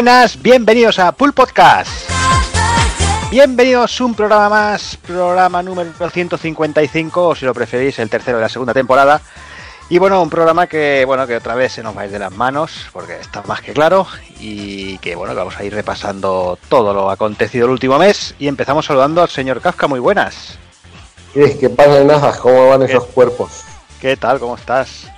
Buenas, bienvenidos a Pool Podcast. Bienvenidos a un programa más, programa número 155, o si lo preferís, el tercero de la segunda temporada. Y bueno, un programa que, bueno, que otra vez se nos va a ir de las manos, porque está más que claro, y que bueno, que vamos a ir repasando todo lo acontecido el último mes. Y empezamos saludando al señor Kafka, muy buenas. ¿Qué pasa, Najas? ¿Cómo van esos cuerpos? ¿Qué tal? ¿Cómo estás?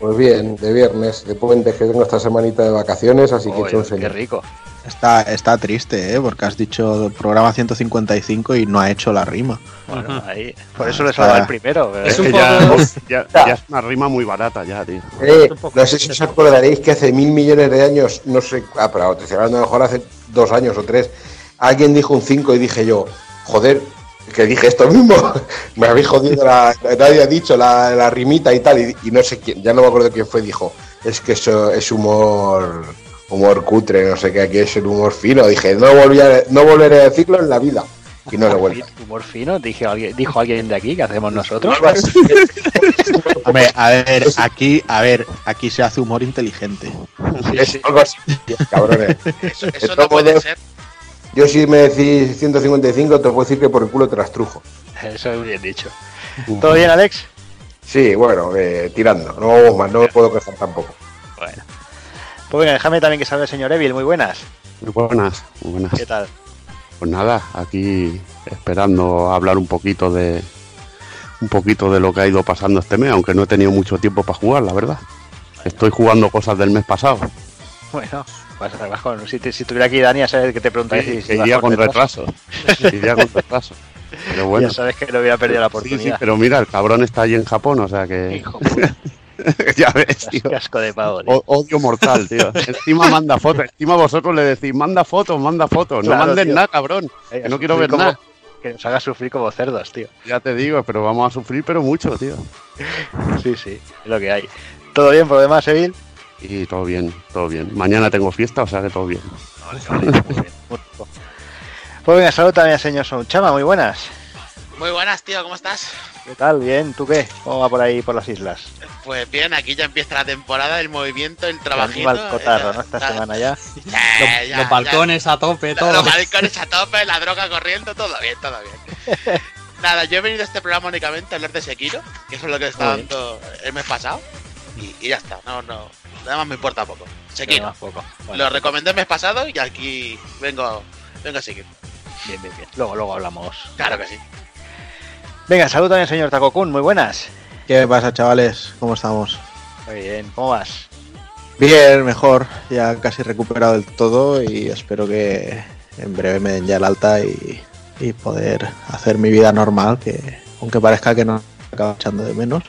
Pues bien, de viernes, de puente, que tengo esta semanita de vacaciones, así que he hecho un Qué rico. Está, está triste, ¿eh? porque has dicho programa 155 y no ha hecho la rima. Bueno, ahí. Por eso le salva el primero. Es un ya, poco... ya- ya es una rima muy barata ya, tío. Eh, no sé si os acordaréis que hace mil millones de años, no sé, ah, pero te estoy hablando a lo mejor hace dos años o tres, alguien dijo un 5 y dije yo, joder, que dije esto mismo, me habéis jodido, la, nadie ha dicho la, la rimita y tal, y, y no sé quién, ya no me acuerdo quién fue, dijo, es que eso es humor, humor cutre, no sé qué, aquí es el humor fino, dije, no, volví a- no volveré a decirlo en la vida, y no lo he vuelto. Humor fino, dije alguien, dijo alguien de aquí, que hacemos nosotros? Hombre, a ver, aquí, a ver, aquí se hace humor inteligente. Es algo así, cabrones. Eso, eso no puede ser. Yo si me decís 155, te puedo decir que por el culo te las trujo. Eso es bien dicho. ¿Todo bien, Alex? Sí, bueno, eh, tirando. No vamos más, no me puedo quejar tampoco. Bueno. Pues venga, déjame también que salga el señor Evil, muy buenas. Muy buenas, muy buenas. ¿Qué tal? Pues nada, aquí esperando hablar un poquito de un poquito de lo que ha ido pasando este mes, aunque no he tenido mucho tiempo para jugar, la verdad. Estoy jugando cosas del mes pasado. Bueno, vas, vas con, si, tuviera aquí Dani, a saber que te preguntaría si iría con retraso. Iría con retraso. Pero bueno. Ya sabes que no hubiera perdido la Sí, sí, oportunidad. pero mira, el cabrón está allí en Japón, o sea que. Hijo ya ves, tío. qué asco de pavo, tío. Odio mortal, tío. Encima manda fotos. Encima vosotros le decís, manda fotos, manda fotos. No Claro, tío. nada, cabrón. Que no quiero ver como- nada. Que nos haga sufrir como cerdos, tío. Ya te digo, pero vamos a sufrir, pero mucho, tío. Sí, sí, es lo que hay. ¿Todo bien por lo demás, Evil? Y todo bien, todo bien. Mañana tengo fiesta, o sea que todo bien. Pues venga, salud también al señor Sonchama, muy buenas. Muy buenas, tío, ¿cómo estás? ¿Qué tal? Bien, ¿tú qué? ¿Cómo va por ahí por las islas? Pues bien, aquí ya empieza la temporada, el movimiento, el trabajito. El cotarro, eh, ¿no? Esta ta- semana ya. Ya, los ya. balcones a tope, todo. Los balcones a tope, la droga corriendo, todo bien, todo bien. Nada, yo he venido a este programa únicamente a hablar de Sekiro, que eso es lo que bien. dando el mes pasado. Y, y ya está, no, no. Nada más me importa poco. Sekiro. poco. Bueno, Lo recomendé el mes pasado y aquí vengo, vengo a seguir. Bien, bien, bien. Luego, luego hablamos. Claro que sí. Venga, salud también, señor Takokun, muy buenas. ¿Qué pasa, chavales? ¿Cómo estamos? Muy bien, ¿cómo vas? Bien, mejor. Ya casi recuperado del todo y espero que en breve me den ya el alta y, y poder hacer mi vida normal, que aunque parezca que no me acaba echando de menos.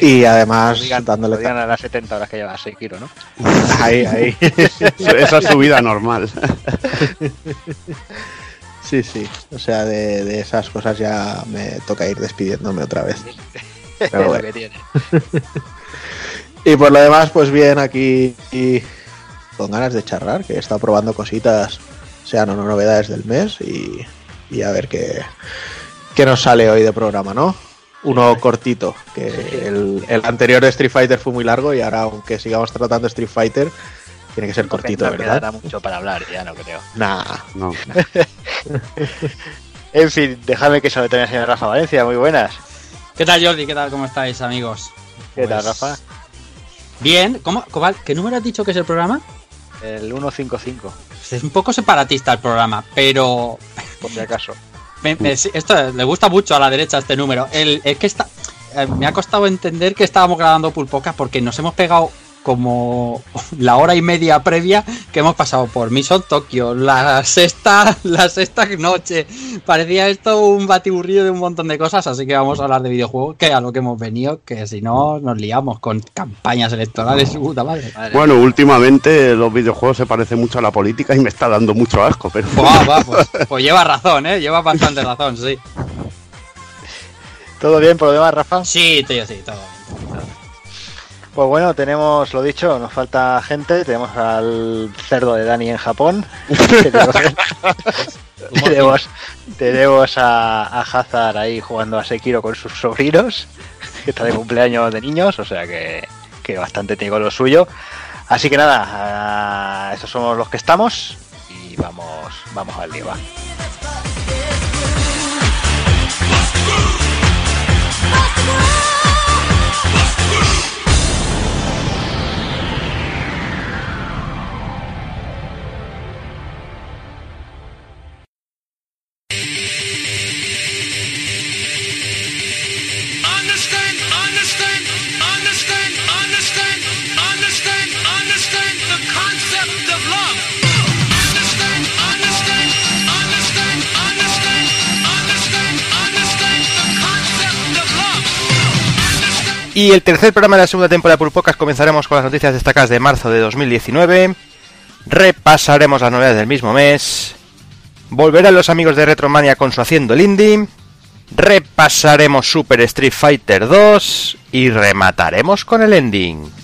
Y además digan, dándole digan a las 70 horas que llevas Sekiro, ¿no? ahí, ahí. Esa es su vida normal. Sí, sí. O sea, de, de esas cosas ya me toca ir despidiéndome otra vez. Es Pero lo bueno. que tiene. Y por lo demás, pues bien, aquí y con ganas de charlar, que he estado probando cositas, sean o no novedades del mes y, y a ver qué, qué nos sale hoy de programa, ¿no? Uno cortito, que el, el anterior de Street Fighter fue muy largo y ahora, aunque sigamos tratando Street Fighter, tiene que ser cortito, no ¿verdad? quedará mucho para hablar, ya no creo. Nah. No. En fin, déjame que salude también al señor Rafa Valencia, muy buenas. ¿Qué tal, Jordi? ¿Qué tal? ¿Cómo estáis, amigos? ¿Qué tal, Pues, Rafa? Bien. ¿Cómo, cómo- ¿Qué número has dicho que es el programa? El 155, Es un poco separatista el programa, pero por si acaso. Me- esto le gusta mucho a la derecha este número. El, es que está, eh, me ha costado entender que estábamos grabando Pulpocas porque nos hemos pegado como la hora y media previa que hemos pasado por Mission Tokyo, la sexta, la sexta noche. Parecía esto un batiburrillo de un montón de cosas, así que vamos a hablar de videojuegos, que a lo que hemos venido, que si no nos liamos con campañas electorales, su puta madre. Bueno, últimamente los videojuegos se parecen mucho a la política y me está dando mucho asco, pero va, pues, pues lleva razón, ¿eh? Lleva bastante razón, sí. ¿Todo bien por lo demás, Rafa? Sí, tío, sí, todo bien. Pues bueno, tenemos lo dicho, nos falta gente, tenemos al cerdo de Dani en Japón, tenemos, tenemos, tenemos a, a Hazard ahí jugando a Sekiro con sus sobrinos, que está de cumpleaños de niños, o sea que, que bastante tiene con lo suyo. Así que nada, estos somos los que estamos y vamos, vamos al lío. Y el tercer programa de la segunda temporada de Pulpocas comenzaremos con las noticias destacadas de marzo de 2019. Repasaremos las novedades del mismo mes. Volverán los amigos de Retromania con su Haciendo el Indie. Repasaremos Super Street Fighter 2 y remataremos con el ending.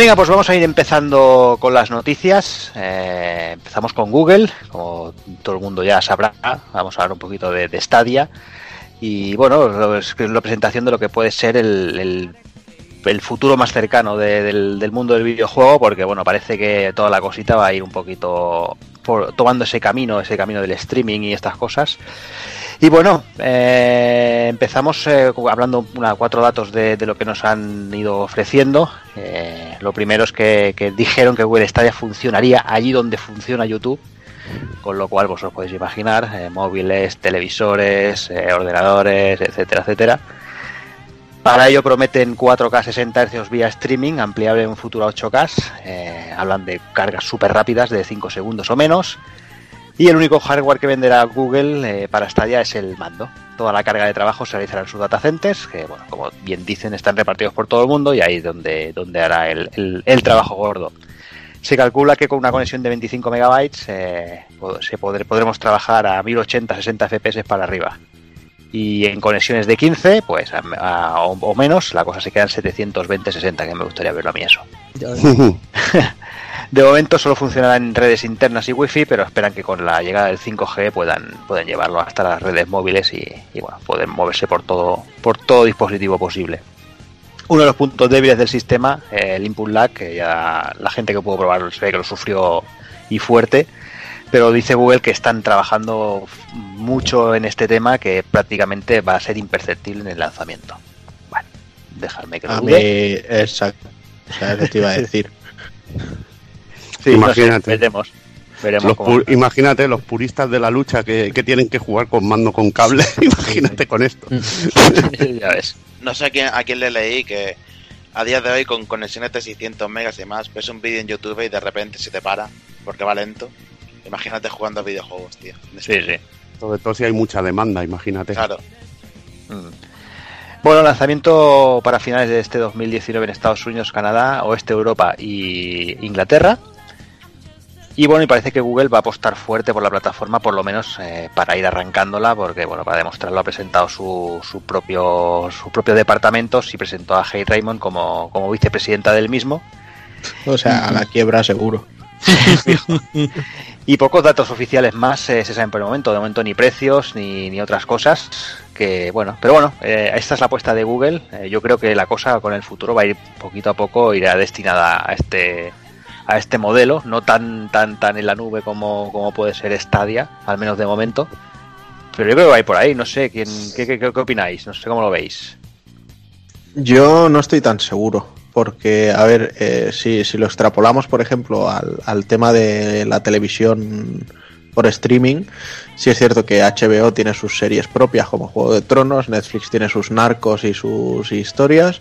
Venga, pues vamos a ir empezando con las noticias. Eh, empezamos con Google, como todo el mundo ya sabrá. Vamos a hablar un poquito de, de Stadia. Y bueno, es la presentación de lo que puede ser el, el- futuro más cercano de- del, del mundo del videojuego, porque bueno, parece que toda la cosita va a ir un poquito por- tomando ese camino, ese camino del streaming y estas cosas. Y bueno, eh, empezamos eh, hablando una, cuatro datos de, lo que nos han ido ofreciendo. Eh, lo primero es que, dijeron que Google Stadia funcionaría allí donde funciona YouTube, con lo cual vos os podéis imaginar, móviles, televisores, ordenadores, etcétera, etcétera. Para ello prometen 4K 60 Hz vía streaming, ampliable en un futuro a 8K. Eh, hablan de cargas súper rápidas de 5 segundos o menos. Y el único hardware que venderá Google eh, para Stadia es el mando. Toda la carga de trabajo se realizará en sus data centers, que bueno, como bien dicen, están repartidos por todo el mundo y ahí es donde, donde hará el, el- el trabajo gordo. Se calcula que con una conexión de 25 megabytes eh, se podré- podremos trabajar a 1080, 60 FPS para arriba. Y en conexiones de 15, pues a- a- o, o menos, la cosa se queda en 720, 60, que me gustaría verlo a mí eso. De momento solo funcionará en redes internas y wifi, pero esperan que con la llegada del 5G puedan, puedan llevarlo hasta las redes móviles y, y, bueno, pueden moverse por todo, por todo dispositivo posible. Uno de los puntos débiles del sistema, el input lag, que ya la gente que pudo probarlo se ve que lo sufrió y fuerte, pero dice Google que están trabajando mucho en este tema que prácticamente va a ser imperceptible en el lanzamiento. Bueno, dejadme que lo A mí, exacto. O sea, eso te iba a decir. Sí, no sé, Imagínate. veremos. Veremos Los cómo- imagínate los puristas de la lucha que, que tienen que jugar con mando con cable. imagínate con esto. ya ves. No sé a quién, a quién le leí que a día de hoy con conexiones de 600 megas y más, ves un vídeo en YouTube y de repente se te para porque va lento. Imagínate jugando a videojuegos, tío. Sí, sí. Sobre todo si hay mucha demanda, imagínate. Claro. Mm. Bueno, lanzamiento para finales de este 2019 en Estados Unidos, Canadá, Oeste Europa y Inglaterra. Y bueno, y parece que Google va a apostar fuerte por la plataforma, por lo menos eh, para ir arrancándola, porque bueno, para demostrarlo ha presentado su, su propio su propio departamento y presentó a Hey Raymond como, como vicepresidenta del mismo. O sea, a la quiebra seguro. Y pocos datos oficiales más eh, se saben por el momento. De momento ni precios ni, ni otras cosas. Que bueno, pero bueno, eh, esta es la apuesta de Google. Eh, yo creo que la cosa con el futuro va a ir poquito a poco, irá destinada a este a este modelo, no tan tan tan en la nube como, como puede ser Stadia, al menos de momento. Pero yo creo que va a ir por ahí, no sé, ¿quién, qué, qué, qué- opináis? No sé cómo lo veis. Yo no estoy tan seguro, porque, a ver, eh, si, si lo extrapolamos, por ejemplo, al, al tema de la televisión por streaming, sí es cierto que HBO tiene sus series propias como Juego de Tronos, Netflix tiene sus narcos y sus historias,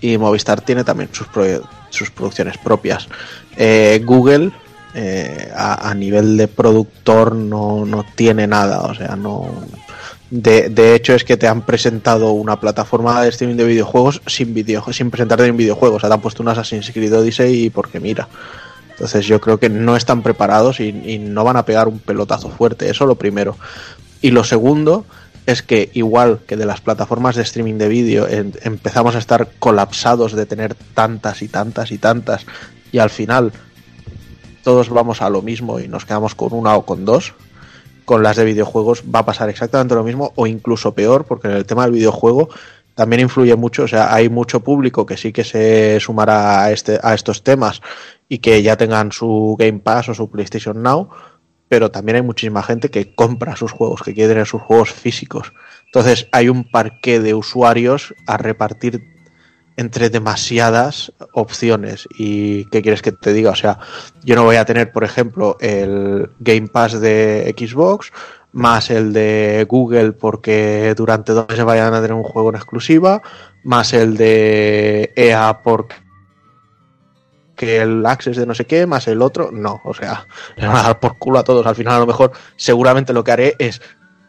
y Movistar tiene también sus, pro- sus producciones propias. Eh, Google eh, a, nivel de productor no, no tiene nada, o sea, no... De, de hecho es que te han presentado una plataforma de streaming de videojuegos sin video, sin presentarte en videojuegos, o sea, te han puesto un Assassin's Creed Odyssey y porque mira. Entonces yo creo que no están preparados y, y no van a pegar un pelotazo fuerte, eso lo primero. Y lo segundo es que igual que de las plataformas de streaming de vídeo empezamos a estar colapsados de tener tantas y tantas y tantas y al final todos vamos a lo mismo y nos quedamos con una o con dos, con las de videojuegos va a pasar exactamente lo mismo o incluso peor porque en el tema del videojuego también influye mucho, o sea, hay mucho público que sí que se sumará a, este, a estos temas y que ya tengan su Game Pass o su PlayStation Now, pero también hay muchísima gente que compra sus juegos, que quiere tener sus juegos físicos. Entonces hay un parque de usuarios a repartir entre demasiadas opciones. ¿Y qué quieres que te diga? O sea, yo no voy a tener, por ejemplo, el Game Pass de Xbox, más el de Google porque durante dos meses vayan a tener un juego en exclusiva, más el de EA porque que el Access de no sé qué, más el otro, no, o sea, le van a dar por culo a todos. Al final, a lo mejor, seguramente lo que haré es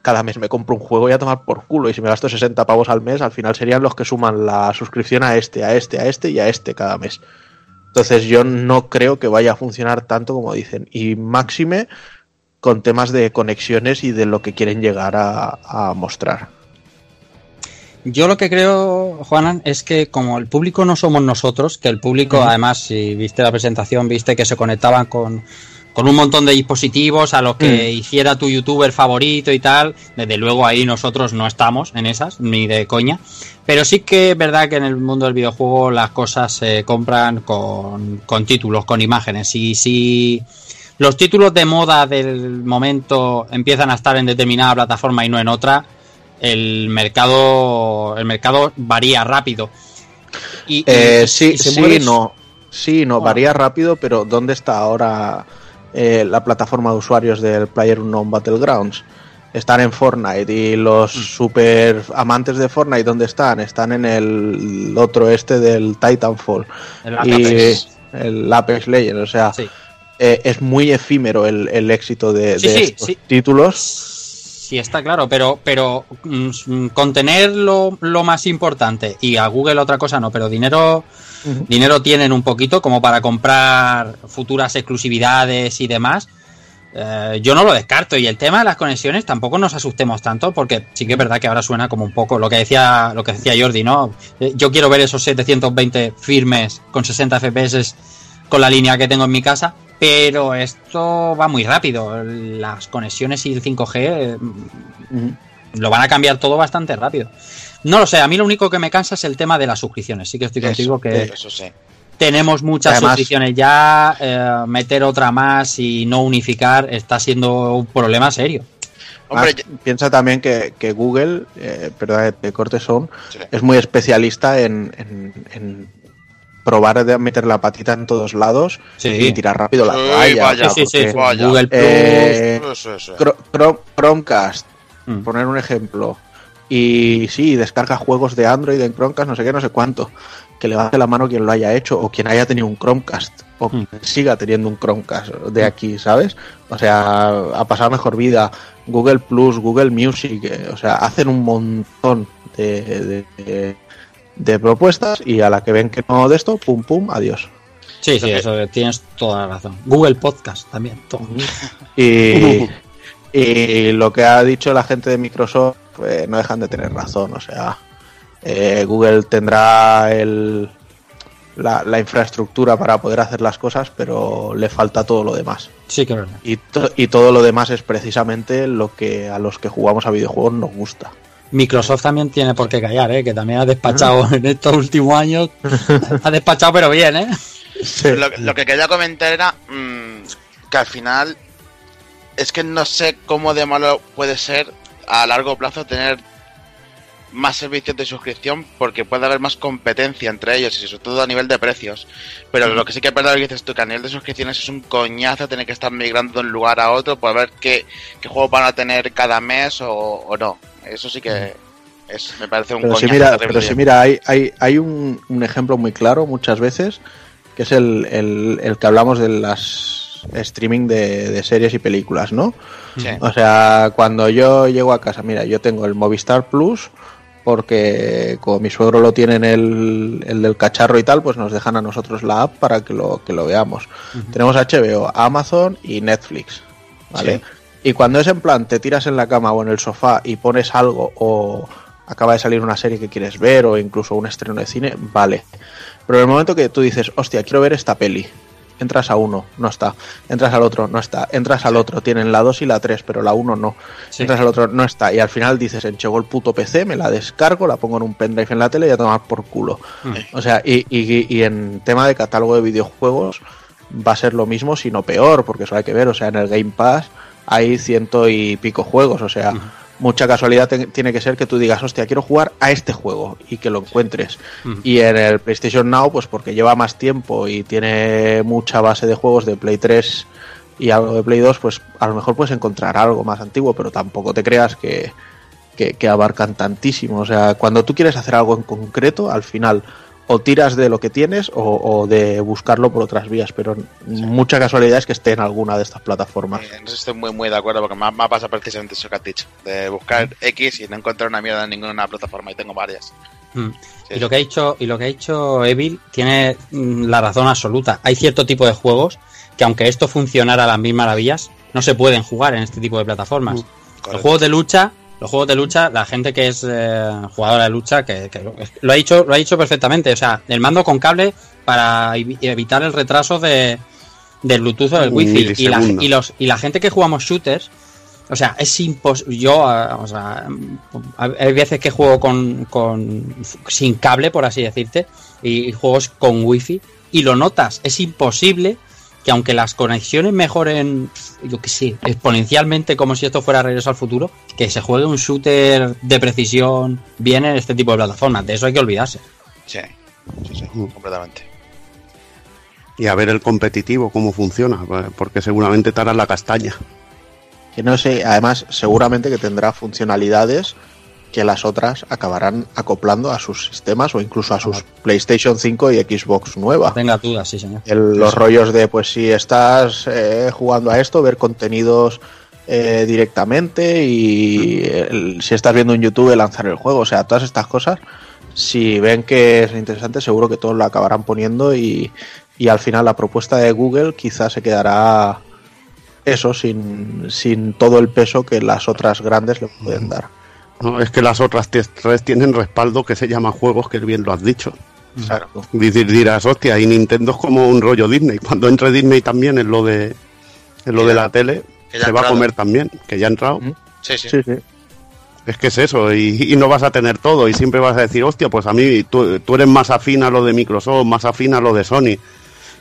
cada mes me compro un juego y a tomar por culo. Y si me gasto 60 pavos al mes, al final serían los que suman la suscripción a este, a este, a este y a este cada mes. Entonces yo no creo que vaya a funcionar tanto como dicen. Y máxime con temas de conexiones y de lo que quieren llegar a, a mostrar. Yo lo que creo, Juanan, es que como el público no somos nosotros, que el público, además, si viste la presentación, viste que se conectaban con, con un montón de dispositivos a los que hiciera tu youtuber favorito y tal. Desde luego ahí nosotros no estamos en esas, ni de coña. Pero sí que es verdad que en el mundo del videojuego las cosas se compran con, con títulos, con imágenes. Y si los títulos de moda del momento empiezan a estar en determinada plataforma y no en otra, el mercado el mercado varía rápido. Y, y- Eh, y sí, se sí, no. Sí, no, varía rápido, pero ¿dónde está ahora eh, la plataforma de usuarios del PlayerUnknown Battlegrounds? Están en Fortnite y los Mm. super amantes de Fortnite, ¿dónde están? Están en el otro este del Titanfall El y el Apex Legends, o sea, Sí. eh, es muy efímero el, el éxito de, Sí, de sí, estos títulos. Sí, está claro, pero, pero mm, contener lo, lo más importante y a Google otra cosa no, pero dinero, dinero tienen un poquito como para comprar futuras exclusividades y demás. Eh, yo no lo descarto y el tema de las conexiones tampoco nos asustemos tanto porque sí que es verdad que ahora suena como un poco lo que decía lo que decía Jordi, ¿no? Eh, Yo quiero ver esos 720 firmes con 60 FPS con la línea que tengo en mi casa, pero esto va muy rápido. Las conexiones y el 5G eh, lo van a cambiar todo bastante rápido. No lo sé, a mí lo único que me cansa es el tema de las suscripciones. Sí que estoy contigo que Eso sí. tenemos muchas Además- suscripciones ya, eh, meter otra más y no unificar está siendo un problema serio. Hombre, piensa también que, que Google, eh, perdón, de corte son, Sí. es muy especialista en, en- en probar de meter la patita en todos lados Sí. y tirar rápido la Sí, toalla. sí, sí. Google Plus. eh, Chromecast, Mm. poner un ejemplo. Y sí, descarga juegos de Android en Chromecast, no sé qué, no sé cuánto. Que levante la mano quien lo haya hecho o quien haya tenido un Chromecast o Mm. quien siga teniendo un Chromecast de aquí, ¿sabes? O sea, a pasar mejor vida. Google Plus, Google Music, eh, o sea, hacen un montón de, de- de- de propuestas y a la que ven que no de esto, pum pum, adiós. Sí, sí, eso tienes toda la razón. Google Podcast también. todo. Y, y lo que ha dicho la gente de Microsoft pues, no dejan de tener razón. O sea, eh, Google tendrá el, la, la infraestructura para poder hacer las cosas, pero le falta todo lo demás. Sí, verdad. Y, to- y todo lo demás es precisamente lo que a los que jugamos a videojuegos nos gusta. Microsoft también tiene por qué callar, ¿eh? que también ha despachado en estos últimos años. ha despachado, pero bien, ¿eh? Lo, lo que quería comentar era mm, que al final es que no sé cómo de malo puede ser a largo plazo tener más servicios de suscripción porque puede haber más competencia entre ellos y sobre todo a nivel de precios. Pero lo que sí que es verdad que dices tú, que a nivel de suscripciones es un coñazo tener que estar migrando de un lugar a otro por ver qué, qué juegos van a tener cada mes o, o no. Eso sí que es, me parece un Pero coñazo si mira, terrible. pero si mira hay, hay, hay un, un ejemplo muy claro muchas veces, que es el, el, el que hablamos de las streaming de, de series y películas, ¿no? Sí. O sea, cuando yo llego a casa, mira, yo tengo el Movistar Plus porque como mi suegro lo tiene en el, el del cacharro y tal, pues nos dejan a nosotros la app para que lo, que lo veamos. Tenemos HBO, Amazon y Netflix, ¿vale? Y cuando es en plan, te tiras en la cama o en el sofá y pones algo o acaba de salir una serie que quieres ver o incluso un estreno de cine, vale. Pero en el momento que tú dices, hostia, quiero ver esta peli, entras a uno, no está. Entras al otro, no está. Entras al otro, tienen la 2 y la 3, pero la 1 no. Sí. Entras al otro, no está. Y al final dices, enchego el puto PC, me la descargo, la pongo en un pendrive en la tele y a tomar por culo. O sea, y, y- y en tema de catálogo de videojuegos va a ser lo mismo, si no peor, porque eso hay que ver. O sea, en el Game Pass hay ciento y pico juegos. O sea, mucha casualidad tiene que ser que tú digas, hostia, quiero jugar a este juego y que lo encuentres. Y en el PlayStation Now, pues porque lleva más tiempo y tiene mucha base de juegos de Play 3 y algo de Play 2, pues a lo mejor puedes encontrar algo más antiguo, pero tampoco te creas que, que, que abarcan tantísimo. O sea, cuando tú quieres hacer algo en concreto, al final o tiras de lo que tienes o, o de buscarlo por otras vías, pero mucha casualidad es que esté en alguna de estas plataformas. Eh, En eso estoy muy, muy de acuerdo porque me, ha- pasado precisamente eso que has dicho. De buscar X y no encontrar una mierda en ninguna plataforma y tengo varias. Mm. Sí, Y lo que ha dicho, y lo que ha dicho Evil tiene mm, la razón absoluta. Hay cierto tipo de juegos que aunque esto funcionara a las mil maravillas, no se pueden jugar en este tipo de plataformas. Los correcto. juegos de lucha, los juegos de lucha, la gente que es eh, jugadora de lucha, que, que lo, ha dicho, lo ha dicho perfectamente. O sea, el mando con cable para evi- evitar el retraso de, del Bluetooth o del Wi-Fi. Y la, y, los, y la gente que jugamos shooters, o sea, es imposible. Yo, ah, o sea, hay veces que juego con, con sin cable, por así decirte, y juegos con wifi, y lo notas. Es imposible que aunque las conexiones mejoren, yo que sé, exponencialmente como si esto fuera regreso al futuro, que se juegue un shooter de precisión bien en este tipo de plataformas. De eso hay que olvidarse. Sí, sí, sí, Mm. completamente. Y a ver el competitivo, cómo funciona, porque seguramente te harás la castaña. Que no sé, además seguramente que tendrá funcionalidades que las otras acabarán acoplando a sus sistemas o incluso a sus PlayStation 5 y Xbox nueva. Tenga dudas, sí, señor. El- los rollos de, pues si estás eh, jugando a esto, ver contenidos eh, directamente y el- si estás viendo un YouTube, lanzar el juego. O sea, todas estas cosas, si ven que es interesante, seguro que todos lo acabarán poniendo y, y al final la propuesta de Google quizás se quedará eso, sin, sin todo el peso que las otras grandes le pueden dar. No, es que las otras tres tienen respaldo que se llama juegos, que bien lo has dicho. Dir- Dirás, hostia, y Nintendo es como un rollo Disney. Cuando entre Disney también en lo de en lo Que de ya- la tele, se va a comer también, que ya ha entrado. Ujú. Sí, sí. Sí, sí. Es que es eso, y, y no vas a tener todo, y siempre vas a decir, hostia, pues a mí tú, tú eres más afín a lo de Microsoft, más afín a lo de Sony,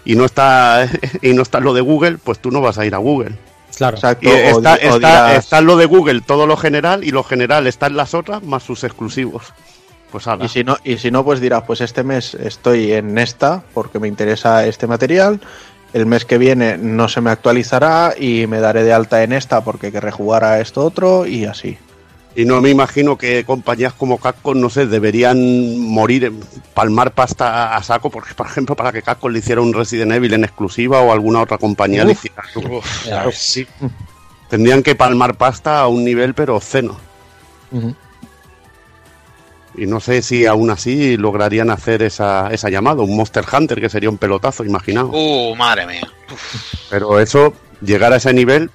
y no está y no está lo de Google, pues tú no vas a ir a Google. Claro. Exacto. Y o está, o está, dirás- está lo de Google, todo lo general, y lo general está en las otras, más sus exclusivos. Pues ala. Y si no, y si no, pues dirás, pues este mes estoy en esta porque me interesa este material. El mes que viene no se me actualizará y me daré de alta en esta porque querré jugar a esto otro y así. Y no me imagino que compañías como Capcom, no sé, deberían morir, palmar pasta a saco, porque por ejemplo, para que Capcom le hiciera un Resident Evil en exclusiva o alguna otra compañía le hiciera. Uf, Ya. sí. Tendrían que palmar pasta a un nivel pero obsceno. Y no sé si aún así lograrían hacer esa, esa llamada, un Monster Hunter, que sería un pelotazo, imaginaos. Uh, madre mía. Pero eso, llegar a ese nivel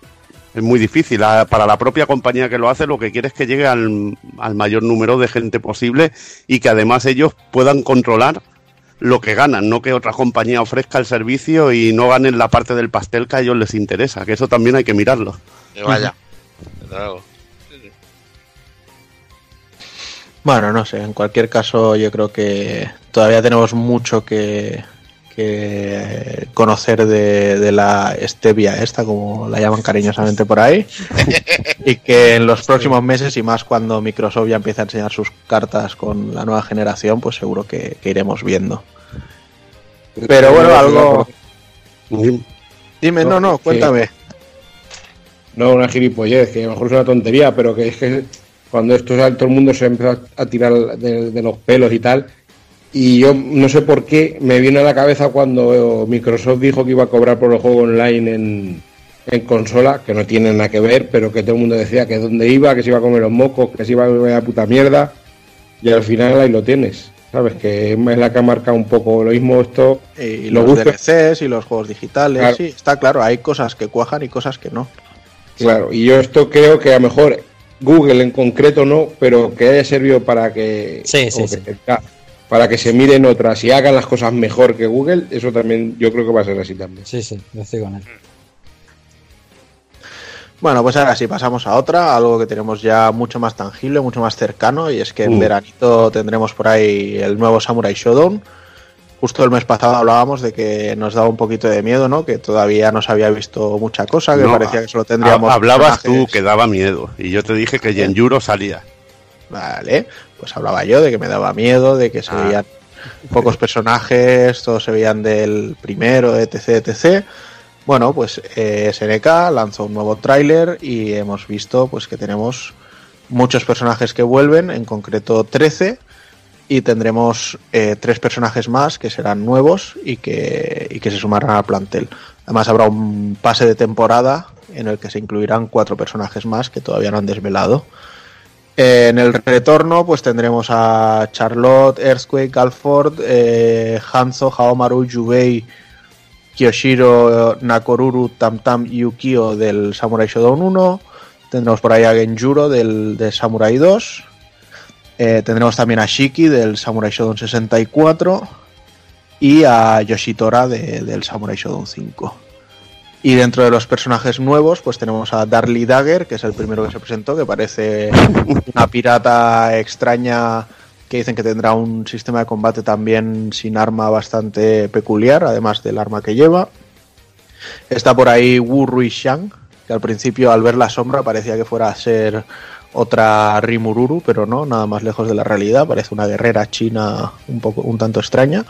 es muy difícil. La- para la propia compañía que lo hace, lo que quiere es que llegue al, al mayor número de gente posible y que además ellos puedan controlar lo que ganan, no que otra compañía ofrezca el servicio y no ganen la parte del pastel que a ellos les interesa, que eso también hay que mirarlo. Que vaya. Bueno, no sé, en cualquier caso yo creo que todavía tenemos mucho que, que conocer de, de la stevia esta, como la llaman cariñosamente por ahí, y que en los próximos meses y más cuando Microsoft ya empiece a enseñar sus cartas con la nueva generación, pues seguro que, que iremos viendo. Pero bueno, algo... Dime, no, no, cuéntame. No, una gilipollez, que a lo mejor es una tontería, pero que es que cuando esto todo el mundo se empezó a tirar de, de los pelos y tal, Y yo no sé por qué me viene a la cabeza cuando Microsoft dijo que iba a cobrar por el juego online en, en consola, que no tiene nada que ver, pero que todo el mundo decía que dónde iba, que se iba a comer los mocos, que se iba a comer la puta mierda. Y al final ahí lo tienes. ¿Sabes? Que es la que ha marcado un poco lo mismo esto. Y Lo los gusta- DLCs y los juegos digitales, Claro. sí, está claro, hay cosas que cuajan y cosas que no. Claro, y yo esto creo que a lo mejor Google en concreto no, pero que haya servido para que, Sí, sí, o que sí. Para que se miren otras y hagan las cosas mejor que Google, eso también yo creo que va a ser así también. Sí, sí, yo estoy con él. Bueno, pues ahora sí pasamos a otra, algo que tenemos ya mucho más tangible, mucho más cercano, y es que en Mm. veranito tendremos por ahí el nuevo Samurai Shodown. Justo el mes pasado hablábamos de que nos daba un poquito de miedo, ¿no? Que todavía no se había visto mucha cosa, que No, parecía que solo tendríamos. Ha- Hablabas tú que daba miedo y yo te dije que Yenjuro salía. Vale, pues hablaba yo de que me daba miedo, de que se Ah. veían pocos personajes, todos se veían del primero, etc, etc. Bueno, pues eh, SNK lanzó un nuevo tráiler y hemos visto pues que tenemos muchos personajes que vuelven, en concreto 13, y tendremos eh, tres personajes más que serán nuevos y que, y que se sumarán al plantel. Además habrá un pase de temporada en el que se incluirán cuatro personajes más que todavía no han desvelado. En el retorno, pues tendremos a Charlotte, Earthquake, Alford, eh, Hanzo, Haomaru, Yubei, Kyoshiro, Nakoruru, Tamtam y Yukio del Samurai Shodown 1. Tendremos por ahí a Genjuro del, de Samurai 2. Eh, tendremos también a Shiki del Samurai Shodown 64. Y a Yoshitora de- del Samurai Shodown 5. Y dentro de los personajes nuevos, pues tenemos a Darly Dagger, que es el primero que se presentó, que parece una pirata extraña que dicen que tendrá un sistema de combate también sin arma bastante peculiar, además del arma que lleva. Está por ahí Wu Ruishang, que al principio al ver la sombra parecía que fuera a ser otra Rimururu, pero no, nada más lejos de la realidad, parece una guerrera china un poco un tanto extraña.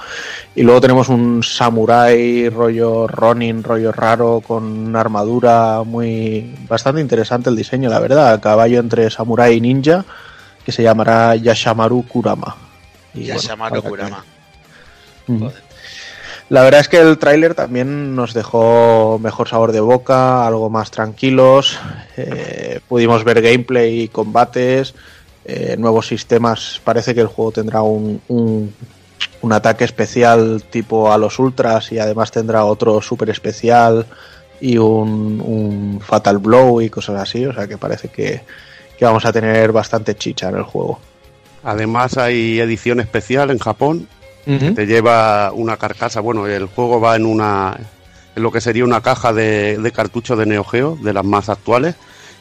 Y luego tenemos un samurái rollo Ronin, rollo raro, con una armadura muy bastante interesante el diseño, la verdad, a caballo entre samurái y ninja, que se llamará Yashamaru Kurama. Y Ya bueno, se llama habrá que- Kurama. La verdad es que el tráiler también nos dejó mejor sabor de boca, algo más tranquilos. eh, pudimos ver gameplay y combates, eh, nuevos sistemas. Parece que el juego tendrá un, un, un ataque especial tipo a los ultras y además tendrá otro super especial y un, un fatal blow y cosas así. O sea que parece que, que vamos a tener bastante chicha en el juego. Además hay edición especial en Japón que te lleva una carcasa. Bueno, el juego va en una en lo que sería una caja de, de cartuchos de Neo Geo, de las más actuales.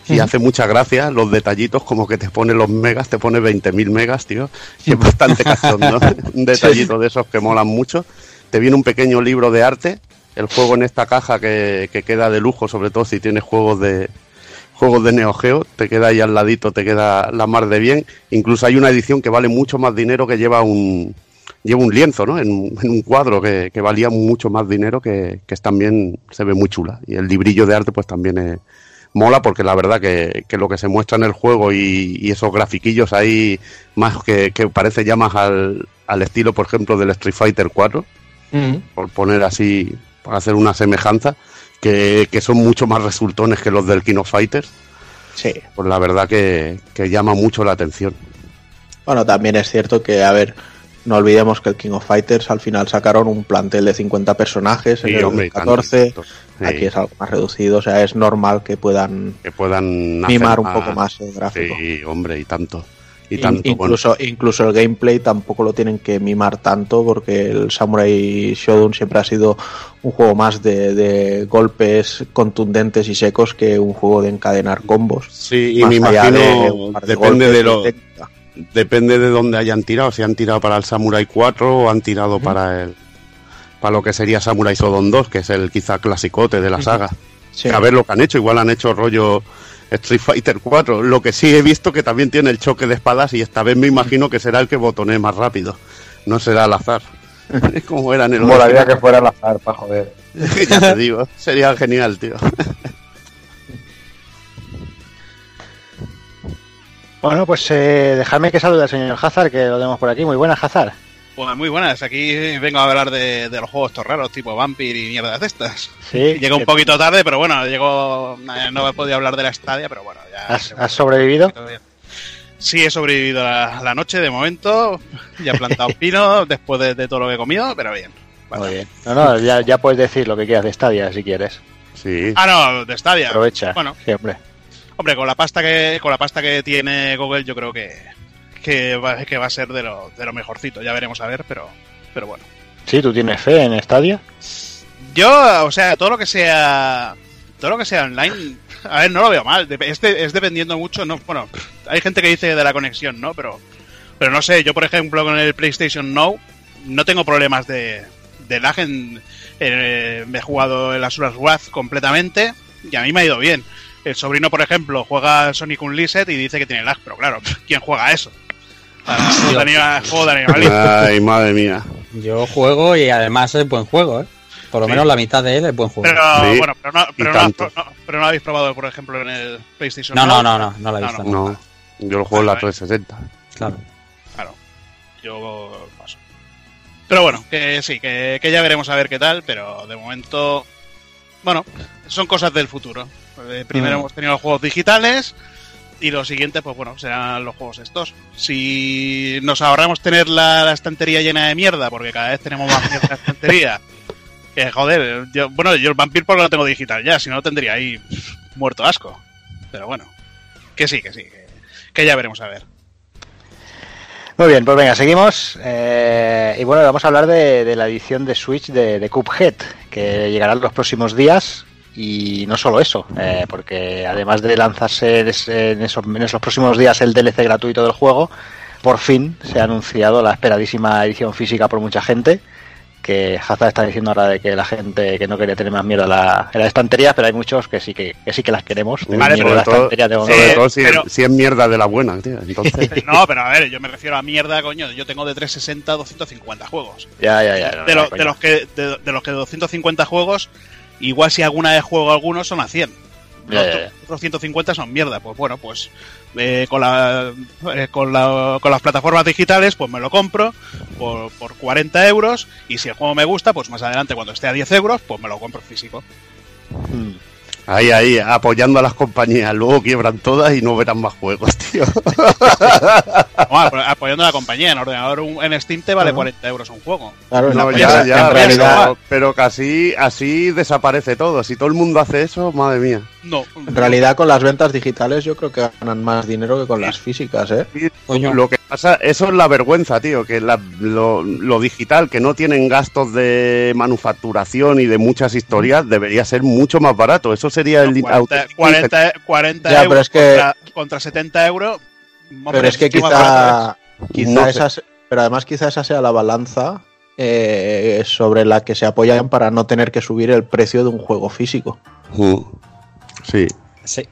Y hace mucha gracia los detallitos, como que te pone los megas, te pone 20.000 megas, tío. Y es bastante cachondo. un detallito de esos que molan mucho. Te viene un pequeño libro de arte. El juego en esta caja que, que queda de lujo, sobre todo si tienes juegos de, juegos de Neo Geo, te queda ahí al ladito, te queda la mar de bien. Incluso hay una edición que vale mucho más dinero que lleva un lleva un lienzo, ¿no? En, en un cuadro que, que valía mucho más dinero que, que también se ve muy chula. Y el librillo de arte pues también es- mola porque la verdad que, que lo que se muestra en el juego y, y esos grafiquillos ahí más que, que parece ya más al, al estilo, por ejemplo, del Street Fighter 4, por poner así, por hacer una semejanza, que, que son mucho más resultones que los del King of Fighters. Sí. Pues la verdad que, que llama mucho la atención. Bueno, también es cierto que, a ver, no olvidemos que el King of Fighters al final sacaron un plantel de 50 personajes en el hombre, y tanto, 14. tanto. Sí, Aquí es algo más reducido, o sea, es normal que puedan que puedan mimar un poco más el gráfico. Sí, hombre, y tanto. Y tanto. bueno. incluso, incluso el gameplay tampoco lo tienen que mimar tanto porque el Samurai Shodown siempre ha sido un juego más de, de golpes contundentes y secos que un juego de encadenar combos. Sí, y Más me de imagino, de depende golpes de lo, técnica. Depende de dónde hayan tirado, si han tirado para el Samurai 4 o han tirado para el para lo que sería Samurai Shodown 2, que es el quizá clasicote de la saga. Sí. A ver lo que han hecho, igual han hecho rollo Street Fighter 4. Lo que sí he visto que también tiene el choque de espadas y esta vez me imagino que será el que botonee más rápido. No será al azar. Es como era en el Molaría que fuera al azar, para joder. ya te digo, sería genial, tío. Bueno, pues eh, dejadme que salude al señor Hazard, que lo tenemos por aquí. Muy buenas, Hazard. Pues muy buenas, aquí vengo a hablar de, de los juegos estos raros, tipo Vampir y mierdas de estas. Sí. Llego un poquito tarde, pero bueno, llegó, eh, no he podido hablar de la estadia, pero bueno, ya... ¿Has, has sobrevivido? Sí, he sobrevivido a la noche de momento, ya he plantado pino después de, de todo lo que he comido, pero bien. Muy bien. No, no, ya, ya puedes decir lo que quieras de Stadia si quieres. Sí. Ah, no, de Stadia. Aprovecha. Bueno, Sí, hombre. con la pasta que con la pasta que tiene Google, yo creo que que va, que va a ser de lo, de lo mejorcito. Ya veremos a ver, pero pero bueno. Sí, ¿tú tienes fe en Stadia? Yo, o sea, todo lo que sea todo lo que sea online, a ver, no lo veo mal. Dep- Es, de- es dependiendo mucho, no, bueno, hay gente que dice de la conexión, ¿no? Pero pero no sé, yo por ejemplo con el PlayStation Now no tengo problemas de, de lag en, eh, me he jugado el Asuras Wrath completamente y a mí me ha ido bien. El sobrino, por ejemplo, juega Sonic Unleashed y dice que tiene lag, pero claro, ¿quién juega eso? Ah, Juego de anima- juego de animalismo. Ay, madre mía. Yo juego y además es buen juego, ¿eh? Por lo Sí. menos la mitad de él es buen juego. Pero Sí, bueno, pero no, pero, no, pero no lo habéis probado, por ejemplo, en el PlayStation No, no, no, no, no la he visto. No, yo lo juego en la 360. Claro. Claro. Yo paso. Pero bueno, que sí, que, que ya veremos a ver qué tal, pero de momento. Bueno, son cosas del futuro. Eh, primero Mm. hemos tenido los juegos digitales y los siguientes, pues bueno, serán los juegos estos. Si nos ahorramos tener la, la estantería llena de mierda, porque cada vez tenemos más mierda en la estantería. Que joder, yo, bueno, yo el Vampir porque lo tengo digital ya, si no lo tendría ahí pff, muerto asco. Pero bueno, que sí, que sí, que, que ya veremos a ver. Muy bien, pues venga, seguimos. Eh, y bueno, vamos a hablar de, de la edición de Switch de, de Cuphead, que llegará en los próximos días. Y no solo eso, eh, porque además de lanzarse en, ese- en esos, en esos próximos días el DLC gratuito del juego, por fin se ha anunciado la esperadísima edición física por mucha gente. Que Hazard está diciendo ahora de que la gente que no quería tener más miedo a la, a la estantería, pero hay muchos que sí que, que sí que las queremos. Vale, la sobre todo, sobre Eh, todo si, pero- es, si es mierda de la buena, tío. Entonces, No, pero a ver, yo me refiero a mierda, coño. Yo tengo de 360 a 250 juegos. Ya, ya, ya. no, De, no, lo- de los que de, de los que 250 juegos, igual si alguna vez juego algunos son a 100. Ya, Los ya, ya. otros 150 son mierda. Pues bueno, pues eh, con, la, eh, con, la- con las plataformas digitales, pues me lo compro por, por 40 euros. Y si el juego me gusta, pues más adelante, cuando esté a 10 euros, pues me lo compro físico. Mm. Ahí, ahí, apoyando a las compañías. Luego quiebran todas y no verán más juegos, tío. Apoyando a la compañía. En ordenador un- en Steam te vale 40 euros un juego. Claro, No, en, ya, realidad, pero, así, así desaparece todo. Si todo el mundo hace eso, madre mía. No. en realidad con las ventas digitales yo creo que ganan más dinero que con las físicas, ¿eh? Coño. Lo que pasa, eso es la vergüenza, tío, que la- lo, lo digital, que no tienen gastos de manufacturación y de muchas historias, debería ser mucho más barato. Eso sería el 40, auténtico 40, 40 Ya, pero euros es que- contra, contra 70 euros. hombre, Pero es que más barato quizá, quizá No sé. pero además quizá esa sea la balanza eh, sobre la que se apoyan para no tener que subir el precio de un juego físico. Sí. Sí.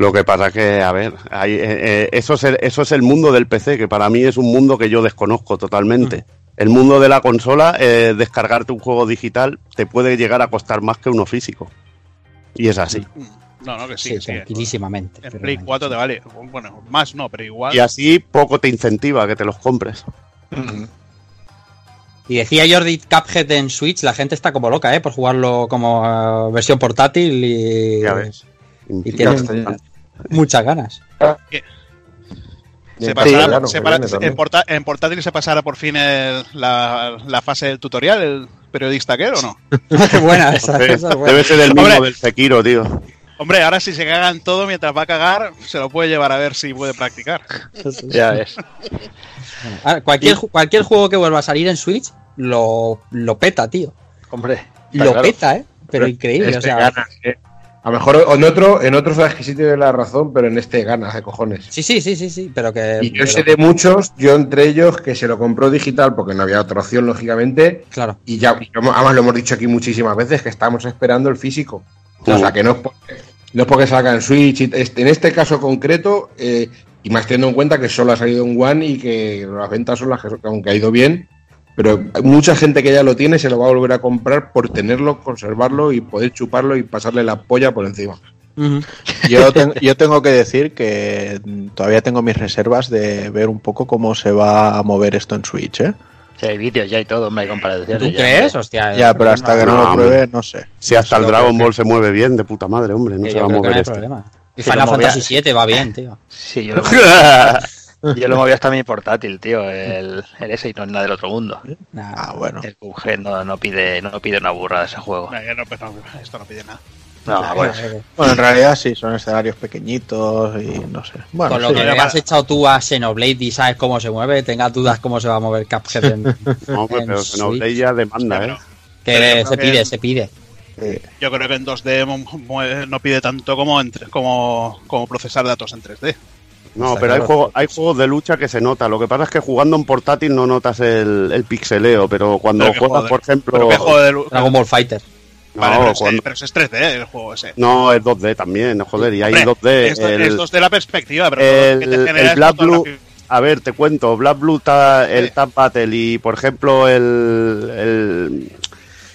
Lo que pasa que, a ver, hay, eh, eh, eso, es el, eso es el mundo del PC, que para mí es un mundo que yo desconozco totalmente. El mundo de la consola, eh, descargarte un juego digital te puede llegar a costar más que uno físico. Y es así. No, no, que sí, Sí, que sí. tranquilísimamente. En Play bueno. 4 te vale. Bueno, más no, pero igual. Y así poco te incentiva que te los compres. Y decía Jordi Cuphead en Switch, la gente está como loca, ¿eh? Por jugarlo como versión portátil y, Ya ves. y ya. Muchas ganas. Se Sí, pasará, claro, se que para- viene también. en, porta- en portátil se pasará por fin el- la, la fase del tutorial, el periodista que o no. Qué buena esa, Debe, esa es buena. debe ser el mismo Hombre. del Sekiro, tío. Hombre, ahora si se cagan todo mientras va a cagar, se lo puede llevar a ver si puede practicar. Ya ves. Cualquier, cualquier juego que vuelva a salir en Switch lo, lo peta, tío. Hombre. Lo claro. peta, ¿eh? Pero increíble, Este o sea. ganas, ¿eh? A lo mejor en otro, en otro sabes que sí tiene la razón, pero en este ganas de cojones. Sí, sí, sí, sí, sí, pero que. Y yo pero- sé de muchos, yo entre ellos, que se lo compró digital porque no había otra opción, lógicamente. Claro. Y ya, además lo hemos dicho aquí muchísimas veces, que estamos esperando el físico. O sea, que no es porque, no es porque salga en Switch. En este caso concreto, eh, y más teniendo en cuenta que solo ha salido en One y que las ventas son las que, aunque ha ido bien, pero mucha gente que ya lo tiene se lo va a volver a comprar por tenerlo, conservarlo y poder chuparlo y pasarle la polla por encima. Yo, ten- yo tengo que decir que todavía tengo mis reservas de ver un poco cómo se va a mover esto en Switch, ¿eh? Sí, hay vídeos ya y todo, hombre, hay comparaciones. ¿Tú ya, crees? hombre. Hostia. Ya, pero hasta que no No, lo pruebe, no sé. Si hasta el No Dragon Ball se mueve bien, de puta madre, hombre, no Sí, se va a no mover hay este. problema. Y Sí, Final Fantasy VII va bien, tío. Sí, yo lo yo lo movía hasta mi portátil, tío, el, el ese y no es nada del otro mundo. Nah, Ah, bueno. El PUBG no, no pide no pide una burrada ese juego. No, esto no pide nada. No, bueno, Bueno, en realidad sí, son escenarios pequeñitos y no sé. Bueno, Con lo sí. que le has echado tú a Xenoblade y sabes cómo se mueve, tengas dudas cómo se va a mover Cuphead en, No, en pero Switch. Xenoblade ya demanda, Sí, ¿eh? Que se que- pide, se pide. Yo creo que en 2D mo- mue- no pide tanto como, en como, como procesar datos en 3D. No, Está pero hay, claro. juegos, hay juegos de lucha que se nota. Lo que pasa es que jugando en portátil no notas el, el pixeleo, pero cuando Pero juegas, juego de- por ejemplo... Pero juego de Dragon Ball Fighter. No, Vale, pero, es, cuando- pero ese es 3D el juego ese. no, es 2D también, joder, y hay Hombre, 2D. Es, el- es 2D la perspectiva, pero el, que te el es Black Blue, a ver, te cuento, Black Blue, ta- el Sí. Tap Battle y por ejemplo el, el-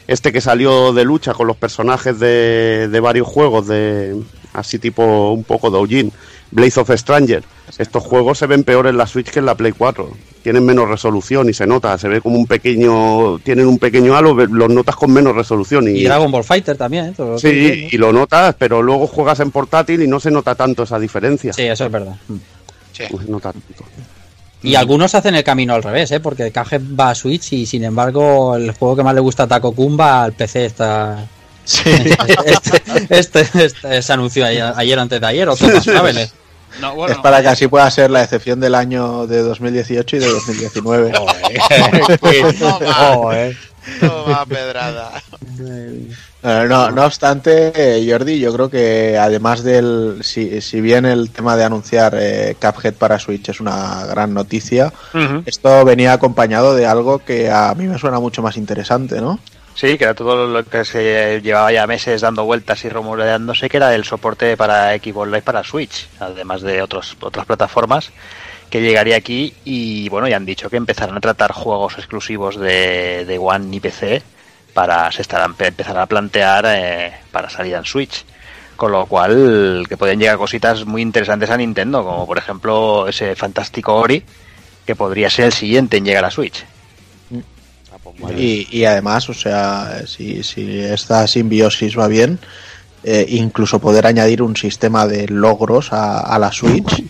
este que salió de lucha con los personajes de, de varios juegos de así tipo un poco de Ojin, Blaze of Stranger. Estos juegos se ven peor en la Switch que en la Play 4. Tienen menos resolución y se nota, se ve como un pequeño, tienen un pequeño halo, los notas con menos resolución Y Dragon Ball Fighter también, ¿eh? Todo Sí, y lo notas, pero luego juegas en portátil y no se nota tanto esa diferencia. ¿no? Sí, eso es verdad. No se nota tanto. Y algunos hacen el camino al revés, ¿eh? Porque Cuphead va a Switch y sin embargo el juego que más le gusta a Taco Kun va al PC. Está... Este, este, este se anunció ayer, ayer o antes de ayer, otro más Traveler. No, bueno, Es para que así pueda ser la excepción del año de 2018 y de 2019. Joder. Toma pedrada. Eh, No, no obstante, eh, Jordi, yo creo que además del. Si, si bien el tema de anunciar eh, Cuphead para Switch es una gran noticia, esto venía acompañado de algo que a mí me suena mucho más interesante, ¿no? Sí, que era todo lo que se llevaba ya meses dando vueltas y rumoreándose, que era el soporte para Xbox Live para Switch, además de otros, otras plataformas, que llegaría aquí y bueno, ya han dicho que empezarán a tratar juegos exclusivos de, de One y PC para se estarán empezar a plantear eh, para salida en Switch. Con lo cual, que pueden llegar cositas muy interesantes a Nintendo, como por ejemplo ese fantástico Ori, que podría ser el siguiente en llegar a Switch. Y, y además, o sea, si, si esta simbiosis va bien, eh, incluso poder añadir un sistema de logros a, a la Switch,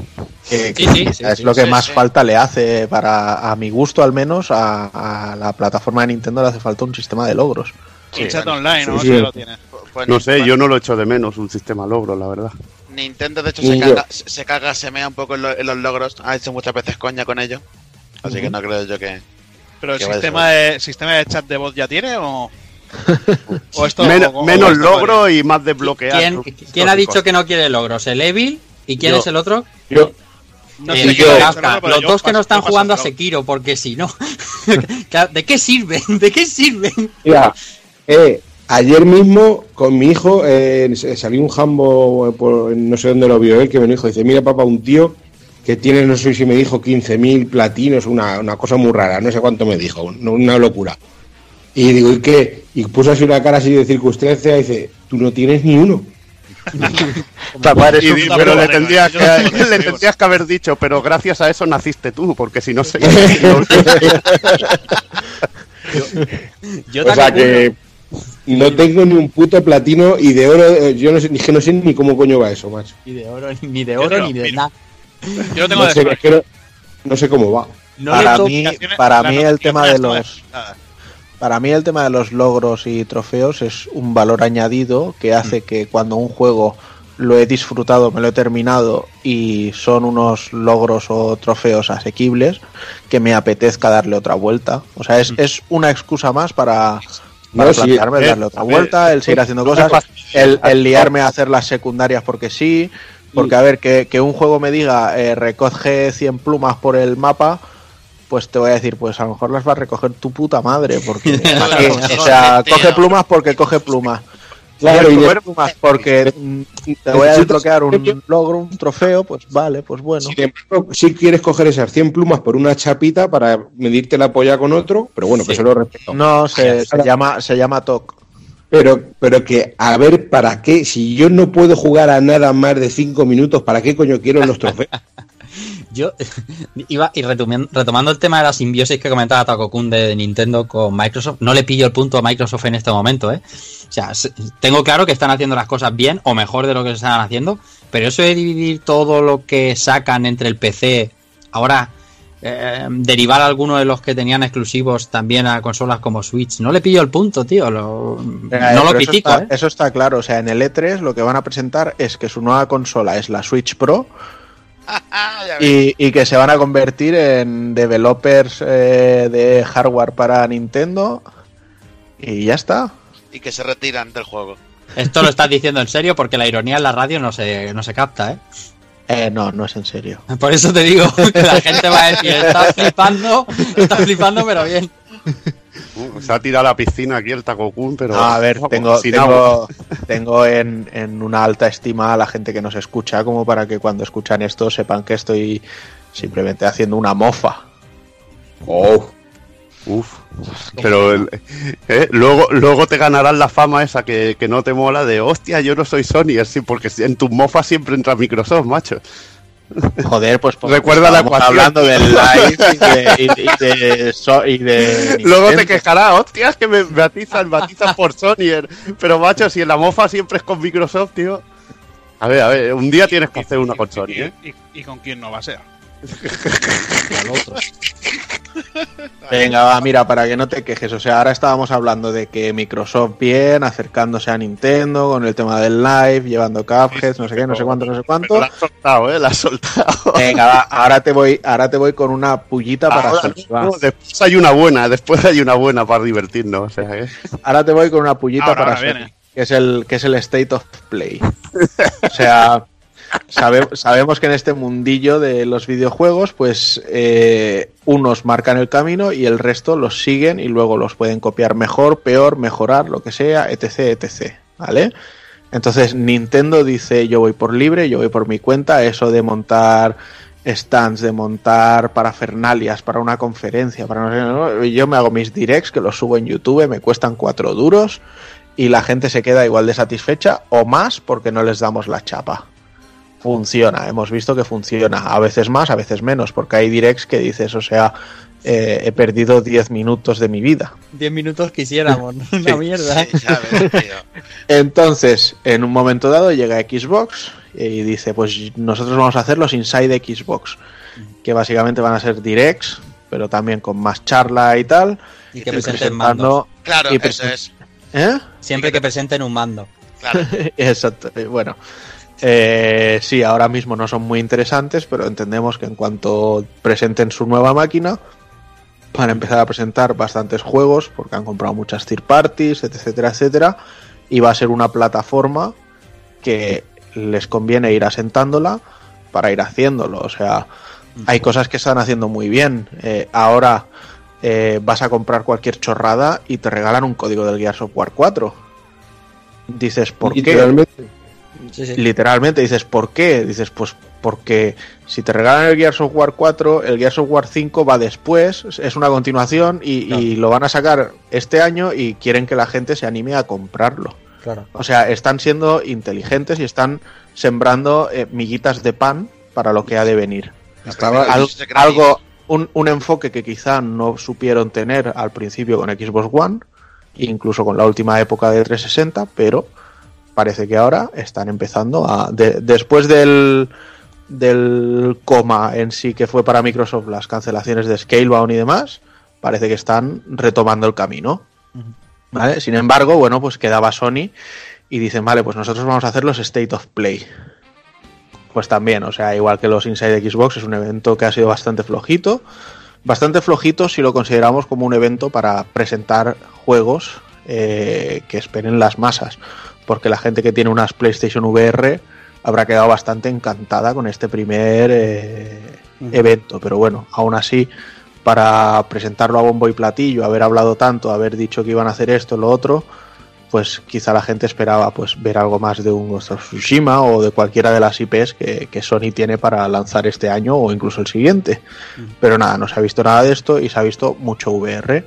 que, Sí, sí, sí, es sí, lo que sí, más sí. falta le hace para, a mi gusto al menos, a, a la plataforma de Nintendo le hace falta un sistema de logros. chat online, ¿no? sí, Sí, sí. lo tiene. Pues No sé, yo no lo echo de menos un sistema logro, la verdad. Nintendo, de hecho, se caga, se se caga, se mea un poco en, lo- en los logros. Ha hecho muchas veces coña con ello. Así que no creo yo que. Pero el sistema de, sistema de chat de voz ya tiene o. o esto, Men- o- o menos esto logro y más desbloquear. ¿Quién, quién ha dicho que no quiere logros? ¿El Evil? ¿Y quién Yo. es el otro? Yo, No Eh, sé yo, Kafka. pero Los yo dos que no están jugando a el Sekiro, porque si no. ¿De qué sirven? ¿De qué sirven? mira, eh, ayer mismo con mi hijo eh, se- salió un jambo, eh, por, no sé dónde lo vio él, que me dijo, dice, mira papá, un tío que tiene, no sé si me dijo 15.000 platinos, una, una cosa muy rara, no sé cuánto me dijo, una, locura. Y digo, ¿y qué? Y puso así una cara así de circunstancia y dice, tú no tienes ni uno. Papá, eres un pero le tendrías, que, le tendrías que haber dicho, pero gracias a eso naciste tú, porque si no se... Yo O sea que no tengo ni un puto platino y de oro, eh, yo no sé, es que no sé ni cómo coño va eso, macho. Ni de oro, ni de oro, ni de nada. Yo lo tengo No de sé, es que no, no sé cómo va. No para mí, para mí el tema de los... Para mí el tema de los logros y trofeos es un valor añadido que hace que cuando un juego lo he disfrutado, me lo he terminado y son unos logros o trofeos asequibles, que me apetezca darle otra vuelta. O sea, es, es una excusa más para, para No, sí, plantearme el eh, darle otra vuelta, el seguir haciendo cosas, el, el liarme a hacer las secundarias porque sí. Porque, a ver, que, que un juego me diga eh, recoge 100 plumas por el mapa, pues te voy a decir, pues a lo mejor las va a recoger tu puta madre, porque o sea, coge plumas porque coge plumas. Claro, y de- plumas porque mm, te voy a desbloquear un logro, un trofeo, pues vale, pues bueno. Si quieres coger esas 100 plumas por una chapita para medirte la polla con otro, pero bueno, que Sí. se lo respeto. No, se, se llama se llama TOC. Pero, pero que, a ver, ¿para qué? Si yo no puedo jugar a nada más de 5 minutos, ¿para qué coño quiero los trofeos? Yo iba y retomando el tema de la simbiosis que comentaba Takokun de Nintendo con Microsoft, no le pillo el punto a Microsoft en este momento, ¿eh? O sea, tengo claro que están haciendo las cosas bien o mejor de lo que se están haciendo, pero eso de dividir todo lo que sacan entre el PC, ahora eh, derivar algunos de los que tenían exclusivos también a consolas como Switch, no le pillo el punto, tío. lo- Venga, eh, no lo eso critico, está, ¿eh? eso está claro. O sea, en el E3 lo que van a presentar es que su nueva consola es la Switch Pro y, y que se van a convertir en developers eh, de hardware para Nintendo y ya está. Y que se retiran del juego. Esto lo estás diciendo en serio porque la ironía en la radio no se, no se capta, ¿eh? Eh, no, no es en serio. Por eso te digo que la gente va a decir, está flipando, está flipando, pero bien. Uh, Se ha tirado a la piscina aquí el Takokun, pero. No, a ver, tengo, tengo, tengo en, en una alta estima a la gente que nos escucha, como para que cuando escuchan esto sepan que estoy simplemente haciendo una mofa. Oh, Uf. Pero eh, luego, luego te ganarás la fama esa que, que no te mola de hostia, yo no soy Sony, así porque en tus mofas siempre entra Microsoft, macho. Joder, pues porque Recuerda la ecuación. hablando del live y de, y de- y de so- y de Luego te quejarás, hostia, es que me, me atizan, me atizan por Sony. Pero macho, si en la mofa siempre es con Microsoft, tío. A ver, a ver, un día tienes que hacer una con Sony, y, ¿eh? y- y con quién no va a ser. Venga, va, mira, para que no te quejes. O sea, ahora estábamos hablando de que Microsoft bien, acercándose a Nintendo con el tema del live, llevando Cuphead, no sé qué, no sé cuánto, no sé cuánto. La has soltado, ¿eh? La has soltado. Venga, va, ahora te voy, ahora te voy con una pullita para Ahora, no, después hay una buena, después hay una buena para divertirnos. O sea, ¿eh? Ahora te voy con una pullita Ahora, para ahora Sony, que es el que es el State of Play. O sea, sabe- sabemos que en este mundillo de los videojuegos, pues eh, unos marcan el camino y el resto los siguen y luego los pueden copiar mejor, peor, mejorar, lo que sea, etc, etc. ¿Vale? Entonces Nintendo dice yo voy por libre, yo voy por mi cuenta, eso de montar stands, de montar parafernalias para una conferencia, para no sé, ¿no? yo me hago mis directs que los subo en YouTube, me cuestan cuatro duros y la gente se queda igual de satisfecha o más porque no les damos la chapa. Funciona, hemos visto que funciona, a veces más, a veces menos, porque hay directs que dices, o sea, eh, he perdido 10 minutos de mi vida. 10 minutos quisiéramos, una mierda. Sí, ya ves, tío. Entonces, en un momento dado llega Xbox y dice, pues nosotros vamos a hacer los Inside Xbox, que básicamente van a ser directs, pero también con más charla y tal. Y que presenten mandos. Claro, y eso es. ¿Eh? Siempre que presenten un mando. Claro. Exacto. eh, Bueno, eh, sí, ahora mismo no son muy interesantes, pero entendemos que en cuanto presenten su nueva máquina, van a empezar a presentar bastantes juegos, porque han comprado muchas third parties, etcétera, etcétera, y va a ser una plataforma que les conviene ir asentándola para ir haciéndolo. O sea, hay cosas que están haciendo muy bien. Eh, ahora eh, vas a comprar cualquier chorrada y te regalan un código del Gears of War 4. Dices, ¿por qué? Literalmente. Sí, sí. Literalmente dices, ¿por qué? Dices, pues porque si te regalan el Gears of War 4, el Gears of War 5 va después, es una continuación y, y lo van a sacar este año y quieren que la gente se anime a comprarlo. Claro. O sea, están siendo inteligentes y están sembrando eh, miguitas de pan para lo que ha de venir. Estaba, Al- algo, un, un enfoque que quizá no supieron tener al principio con Xbox One, incluso con la última época de 360, pero parece que ahora están empezando a. de- después del, del coma en sí que fue para Microsoft las cancelaciones de Scalebound y demás, parece que están retomando el camino. ¿Vale? Sin embargo, bueno, pues quedaba Sony y dicen, vale, pues nosotros vamos a hacer los State of Play. Pues también, o sea, igual que los Inside Xbox, es un evento que ha sido bastante flojito. Bastante flojito si lo consideramos como un evento para presentar juegos eh, que esperen las masas. Porque la gente que tiene unas PlayStation VR habrá quedado bastante encantada con este primer eh, evento. Pero bueno, aún así, para presentarlo a bombo y platillo, haber hablado tanto, haber dicho que iban a hacer esto, lo otro, pues quizá la gente esperaba pues ver algo más de un Ghost of Tsushima o de cualquiera de las IPs que, que Sony tiene para lanzar este año o incluso el siguiente. Pero nada, no se ha visto nada de esto y se ha visto mucho VR.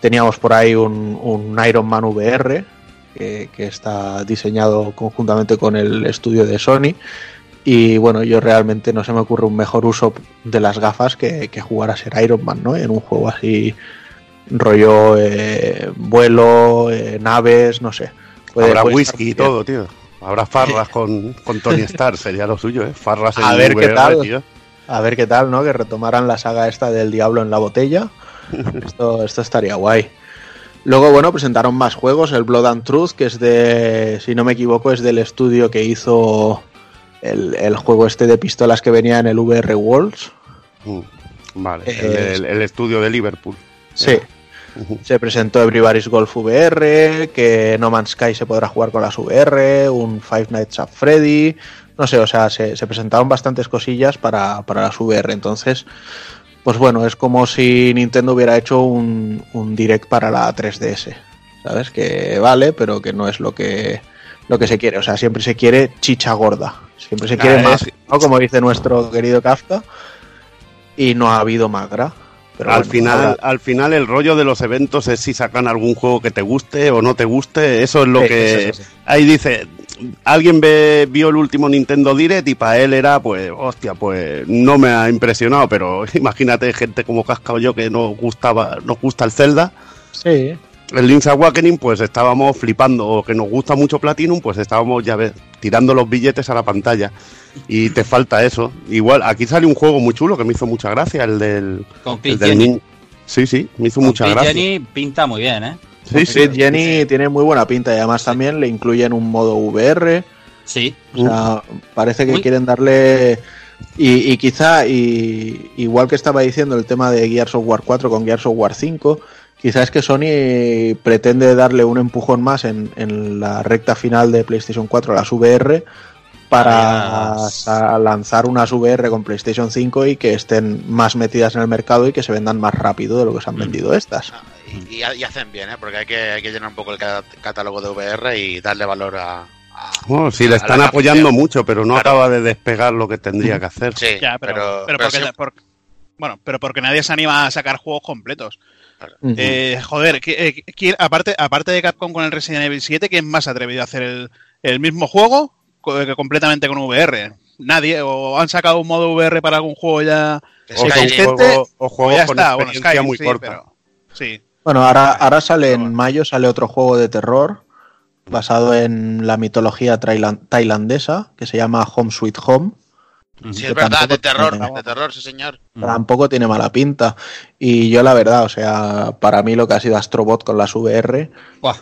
Teníamos por ahí un, un Iron Man VR que, que está diseñado conjuntamente con el estudio de Sony Y bueno, yo realmente no se me ocurre un mejor uso de las gafas que, que jugar a ser Iron Man, ¿no? En un juego así, rollo eh, vuelo, eh, naves, no sé. Puede- Habrá puede whisky y todo, tío. Habrá farras con, con Tony Stark, sería lo suyo, ¿eh? Farras en A ver qué tal. tío. A ver qué tal, ¿no? Que retomaran la saga esta del diablo en la botella. Esto, esto estaría guay. Luego, bueno, presentaron más juegos. El Blood and Truth, que es de, si no me equivoco, es del estudio que hizo el, el juego este de pistolas que venía en el VR Worlds. Mm, Vale, Eh, el, estudio de Liverpool. Sí. Se presentó Everybody's Golf VR, que No Man's Sky se podrá jugar con las VR, un Five Nights at Freddy, no sé, o sea, se, se presentaron bastantes cosillas para, para las VR. Entonces, pues bueno, es como si Nintendo hubiera hecho un, un direct para la 3DS, ¿sabes? Que vale, pero que no es lo que, lo que se quiere. O sea, siempre se quiere chicha gorda, siempre se quiere Ah, más, es- ¿no? Como dice nuestro querido Kafka, y no ha habido magra. Pero al bueno, final, al final el rollo de los eventos es si sacan algún juego que te guste o no te guste, eso es lo Sí, que sí, sí, sí. ahí dice, alguien ve, vio el último Nintendo Direct y para él era pues, hostia, pues no me ha impresionado, pero imagínate gente como Casca o yo que nos gustaba, nos gusta el Zelda, Sí. el Link's Awakening pues estábamos flipando, o que nos gusta mucho Platinum, pues estábamos ya ves, tirando los billetes a la pantalla. Y te falta eso. Igual, aquí sale un juego muy chulo que me hizo mucha gracia, el del, Con el del Sí, sí, me hizo Con mucha gracia. Jenny pinta muy bien, ¿eh? Sí, sí. Jenny tiene muy buena pinta y además también le incluyen un modo VR. Sí. O sea, parece que Uy. quieren darle. Y, y quizá, y, igual que estaba diciendo el tema de Gears of War 4 con Gears of War 5, quizá es que Sony pretende darle un empujón más en, en la recta final de PlayStation 4 a las VR para lanzar unas VR con PlayStation 5 y que estén más metidas en el mercado y que se vendan más rápido de lo que se han vendido estas. Y, y hacen bien, ¿eh? Porque hay que, hay que llenar un poco el ca- catálogo de VR y darle valor a. a- Bueno, sí, le están apoyando mucho, pero no Claro. acaba de despegar lo que tendría que hacer. Sí, Ya, pero, pero, pero, porque, sí- por- bueno, pero porque nadie se anima a sacar juegos completos. Eh, joder, ¿qui- eh, aparte, aparte de Capcom con el Resident Evil 7, ¿quién más ha atrevido a hacer el, el mismo juego completamente con VR? Nadie, o han sacado un modo VR para algún juego ya O juego- o o juegos ya con está, bueno, muy sí, corta. pero sí. Bueno, ahora, ahora sale en mayo, sale otro juego de terror basado en la mitología tailandesa que se llama Home Sweet Home. Sí, es verdad, de terror, tiene- de terror, sí, señor. Tampoco tiene mala pinta. Y yo la verdad, o sea, para mí lo que ha sido Astrobot con las VR, Buah,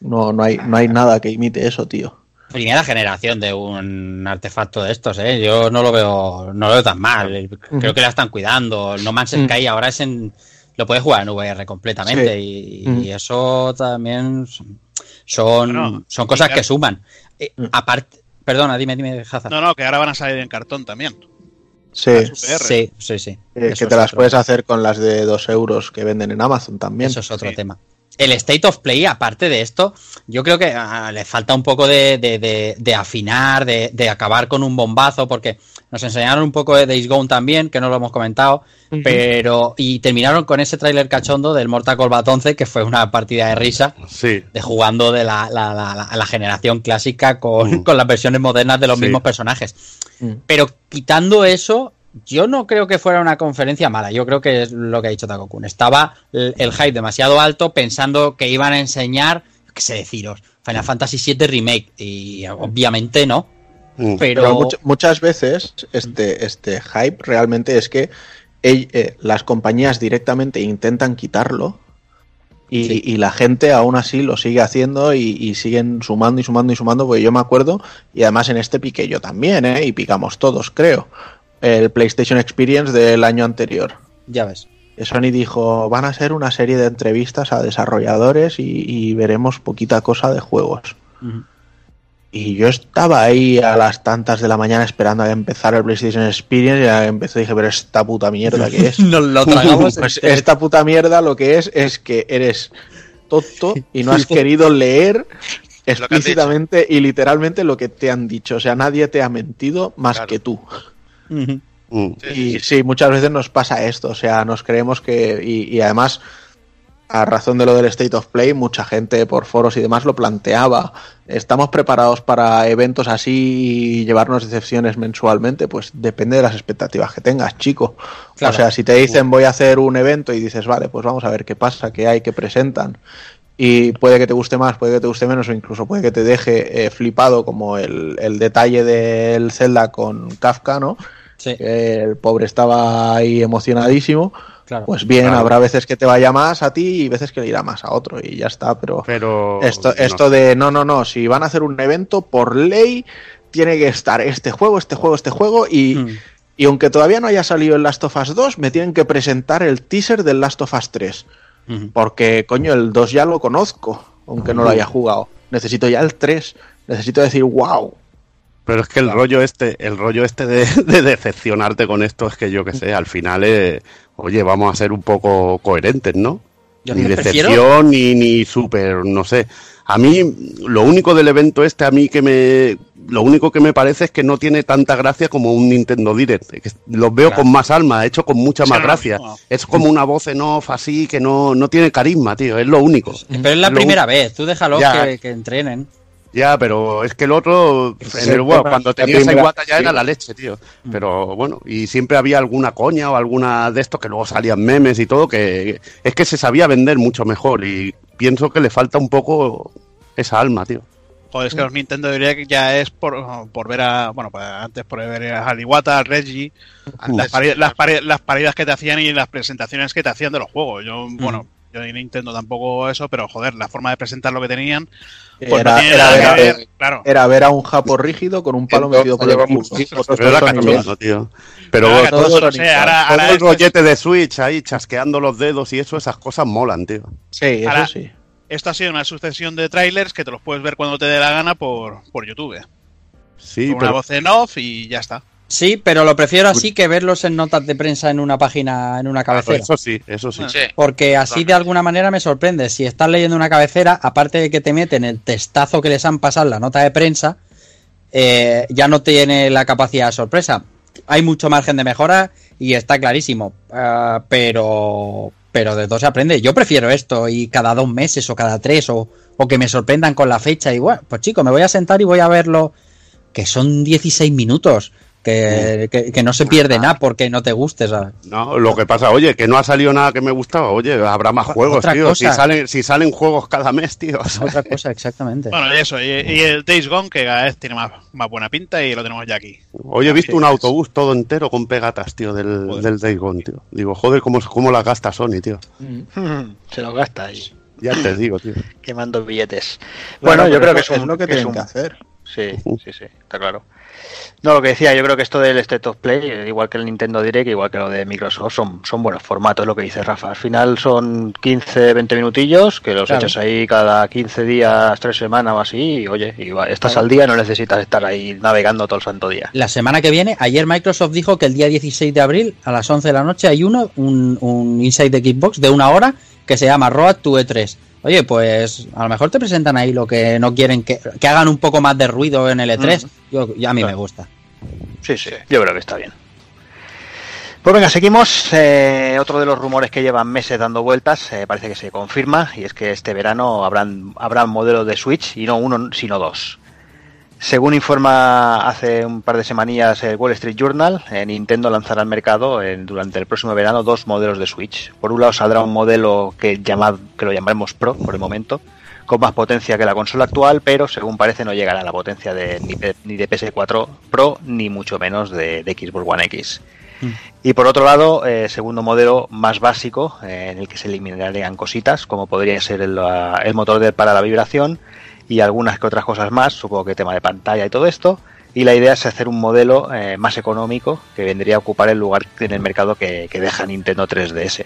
no, no, hay, no hay nada que imite eso, tío. Primera generación de un artefacto de estos, ¿eh? Yo no lo veo, no lo veo tan mal. Creo que la están cuidando. No Man's Mm. Sky ahora es en, lo puedes jugar en VR completamente Sí. y, Mm. y eso también son, Bueno, son cosas que suman. Eh, aparte, perdona, dime, dime, Hazard. No, no, que ahora van a salir en cartón también. Sí. Sí, sí, sí. eh, que te las otro- puedes hacer con las de 2 euros que venden en Amazon también. Eso es otro Sí. tema. El State of Play, aparte de esto, yo creo que ah, le falta un poco de, de- de- de afinar, de, acabar con un bombazo, porque nos enseñaron un poco de Days Gone también, que no lo hemos comentado, pero y terminaron con ese tráiler cachondo del Mortal Kombat 11, que fue una partida de risa, Sí. de jugando de la, la- la- generación clásica con, con las versiones modernas de los Sí. mismos personajes. Mm. Pero quitando eso, yo no creo que fuera una conferencia mala. Yo creo que es lo que ha dicho Takokun. Estaba el, el hype demasiado alto pensando que iban a enseñar, qué sé deciros, Final Fantasy VII Remake. Y obviamente no. Mm. Pero, Pero much- muchas veces este, este hype realmente es que eh, las compañías directamente intentan quitarlo y, Sí. y la gente aún así lo sigue haciendo y, y siguen sumando y sumando y sumando, porque yo me acuerdo, y además en este piqué yo también, ¿eh? y picamos todos, creo, el PlayStation Experience del año anterior. ya ves. Sony dijo, van a ser una serie de entrevistas a desarrolladores y, y veremos poquita cosa de juegos. Y yo estaba ahí a las tantas de la mañana esperando a que empezara el PlayStation Experience y ya empezó y dije, pero esta puta mierda que es. Nos lo tragamos. Pues esta puta mierda lo que es es que eres tonto y no has querido leer explícitamente y literalmente lo que te han dicho. O sea, nadie te ha mentido más Claro. que tú. Mm. Y sí, muchas veces nos pasa esto, o sea, nos creemos que, y, y además, a razón de lo del State of Play, mucha gente por foros y demás lo planteaba. ¿Estamos preparados para eventos así y llevarnos decepciones mensualmente? Pues depende de las expectativas que tengas, chico. Claro. O sea, si te dicen voy a hacer un evento y dices, vale, pues vamos a ver qué pasa, qué hay, qué presentan. Y puede que te guste más, puede que te guste menos, o incluso puede que te deje eh, flipado como el, el detalle del Zelda con Kafka, ¿no? Sí, Que el pobre estaba ahí emocionadísimo. claro. Pues bien, Claro. habrá veces que te vaya más a ti y veces que le irá más a otro y ya está, pero Pero. esto, no esto de no, no, no, si van a hacer un evento por ley tiene que estar este juego, este juego, este juego y, Mm. y aunque todavía no haya salido el Last of Us 2, me tienen que presentar el teaser del Last of Us 3, Ujú. porque coño, el 2 ya lo conozco, aunque no lo haya jugado. Necesito ya el 3, necesito decir, wow. Pero es que el rollo este, el rollo este de, de decepcionarte con esto es que yo que sé, al final eh, oye, vamos a ser un poco coherentes, ¿no? Yo ni es decepción, prefiero- ni, ni súper, no sé. A mí, lo único del evento este, a mí que me. Lo único que me parece es que no tiene tanta gracia como un Nintendo Direct. Los veo Claro. con más alma, hecho con mucha Es más es gracia. Es como una voz en off así que no, no tiene carisma, tío. Es lo único. Pero es la primera vez, tú déjalo Ya. que, que entrenen. Ya, pero es que el otro, en el bueno, cuando tenías primera- Iwata ya sí. era la leche, tío. Pero bueno, y siempre había alguna coña o alguna de estos que luego salían memes y todo, que es que se sabía vender mucho mejor y pienso que le falta un poco esa alma, tío. Joder, es que los Nintendo Direct ya es por, por ver a. Bueno, pues antes por ver a Haliwata, a Reggie, las, pari- las, pari- las paridas que te hacían y las presentaciones que te hacían de los juegos. Yo, bueno, yo ni Nintendo tampoco eso, pero joder, la forma de presentar lo que tenían. Pues no Era, era ver, claro. era ver a un japo rígido con un palo Entonces, metido por el culo. Pero era Estos son cachondo, tío. Pero Ahora, todos todo, son no sé, ahora, todo ahora el es- rollete de Switch ahí, chasqueando los dedos y eso, esas cosas molan, tío. Sí, eso Ahora- sí. esto ha sido una sucesión de trailers que te los puedes ver cuando te dé la gana por, por YouTube. Sí, Con una voz en off y ya está. Sí, pero lo prefiero así que verlos en notas de prensa en una página, en una cabecera. eso sí, eso sí. Sí. Porque así de alguna manera me sorprende. Si estás leyendo una cabecera, aparte de que te meten el testazo que les han pasado la nota de prensa, eh, ya no tiene la capacidad de sorpresa. Hay mucho margen de mejora y está clarísimo. Ah, pero, pero de todo se aprende. Yo prefiero esto y cada dos meses o cada tres o, o que me sorprendan con la fecha. Y bueno, pues chico, me voy a sentar y voy a verlo. Que son 16 minutos. Que, que- que no se pierde nada porque no te guste, ¿sabes? No, lo que pasa, oye, que no ha salido nada que me gustaba. Oye, habrá más juegos, otra tío. Si salen, si salen juegos cada mes, tío. Otra cosa, exactamente. Bueno, y eso. Y, y el Days Gone, que cada vez tiene más, más buena pinta y lo tenemos ya aquí. Hoy he visto un autobús todo entero con pegatas, tío, del, Joder. del Days Gone, tío. Digo, joder, cómo, cómo la gasta Sony, tío. Se lo gasta ahí, Ya te digo, tío. quemando billetes. Bueno, Bueno, yo creo que es, un- lo que que es tienen un- que hacer. Sí, sí, sí, está claro. No, lo que decía, yo creo que esto del State of Play, igual que el Nintendo Direct, igual que lo de Microsoft, son, son buenos formatos, lo que dice Rafa. Al final son 15, 20 minutillos, que los Claro. echas ahí cada 15 días, 3 semanas o así, y oye, y va- estás Claro. al día, no necesitas estar ahí navegando todo el santo día. La semana que viene, ayer Microsoft dijo que el día 16 de abril a las 11 de la noche hay uno, un, un Inside de Xbox de una hora que se llama Road to E3. Oye, pues a lo mejor te presentan ahí lo que no quieren que, que hagan un poco más de ruido en el E3. Yo, a mí me gusta. Sí, sí, yo creo que está bien. Pues venga, seguimos. Eh, otro de los rumores que llevan meses dando vueltas, eh, parece que se confirma, y es que este verano habrán, habrá modelos de Switch, y no uno, sino dos. Según informa hace un par de semanillas el Wall Street Journal, eh, Nintendo lanzará al mercado en- durante el próximo verano dos modelos de Switch. Por un lado saldrá un modelo que, llamad, que lo llamaremos Pro por el momento, con más potencia que la consola actual, pero según parece no llegará a la potencia de, ni, de, ni de PS4 Pro, ni mucho menos de, de Xbox One X. Y por otro lado, eh, segundo modelo más básico, eh, en el que se eliminarían cositas, como podría ser el, el motor de, para la vibración y algunas que otras cosas más, supongo que tema de pantalla y todo esto. Y la idea es hacer un modelo eh, más económico que vendría a ocupar el lugar en el mercado que, que deja Nintendo 3DS.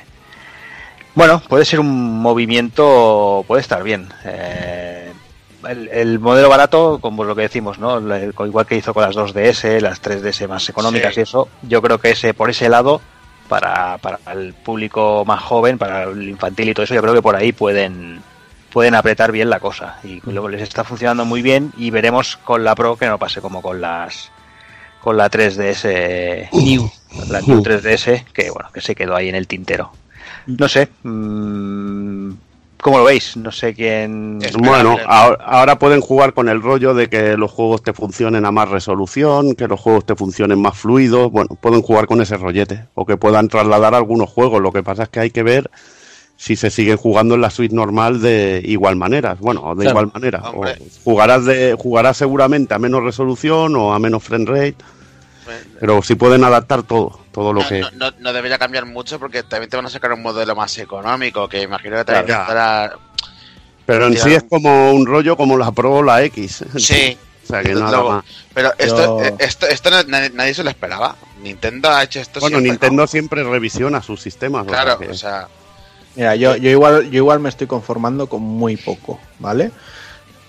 Bueno, puede ser un movimiento, puede estar bien. Eh, el, el modelo barato, como lo que decimos, ¿no? Igual que hizo con las 2DS, las 3DS más económicas Sí. y eso, yo creo que ese por ese lado, para, para el público más joven, para el infantil y todo eso, yo creo que por ahí pueden pueden apretar bien la cosa y luego les está funcionando muy bien y veremos con la Pro que no pase como con las con la 3DS New. la New 3DS que bueno que se quedó ahí en el tintero no sé mm, ¿Cómo lo veis? No sé quién... Bueno, ahora, ahora pueden jugar con el rollo de que los juegos te funcionen a más resolución, que los juegos te funcionen más fluidos. Bueno, pueden jugar con ese rollete o que puedan trasladar algunos juegos. Lo que pasa es que hay que ver si se siguen jugando en la suite normal de igual manera. Bueno, de Claro. igual manera. O jugarás de jugarás seguramente a menos resolución o a menos frame rate, pero si pueden adaptar todo, todo lo No, que no, no- no debería cambiar mucho porque también te van a sacar un modelo más económico que imagino que te va a Claro. costar a- Pero en sí es como un rollo como la Pro o la X. Sí. O sea que nada más. Pero esto, Yo- eh, esto, esto no- nadie, nadie se lo esperaba. Nintendo ha hecho esto Bueno, siempre, Nintendo ¿no? siempre revisiona sus sistemas. o sea Claro, que- o sea, Mira, yo, yo igual, yo igual me estoy conformando con muy poco, ¿vale?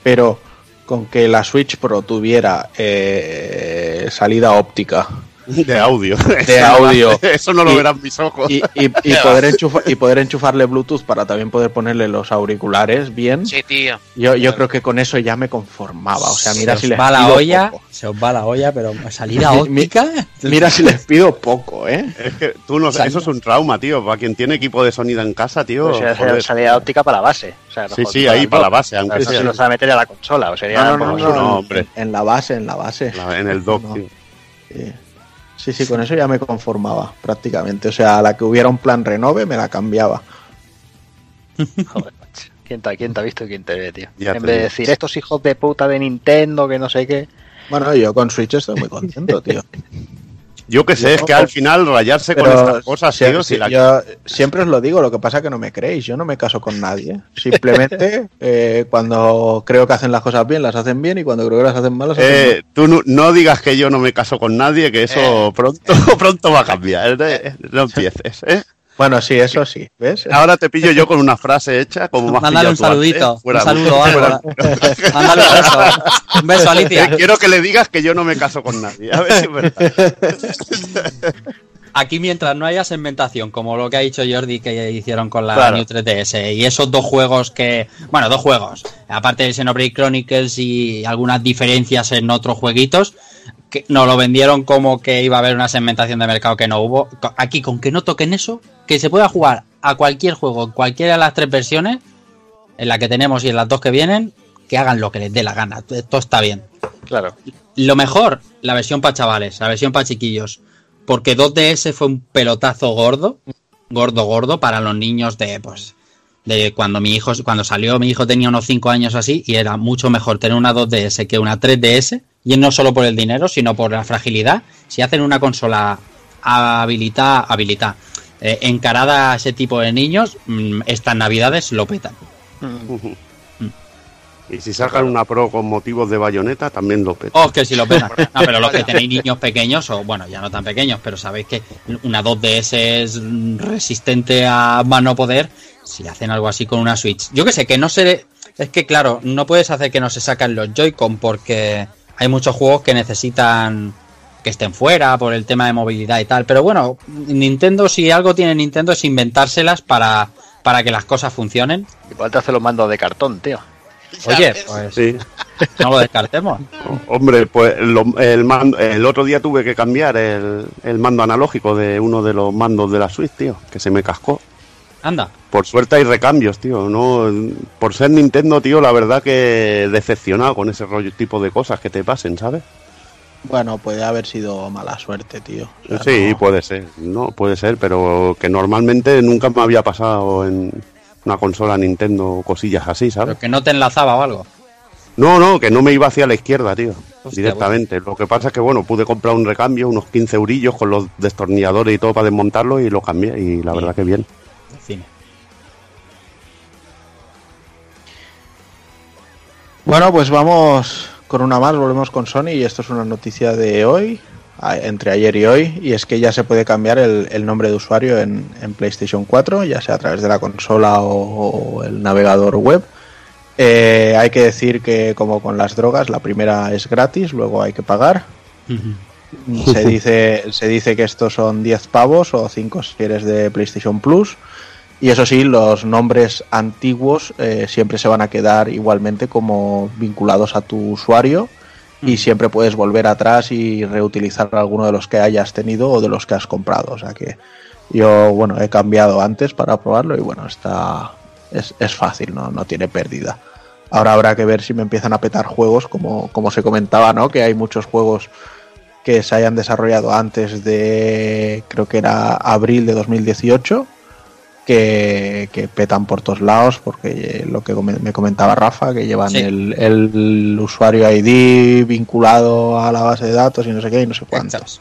Pero con que la Switch Pro tuviera eh, salida óptica de audio. de Eso no- audio Eso no lo Y- verán mis ojos. y, y- y poder enchufa- y poder enchufarle Bluetooth para también poder ponerle los auriculares bien, Sí, tío. yo, yo creo que con eso ya me conformaba. O sea, mira se si os les va la pido olla, poco. se os va la olla, pero salida óptica. Mira si les pido poco, ¿eh? Es que tú no Salida. eso es un trauma, tío. Para quien tiene equipo de sonido en casa, tío. Pues sería joder. salida óptica para la base. O sea, Sí, sí, ahí para la base, O sea, aunque sea. se los va a meter a la consola. O sería No, no, no, hombre. En la base, en la base. La- en el dock, No. tío. Sí. Sí, sí, con eso ya me conformaba prácticamente. O sea, a la que hubiera un plan renove me la cambiaba. Joder, macho. ¿Quién te, ¿Quién te ha visto y quién te ve, tío? Ya en vez de decir estos hijos de puta de Nintendo, que no sé qué. Bueno, yo con Switch estoy muy contento, tío. Yo que sé, Yo- es que al final rayarse con estas cosas, sie- tío. sí, si la- yo siempre os lo digo, lo que pasa es que no me creéis. Yo no me caso con nadie. Simplemente eh, cuando creo que hacen las cosas bien, las hacen bien y cuando creo que las hacen mal, las hacen mal. Eh, tú no, no digas que yo no me caso con nadie, que eso pronto, pronto va a cambiar. ¿eh? No empieces, ¿eh? Bueno, sí, eso sí, ¿ves? Ahora te pillo yo con una frase hecha como más Mándale un antes, saludito, fuera- un saludo o fuera- algo. Mándale un beso. Un beso, Alicia. Eh, quiero que le digas que yo no me caso con nadie. A ver si es verdad. Aquí mientras no haya segmentación, como lo que ha dicho Jordi que hicieron con la Claro. New 3DS y esos dos juegos que, bueno, dos juegos, aparte de Xenoblade Chronicles y algunas diferencias en otros jueguitos, que nos lo vendieron como que iba a haber una segmentación de mercado que no hubo. Aquí con que no toquen eso, que se pueda jugar a cualquier juego, en cualquiera de las tres versiones, en la que tenemos y en las dos que vienen, que hagan lo que les dé la gana. Todo está bien. Claro. Lo mejor, la versión para chavales, la versión para chiquillos. Porque 2DS fue un pelotazo gordo, gordo, gordo, para los niños de, pues, de cuando mi hijo, cuando salió, mi hijo tenía unos 5 años así, y era mucho mejor tener una 2DS que una 3DS, y no solo por el dinero, sino por la fragilidad. Si hacen una consola habilitada, habilitada, eh, encarada a ese tipo de niños, mm, estas navidades lo petan. Y si sacan una pro con motivos de bayoneta, también lo peta. Oh, que si lo petan. No, pero los que tenéis niños pequeños, o bueno, ya no tan pequeños, pero sabéis que una 2DS es mm, resistente a más no poder, si hacen algo así con una Switch. Yo que sé, que no se... Es que claro, no puedes hacer que no se sacan los Joy-Con porque hay muchos juegos que necesitan que estén fuera por el tema de movilidad y tal. Pero bueno, Nintendo, si algo tiene Nintendo es inventárselas para, para que las cosas funcionen. Igual te hace los mandos de cartón, tío. Oye, pues Sí. no lo descartemos. Hombre, pues lo- el, mando- el otro día tuve que cambiar el, el mando analógico de uno de los mandos de la Switch, tío, que se me cascó. Anda. Por suerte hay recambios, tío. No, por ser Nintendo, tío, la verdad que decepcionado con ese rollo tipo de cosas que te pasen, ¿sabes? Bueno, puede haber sido mala suerte, tío. O sea, sí, no- puede ser, no, puede ser, pero que normalmente nunca me había pasado en una consola Nintendo cosillas así, ¿sabes? Pero que no te enlazaba o algo. No, no, que no me iba hacia la izquierda, tío, Hostia, directamente. Lo que pasa es que, bueno, pude comprar un recambio, unos 15 eurillos con los destornilladores y todo para desmontarlo y lo cambié y la verdad que bien. Fin. Bueno, pues vamos con una más, volvemos con Sony y esto es una noticia de hoy, entre ayer y hoy, y es que ya se puede cambiar el, el nombre de usuario en, en PlayStation 4, ya sea a través de la consola o, o el navegador web. Eh, hay que decir que como con las drogas, la primera es gratis, luego hay que pagar. Se dice, se dice que estos son 10 pavos o 5 si eres de PlayStation Plus. Y eso sí, los nombres antiguos eh, siempre se van a quedar igualmente como vinculados a tu usuario y siempre puedes volver atrás y reutilizar alguno de los que hayas tenido o de los que has comprado. O sea que yo, bueno, he cambiado antes para probarlo y bueno, está, es, es fácil, ¿no? no tiene pérdida. Ahora habrá que ver si me empiezan a petar juegos, como, como se comentaba, ¿no? Que hay muchos juegos que se hayan desarrollado antes de, creo que era abril de 2018, que, que petan por todos lados, porque lo que me comentaba Rafa, que llevan Sí. el, el usuario ID vinculado a la base de datos y no sé qué y no sé cuántos.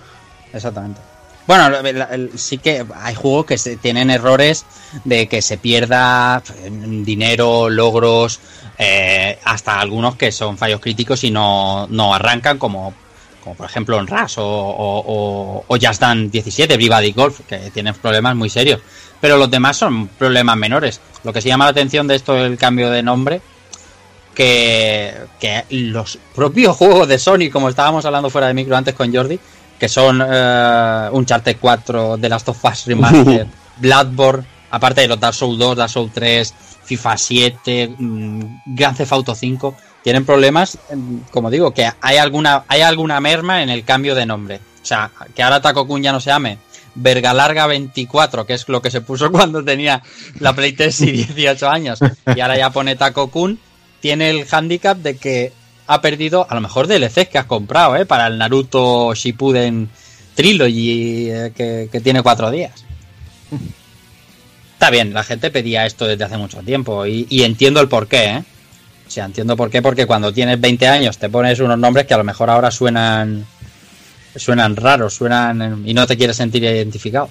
Exactamente. Bueno, sí que hay juegos que tienen errores de que se pierda eh, dinero, logros, eh, hasta algunos que son fallos críticos y no, no arrancan, como, como por ejemplo en Rush o, o, o, o Just Dance 17, Everybody Golf, que tienen problemas muy serios. Pero los demás son problemas menores. Lo que se llama la atención de esto es el cambio de nombre, que, que los propios juegos de Sony, como estábamos hablando fuera de micro antes con Jordi, que son eh, Uncharted 4, The Last of Us Remastered, Bloodborne, aparte de los Dark Souls 2, Dark Souls 3, FIFA 7, mm, Grand Theft Auto 5, tienen problemas, como digo, que hay alguna, hay alguna merma en el cambio de nombre. O sea, que ahora Taco Kun ya no se llame Verga Larga 24, que es lo que se puso cuando tenía la Play 3 y 18 años, y ahora ya pone Taco Kun, tiene el handicap de que ha perdido a lo mejor DLCs que has comprado, ¿eh? Para el Naruto Shippuden Trilogy eh, que, que tiene cuatro días. Está bien, la gente pedía esto desde hace mucho tiempo y, y entiendo el porqué, ¿eh? O sea, entiendo por qué, porque cuando tienes 20 años te pones unos nombres que a lo mejor ahora suenan suenan raros, suenan y no te quieres sentir identificado.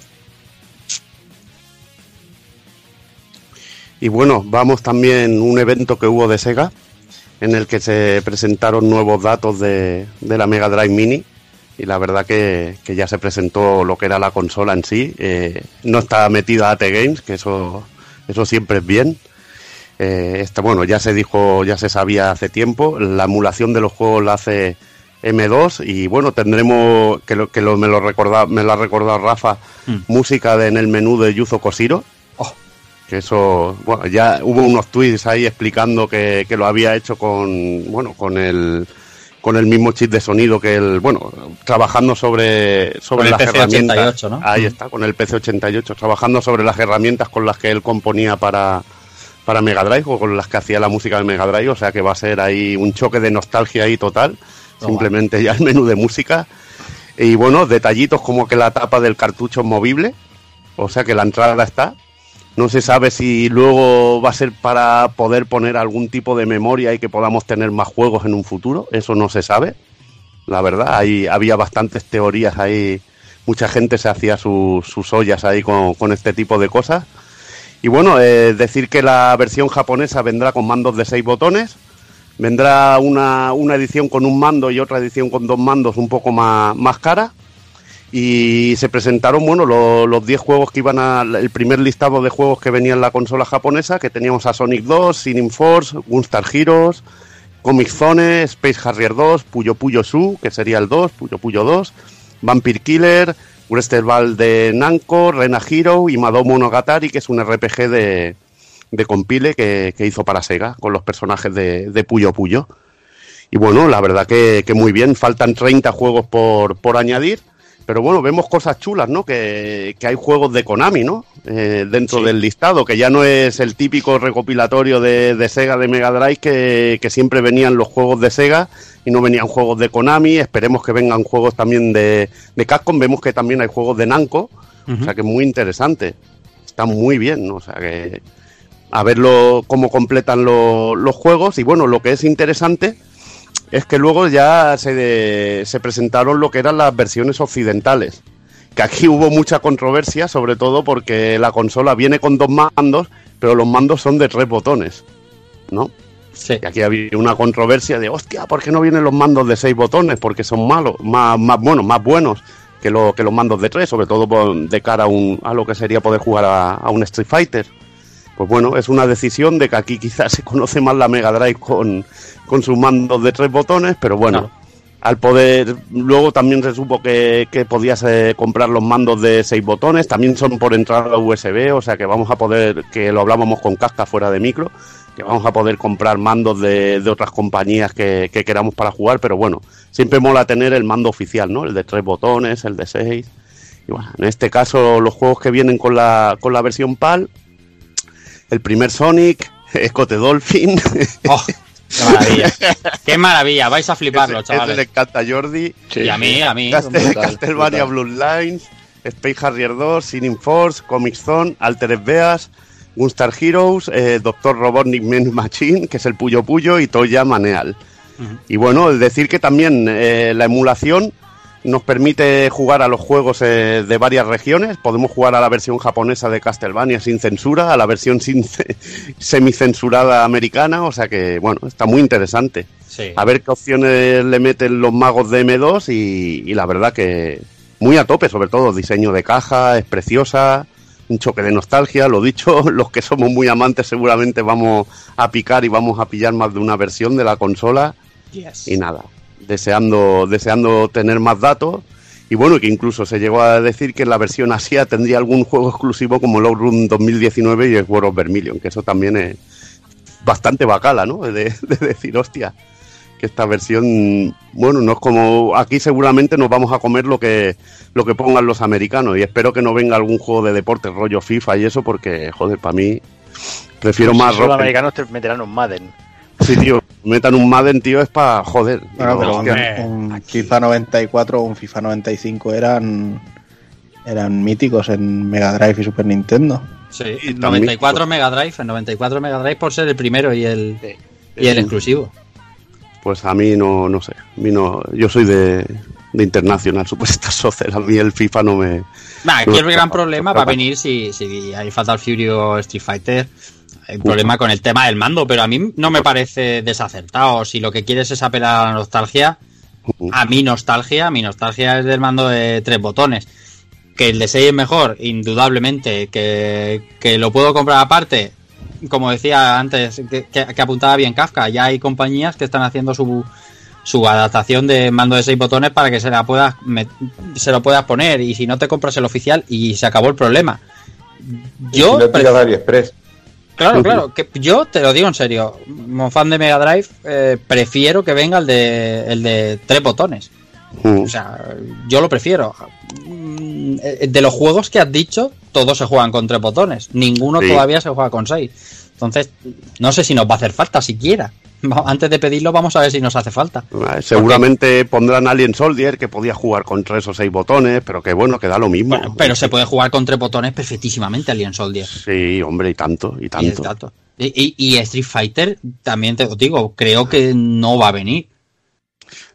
Y bueno, vamos también un evento que hubo de Sega, en el que se presentaron nuevos datos de, de la Mega Drive Mini. Y la verdad que, que ya se presentó lo que era la consola en sí. Eh, no está metida AT Games, que eso, eso siempre es bien. Eh, esta, bueno, ya se dijo, ya se sabía hace tiempo. La emulación de los juegos la hace M2 y bueno, tendremos, que, lo, que lo- me, lo recorda, me lo ha recordado Rafa, Mm. música de- en el menú de Yuzo Koshiro. Oh. Que eso, bueno, ya hubo unos tweets ahí explicando que, que lo había hecho con, bueno, con el, con el mismo chip de sonido que el, bueno, trabajando sobre, sobre las PC herramientas. 88, ¿no? Ahí Mm. está, con el PC88, trabajando sobre las herramientas con las que él componía para, para Mega Drive o con las que hacía la música de Mega Drive, o sea que va a ser ahí un choque de nostalgia ahí total, Oh, simplemente ya el menú de música. Y bueno, detallitos como que la tapa del cartucho es movible, o sea que la entrada está. No se sabe si luego va a ser para poder poner algún tipo de memoria y que podamos tener más juegos en un futuro, eso no se sabe. La verdad, ahí había bastantes teorías ahí, mucha gente se hacía sus, sus ollas ahí con, con este tipo de cosas. Y bueno, eh, decir que la versión japonesa vendrá con mandos de seis botones, vendrá una, una edición con un mando y otra edición con dos mandos un poco más, más cara. Y se presentaron, bueno, lo- los 10 juegos que iban a. El primer listado de juegos que venía en la consola japonesa, que teníamos a Sonic 2, Sinning Force, Gunstar Heroes, Comic Zone, Space Harrier 2, Puyo Puyo Su, que sería el 2, Puyo Puyo 2, Vampire Killer, Wrestle Ball de Namco, Rena Hero y Mado Monogatari, que es un RPG de, de compile que, que hizo para Sega con los personajes de, de Puyo Puyo. Y bueno, la verdad que, que muy bien, faltan 30 juegos por, por añadir. Pero bueno, vemos cosas chulas, ¿no? Que, que hay juegos de Konami, ¿no? Eh, dentro del listado, que ya no es el típico recopilatorio de, de Sega de Mega Drive, que, que siempre venían los juegos de Sega y no venían juegos de Konami. Esperemos que vengan juegos también de, de Capcom. Vemos que también hay juegos de Namco, o sea que es muy interesante. Está muy bien, ¿no? O sea que a verlo cómo completan lo- los juegos. Y bueno, lo que es interesante es que luego ya se, se presentaron lo que eran las versiones occidentales. Que aquí hubo mucha controversia, sobre todo porque la consola viene con dos mandos, pero los mandos son de tres botones, ¿no? Sí. Y aquí había una controversia de, hostia, ¿por qué no vienen los mandos de seis botones? Porque son malos, más, más bueno, más buenos que, lo, que los mandos de tres, sobre todo por- de cara a, un, a lo que sería poder jugar a, a un Street Fighter. Pues bueno, es una decisión de que aquí quizás se conoce más la Mega Drive con, con sus mandos de tres botones, pero bueno, al poder, luego también se supo que, que podías eh, comprar los mandos de seis botones, también son por entrada USB, o sea que vamos a poder, que lo hablábamos con Casca fuera de micro, que vamos a poder comprar mandos de, de otras compañías que, que queramos para jugar, pero bueno, siempre mola tener el mando oficial, ¿no? El de tres botones, el de seis. Y bueno, en este caso los juegos que vienen con la, con la versión PAL el primer Sonic, Escote Dolphin. Oh, qué maravilla. Qué maravilla. Vais a fliparlo, Ese- ese le chavales. encanta a Jordi. y a mí, a mí. Castel- brutal, Castlevania brutal. Bloodlines, Space Harrier 2, Sinning Force, Comic Zone, Altered Beas, Gunstar Heroes, eh, Doctor Robotnik Man Machine, que es el Puyo Puyo, y Toya Maneal. Y bueno, el decir que también eh, la emulación nos permite jugar a los juegos eh, de varias regiones. Podemos jugar a la versión japonesa de Castlevania sin censura, a la versión sin ce- semicensurada americana, o sea que, bueno, está muy interesante Sí. a ver qué opciones le meten los magos de M2 y, y la verdad que muy a tope, sobre todo diseño de caja, es preciosa, un choque de nostalgia, lo dicho, los que somos muy amantes seguramente vamos a picar y vamos a pillar más de una versión de la consola Yes. y nada, deseando, deseando tener más datos. Y bueno, que incluso se llegó a decir que en la versión Asia tendría algún juego exclusivo como el Outrun 2019 y el World of Vermilion, que eso también es bastante bacala, ¿no? De, de decir, hostia, que esta versión, bueno, no es como aquí seguramente nos vamos a comer lo que lo que pongan los americanos y espero que no venga algún juego de deporte rollo FIFA y eso porque joder, para mí prefiero más Si los americanos te meterán un Madden. Sí, tío, metan un Madden, tío, es para joder. Bueno, Digo, pero un, FIFA 94 o un FIFA 95 eran eran míticos en Mega Drive y Super Nintendo. Sí, Y el también- 94 Mega Drive, el 94 Mega Drive por ser el primero y el, y el exclusivo. Pues a mí no, no sé, a mí no, yo soy de, de International Superstar Soccer, a mí el FIFA no me... Nah, aquí No, el gran problema va a venir si, si hay Fatal Fury o Street Fighter. Hay un problema con el tema del mando, pero a mí no me parece desacertado. Si lo que quieres es apelar a la nostalgia, a mi nostalgia, mi nostalgia es del mando de tres botones. Que el de 6 es mejor, indudablemente. Que, que lo puedo comprar aparte, como decía antes, que, que- apuntaba bien Kafka. Ya hay compañías que están haciendo su, su adaptación de mando de 6 botones para que se la puedas met- se lo puedas poner. Y si no te compras el oficial, y se acabó el problema. Y Yo, si no pre- tiras de AliExpress. Claro, claro, que yo te lo digo en serio, como fan de Mega Drive, eh, prefiero que venga el de, el de tres botones. Mm. O sea, yo lo prefiero. Mm, De los juegos que has dicho, todos se juegan con tres botones. Ninguno Sí. todavía se juega con seis. Entonces, no sé si nos va a hacer falta siquiera. Antes de pedirlo, vamos a ver si nos hace falta. Eh, Seguramente pondrán Alien Soldier que podía jugar con tres o seis botones, pero que bueno, que da lo mismo. Bueno, pero se puede jugar con tres botones perfectísimamente Alien Soldier. Sí, hombre, y tanto, y Y, tanto. Y- y- y Street Fighter, también te lo digo, creo que no va a venir.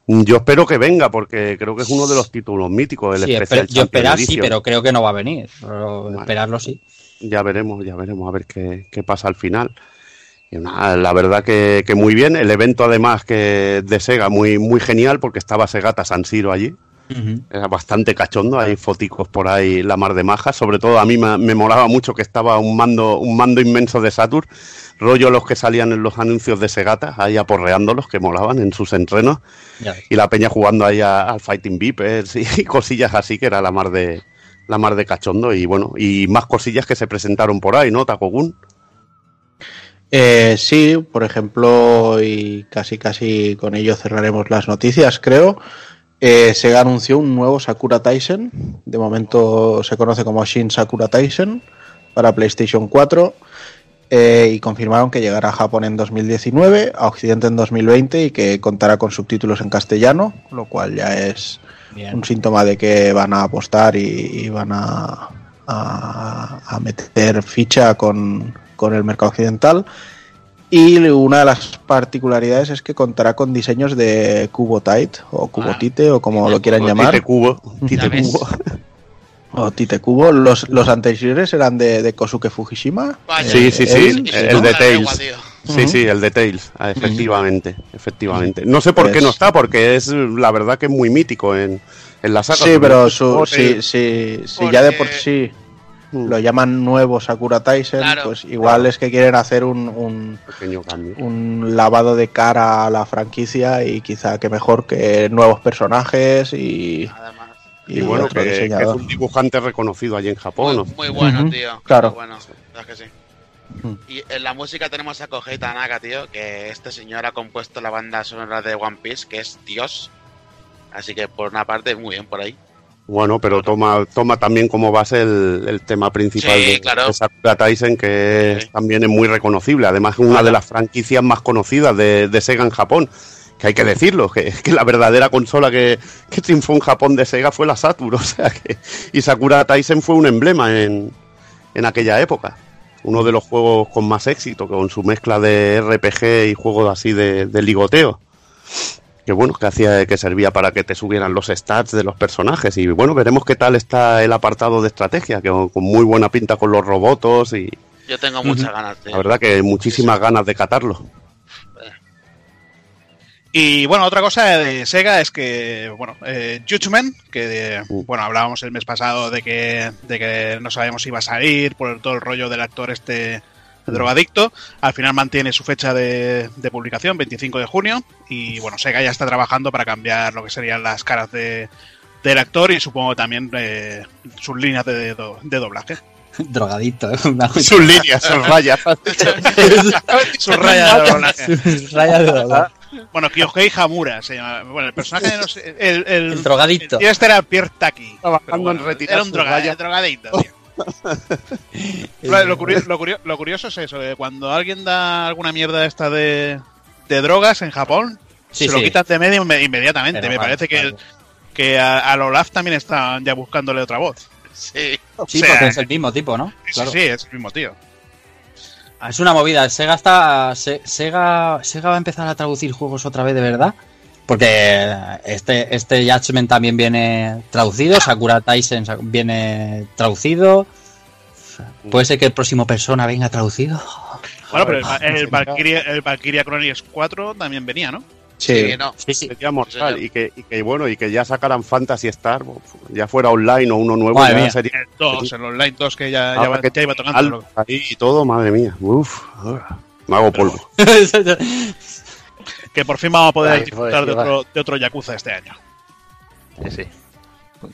Yo espero que venga, porque creo que es uno de los títulos míticos, el Sí, especial yo esperar sí, pero creo que no va a venir. Pero esperarlo sí. Ya veremos, ya veremos a ver qué, qué pasa al final. Y nada, la verdad que, que muy bien. El evento además que de Sega muy, muy genial porque estaba Segata San Siro allí. Era bastante cachondo, hay foticos por ahí la mar de majas. Sobre todo a mí me, me molaba mucho que estaba un mando, un mando inmenso de Saturn, rollo los que salían en los anuncios de Segata, ahí aporreándolos, que molaban en sus entrenos. Y la peña jugando ahí al Fighting Vipers y, cosillas así, que era la mar de la mar de cachondo. Y bueno, y más cosillas que se presentaron por ahí, ¿no, Takogun? Eh, sí, por ejemplo, y casi casi con ello cerraremos las noticias, creo. Eh, Sega anunció un nuevo Sakura Taisen. De momento se conoce como Shin Sakura Taisen para PlayStation 4. eh, y confirmaron que llegará a Japón en 2019, a Occidente en 2020 y que contará con subtítulos en castellano, lo cual ya es Bien. un síntoma de que van a apostar y, y van a, a- a meter ficha con, con el mercado occidental. Y una de las particularidades es que contará con diseños de Cubo Tight o Cubo Ah, Tite o como lo quieran llamar. Tite Cubo. Tite. Cubo. O Tite Cubo. Los, los anteriores eran de, de Kosuke Fujishima. Vaya. Sí, sí, sí, el, de Tails. tío. Sí, sí, el de Tails, ah, efectivamente, efectivamente. No sé por qué no está, porque es la verdad que es muy mítico en, en la saga. Sí, pero su, el- si, si ya de por sí Mm, lo llaman nuevo Sakura Taisen, Claro. pues igual es que quieren hacer un, un, pequeño cambio. un lavado de cara a la franquicia y quizá que mejor que nuevos personajes y, Además, y Y bueno, otro que, que es un dibujante reconocido allí en Japón. muy, ¿no? muy bueno, tío. claro. Muy bueno, la verdad que sí. Ujú. Y en la música tenemos a Kohei Tanaka, tío, que este señor ha compuesto la banda sonora de One Piece, que es Dios. Así que por una parte, muy bien por ahí. Bueno, pero toma, toma también como base el, el tema principal Sí, de, claro. de Sakura Taisen, que también es muy reconocible. Además, es una de las franquicias más conocidas de, de Sega en Japón. Que hay que decirlo, que, que la verdadera consola que, que triunfó en Japón de Sega fue la Saturn. O sea que, y Sakura Taisen fue un emblema en, en aquella época. Uno de los juegos con más éxito, con su mezcla de RPG y juegos así de, de ligoteo que bueno, que hacía que servía para que te subieran los stats de los personajes y bueno, veremos qué tal está el apartado de estrategia, que con muy buena pinta con los robotos y Yo tengo muchas ganas de. la verdad que muchísimas ganas de catarlo. Y bueno, otra cosa de Sega es que, bueno, eh, Judgment, que Uh. bueno, hablábamos el mes pasado de que, de que no sabíamos si iba a salir por todo el rollo del actor este drogadicto, al final mantiene su fecha de, de publicación, 25 de junio, y bueno, Sega ya está trabajando para cambiar lo que serían las caras de, del actor y supongo también eh, sus líneas de, do- de doblaje. Drogadito, ¿eh? Una- Sus líneas, sus rayas. Sus rayas de doblaje. Raya de doblaje. Bueno, Kyohei Hamura se llama. Bueno, el personaje, no sé, el, el, El drogadicto. este era Pierre Taki. Bueno, Era un sus droga- rayas. drogadicto, tío. Lo, lo curio- lo curio- lo curioso es eso, que cuando alguien da alguna mierda esta de, de drogas en Japón, Sí, se lo quitas de medio inme- inmediatamente. Pero Me parece que, que a, a Olaf también están ya buscándole otra voz. Sí. Sí, O sea, porque es el mismo tipo, ¿no? Sí, Claro. sí, es el mismo tío. Es una movida. Sega está. Se- Sega, Sega va a empezar a traducir juegos otra vez de verdad. Porque este, este Judgment también viene traducido. Sakura Taisen sa- viene traducido. Puede ser que el próximo Persona venga traducido. Bueno, pero el, el Valkyria, el Valkyria Chronicles 4 también venía, ¿no? Sí, Sí, no. Sí, sí. Sería mortal y que, y que bueno, y que ya sacaran Fantasy Star, ya fuera online o uno nuevo, Madre ya mía. sería El 2, el Online 2 que ya, ya, Ahora va- que ya iba tocando. ahí y todo, madre mía. Uf, ahora, me hago polvo. Que por fin vamos a poder Ay, disfrutar de joder, otro, de otro Yakuza este año. Sí, sí.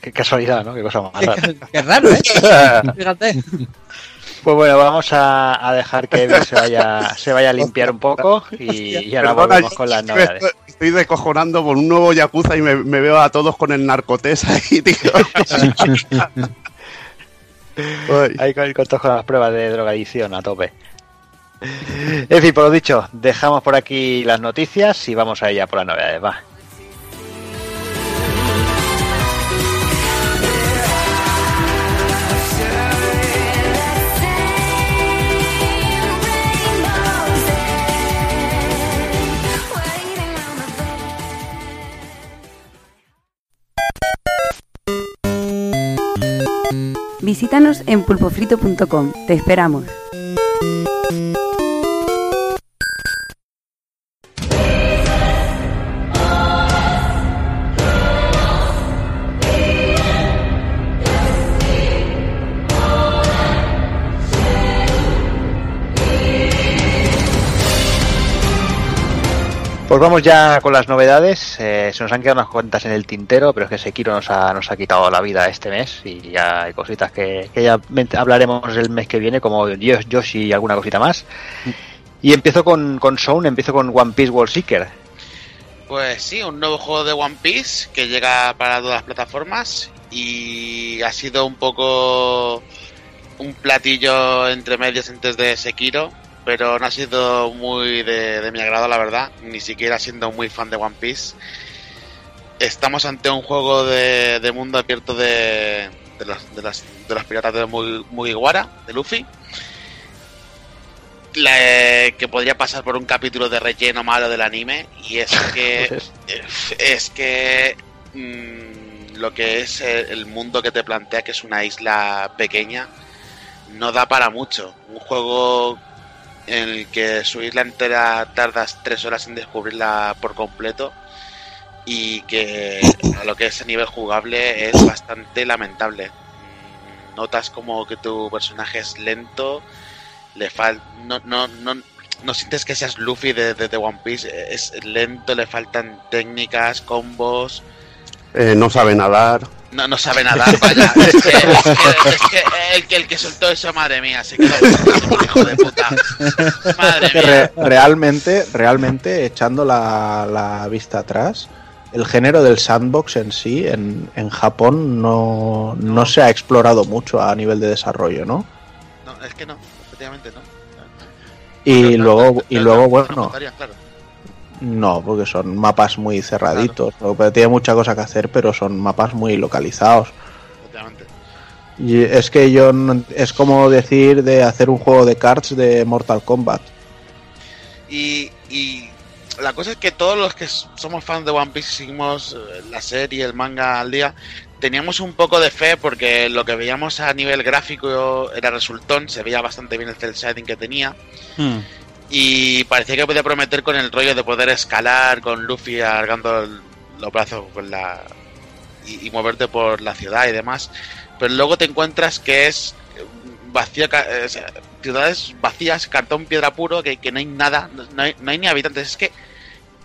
Qué casualidad, ¿no? Qué cosa más rara. Qué raro, ¿eh? Fíjate. Pues bueno, vamos a, a dejar que Evi se vaya, se vaya a limpiar un poco y, y ahora Perdona, volvemos con las novedades. estoy, estoy descojonando por un nuevo Yakuza y me, me veo a todos con el narcotés ahí, tío. Ay. Ahí con, con las pruebas de drogadicción a tope. En fin, por lo dicho, dejamos por aquí las noticias y vamos a ella por las novedades, va. Visítanos en pulpofrito.com. Te esperamos. Pues vamos ya con las novedades. Eh, se nos han quedado unas cuantas en el tintero, pero es que Sekiro nos ha, nos ha quitado la vida este mes y ya hay cositas que, que ya hablaremos el mes que viene, como Dios, Yoshi y alguna cosita más. Y empiezo con, con Sound, empiezo con One Piece World Seeker. Pues sí, un nuevo juego de One Piece que llega para todas las plataformas y ha sido un poco un platillo entre medios antes de Sekiro, pero no ha sido muy de, de mi agrado, la verdad, ni siquiera siendo muy fan de One Piece. Estamos ante un juego de, de mundo abierto de, de, los, de, las- de los piratas de Mu- Mugiwara, de Luffy. La- que podría pasar por un capítulo de relleno malo del anime y es que Pues es que mm, lo que es el, el mundo que te plantea que es una isla pequeña no da para mucho un juego en el que su isla entera tardas tres horas en descubrirla por completo y que a lo que es a nivel jugable es bastante lamentable notas como que tu personaje es lento le fal no, no, no, no sientes que seas Luffy de, de, de One Piece, es lento, le faltan técnicas, combos, Eh, no sabe nadar. No, no sabe nadar, vaya. Es que, es que- es que el, que el que soltó eso, madre mía, se quedó hijo de puta. Madre mía. realmente, realmente, echando la, la vista atrás, el género del sandbox en sí, en, en Japón, no, no se ha explorado mucho a nivel de desarrollo, ¿no? No, es que no, efectivamente no. Y luego, y luego no bueno, claro. No, porque son mapas muy cerraditos. Pero tiene mucha cosa que hacer, pero son mapas muy localizados. Y es que yo no- es como decir de hacer un juego de cards de Mortal Kombat. Y, y la cosa es que todos los que somos fans de One Piece y seguimos eh, la serie, el manga al día, teníamos un poco de fe porque lo que veíamos a nivel gráfico era resultón, se veía bastante bien el cel shading que tenía Hmm. Y parecía que podía prometer con el rollo de poder escalar con Luffy alargando los brazos y, moverte por la ciudad y demás, pero luego te encuentras que es vacío, ca- eh, ciudades vacías, cartón piedra puro, que, que no hay nada, no hay, no hay ni habitantes, es que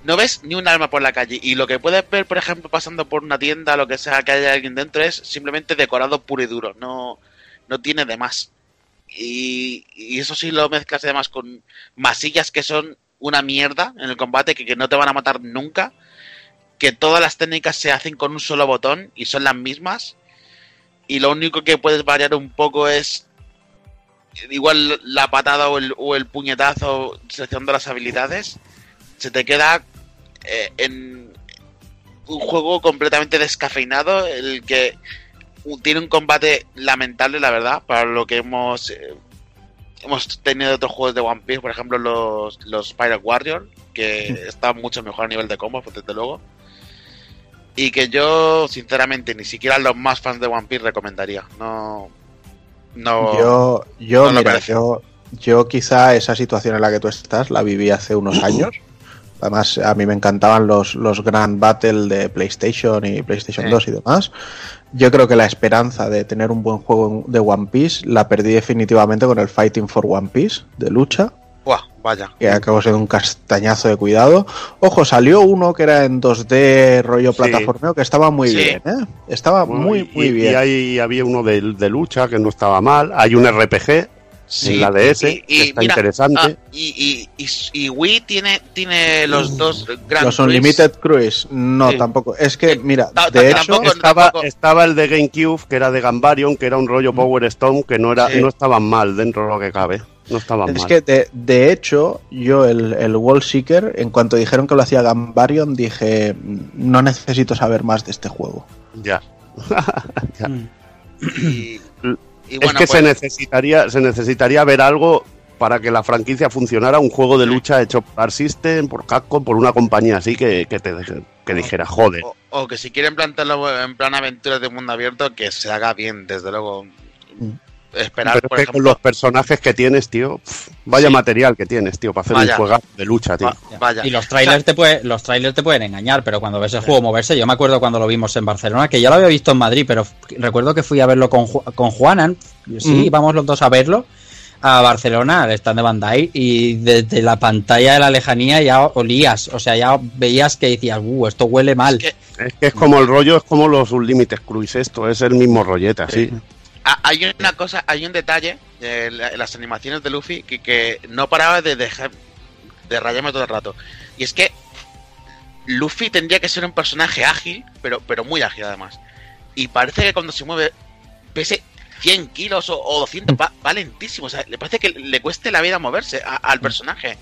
no ves ni un alma por la calle. Y lo que puedes ver, por ejemplo, pasando por una tienda, lo que sea, que haya alguien dentro es simplemente decorado puro y duro, no, no tiene de más. Y, y eso sí lo mezclas además con masillas que son una mierda en el combate, que, que no te van a matar nunca, que todas las técnicas se hacen con un solo botón y son las mismas, y lo único que puedes variar un poco es igual la patada o el, o el puñetazo seleccionando las habilidades, se te queda eh, en un juego completamente descafeinado, el que tiene un combate lamentable, la verdad, para lo que hemos eh, hemos tenido otros juegos de One Piece, por ejemplo los, los Pirate Warrior, que están mucho mejor a nivel de combos, pues, desde luego. Y que yo, sinceramente, ni siquiera los más fans de One Piece recomendaría. No. No. Yo, yo, no mira, yo, yo quizá esa situación en la que tú estás la viví hace unos años. Además, a mí me encantaban los, los Grand Battle de PlayStation y PlayStation Sí. 2 y demás. Yo creo que la esperanza de tener un buen juego de One Piece la perdí definitivamente con el Fighting for One Piece de lucha, Buah, vaya. que acabó siendo un castañazo de cuidado. Ojo, salió uno que era en 2D rollo Sí. plataformeo que estaba muy Sí. bien, ¿eh? Estaba Bueno, muy, y- muy bien. Y ahí había uno de, de lucha que no estaba mal. Hay un RPG Sí, en la DS y- y que está mira, interesante. ah, y, y, y, y Wii tiene, tiene los dos Grand Los Cruise. Unlimited Cruise, no, Sí. tampoco. Es que, Eh, mira, de hecho, tampoco- estaba, tampoco- estaba el de GameCube, que era de Gambarion, que era un rollo Power Stone, que no era, Sí. no estaban mal dentro de lo que cabe. No estaban es mal. que de, de hecho, yo el, el Wall Seeker, en cuanto dijeron que lo hacía Gambarion, dije, no necesito saber más de este juego. Ya. Ya. Hmm. Y, es que se pues, necesitaría, se necesitaría ver algo para que la franquicia funcionara, un juego de lucha hecho por System, por Capcom, por una compañía así que, que te que dijera, joder. o, o que si quieren plantearlo en plan aventuras de mundo abierto, que se haga bien, desde luego. Mm. Esperar, Pero es que ejemplo. con los personajes que tienes, tío, vaya Sí. material que tienes, tío, para hacer Vaya. un juego de lucha, tío. va- vaya. Y los trailers, te puede, los trailers te pueden engañar, pero cuando ves el juego moverse, yo me acuerdo cuando lo vimos en Barcelona, que ya lo había visto en Madrid, pero recuerdo que fui a verlo con, con Juanan, sí, Ujú. vamos los dos a verlo, a Barcelona, al stand de Bandai, y desde la pantalla de la lejanía ya olías, o sea, ya veías que decías, uh, esto huele mal. Es que Es que es como el rollo, es como los Unlimited Cruise, esto es el mismo rollete, así. ha- hay una cosa, hay un detalle en las animaciones de Luffy que, no paraba de dejar de rayarme todo el rato. Y es que Luffy tendría que ser un personaje ágil, pero, pero muy ágil además. Y parece que cuando se mueve pese 100 kilos o, o 200, va, va lentísimo. O sea, le parece que le cueste la vida moverse al personaje.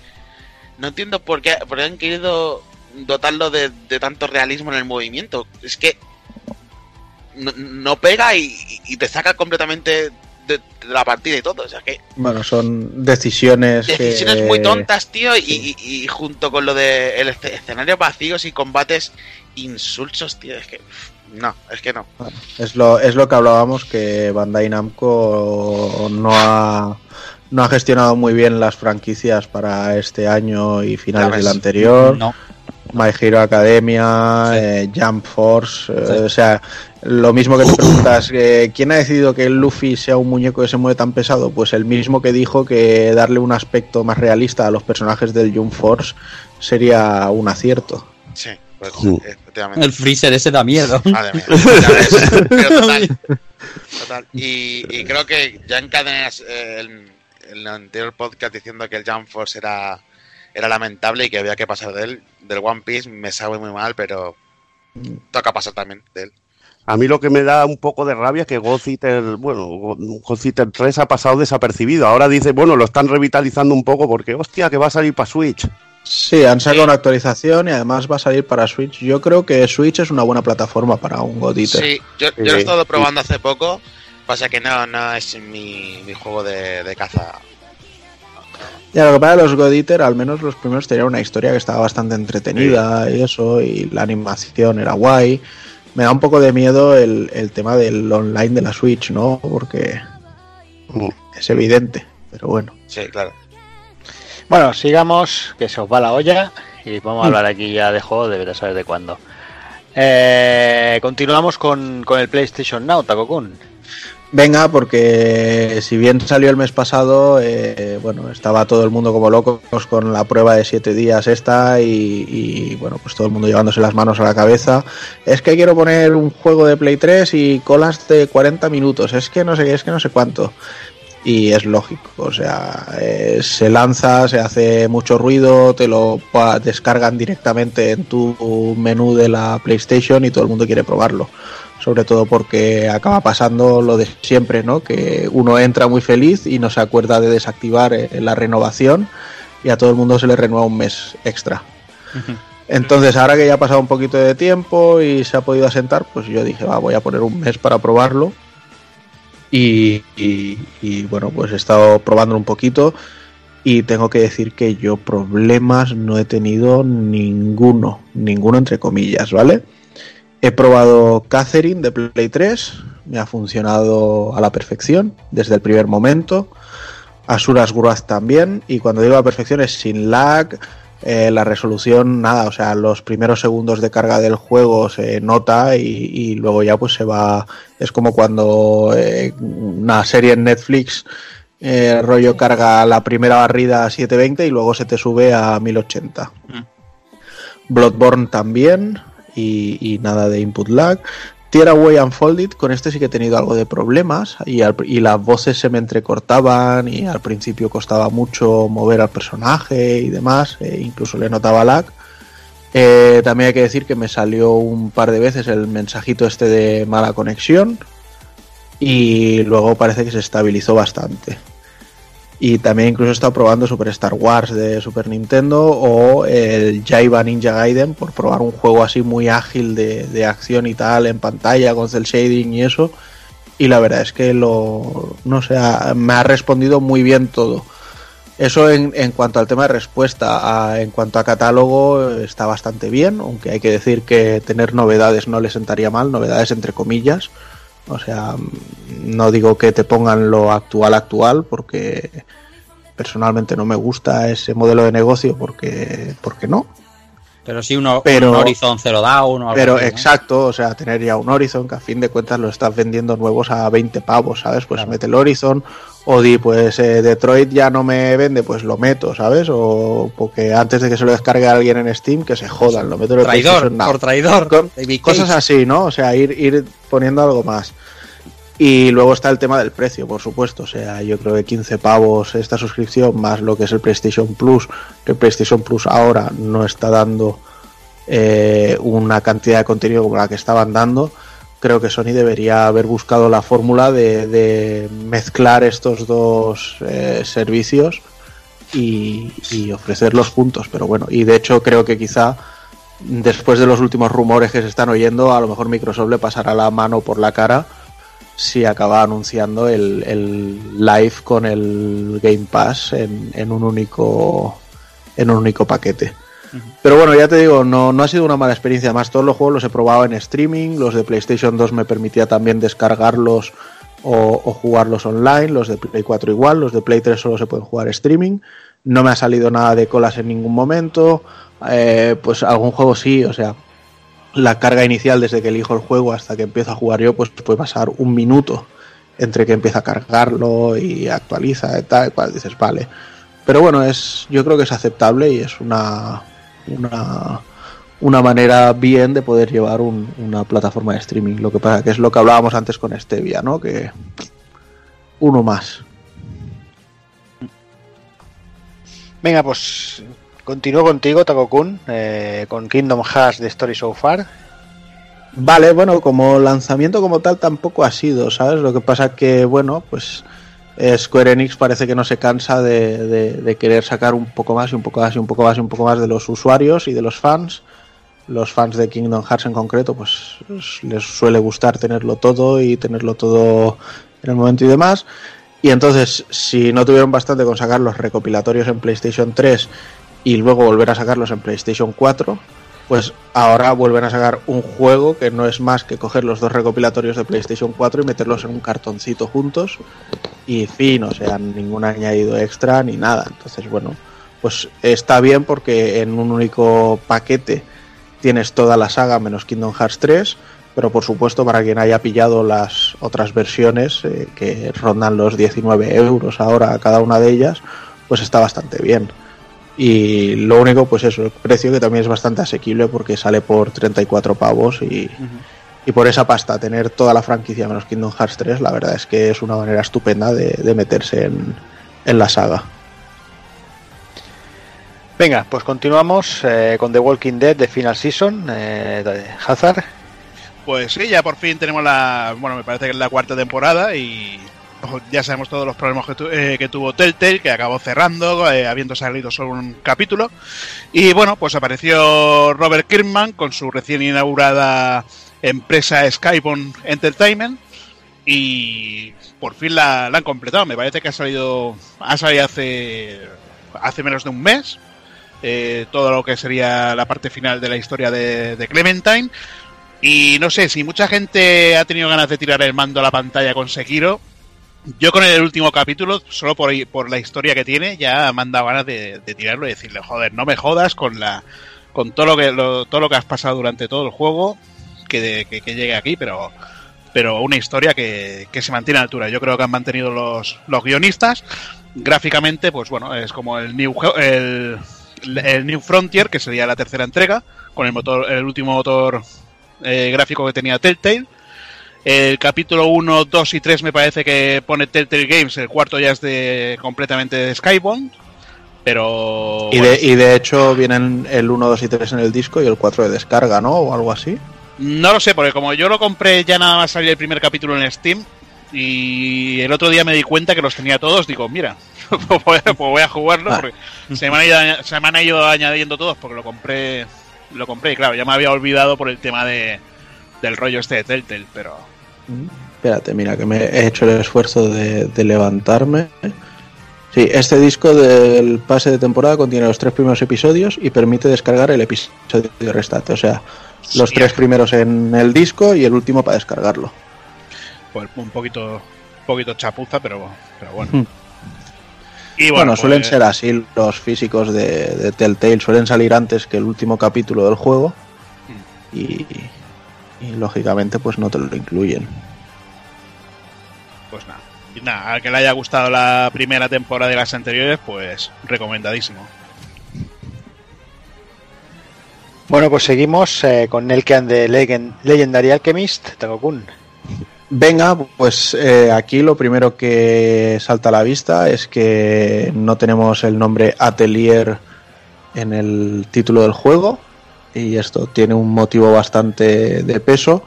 No entiendo por qué, por qué han querido dotarlo de tanto realismo en el movimiento. Es que no, no pega y, y te saca completamente de, de la partida y todo. O sea que Bueno, son decisiones. que- decisiones muy tontas, tío, y, y- y junto con lo de el esce- escenarios vacíos y combates insulsos, tío, es que no, es que no. Es lo, es lo que hablábamos que Bandai Namco no ha, no ha gestionado muy bien las franquicias para este año y finales del anterior. No. My Hero Academia, Sí. eh, Jump Force, eh, o sea, lo mismo que te preguntas, eh, ¿quién ha decidido que el Luffy sea un muñeco que se mueve tan pesado? Pues el mismo que dijo que darle un aspecto más realista a los personajes del Jump Force sería un acierto. Sí, pues, Mm. efectivamente. El freezer ese da miedo. Madre mía, pero total, total. Y, y creo que ya encadenas eh, el, el anterior podcast diciendo que el Jump Force era, era lamentable y que había que pasar de él. Del One Piece me sabe muy mal, pero toca pasar también de él. A mí lo que me da un poco de rabia es que Ghost Eater, bueno, Ghost Eater 3 ha pasado desapercibido. Ahora dice, bueno, lo están revitalizando un poco porque, hostia, que va a salir para Switch. Sí, han sacado una actualización y además va a salir para Switch. Yo creo que Switch es una buena plataforma para un God Eater. Sí, yo, yo lo he estado probando hace poco. Pasa que no, no es mi, mi juego de, de caza. Ya, lo que pasa de los God Eater, al menos los primeros tenían una historia que estaba bastante entretenida y eso, y la animación era guay. Me da un poco de miedo el, el tema del online de la Switch, ¿no? Porque Mm. es evidente, pero bueno. Sí, claro. Bueno, sigamos, que se os va la olla y vamos a hablar aquí ya de juego, de saber de cuándo. Eh, continuamos con, con el PlayStation Now, Takokun. Venga, porque si bien salió el mes pasado, eh, bueno, estaba todo el mundo como locos con la prueba de siete días esta y, bueno, pues todo el mundo llevándose las manos a la cabeza. Es que quiero poner un juego de Play 3 y colas de 40 minutos, es que no sé, es que no sé cuánto. Y es lógico, o sea, eh, se lanza, se hace mucho ruido, te lo descargan directamente en tu menú de la PlayStation y todo el mundo quiere probarlo sobre todo porque acaba pasando lo de siempre, ¿no? Que uno entra muy feliz y no se acuerda de desactivar eh, la renovación y a todo el mundo se le renueva un mes extra. Entonces, ahora que ya ha pasado un poquito de tiempo y se ha podido asentar, pues yo dije, va, voy a poner un mes para probarlo. Y, y- bueno, pues he estado probando un poquito y tengo que decir que yo problemas no he tenido ninguno, ninguno entre comillas, ¿vale? He probado Catherine de Play 3, me ha funcionado a la perfección desde el primer momento. Asuras Wrath también, y cuando digo a la perfección es sin lag, eh, la resolución, nada, o sea, los primeros segundos de carga del juego se nota y, y luego ya pues se va, es como cuando eh, una serie en Netflix, eh, rollo carga la primera barrida a 720 y luego se te sube a 1080. Bloodborne también y, y nada de input lag. Tearaway Unfolded, con este sí que he tenido algo de problemas y las voces se me entrecortaban y al principio costaba mucho mover al personaje y demás, e incluso le notaba lag. Eh, también hay que decir que me salió un par de veces el mensajito este de mala conexión y luego parece que se estabilizó bastante. Y también incluso he estado probando Super Star Wars de Super Nintendo o el Jaiba Ninja Gaiden por probar un juego así muy ágil de, de acción y tal en pantalla con cel shading y eso. Y la verdad es que lo no sé, me ha respondido muy bien todo. Eso en, en cuanto al tema de respuesta, en cuanto a catálogo está bastante bien, aunque hay que decir que tener novedades no le sentaría mal, novedades entre comillas. O sea, no digo que te pongan lo actual actual, porque personalmente no me gusta ese modelo de negocio, porque, porque no. Pero sí uno, Pero- un Horizon Zero Dawn o algo Pero así, ¿no? exacto, o sea, tener ya un Horizon que a fin de cuentas lo estás vendiendo nuevos a 20 pavos, ¿sabes? Pues Claro. mete el Horizon, o di, pues eh, Detroit ya no me vende, pues lo meto, ¿sabes? O porque antes de que se lo descargue a alguien en Steam, que se jodan, lo meto en el Traidor, por traidor. Cosas así, ¿no? O sea, ir, ir poniendo algo más. Y luego está el tema del precio, por supuesto. O sea, yo creo que 15 pavos esta suscripción más lo que es el PlayStation Plus. Que el PlayStation Plus ahora no está dando eh, una cantidad de contenido como la que estaban dando. Creo que Sony debería haber buscado la fórmula de, de mezclar estos dos eh, servicios y, y ofrecerlos juntos. Pero bueno, y de hecho creo que quizá después de los últimos rumores que se están oyendo, a lo mejor Microsoft le pasará la mano por la cara si acaba anunciando el, el live con el Game Pass en, en un único en un único paquete. Pero bueno, ya te digo, no, no ha sido una mala experiencia. Además, todos los juegos los he probado en streaming. Los de PlayStation 2 me permitía también descargarlos o, o jugarlos online. Los de Play 4 igual. Los de Play 3 solo se pueden jugar streaming. No me ha salido nada de colas en ningún momento. Eh, pues algún juego sí, o sea, la carga inicial desde que elijo el juego hasta que empiezo a jugar yo, pues puede pasar un minuto entre que empieza a cargarlo y actualiza y tal, y cual dices, vale. Pero bueno, es, yo creo que es aceptable y es una, una, una manera bien de poder llevar un- una plataforma de streaming. Lo que pasa que es lo que hablábamos antes con Stevia, ¿no? Que uno más. Venga, pues continúo contigo, Takokun, eh, con Kingdom Hearts de Story So Far. Vale, bueno, como lanzamiento como tal tampoco ha sido, ¿sabes? Lo que pasa que, bueno, pues eh, Square Enix parece que no se cansa de, querer sacar un poco más y un poco más y un poco más y un poco más de los usuarios y de los fans. Los fans de Kingdom Hearts en concreto, pues es- les suele gustar tenerlo todo y tenerlo todo en el momento y demás. Y entonces, si no tuvieron bastante con sacar los recopilatorios en PlayStation 3 y luego volver a sacarlos en PlayStation 4, pues ahora vuelven a sacar un juego que no es más que coger los dos recopilatorios de PlayStation 4 y meterlos en un cartoncito juntos y fin, o sea, ningún añadido extra ni nada. Entonces, bueno, pues está bien porque en un único paquete tienes toda la saga menos Kingdom Hearts 3, pero por supuesto para quien haya pillado las otras versiones eh, que rondan los 19 euros ahora cada una de ellas, pues está bastante bien. Y lo único, pues eso, el precio que también es bastante asequible porque sale por 34 pavos y, y por esa pasta tener toda la franquicia menos Kingdom Hearts 3, la verdad es que es una manera estupenda de, de meterse en, en la saga. Venga, pues continuamos eh, con The Walking Dead de Final Season, eh, de Hazard. Pues sí, ya por fin tenemos la. Bueno, me parece que es la cuarta temporada y ya sabemos todos los problemas que, tu- eh, que tuvo Telltale, que acabó cerrando, eh, habiendo salido solo un capítulo. Y bueno, pues apareció Robert Kirkman con su recién inaugurada empresa Skybound Entertainment y por fin la, han completado. Me parece que ha salido, ha salido hace, hace menos de un mes. eh, todo lo que sería la parte final de la historia de, de Clementine. Y no sé, si mucha gente ha tenido ganas de tirar el mando a la pantalla con Sekiro, yo con el último capítulo, solo por, por la historia que tiene, ya dado ganas de, de tirarlo y decirle, joder, no me jodas con la con todo lo que lo- todo lo que has pasado durante todo el juego, que, de- que, que llegue aquí, pero pero una historia que, que se mantiene a altura. Yo creo que han mantenido los, los guionistas. Gráficamente, pues bueno, es como el New, el, el New Frontier, que sería la tercera entrega, con el motor, el último motor eh, gráfico que tenía Telltale. El capítulo 1, 2 y 3 me parece que pone Telltale Games, el cuarto ya es de completamente de Skybound. Pero. Y bueno, de, y de hecho vienen el 1, 2 y 3 en el disco y el 4 de descarga, ¿no? O algo así. No lo sé, porque como yo lo compré ya nada más salir el primer capítulo en Steam y el otro día me di cuenta que los tenía todos, digo, mira, pues voy a- pues voy a jugarlo porque se me, han ido, se me han ido añadiendo todos porque lo compré lo compré y claro, ya me había olvidado por el tema de, del rollo este de Telltale, pero Espérate, mira, que me he hecho el esfuerzo de, de levantarme. Sí, este disco del pase de temporada contiene los tres primeros episodios y permite descargar el episodio restante. O sea, los tres primeros en el disco y el último para descargarlo. pues un poquito un poquito chapuza, pero, pero bueno. Y Bueno, pues, suelen ser así los físicos de, de Telltale, suelen salir antes que el último capítulo del juego y, y lógicamente pues no te lo incluyen. Pues nada. Nada, al que le haya gustado la primera temporada de las anteriores, pues recomendadísimo. Bueno, pues seguimos eh, con Nelken de Legend- Legendary Alchemist, Takokun. Venga, pues eh, aquí lo primero que salta a la vista es que no tenemos el nombre Atelier en el título del juego y esto tiene un motivo bastante de peso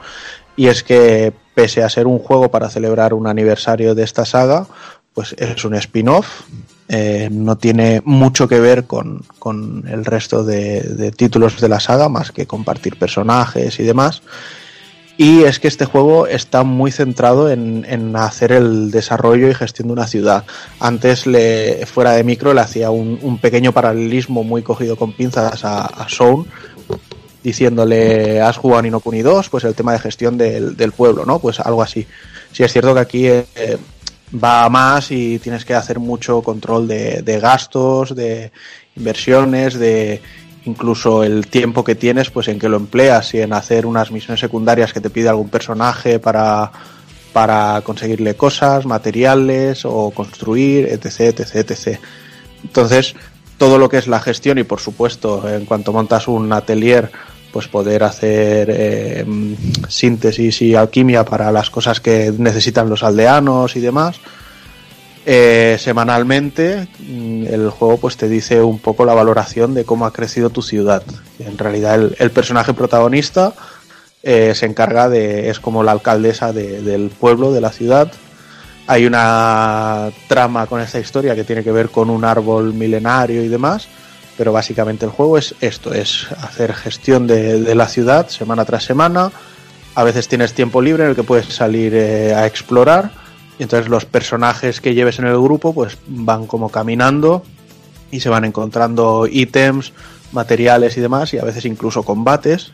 y es que pese a ser un juego para celebrar un aniversario de esta saga, pues es un spin-off, eh, no tiene mucho que ver con, con el resto de, títulos de la saga más que compartir personajes y demás. Y es que este juego está muy centrado en, en hacer el desarrollo y gestión de una ciudad. Antes, fuera de micro, le hacía un, pequeño paralelismo muy cogido con pinzas a, a diciéndole, has jugado Nino Kuni 2, pues el tema de gestión del, del pueblo, ¿no? Pues algo así. Sí es cierto que aquí eh, va más y tienes que hacer mucho control de, de gastos, de inversiones, de incluso el tiempo que tienes, pues en que lo empleas y en hacer unas misiones secundarias que te pide algún personaje para, para conseguirle cosas, materiales o construir, etc, etc, etc. Entonces, todo lo que es la gestión y por supuesto, en cuanto montas un atelier, pues poder hacer eh, síntesis y alquimia para las cosas que necesitan los aldeanos y demás. Eh, semanalmente mm, el juego pues te dice un poco la valoración de cómo ha crecido tu ciudad. En realidad el, personaje protagonista eh, se encarga de, es como la alcaldesa de- del pueblo, de la ciudad. Hay una trama con esta historia que tiene que ver con un árbol milenario y demás, pero básicamente el juego es esto, es hacer gestión de, la ciudad semana tras semana. A veces tienes tiempo libre en el que puedes salir eh, a explorar y entonces los personajes que lleves en el grupo pues van como caminando y se van encontrando ítems, materiales y demás y a veces incluso combates.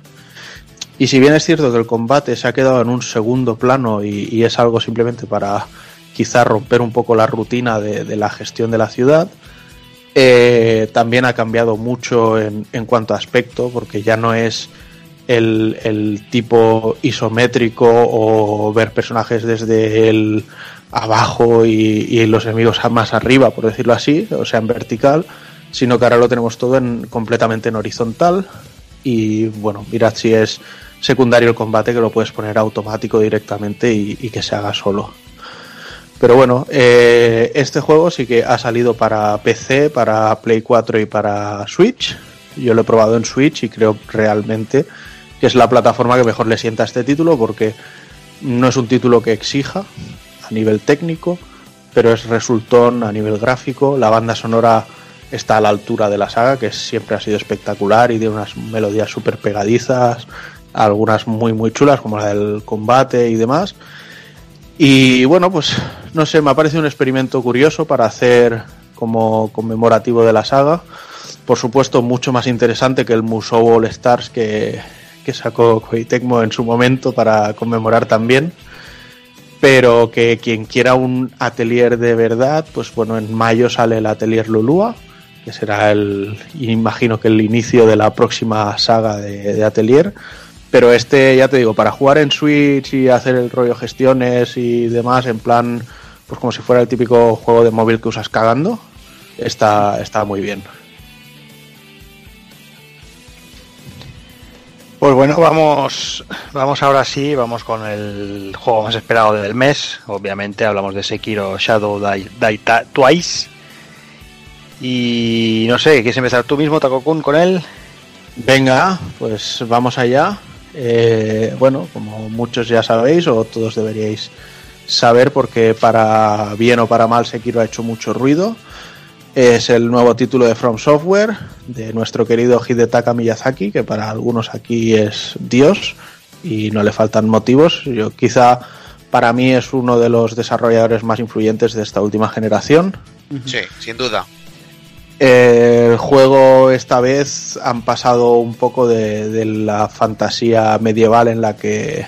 Y si bien es cierto que el combate se ha quedado en un segundo plano y, es algo simplemente para quizá romper un poco la rutina de la gestión de la ciudad, eh, también ha cambiado mucho en, cuanto a aspecto, porque ya no es el, tipo isométrico o ver personajes desde el abajo y, los enemigos más arriba, por decirlo así, o sea, en vertical, sino que ahora lo tenemos todo en, completamente en horizontal. Y bueno, mirad si es secundario el combate, que lo puedes poner automático directamente y que se haga solo. Pero bueno, eh, este juego sí que ha salido para PC, para Play 4 y para Switch. Yo lo he probado en Switch y creo realmente que es la plataforma que mejor le sienta a este título porque no es un título que exija a nivel técnico, pero es resultón a nivel gráfico. La banda sonora está a la altura de la saga, que siempre ha sido espectacular y de unas melodías súper pegadizas, algunas muy muy chulas como la del combate y demás. Y bueno, pues no sé, me ha parecido un experimento curioso para hacer como conmemorativo de la saga. Por supuesto, mucho más interesante que el Musou All Stars que, que sacó Koei Tecmo en su momento para conmemorar también. Pero que quien quiera un atelier de verdad, pues bueno, en mayo sale el atelier Lulua, que será el, imagino que el inicio de la próxima saga de, de atelier. Pero este, ya te digo, para jugar en Switch y hacer el rollo gestiones y demás, en plan, pues como si fuera el típico juego de móvil que usas cagando, está, está muy bien. Pues bueno, vamos, vamos ahora sí, vamos con el juego más esperado del mes. Obviamente hablamos de Sekiro Shadow Die, Twice. Y no sé, ¿quieres empezar tú mismo, Takokun, con él? Venga, pues vamos allá. Eh, bueno, como muchos ya sabéis, o todos deberíais saber, porque para bien o para mal Sekiro ha hecho mucho ruido. Es el nuevo título de From Software, de nuestro querido Hidetaka Miyazaki, que para algunos aquí es Dios y no le faltan motivos. Yo quizá para mí es uno de los desarrolladores más influyentes de esta última generación. Sí, sin duda. El juego esta vez han pasado un poco de, de la fantasía medieval en la que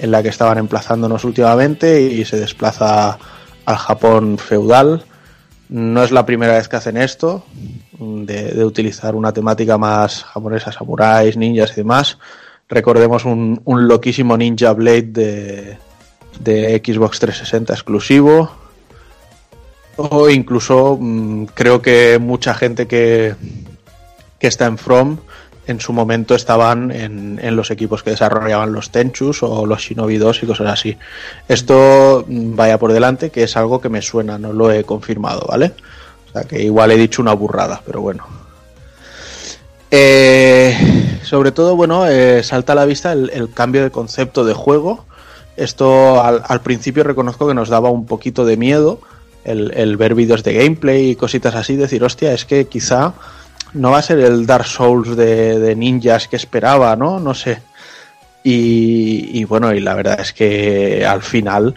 en la que estaban emplazándonos últimamente y se desplaza al Japón feudal. No es la primera vez que hacen esto, de, utilizar una temática más japonesa, samuráis, ninjas y demás. Recordemos un, un loquísimo Ninja Blade de, de Xbox 360 exclusivo, o incluso mm, creo que mucha gente que, que está en From en su momento estaban en, en los equipos que desarrollaban los Tenchus o los Shinobi 2 y cosas así. Esto mm, vaya por delante, que es algo que me suena, no lo he confirmado, ¿vale? O sea que igual he dicho una burrada, pero bueno. Eh, sobre todo, bueno, eh, salta a la vista el, cambio de concepto de juego. Esto al, al principio reconozco que nos daba un poquito de miedo el, el ver vídeos de gameplay y cositas así, decir, hostia, es que quizá no va a ser el Dark Souls de, de ninjas que esperaba, ¿no? No sé. Y, y bueno, y la verdad es que al final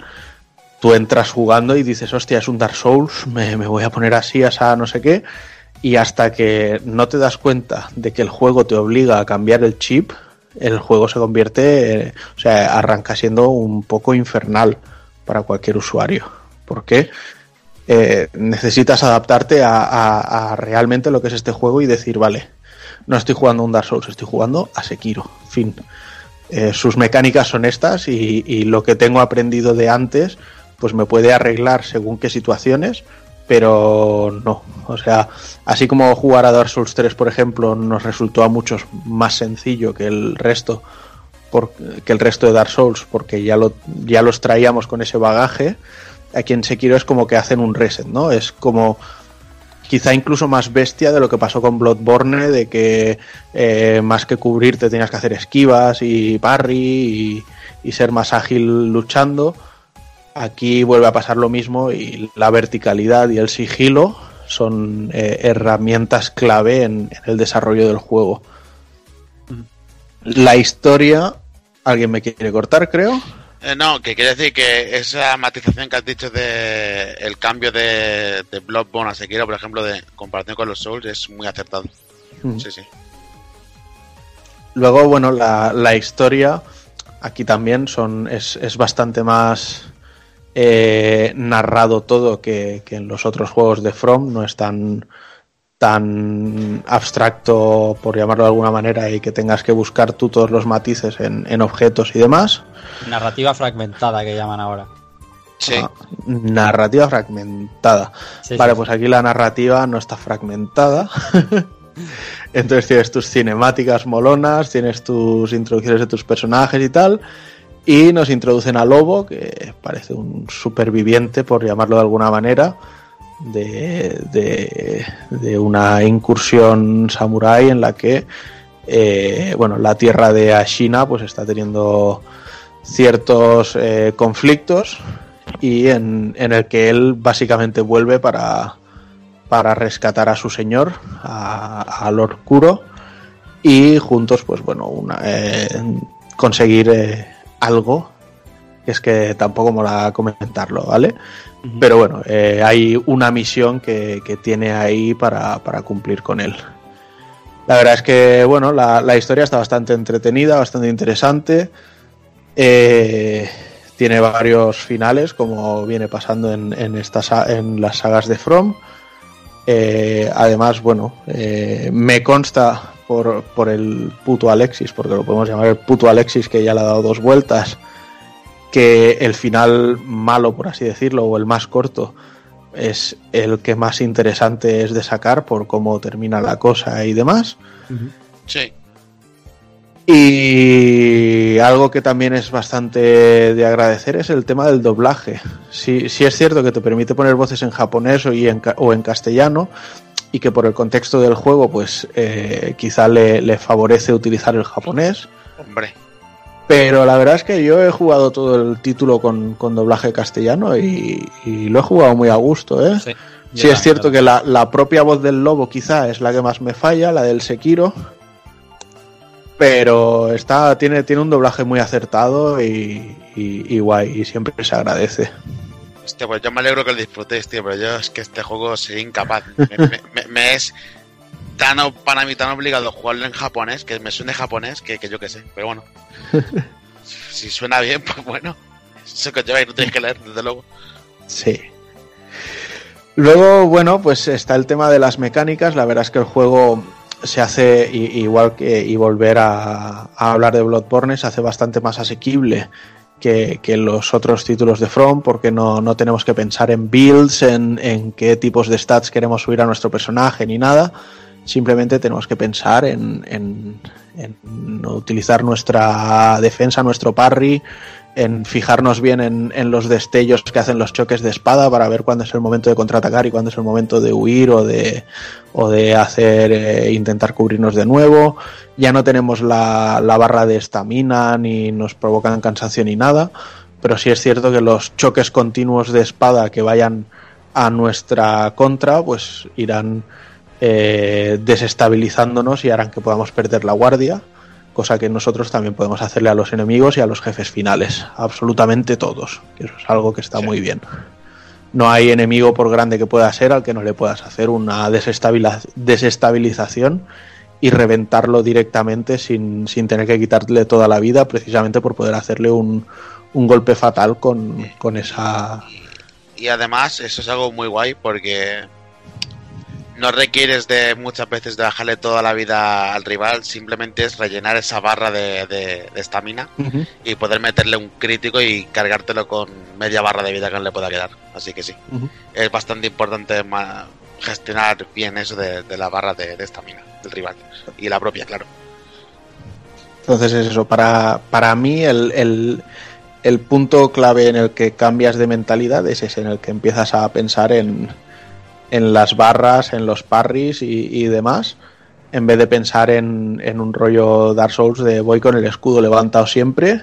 tú entras jugando y dices, hostia, es un Dark Souls, me, me voy a poner así, asa no sé qué. Y hasta que no te das cuenta de que el juego te obliga a cambiar el chip, el juego se convierte, o sea, arranca siendo un poco infernal para cualquier usuario. ¿Por qué? Eh, necesitas adaptarte a, realmente lo que es este juego y decir, vale, no estoy jugando a un Dark Souls, estoy jugando a Sekiro. Fin. Eh, sus mecánicas son estas y, lo que tengo aprendido de antes, pues me puede arreglar según qué situaciones, pero no. O sea, así como jugar a Dark Souls 3, por ejemplo, nos resultó a muchos más sencillo que el resto, que el resto de Dark Souls, porque ya, lo, ya los traíamos con ese bagaje. Aquí en Sekiro es como que hacen un reset, ¿no? Es como quizá incluso más bestia de lo que pasó con Bloodborne, de que eh, más que cubrirte tenías que hacer esquivas y parry y, y ser más ágil luchando. Aquí vuelve a pasar lo mismo y la verticalidad y el sigilo son eh, herramientas clave en, en el desarrollo del juego. La historia, alguien me quiere cortar, creo. Eh, no, que quiere decir que esa matización que has dicho de el cambio de, de Bloodborne a Sekiro, por ejemplo, de comparación con los Souls, es muy acertado. Mm. Sí, sí. Luego, bueno, la, la historia aquí también son es, es bastante más eh, narrado todo que, que en los otros juegos de From. No es tan, tan abstracto, por llamarlo de alguna manera, y que tengas que buscar tú todos los matices en, en objetos y demás. Narrativa fragmentada que llaman ahora. Sí. Ah, narrativa fragmentada. Sí, vale, sí, pues aquí la narrativa no está fragmentada. Entonces tienes tus cinemáticas molonas, tienes tus introducciones de tus personajes y tal. Y nos introducen a Lobo, que parece un superviviente, por llamarlo de alguna manera, de, de- una incursión samurái en la que, eh, bueno, la tierra de Ashina pues está teniendo ciertos eh, conflictos y en, en el que él básicamente vuelve para, para rescatar a su señor, a, a Lord Kuro, y juntos, pues bueno, eh, conseguir algo, que es que tampoco mola comentarlo, ¿vale? Pero bueno, eh, hay una misión que, que tiene ahí para, para cumplir con él. La verdad es que, bueno, la, la historia está bastante entretenida, bastante interesante. Eh, tiene varios finales, como viene pasando en, estas, en las sagas de From. Eh, además, bueno, me consta por, por el puto Alexis, porque lo podemos llamar el puto Alexis, que ya le ha dado dos vueltas, que el final malo, por así decirlo, o el más corto, es el que más interesante es de sacar por cómo termina la cosa y demás. Sí. Y algo que también es bastante de agradecer es el tema del doblaje. Sí, sí es cierto que te permite poner voces en japonés o, y en, ca- o en castellano y que por el contexto del juego pues eh, quizá le, le favorece utilizar el japonés. Hombre. Pero la verdad es que yo he jugado todo el título con, con doblaje castellano y, y lo he jugado muy a gusto, ¿eh? Sí, es cierto que la, la propia voz del lobo quizá es la que más me falla, la del Sekiro. Pero está, tiene, tiene un doblaje muy acertado y, y- y guay, y siempre se agradece. Hostia, pues yo me alegro que lo disfrutéis, tío, pero yo es que este juego soy incapaz. Me, me- me- me es tan, para mí tan obligado jugarlo en japonés, que me suene japonés, que, que yo qué sé. Pero bueno, si suena bien, pues bueno. Eso que lleváis no tenéis que leer, desde luego. Sí. Luego, bueno, pues está el tema de las mecánicas. La verdad es que el juego se hace, igual que y volver a, a hablar de Bloodborne, se hace bastante más asequible que, que los otros títulos de From, porque no, no tenemos que pensar en builds, en, en qué tipos de stats queremos subir a nuestro personaje, ni nada. Simplemente tenemos que pensar en, en- utilizar nuestra defensa, nuestro parry, en fijarnos bien en, en los destellos que hacen los choques de espada para ver cuándo es el momento de contraatacar y cuándo es el momento de huir o de, o de hacer eh, intentar cubrirnos de nuevo. Ya no tenemos la, la barra de estamina ni nos provocan cansancio ni nada, pero sí es cierto que los choques continuos de espada que vayan a nuestra contra pues irán eh, desestabilizándonos y harán que podamos perder la guardia cosa que nosotros también podemos hacerle a los enemigos y a los jefes finales, absolutamente todos, que eso es algo que está muy bien. No hay enemigo por grande que pueda ser al que no le puedas hacer una desestabilización y reventarlo directamente sin, sin tener que quitarle toda la vida, precisamente por poder hacerle un, un golpe fatal con, con esa... Y además, eso es algo muy guay porque no requieres de muchas veces de bajarle toda la vida al rival, simplemente es rellenar esa barra de de- de estamina y poder meterle un crítico y cargártelo con media barra de vida que no le pueda quedar. Así que sí, es bastante importante gestionar bien eso de, de la barra de de estamina del rival y la propia, claro. Entonces es eso, para, para mí el, el, el punto clave en el que cambias de mentalidad es ese, en el que empiezas a pensar en, en las barras, en los parries y, y demás, en vez de pensar en, en un rollo Dark Souls de voy con el escudo levantado siempre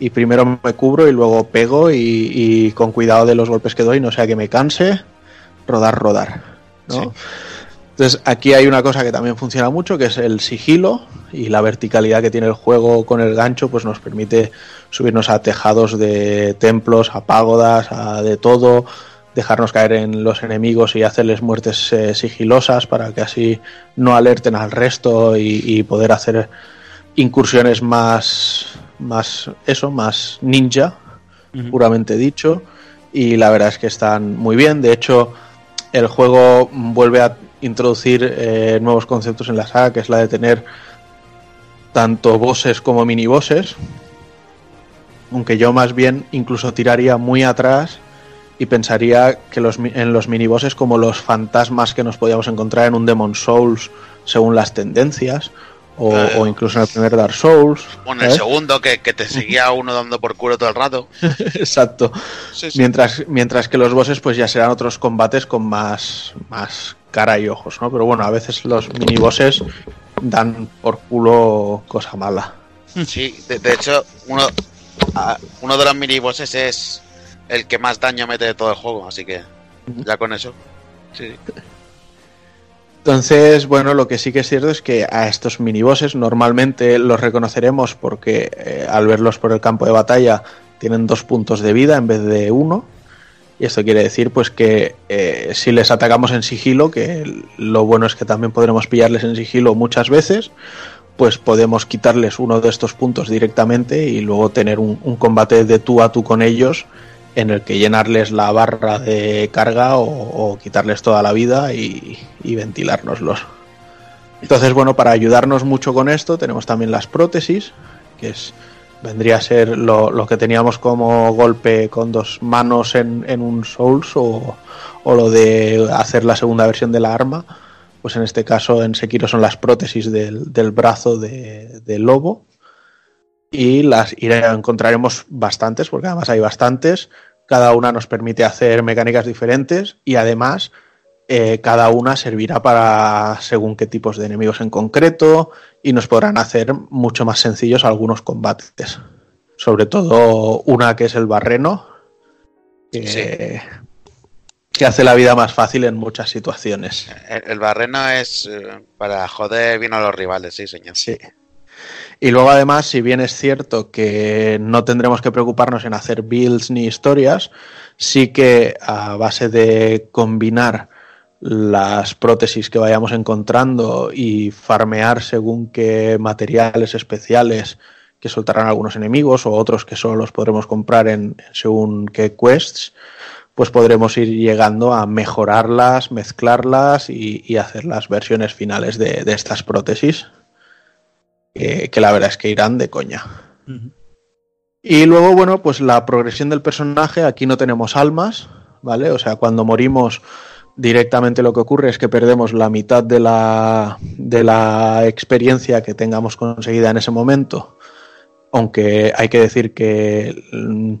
y primero me cubro y luego pego y, y con cuidado de los golpes que doy, no sea que me canse, rodar, rodar. ¿no? Entonces aquí hay una cosa que también funciona mucho, que es el sigilo y la verticalidad que tiene el juego con el gancho, pues nos permite subirnos a tejados de templos, a pagodas, a de todo, dejarnos caer en los enemigos y hacerles muertes eh, sigilosas para que así no alerten al resto y, y poder hacer incursiones más, más eso, más ninja, puramente dicho. Y la verdad es que están muy bien. De hecho, el juego vuelve a introducir eh, nuevos conceptos en la saga, que es la de tener tanto bosses como mini bosses. Aunque yo más bien incluso tiraría muy atrás y pensaría que los, en los minibosses como los fantasmas que nos podíamos encontrar en un Demon Souls según las tendencias o, Eh. o incluso en el primer Dark Souls O en el ¿sabes? segundo, que, que te seguía uno dando por culo todo el rato. exacto Sí, sí. mientras mientras que los bosses pues ya serán otros combates con más más cara y ojos no pero bueno a veces los minibosses dan por culo cosa mala Sí, de, de hecho, uno, uno de los minibosses es el que más daño mete de todo el juego, así que ya con eso. Sí. Entonces, bueno, lo que sí que es cierto es que a estos minibosses normalmente los reconoceremos porque eh, al verlos por el campo de batalla tienen dos puntos de vida en vez de uno. Y esto quiere decir pues que eh, si les atacamos en sigilo, que lo bueno es que también podremos pillarles en sigilo muchas veces, pues podemos quitarles uno de estos puntos directamente y luego tener un, un combate de tú a tú con ellos en el que llenarles la barra de carga o, quitarles toda la vida y, y ventilárnoslos. Entonces, bueno, para ayudarnos mucho con esto tenemos también las prótesis, que es vendría a ser lo, que teníamos como golpe con dos manos en, un Souls o, lo de hacer la segunda versión de la arma. Pues en este caso en Sekiro son las prótesis del, brazo de, del lobo y las encontraremos bastantes, porque además hay bastantes. Cada una nos permite hacer mecánicas diferentes y además eh, cada una servirá para según qué tipos de enemigos en concreto y nos podrán hacer mucho más sencillos algunos combates. Sobre todo una que es el barreno, que, que hace la vida más fácil en muchas situaciones. El, el barreno es eh, para joder bien a los rivales, sí, señor. Sí. Y luego además, si bien es cierto que no tendremos que preocuparnos en hacer builds ni historias, sí que a base de combinar las prótesis que vayamos encontrando y farmear según qué materiales especiales que soltarán algunos enemigos o otros que solo los podremos comprar en según qué quests, pues podremos ir llegando a mejorarlas, mezclarlas y, hacer las versiones finales de estas prótesis que, que la verdad es que irán de coña. Y luego, bueno, pues la progresión del personaje, aquí no tenemos almas, ¿vale? O sea, cuando morimos directamente lo que ocurre es que perdemos la mitad de la, de la experiencia que tengamos conseguida en ese momento, aunque hay que decir que mm,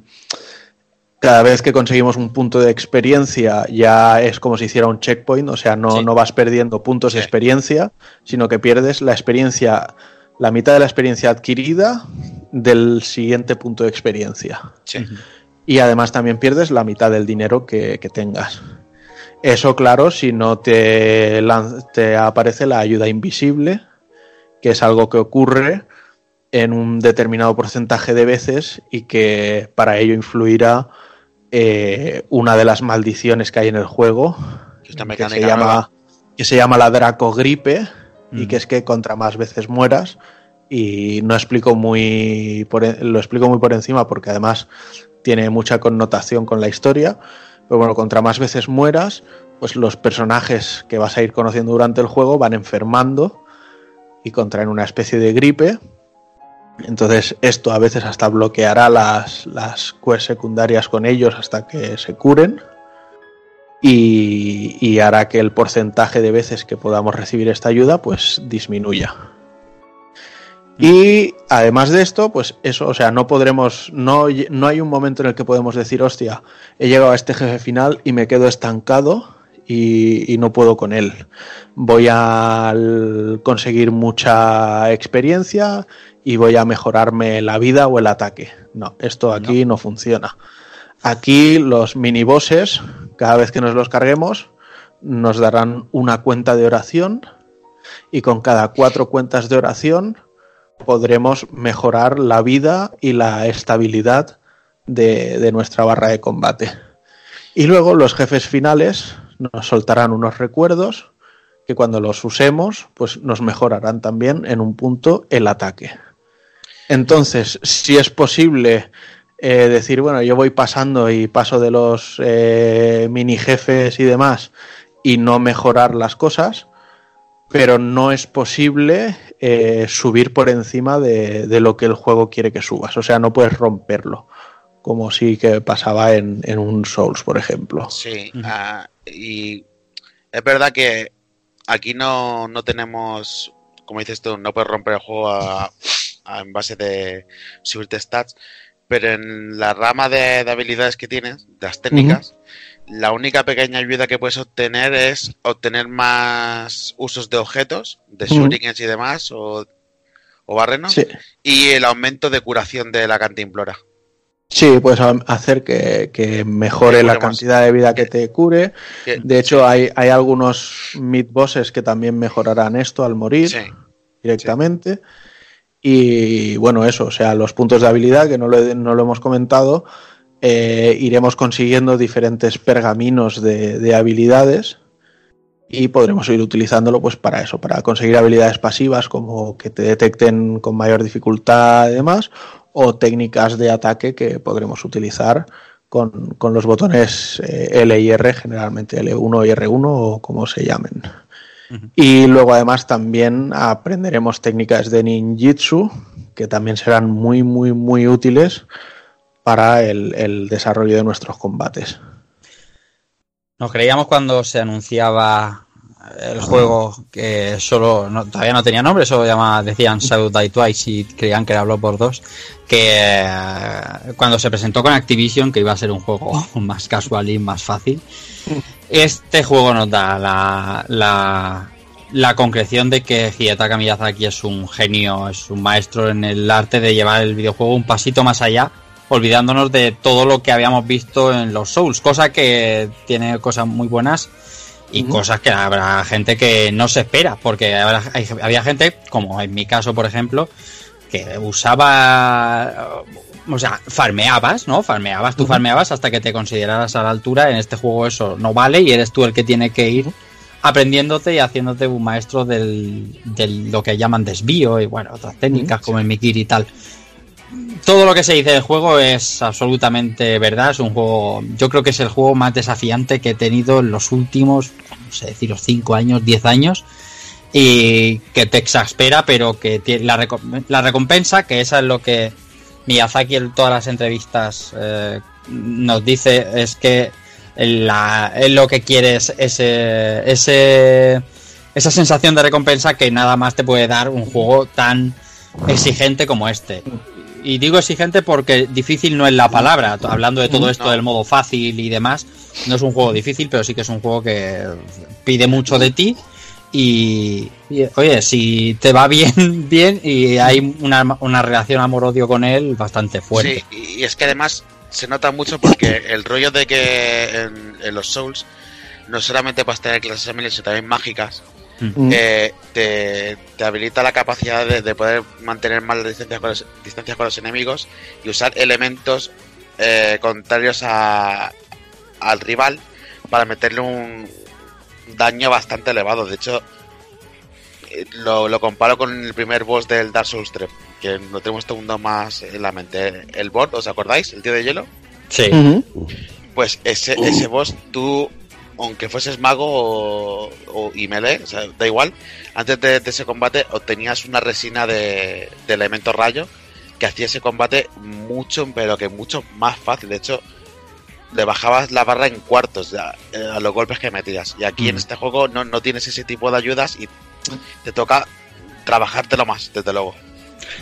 cada vez que conseguimos un punto de experiencia ya es como si hiciera un checkpoint, o sea, no, Sí. no vas perdiendo puntos de experiencia, sino que pierdes la experiencia, la mitad de la experiencia adquirida del siguiente punto de experiencia. Sí. Y además también pierdes la mitad del dinero que, que tengas. Eso, claro, si no te, te aparece la ayuda invisible, que es algo que ocurre en un determinado porcentaje de veces y que para ello influirá eh, una de las maldiciones que hay en el juego, Que esta que mecánica se llama, que se llama la Dracogripe y Mm. que es que contra más veces mueras y no explico muy por e- lo explico muy por encima porque además tiene mucha connotación con la historia pero bueno contra más veces mueras pues los personajes que vas a ir conociendo durante el juego van enfermando y contraen una especie de gripe entonces esto a veces hasta bloqueará las, las quests secundarias con ellos hasta que se curen y, y hará que el porcentaje de veces que podamos recibir esta ayuda pues disminuya. Y además de esto, pues eso, o sea, no podremos, no, no hay un momento en el que podemos decir, hostia, he llegado a este jefe final y me quedo estancado y, y no puedo con él. Voy a conseguir mucha experiencia y voy a mejorarme la vida o el ataque. No, esto aquí no, funciona. Aquí los minibosses, cada vez que nos los carguemos, nos darán una cuenta de oración y con cada cuatro cuentas de oración podremos mejorar la vida y la estabilidad de, nuestra barra de combate. Y luego los jefes finales nos soltarán unos recuerdos que cuando los usemos, pues nos mejorarán también en un punto el ataque. Entonces, si es posible eh, decir, bueno, yo voy pasando y paso de los eh, mini jefes y demás y no mejorar las cosas, pero no es posible eh, subir por encima de, de lo que el juego quiere que subas. O sea, no puedes romperlo, como sí que pasaba en, en un Souls, por ejemplo. Sí, ah, y es verdad que aquí no, no tenemos, como dices tú, no puedes romper el juego a- a- en base de subirte stats, pero en la rama de, de habilidades que tienes, de las técnicas, la única pequeña ayuda que puedes obtener es obtener más usos de objetos, de Ujú. shurikens y demás, o, o barrenos, Sí. y el aumento de curación de la cantimplora. Sí, puedes hacer que, que mejore Que la cantidad de vida que te cure. De hecho, hay, hay algunos mid bosses que también mejorarán esto al morir Sí. directamente. Y bueno, eso, o sea, los puntos de habilidad, que no lo, no lo hemos comentado, eh, iremos consiguiendo diferentes pergaminos de, de habilidades y podremos ir utilizándolo pues para eso, para conseguir habilidades pasivas como que te detecten con mayor dificultad y demás, o técnicas de ataque que podremos utilizar con, con los botones eh, L y R, generalmente L1 y R1 o como se llamen. Y luego además también aprenderemos técnicas de ninjitsu que también serán muy, muy, muy útiles para el, el desarrollo de nuestros combates. Nos creíamos cuando se anunciaba el juego que solo no- todavía no tenía nombre, solo llama, decían Shadow Die Twice y creían que era Bloodborne 2, que eh, cuando se presentó con Activision que iba a ser un juego más casual y más fácil, este juego nos da la, la, la concreción de que Hidetaka Miyazaki es un genio, es un maestro en el arte de llevar el videojuego un pasito más allá, olvidándonos de todo lo que habíamos visto en los Souls, cosa que tiene cosas muy buenas y cosas que habrá gente que no se espera, porque habrá- hay- había gente, como en mi caso, por ejemplo, que usaba, o sea, farmeabas, ¿no? Farmeabas, tú farmeabas hasta que te consideraras a la altura. En este juego eso no vale y eres tú el que tiene que ir aprendiéndote y haciéndote un maestro del, del- lo que llaman desvío y bueno, otras técnicas como el Mikiri y tal. Todo lo que se dice del juego es absolutamente verdad. Es un juego, yo creo que es el juego más desafiante que he tenido en los últimos, no sé deciros, 5 años, 10 años y que te exaspera, pero que tiene la, reco- la recompensa, que esa es lo que Miyazaki en todas las entrevistas eh, nos dice, es que él lo que quiere es ese, ese, esa sensación de recompensa que nada más te puede dar un juego tan exigente como este. Y digo exigente porque difícil no es la palabra, hablando de todo esto del modo fácil y demás, no es un juego difícil, pero sí que es un juego que pide mucho de ti. Y, y, oye, si te va bien, bien y hay una, una relación amor-odio con él bastante fuerte. Sí, y es que además se nota mucho porque el rollo de que en, en los Souls no solamente puedes tener clases amiles, sino también mágicas, Mm. eh, te, te habilita la capacidad de, de poder mantener más las distancias con los, distancias con los enemigos y usar elementos eh, contrarios a, al rival para meterle un daño bastante elevado. De hecho, eh, lo, lo comparo con el primer boss del Dark Souls 3, que lo tenemos todo mundo más en la mente. El Bord, ¿os acordáis? El tío de hielo. Sí. Pues ese, ese boss, tú, aunque fueses mago o, o- y melee, o sea, da igual, antes de, de ese combate obtenías una resina de, de elemento rayo que hacía ese combate mucho, pero que mucho más fácil. De hecho, le bajabas la barra en cuartos a, a los golpes que metías. Y aquí en Mm. este juego no, no tienes ese tipo de ayudas y te toca trabajártelo más, desde luego.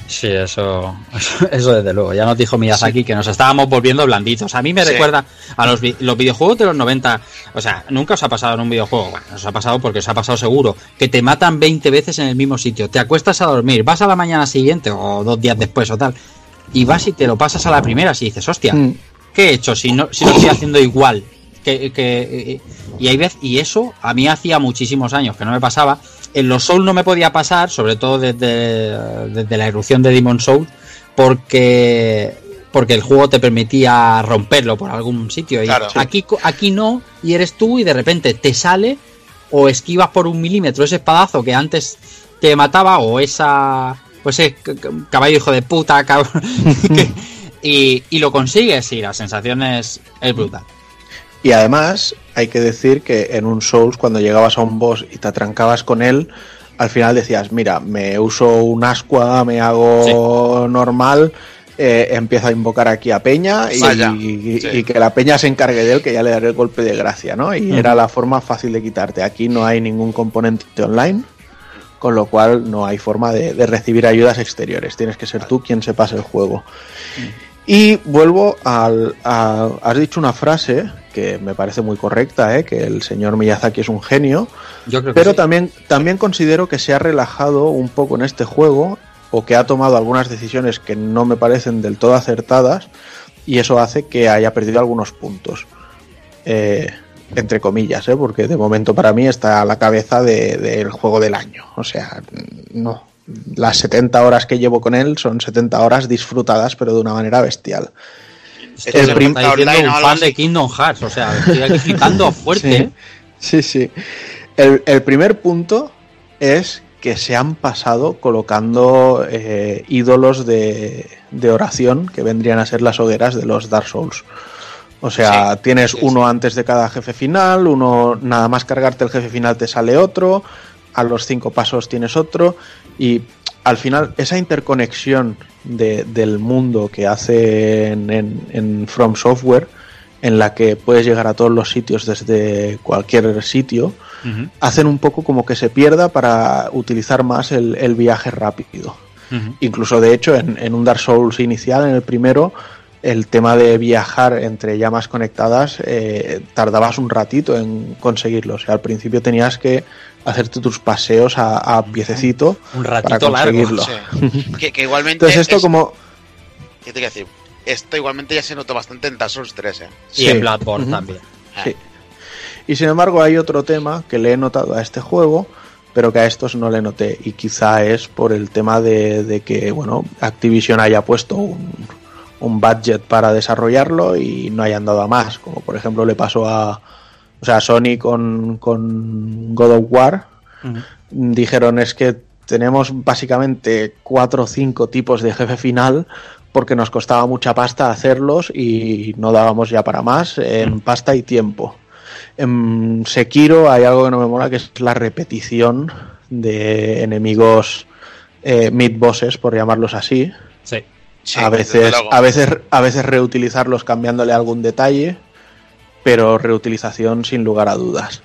Sí, eso, eso, eso desde luego. Ya nos dijo Miyazaki que nos estábamos volviendo blanditos. A mí me Sí. recuerda a los, los videojuegos de los 90. O sea, nunca os ha pasado en un videojuego. Bueno, os ha pasado porque os ha pasado seguro. Que te matan 20 veces en el mismo sitio. Te acuestas a dormir, vas a la mañana siguiente o dos días después o tal. Y vas y te lo pasas a la primera y dices, hostia, Mm. ¿qué he hecho si no, si lo estoy haciendo igual? Que, que- y hay vez, y eso a mí hacía muchísimos años que no me pasaba. En los Souls no me podía pasar, sobre todo desde, desde la erupción de Demon Souls, porque porque el juego te permitía romperlo por algún sitio. Y Claro. aquí, aquí no, y eres tú, y de repente te sale, o esquivas por un milímetro ese espadazo que antes te mataba, o esa. Pues ese caballo hijo de puta, cabrón. y, y lo consigues, y la sensación es, es brutal. Y además, hay que decir que en un Souls, cuando llegabas a un boss y te atrancabas con él, al final decías, mira, me uso un ascua, me hago normal, eh, empiezo a invocar aquí a Peña y, Vaya, y- sí. y que la Peña se encargue de él, que ya le daré el golpe de gracia, ¿no? Y era la forma fácil de quitarte. Aquí no hay ningún componente online, con lo cual no hay forma de, de recibir ayudas exteriores. Tienes que ser tú quien se pase el juego. Y vuelvo al. a- has dicho una frase que me parece muy correcta, ¿eh? que el señor Miyazaki es un genio, Yo creo que pero sí. también, también considero que se ha relajado un poco en este juego o que ha tomado algunas decisiones que no me parecen del todo acertadas y eso hace que haya perdido algunos puntos. Eh, entre comillas, ¿eh? porque de momento para mí está a la cabeza de- del juego del año. O sea, no. Las 70 horas que llevo con él son 70 horas disfrutadas, pero de una manera bestial. El prim- está online o un fan así. de Kingdom Hearts, o sea, estoy aquí flipando fuerte. ¿eh? Sí, sí. El, el primer punto es que se han pasado colocando eh, ídolos de, de oración que vendrían a ser las hogueras de los Dark Souls. O sea, Sí, tienes sí, uno antes de cada jefe final, uno nada más cargarte el jefe final te sale otro, a los cinco pasos tienes otro y al final esa interconexión de- del mundo que hacen en, en From Software, en la que puedes llegar a todos los sitios desde cualquier sitio, hacen un poco como que se pierda para utilizar más el, el viaje rápido. Incluso de hecho en, en un Dark Souls inicial, en el primero, el tema de viajar entre llamas conectadas eh, tardabas un ratito en conseguirlo. O sea, al principio tenías que hacerte tus paseos a, a piececito Un para ratito largo. conseguirlo. Sí. que, que igualmente. Entonces esto es- como... ¿Qué te quiero decir? Esto igualmente ya se notó bastante en Dark Souls 3, ¿eh? Y en Bloodborne también. Sí. Y sin embargo hay otro tema que le he notado a este juego, pero que a estos no le noté. Y quizá es por el tema de, de que, bueno, Activision haya puesto un, un budget para desarrollarlo y no hayan dado a más. Como por ejemplo le pasó a, o sea, Sony con, con God of War. Dijeron es que tenemos básicamente cuatro o cinco tipos de jefe final porque nos costaba mucha pasta hacerlos y no dábamos ya para más en pasta y tiempo. En Sekiro hay algo que no me mola que es la repetición de enemigos eh, mid bosses, por llamarlos así. Sí. Sí, a veces, a veces, a veces reutilizarlos cambiándole algún detalle, pero reutilización sin lugar a dudas.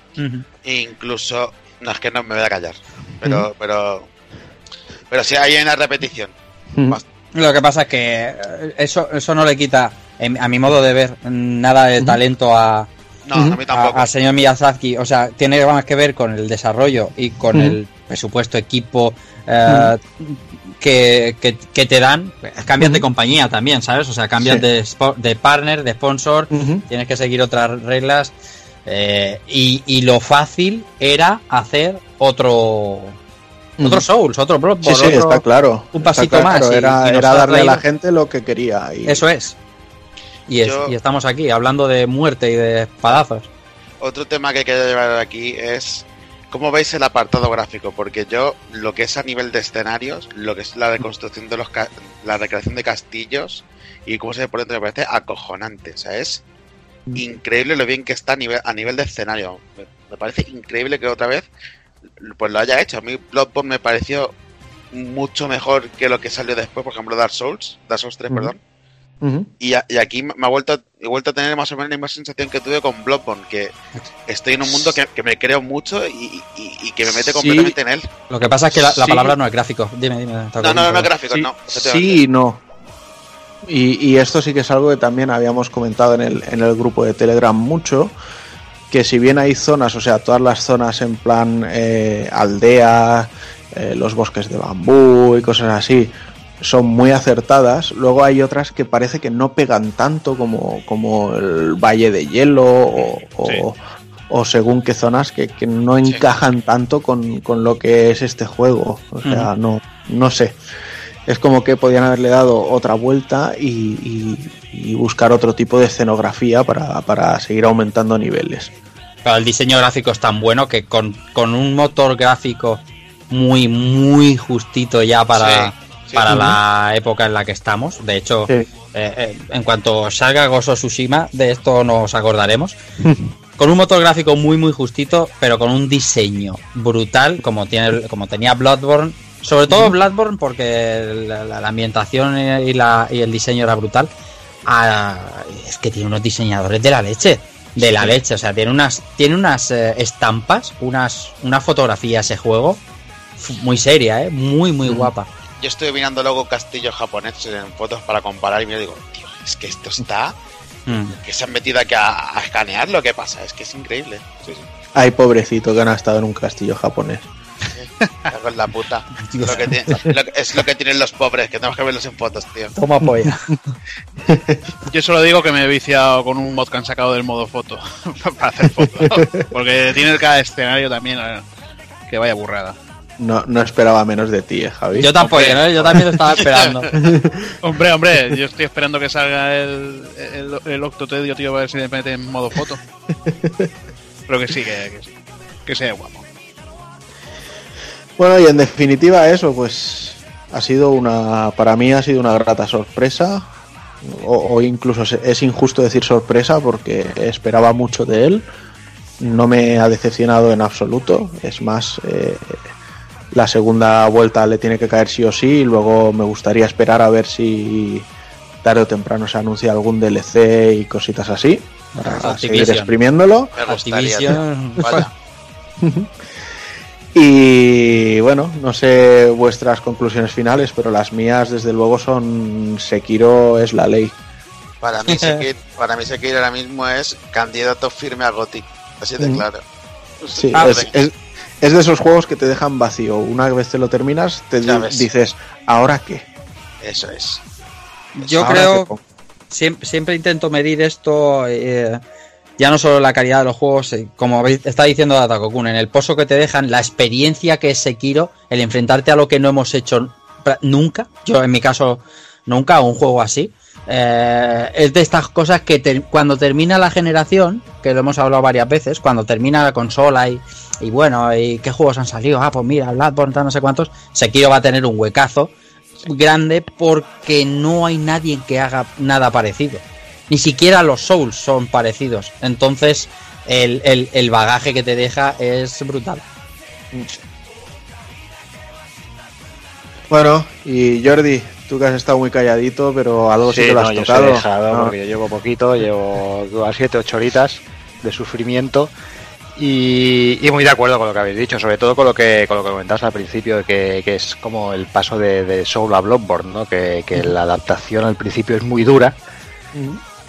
Incluso. No, es que no me voy a callar. Pero. Pero. Pero sí hay una repetición. Lo que pasa es que eh, eso, eso no le quita, a mi modo de ver, nada de talento a, No, a mí tampoco. a- al señor Miyazaki. O sea, tiene más que ver con el desarrollo y con el presupuesto, equipo eh, que, que- que te dan. Cambias de compañía también, ¿sabes? O sea, cambias Sí. de, de partner, de sponsor, tienes que seguir otras reglas. eh, y, y lo fácil era hacer otro. Otro Souls, otro Sí, Bloodborne, sí, otro- está claro. un pasito más y- Era, y era darle a la gente lo que quería. Y... Eso es. Y, es- Yo- y estamos aquí hablando de muerte y de espadazos. Otro tema que quería llevar aquí es. ¿Cómo veis el apartado gráfico? Porque yo, lo que es a nivel de escenarios, lo que es la reconstrucción de los. ca- la recreación de castillos y cómo se ve por dentro, me parece acojonante. O sea, es increíble lo bien que está a nivel, a nivel de escenario. Me, me parece increíble que otra vez pues lo haya hecho. A mí Bloodborne me pareció mucho mejor que lo que salió después, por ejemplo Dark Souls, Dark Souls 3, Ujú. perdón. Y, a- y aquí me ha vuelto, he vuelto a tener más o menos la misma sensación que tuve con Bloodborne, que estoy en un mundo que, que me creo mucho y, y- y que me mete Sí. completamente en él. Lo que pasa es que la, la Sí. palabra no es gráfico. Dime, dime. No, no, no, no gráficos, Sí, no. sí y no. Y, y esto sí que es algo que también habíamos comentado en el, en el grupo de Telegram mucho, que si bien hay zonas, o sea, todas las zonas en plan eh, aldea, eh, los bosques de bambú y cosas así, son muy acertadas, luego hay otras que parece que no pegan tanto como, como el Valle de Hielo o, o- Sí. o según qué zonas que, que no Sí. encajan tanto con, con lo que es este juego. O sea, no, no sé. Es como que podían haberle dado otra vuelta y, y- y buscar otro tipo de escenografía para, para seguir aumentando niveles. Pero el diseño gráfico es tan bueno que con, con un motor gráfico muy, muy justito ya para, Sí, sí. para la época en la que estamos. De hecho, Sí. eh, eh, en cuanto salga Gozo Tsushima, de esto nos acordaremos. con un motor gráfico muy, muy justito, pero con un diseño brutal, como, tiene, como tenía Bloodborne. Sobre todo Bloodborne, porque la, la- la ambientación y, la, y el diseño era brutal. Ah, es que tiene unos diseñadores de la leche. De la leche, o sea, tiene unas, tiene unas eh, estampas, unas, una fotografía ese juego muy seria, ¿eh? muy, muy guapa. Yo estoy mirando luego castillos japoneses en fotos para comparar y me digo, tío, es que esto está... Mm. que se han metido aquí a, a escanear lo que pasa, es que es increíble. Sí, sí. Ay, pobrecito, que han estado en un castillo japonés. Cago en la puta. Lo que tiene- lo que- es lo que tienen los pobres, que tenemos que verlos en fotos, tío. Toma polla. Yo solo digo que me he viciado con un mod que han sacado del modo foto para hacer fotos. Porque tiene cada escenario también eh, que vaya burrada. No, no esperaba menos de ti, eh, Javi. Yo tampoco. ¿no? yo también lo estaba esperando. Hombre, hombre, yo estoy esperando que salga el, el, el Octotedio, tío, a ver si me mete en modo foto. Pero que sí, que, que, que sea guapo. Bueno, y en definitiva eso, pues ha sido una, para mí ha sido una grata sorpresa, o, o incluso es injusto decir sorpresa porque esperaba mucho de él, no me ha decepcionado en absoluto, es más, eh, la segunda vuelta le tiene que caer sí o sí, y luego me gustaría esperar a ver si tarde o temprano se anuncia algún DLC y cositas así, para seguir exprimiéndolo. Me gustaría. Y bueno, no sé vuestras conclusiones finales, pero las mías desde luego son Sekiro es la ley. Para mí, Sekiro, para mí Sekiro ahora mismo es candidato firme a Gothic. Así de Mm. claro. Sí, Ah, es, es- es de esos juegos que te dejan vacío. Una vez te lo terminas, te Ya di- ves. dices, ¿ahora qué? Eso es. Yo ¿Ahora creo, siempre, siempre intento medir esto, eh, ya no solo la calidad de los juegos, eh, como está diciendo Datakokun, en el pozo que te dejan, la experiencia que es Sekiro, el enfrentarte a lo que no hemos hecho nunca, yo en mi caso nunca, un juego así, eh, es de estas cosas que cuando termina la generación, que lo hemos hablado varias veces, cuando termina la consola y, y bueno, y qué juegos han salido, ah, pues mira, Bloodborne, no sé cuántos, Sekiro va a tener un huecazo grande porque no hay nadie que haga nada parecido. Ni siquiera los Souls son parecidos. Entonces, el, el- el bagaje que te deja es brutal. Bueno, y Jordi, tú que has estado muy calladito, pero algo sí, Sí, que lo has yo tocado. os he dejado ¿no? porque yo llevo poquito, llevo a 7, 8 horitas de sufrimiento y, y muy de acuerdo con lo que habéis dicho, sobre todo con lo que con lo que comentabas al principio, que, que es como el paso de, de Soul a Bloodborne, ¿no? que, que la adaptación al principio es muy dura,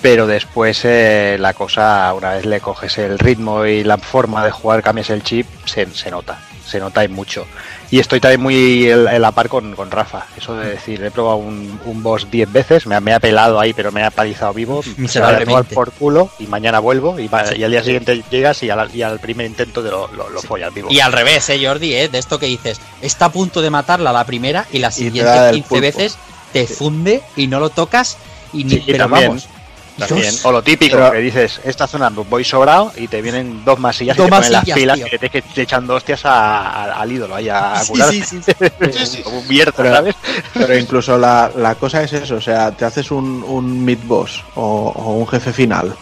pero después eh, la cosa, una vez le coges el ritmo y la forma de jugar, cambias el chip, se, se nota, se nota y mucho. Y estoy también muy en en la par con, con Rafa, eso de decir, he probado un, un boss 10 veces, me ha, me ha pelado ahí, pero me ha palizado vivo, se va a por culo y mañana vuelvo y, va- y al día siguiente llegas y al, y al primer intento te lo, lo, lo follas vivo. Y al revés, eh, Jordi, eh, de esto que dices, está a punto de matarla la primera y las Y te siguientes da el 15 pulpo. veces te funde y no lo tocas y ni Sí, pero también, vamos. También. Dios. O lo típico, Pero- que dices, esta zona voy sobrado y te vienen dos masillas Dos y te ponen las pilas tío. te, que te echan dos hostias a- a- al ídolo ahí a, Sí, sí, sí. Como un mierda, Pero- ¿sabes? Pero incluso la, la cosa es eso, o sea, te haces un, un mid boss o, o un jefe final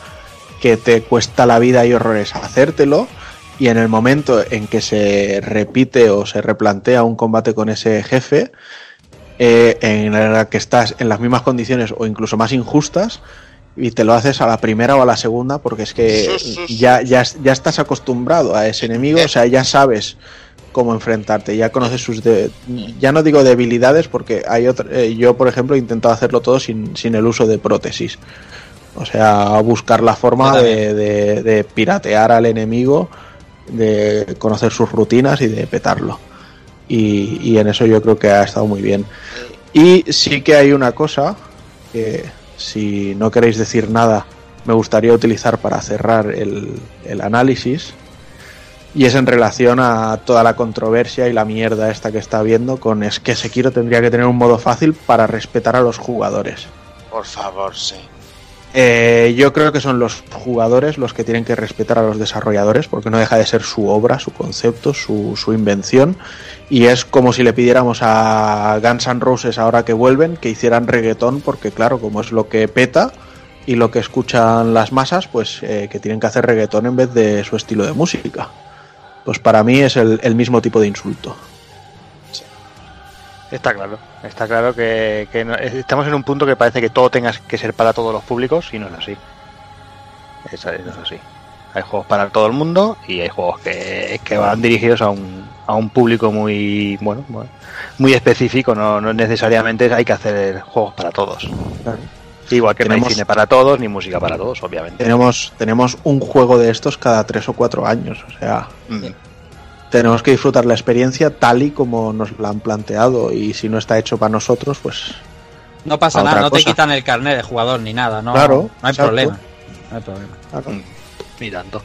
que te cuesta la vida y horrores hacértelo y en el momento en que se repite o se replantea un combate con ese jefe, eh, en la que estás en las mismas condiciones o incluso más injustas y te lo haces a la primera o a la segunda porque es que ya, ya, ya estás acostumbrado a ese enemigo, o sea, ya sabes cómo enfrentarte, ya conoces sus... de- ya no digo debilidades porque hay otra, eh, yo, por ejemplo, he intentado hacerlo todo sin, sin el uso de prótesis. O sea, buscar la forma de- de piratear al enemigo, de conocer sus rutinas y de petarlo. Y, y en eso yo creo que ha estado muy bien. Y sí que hay una cosa que, si no queréis decir nada, me gustaría utilizar para cerrar el, el análisis. Y es en relación a toda la controversia y la mierda esta que está habiendo con es que Sekiro tendría que tener un modo fácil para respetar a los jugadores. Por favor, sí. Eh, yo creo que son los jugadores los que tienen que respetar a los desarrolladores, porque no deja de ser su obra, su concepto, su, invención. Y es como si le pidiéramos a Guns N' Roses, ahora que vuelven, que hicieran reggaetón, porque claro, como es lo que peta y lo que escuchan las masas, pues eh, que tienen que hacer reggaetón en vez de su estilo de música. Pues para mí es el mismo tipo de insulto. Está claro, está claro que, que no- estamos en un punto que parece que todo tenga que ser para todos los públicos y no es así. Es, no es así. Hay juegos para todo el mundo y hay juegos que, que van dirigidos a un, a un público muy bueno, muy específico. No, no necesariamente hay que hacer juegos para todos. Igual que no Tenemos- hay cine para todos ni música para todos, obviamente. Tenemos, tenemos un juego de estos cada tres o cuatro años, o sea, Mm. Tenemos que disfrutar la experiencia tal y como nos la han planteado y si no está hecho para nosotros, pues No pasa nada, no te quitan el carnet de jugador ni nada, no, Claro, no hay exacto. problema. No hay problema. claro. Ni tanto.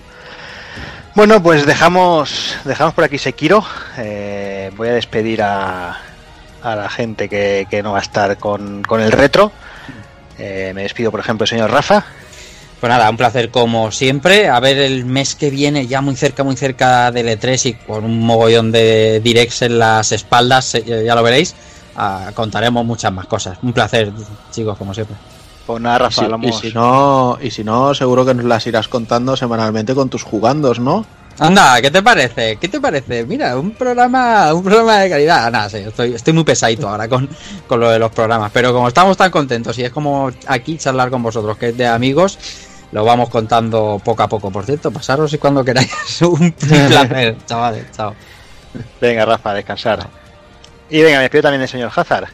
Bueno, pues dejamos, dejamos por aquí Sekiro. Eh, voy a despedir a, a la gente que, que no va a estar con, con el retro. Eh, me despido, por ejemplo, el señor Rafa. Pues nada, un placer como siempre. A ver el mes que viene, ya muy cerca, muy cerca del E3 y con un mogollón de directs en las espaldas, eh, ya lo veréis. ah, contaremos muchas más cosas. Un placer, chicos, como siempre. Pues nada, Y Rafa, si, y si no, y si no, seguro que nos las irás contando semanalmente con tus jugandos, ¿no? Anda, ¿qué te parece? ¿Qué te parece? Mira, un programa, un programa de calidad. Ah, Nada, sí, estoy, estoy muy pesadito ahora con, con lo de los programas, pero como estamos tan contentos y es como aquí charlar con vosotros, que es de amigos, lo vamos contando poco a poco. Por cierto, pasaros y cuando queráis. un placer, chavales, chao. Venga, Rafa, a descansar. Y venga, me despido también del señor Hazard.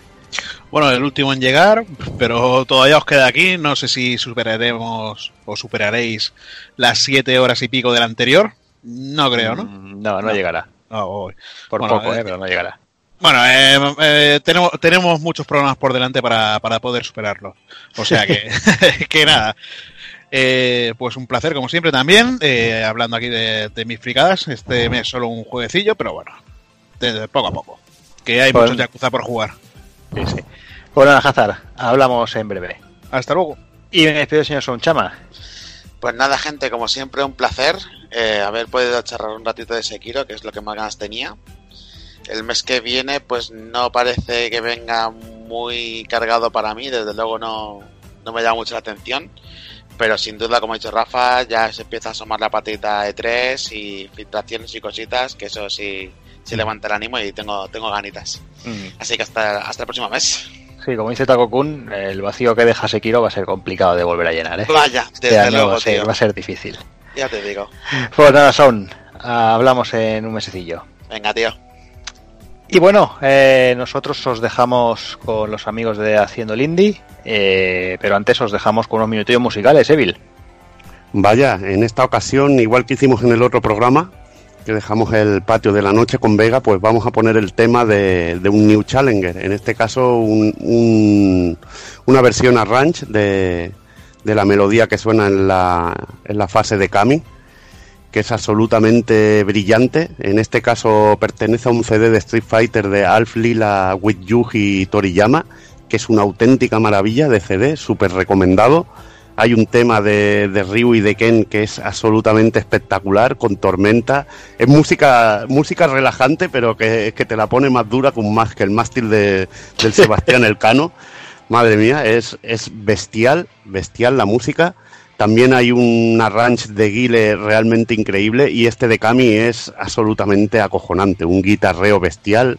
Bueno, el último en llegar, pero todavía os queda aquí. No sé si superaremos o superaréis las siete horas y pico del anterior. No creo, ¿no? Mm, No, no, llegará. Ah, oh. Por Bueno, poco, eh, eh, pero no llegará. Bueno, eh, eh, tenemos, tenemos muchos programas por delante para, para poder superarlo. O sea que, que nada. Eh, pues un placer, como siempre, también. eh, hablando aquí de, de mis fricadas. Este mes solo un jueguecillo, pero bueno, de, de poco a poco. Que hay Pues- muchos Yakuza por jugar. Sí, sí. Bueno, Hazard, hablamos en breve. Hasta luego. Y me despido señor Sonchama. Pues nada, gente, como siempre, un placer eh, haber podido charlar un ratito de Sekiro, que es lo que más ganas tenía. El mes que viene, pues no parece que venga muy cargado para mí, desde luego no, no me llama mucho la atención. Pero sin duda, como ha dicho Rafa, ya se empieza a asomar la patita de 3 y filtraciones y cositas, que eso sí, sí levanta el ánimo y tengo, tengo ganitas. Así que hasta, hasta el próximo mes. Sí, como dice Takokun, el vacío que deja Sekiro va a ser complicado de volver a llenar, ¿eh? Vaya, Este desde año luego, va, a ser, tío. va a ser difícil. Ya te digo. Pues nada, Son, hablamos en un mesecillo. Venga, tío. Y bueno, eh, nosotros os dejamos con los amigos de Haciendo el Indie, eh, pero antes os dejamos con unos minutillos musicales, Evil. Vaya, en esta ocasión, igual que hicimos en el otro programa, que dejamos el patio de la noche con Vega, pues vamos a poner el tema de, un New Challenger. En este caso, un- un- una versión arrange de, de la melodía que suena en la, en la fase de Kami, que es absolutamente brillante. En este caso, pertenece a un CD de Street Fighter de Alf Lila with Yuji Toriyama, que es una auténtica maravilla de CD, súper recomendado. Hay un tema de, de Ryu y de Ken que es absolutamente espectacular, con tormenta. Es música, música relajante, pero que, que te la pone más dura con más que el mástil de, del Sebastián Elcano. Madre mía, es, es bestial, bestial la música. También hay un arrange de Guile realmente increíble y este de Kami es absolutamente acojonante, un guitarreo bestial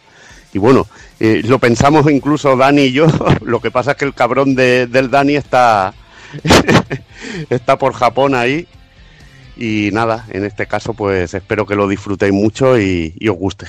y bueno, eh, lo pensamos incluso Dani y yo, lo que pasa es que el cabrón de- del Dani está, está por Japón ahí. Y nada, en este caso pues espero que lo disfrutéis mucho y, y os guste.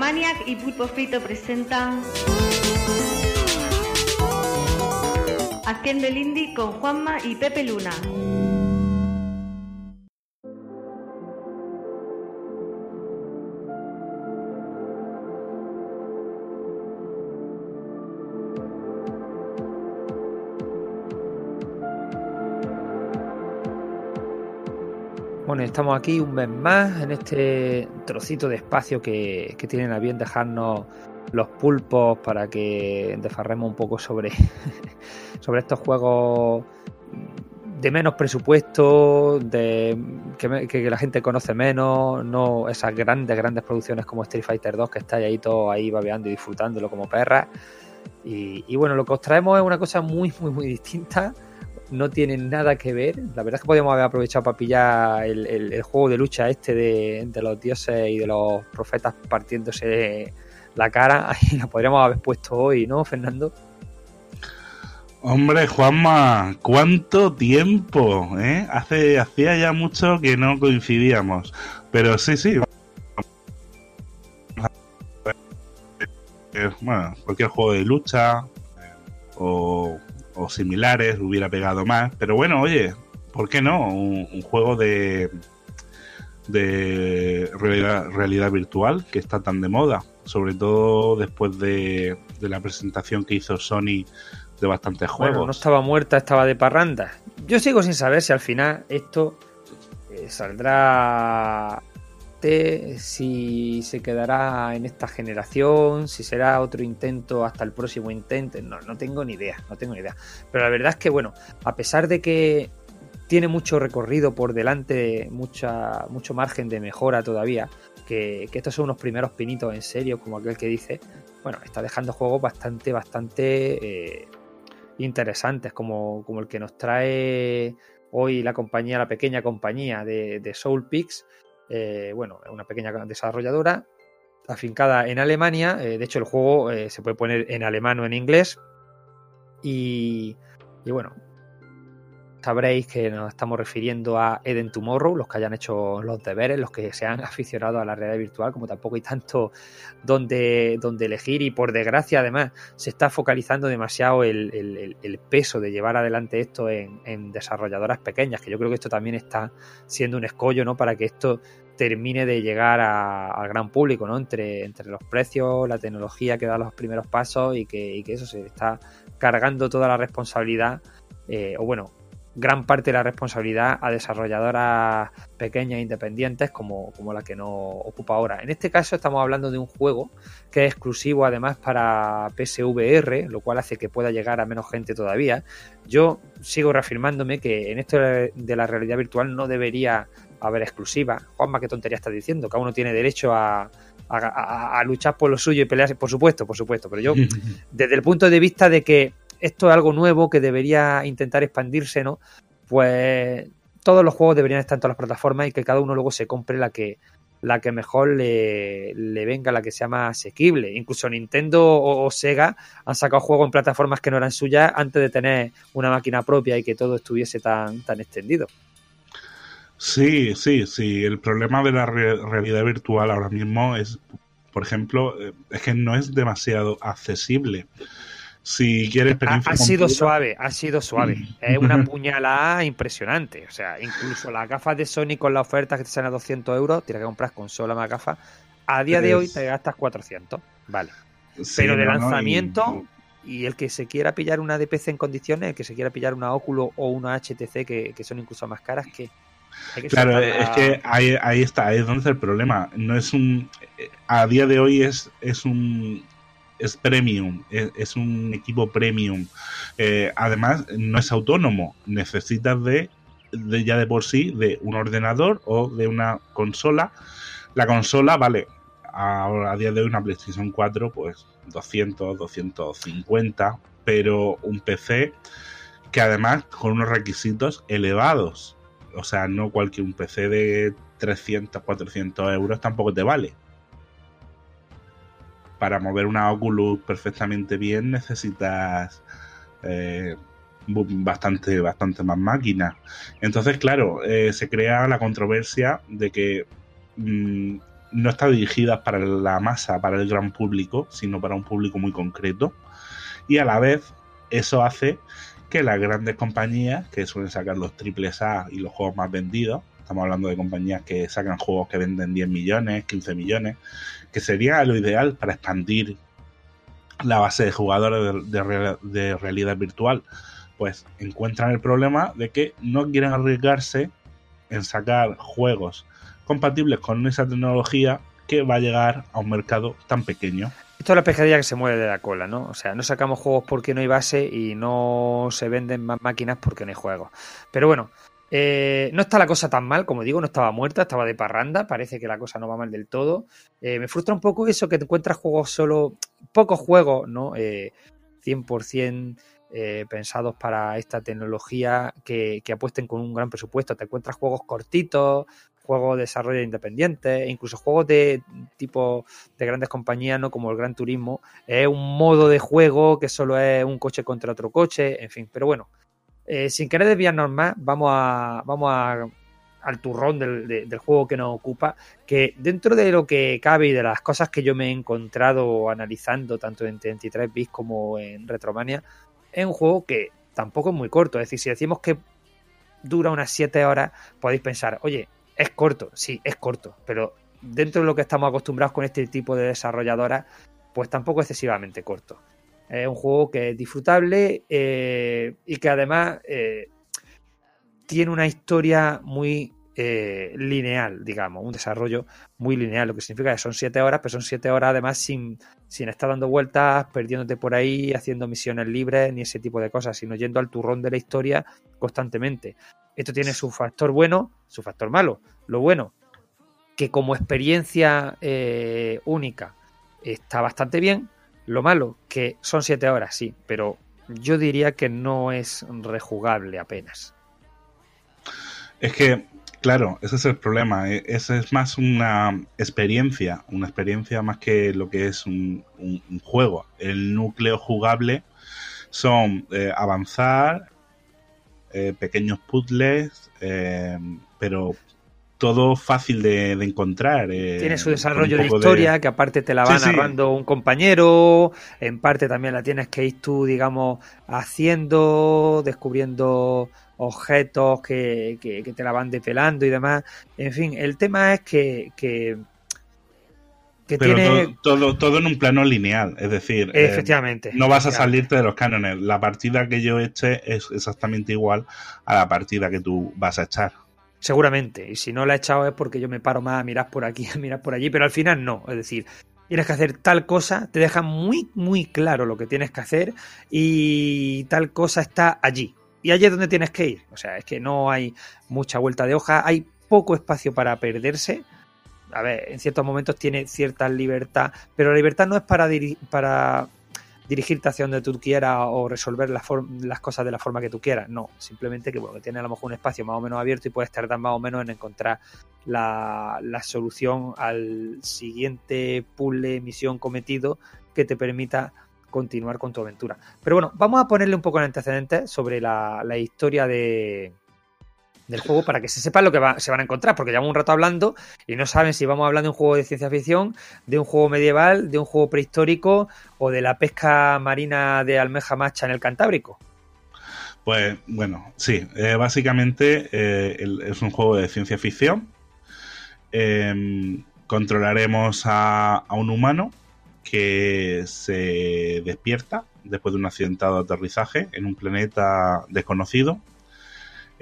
Retromaniac y Pulpo Frito presentan Haciendo el Indie con Juanma y Pepe Luna. Estamos aquí un mes más en este trocito de espacio que, que tienen a bien dejarnos los pulpos para que desfarremos un poco sobre, sobre estos juegos de menos presupuesto, de que, la gente conoce menos, no esas grandes, grandes producciones como Street Fighter 2 que estáis ahí todos ahí babeando y disfrutándolo como perras. Y, y bueno, lo que os traemos es una cosa muy, muy, muy distinta. No tiene nada que ver. La verdad es que podríamos haber aprovechado para pillar el, el- juego de lucha este de, de los dioses y de los profetas partiéndose la cara. Ahí podríamos haber puesto hoy, ¿no, Fernando? Hombre, Juanma, ¿cuánto tiempo? ¿eh? Hace, hacía ya mucho que no coincidíamos. Pero sí, sí. Bueno, cualquier juego de lucha eh, o, o similares hubiera pegado más. Pero bueno, oye, ¿por qué no? Un, un juego de, de realidad, realidad virtual que está tan de moda. Sobre todo después de, de la presentación que hizo Sony de bastantes juegos. Bueno, no estaba muerta, estaba de parranda. Yo sigo sin saber si al final esto eh, saldrá si se quedará en esta generación, si será otro intento hasta el próximo intento. No, no tengo ni idea, no tengo ni idea. Pero la verdad es que, bueno, a pesar de que tiene mucho recorrido por delante, mucha, mucho margen de mejora todavía, que, que estos son unos primeros pinitos en serio, como aquel que dice, bueno, está dejando juegos bastante, bastante eh, interesantes, como, como el que nos trae hoy la compañía, la pequeña compañía de, de Soulpix, eh, bueno, una pequeña desarrolladora afincada en Alemania, eh, de hecho el juego eh, se puede poner en alemán o en inglés, y, y bueno, sabréis que nos estamos refiriendo a Eden Tomorrow, los que hayan hecho los deberes, los que se han aficionado a la realidad virtual, como tampoco hay tanto donde, donde elegir y por desgracia además se está focalizando demasiado el, peso de llevar adelante esto en, desarrolladoras pequeñas, que yo creo que esto también está siendo un escollo ¿no? para que esto termine de llegar a- al gran público, ¿no? Entre, entre los precios, la tecnología que da los primeros pasos y que, y que eso se está cargando toda la responsabilidad, eh, o bueno, gran parte de la responsabilidad a desarrolladoras pequeñas e independientes como, como la que nos ocupa ahora. En este caso estamos hablando de un juego que es exclusivo además para PSVR, lo cual hace que pueda llegar a menos gente todavía. Yo sigo reafirmándome que en esto de la realidad virtual no debería haber exclusiva. Juanma, qué tontería estás diciendo. Cada uno tiene derecho a, a- a- a luchar por lo suyo y pelearse, por supuesto, por supuesto. Pero yo, desde el punto de vista de que esto es algo nuevo que debería intentar expandirse, ¿no? Pues todos los juegos deberían estar en todas las plataformas y que cada uno luego se compre la que la que mejor le, venga, la que sea más asequible. Incluso Nintendo o, Sega han sacado juegos en plataformas que no eran suyas antes de tener una máquina propia y que todo estuviese tan, tan extendido. Sí, sí, sí. El problema de la re- realidad virtual ahora mismo es, por ejemplo, eh, es que no es demasiado accesible. Si quieres Ha, experiencia ha sido suave, ha sido suave. Es una puñalada impresionante. O sea, incluso las gafas de Sony con la oferta que te salen a 200 euros, tienes que comprar consola más gafas. A día de hoy te gastas 400. Vale. Sí, Pero de no, no, y- lanzamiento, y el que se quiera pillar una DPC en condiciones, el que se quiera pillar una Oculus o una HTC que, que son incluso más caras, que Claro, es que ahí, ahí está, ahí es donde está el problema. No es un. eh, A día de hoy es, es un. Es premium, es, un equipo premium. Eh, además, no es autónomo. Necesitas de, de ya de por sí de un ordenador o de una consola. La consola, vale, ahora a día de hoy una PlayStation 4, pues 200, 250, pero un PC que además con unos requisitos elevados. O sea, no cualquier un PC de 300, 400 euros tampoco te vale. Para mover una Oculus perfectamente bien necesitas eh, bastante, bastante más máquinas. Entonces, claro, eh, se crea la controversia de que mm, no está dirigida para la masa, para el gran público, sino para un público muy concreto. Y a la vez, eso hace que las grandes compañías que suelen sacar los triples A y los juegos más vendidos, estamos hablando de compañías que sacan juegos que venden 10 millones, 15 millones, que sería lo ideal para expandir la base de jugadores de, de real- de realidad virtual, pues encuentran el problema de que no quieren arriesgarse en sacar juegos compatibles con esa tecnología que va a llegar a un mercado tan pequeño. Esto es la pescadilla que se mueve de la cola, ¿no? O sea, no sacamos juegos porque no hay base y no se venden más máquinas porque no hay juegos. Pero bueno, eh, no está la cosa tan mal, como digo, no estaba muerta, estaba de parranda, parece que la cosa no va mal del todo. Eh, me frustra un poco eso que te encuentras juegos solo, pocos juegos, ¿no? Eh, 100% eh, pensados para esta tecnología que, apuesten con un gran presupuesto. Te encuentras juegos cortitos, juegos de desarrollo independientes, e incluso juegos de tipo de grandes compañías, ¿no? Como el Gran Turismo. Es un modo de juego que solo es un coche contra otro coche, en fin. Pero bueno, eh, sin querer desviarnos más, vamos a. Vamos al turrón del, de- del juego que nos ocupa, que dentro de lo que cabe y de las cosas que yo me he encontrado analizando tanto en 33 bits como en Retromania, es un juego que tampoco es muy corto. Es decir, si decimos que dura unas 7 horas, podéis pensar, oye, es corto, sí, es corto, pero dentro de lo que estamos acostumbrados con este tipo de desarrolladoras, pues tampoco excesivamente corto. Es un juego que es disfrutable eh, y que además eh, tiene una historia muy eh, lineal, digamos, un desarrollo muy lineal, lo que significa que son 7 horas, pero son 7 horas además sin, sin estar dando vueltas, perdiéndote por ahí, haciendo misiones libres, ni ese tipo de cosas, sino yendo al turrón de la historia constantemente. Esto tiene su factor bueno, su factor malo. Lo bueno, que como experiencia única está bastante bien. Lo malo, que son 7 horas, sí, pero yo diría que no es rejugable apenas. Es que, claro, ese es el problema. eh, Ese es más una experiencia, una experiencia más que lo que es un juego. El núcleo jugable son eh, avanzar, eh, pequeños puzzles, eh, pero todo fácil de, de encontrar. eh, Tiene su desarrollo de historia, que aparte te la va Sí, sí. narrando un compañero, en parte también la tienes que ir tú, digamos, haciendo, descubriendo objetos que, que- que te la van develando y demás. En fin, el tema es que, que, que Pero tiene... todo, todo, todo en un plano lineal, es decir, eh, Efectivamente, no vas a salirte de los cánones. La partida que yo eché es exactamente igual a la partida que tú vas a echar. Seguramente. Y si no la he echado es porque yo me paro más a mirar por aquí, a mirar por allí, pero al final no. Es decir, tienes que hacer tal cosa, te deja muy, muy claro lo que tienes que hacer y tal cosa está allí. Y allí es donde tienes que ir. O sea, es que no hay mucha vuelta de hoja, hay poco espacio para perderse. A ver, en ciertos momentos tiene cierta libertad, pero la libertad no es para, para dirigirte hacia donde tú quieras o resolver la form- las cosas de la forma que tú quieras. No, simplemente que, bueno, que tiene a lo mejor un espacio más o menos abierto y puedes tardar más o menos en encontrar la, solución al siguiente puzzle, misión cometido que te permita continuar con tu aventura. Pero bueno, vamos a ponerle un poco de antecedentes sobre la historia de, del juego para que se sepan lo que va- se van a encontrar, porque llevamos un rato hablando y no saben si vamos hablando de un juego de ciencia ficción, de un juego medieval, de un juego prehistórico o de la pesca marina de almeja macha en el Cantábrico. Pues bueno, sí, eh, básicamente eh, es un juego de ciencia ficción. Em, controlaremos a, a un humano que se despierta después de un accidentado aterrizaje en un planeta desconocido.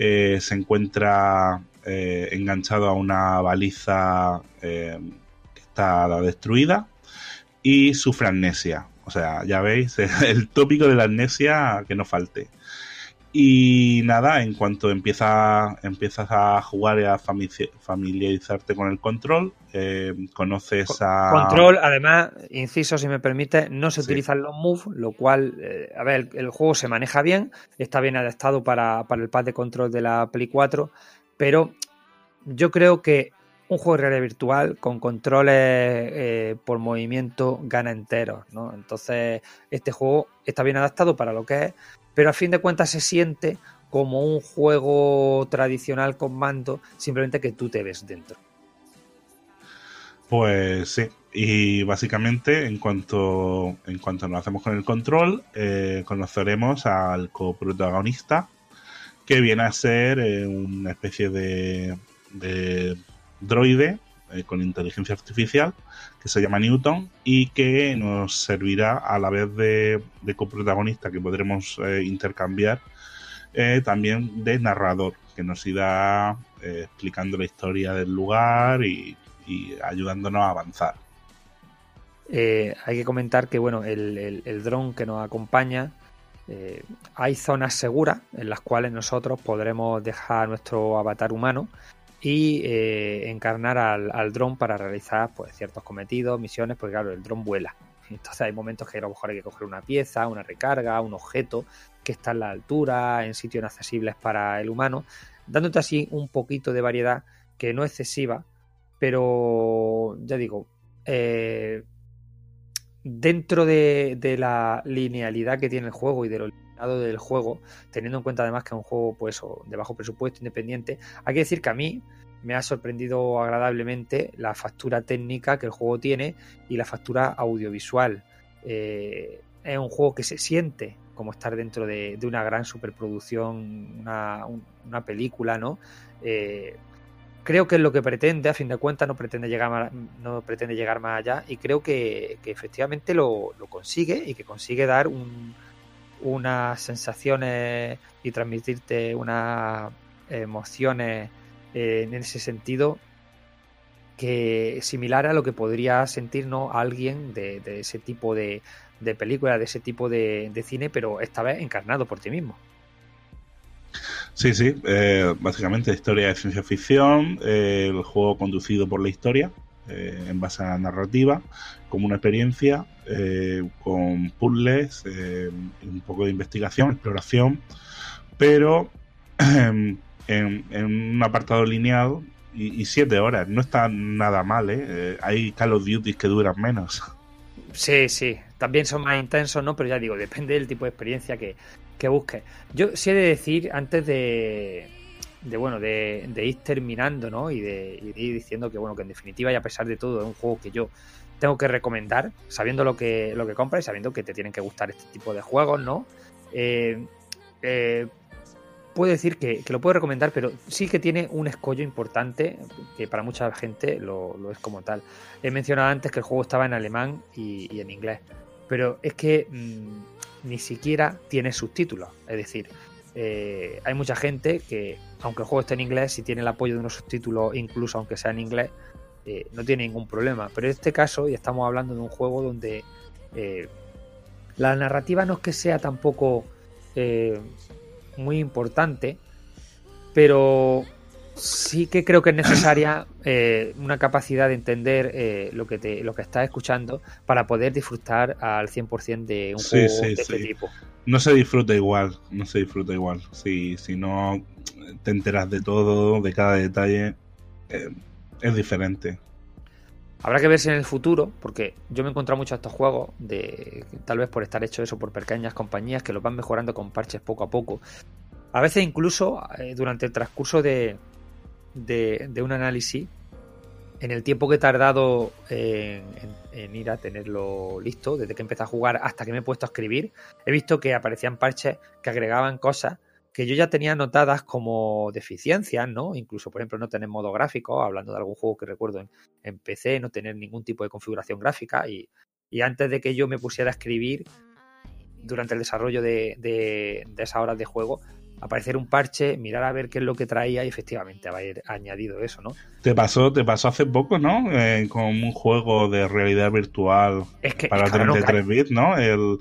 Eh, se encuentra eh, enganchado a una baliza eh, que está destruida y sufre amnesia. O sea, ya veis, el tópico de la amnesia que no falte. Y nada, en cuanto empieza, empiezas a jugar y a fami- familiarizarte con el control, eh, conoces a... Control, además, inciso si me permite, no se Sí. utilizan los moves, lo cual, eh, a ver, el, el juego se maneja bien, está bien adaptado para, para el pad de control de la Play 4, pero yo creo que un juego de realidad virtual con controles eh, por movimiento gana enteros, ¿no? Entonces, este juego está bien adaptado para lo que es, pero a fin de cuentas se siente como un juego tradicional con mando, simplemente que tú te ves dentro. Pues sí, y básicamente en cuanto, en cuanto nos hacemos con el control, eh, conoceremos al coprotagonista, que viene a ser eh, una especie de, de droide eh, con inteligencia artificial que se llama Newton y que nos servirá a la vez de, coprotagonista que podremos eh, intercambiar eh, también de narrador, que nos irá explicando la historia del lugar y, ayudándonos a avanzar. Eh, hay que comentar que bueno, el, el, dron que nos acompaña, hay zonas seguras en las cuales nosotros podremos dejar nuestro avatar humano y eh, encarnar al, al dron para realizar pues, ciertos cometidos, misiones, porque claro, el dron vuela. Entonces hay momentos que a lo mejor hay que coger una pieza, una recarga, un objeto que está en la altura, en sitios inaccesibles para el humano, dándote así un poquito de variedad que no excesiva, pero ya digo, eh, dentro de, de, la linealidad que tiene el juego y de lo del juego, teniendo en cuenta además que es un juego pues, de bajo presupuesto, independiente, hay que decir que a mí me ha sorprendido agradablemente la factura técnica que el juego tiene y la factura audiovisual. Eh, es un juego que se siente como estar dentro de, de una gran superproducción, una, una película, ¿no? Eh, creo que es lo que pretende, a fin de cuentas, no pretende llegar más, no pretende llegar más allá y creo que, que efectivamente lo, lo, consigue y que consigue dar un, unas sensaciones y transmitirte unas emociones eh, en ese sentido que similar a lo que podría sentirnos alguien de, ese tipo de, de, película, de ese tipo de, de cine, pero esta vez encarnado por ti mismo. Sí, sí, eh, básicamente historia de ciencia ficción, eh, el juego conducido por la historia, eh, en base a narrativa, como una experiencia, eh, con puzzles, un poco de investigación, exploración, pero en, un apartado lineal y, siete horas, no está nada mal, hay Call of Duty que duran menos. Sí, sí, también son más intensos, ¿no? Pero ya digo, depende del tipo de experiencia que, que busques. Yo sí he de decir, antes de, de bueno, de, ir terminando, ¿no? Y de, y de, ir diciendo que, bueno, que en definitiva y a pesar de todo es un juego que yo tengo que recomendar, sabiendo lo que, lo que compras y sabiendo que te tienen que gustar este tipo de juegos, ¿no? Eh, eh, puedo decir que, lo puedo recomendar, pero sí que tiene un escollo importante que para mucha gente lo, lo es como tal. He mencionado antes que el juego estaba en alemán y, en inglés, pero es que mmm, ni siquiera tiene subtítulos. Es decir, eh, hay mucha gente que, aunque el juego esté en inglés, si tiene el apoyo de unos subtítulos, incluso aunque sea en inglés, eh, no tiene ningún problema. Pero en este caso, y estamos hablando de un juego donde eh, la narrativa no es que sea tampoco muy importante, pero sí que creo que es necesaria eh, una capacidad de entender eh, lo que te lo que estás escuchando para poder disfrutar al 100% de un juego sí, de sí. este tipo. No se disfruta igual, no se disfruta igual. Si, si no te enteras de todo, de cada detalle, eh, es diferente. Habrá que verse en el futuro, porque yo me he encontrado mucho estos juegos, de tal vez por estar hecho eso por pequeñas compañías que los van mejorando con parches poco a poco. A veces incluso eh, durante el transcurso de, de, un análisis, en el tiempo que he tardado en, ir a tenerlo listo, desde que empecé a jugar hasta que me he puesto a escribir, he visto que aparecían parches que agregaban cosas que yo ya tenía anotadas como deficiencias, ¿no? Incluso, por ejemplo, no tener modo gráfico, hablando de algún juego que recuerdo en, en PC, no tener ningún tipo de configuración gráfica y, y, antes de que yo me pusiera a escribir durante el desarrollo de, de, de esas horas de juego, aparecer un parche, mirar a ver qué es lo que traía y efectivamente haber añadido eso, ¿no? Te pasó, te pasó hace poco, ¿no? Eh, con un juego de realidad virtual es que, para es que 33 no bits, ¿no? El,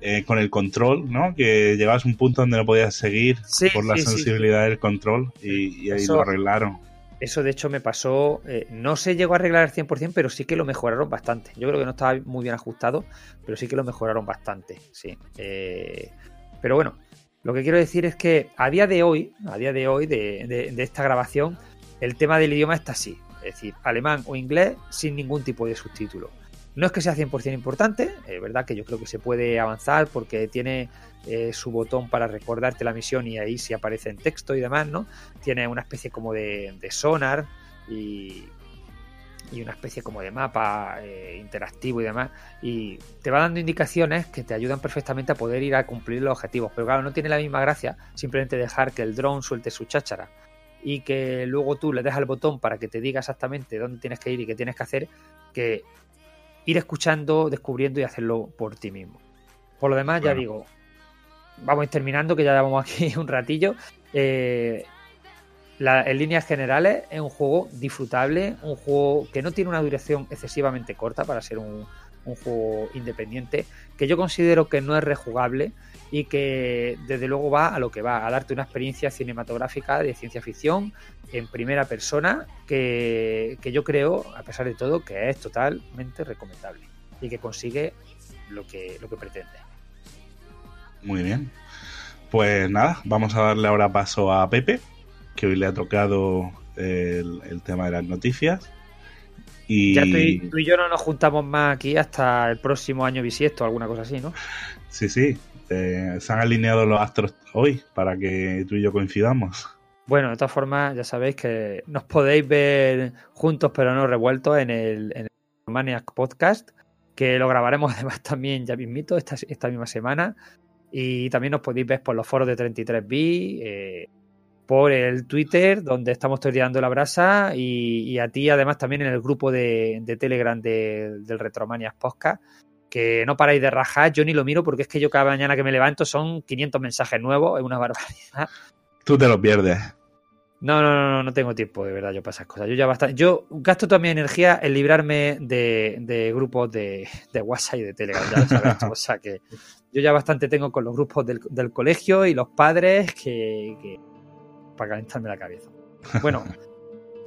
eh, con el control, ¿no? Que llegabas a un punto donde no podías seguir sí, por la sí, sensibilidad sí. del control y, y ahí eso, lo arreglaron. Eso de hecho me pasó, eh, no se llegó a arreglar al 100%, pero sí que lo mejoraron bastante. Yo creo que no estaba muy bien ajustado, pero sí que lo mejoraron bastante, sí. Pero bueno, lo que quiero decir es que a día de hoy, a día de hoy de, esta grabación, el tema del idioma está así, es decir, alemán o inglés sin ningún tipo de subtítulo. No es que sea 100% importante, es verdad que yo creo que se puede avanzar porque tiene eh, su botón para recordarte la misión y ahí sí aparece en texto y demás, ¿no? Tiene una especie como de sonar y, y, una especie como de mapa eh, interactivo y demás. Y te va dando indicaciones que te ayudan perfectamente a poder ir a cumplir los objetivos. Pero claro, no tiene la misma gracia simplemente dejar que el dron suelte su cháchara y que luego tú le dejas el botón para que te diga exactamente dónde tienes que ir y qué tienes que hacer, que ir escuchando, descubriendo y hacerlo por ti mismo. Por lo demás, bueno. ya digo, vamos a ir terminando, que ya llevamos aquí un ratillo. Eh, la- en líneas generales es un juego disfrutable, un juego que no tiene una duración excesivamente corta para ser un, un juego independiente, que yo considero que no es rejugable y que desde luego va a lo que va, a darte una experiencia cinematográfica de ciencia ficción en primera persona que, que yo creo, a pesar de todo, que es totalmente recomendable y que consigue lo que, lo que pretende. Muy bien. Pues nada, vamos a darle ahora paso a Pepe, que hoy le ha tocado el, el tema de las noticias. Y Ya tú y, tú y yo no nos juntamos más aquí hasta el próximo año bisiesto o alguna cosa así, ¿no? sí, sí, eh, se han alineado los astros hoy para que tú y yo coincidamos. Bueno, de todas formas, ya sabéis que nos podéis ver juntos pero no revueltos en el, en el Maniac Podcast, que lo grabaremos además también ya mismito esta, esta misma semana. Y también nos podéis ver por los foros de 33B, eh, por el Twitter, donde estamos toreando la brasa, y, y a ti además también en el grupo de, de Telegram de- del Retromaniac Podcast, que no paráis de rajar, yo ni lo miro porque es que yo cada mañana que me levanto son 500 mensajes nuevos, es una barbaridad. Tú te lo pierdes. No, no, no, no, no tengo tiempo de verdad yo para esas cosas. Yo ya bastante, yo gasto toda mi energía en librarme de, de grupos de, de WhatsApp y de Telegram, ya lo sabes, o sea que yo ya bastante tengo con los grupos del, del colegio y los padres que, que- para calentarme la cabeza. Bueno, le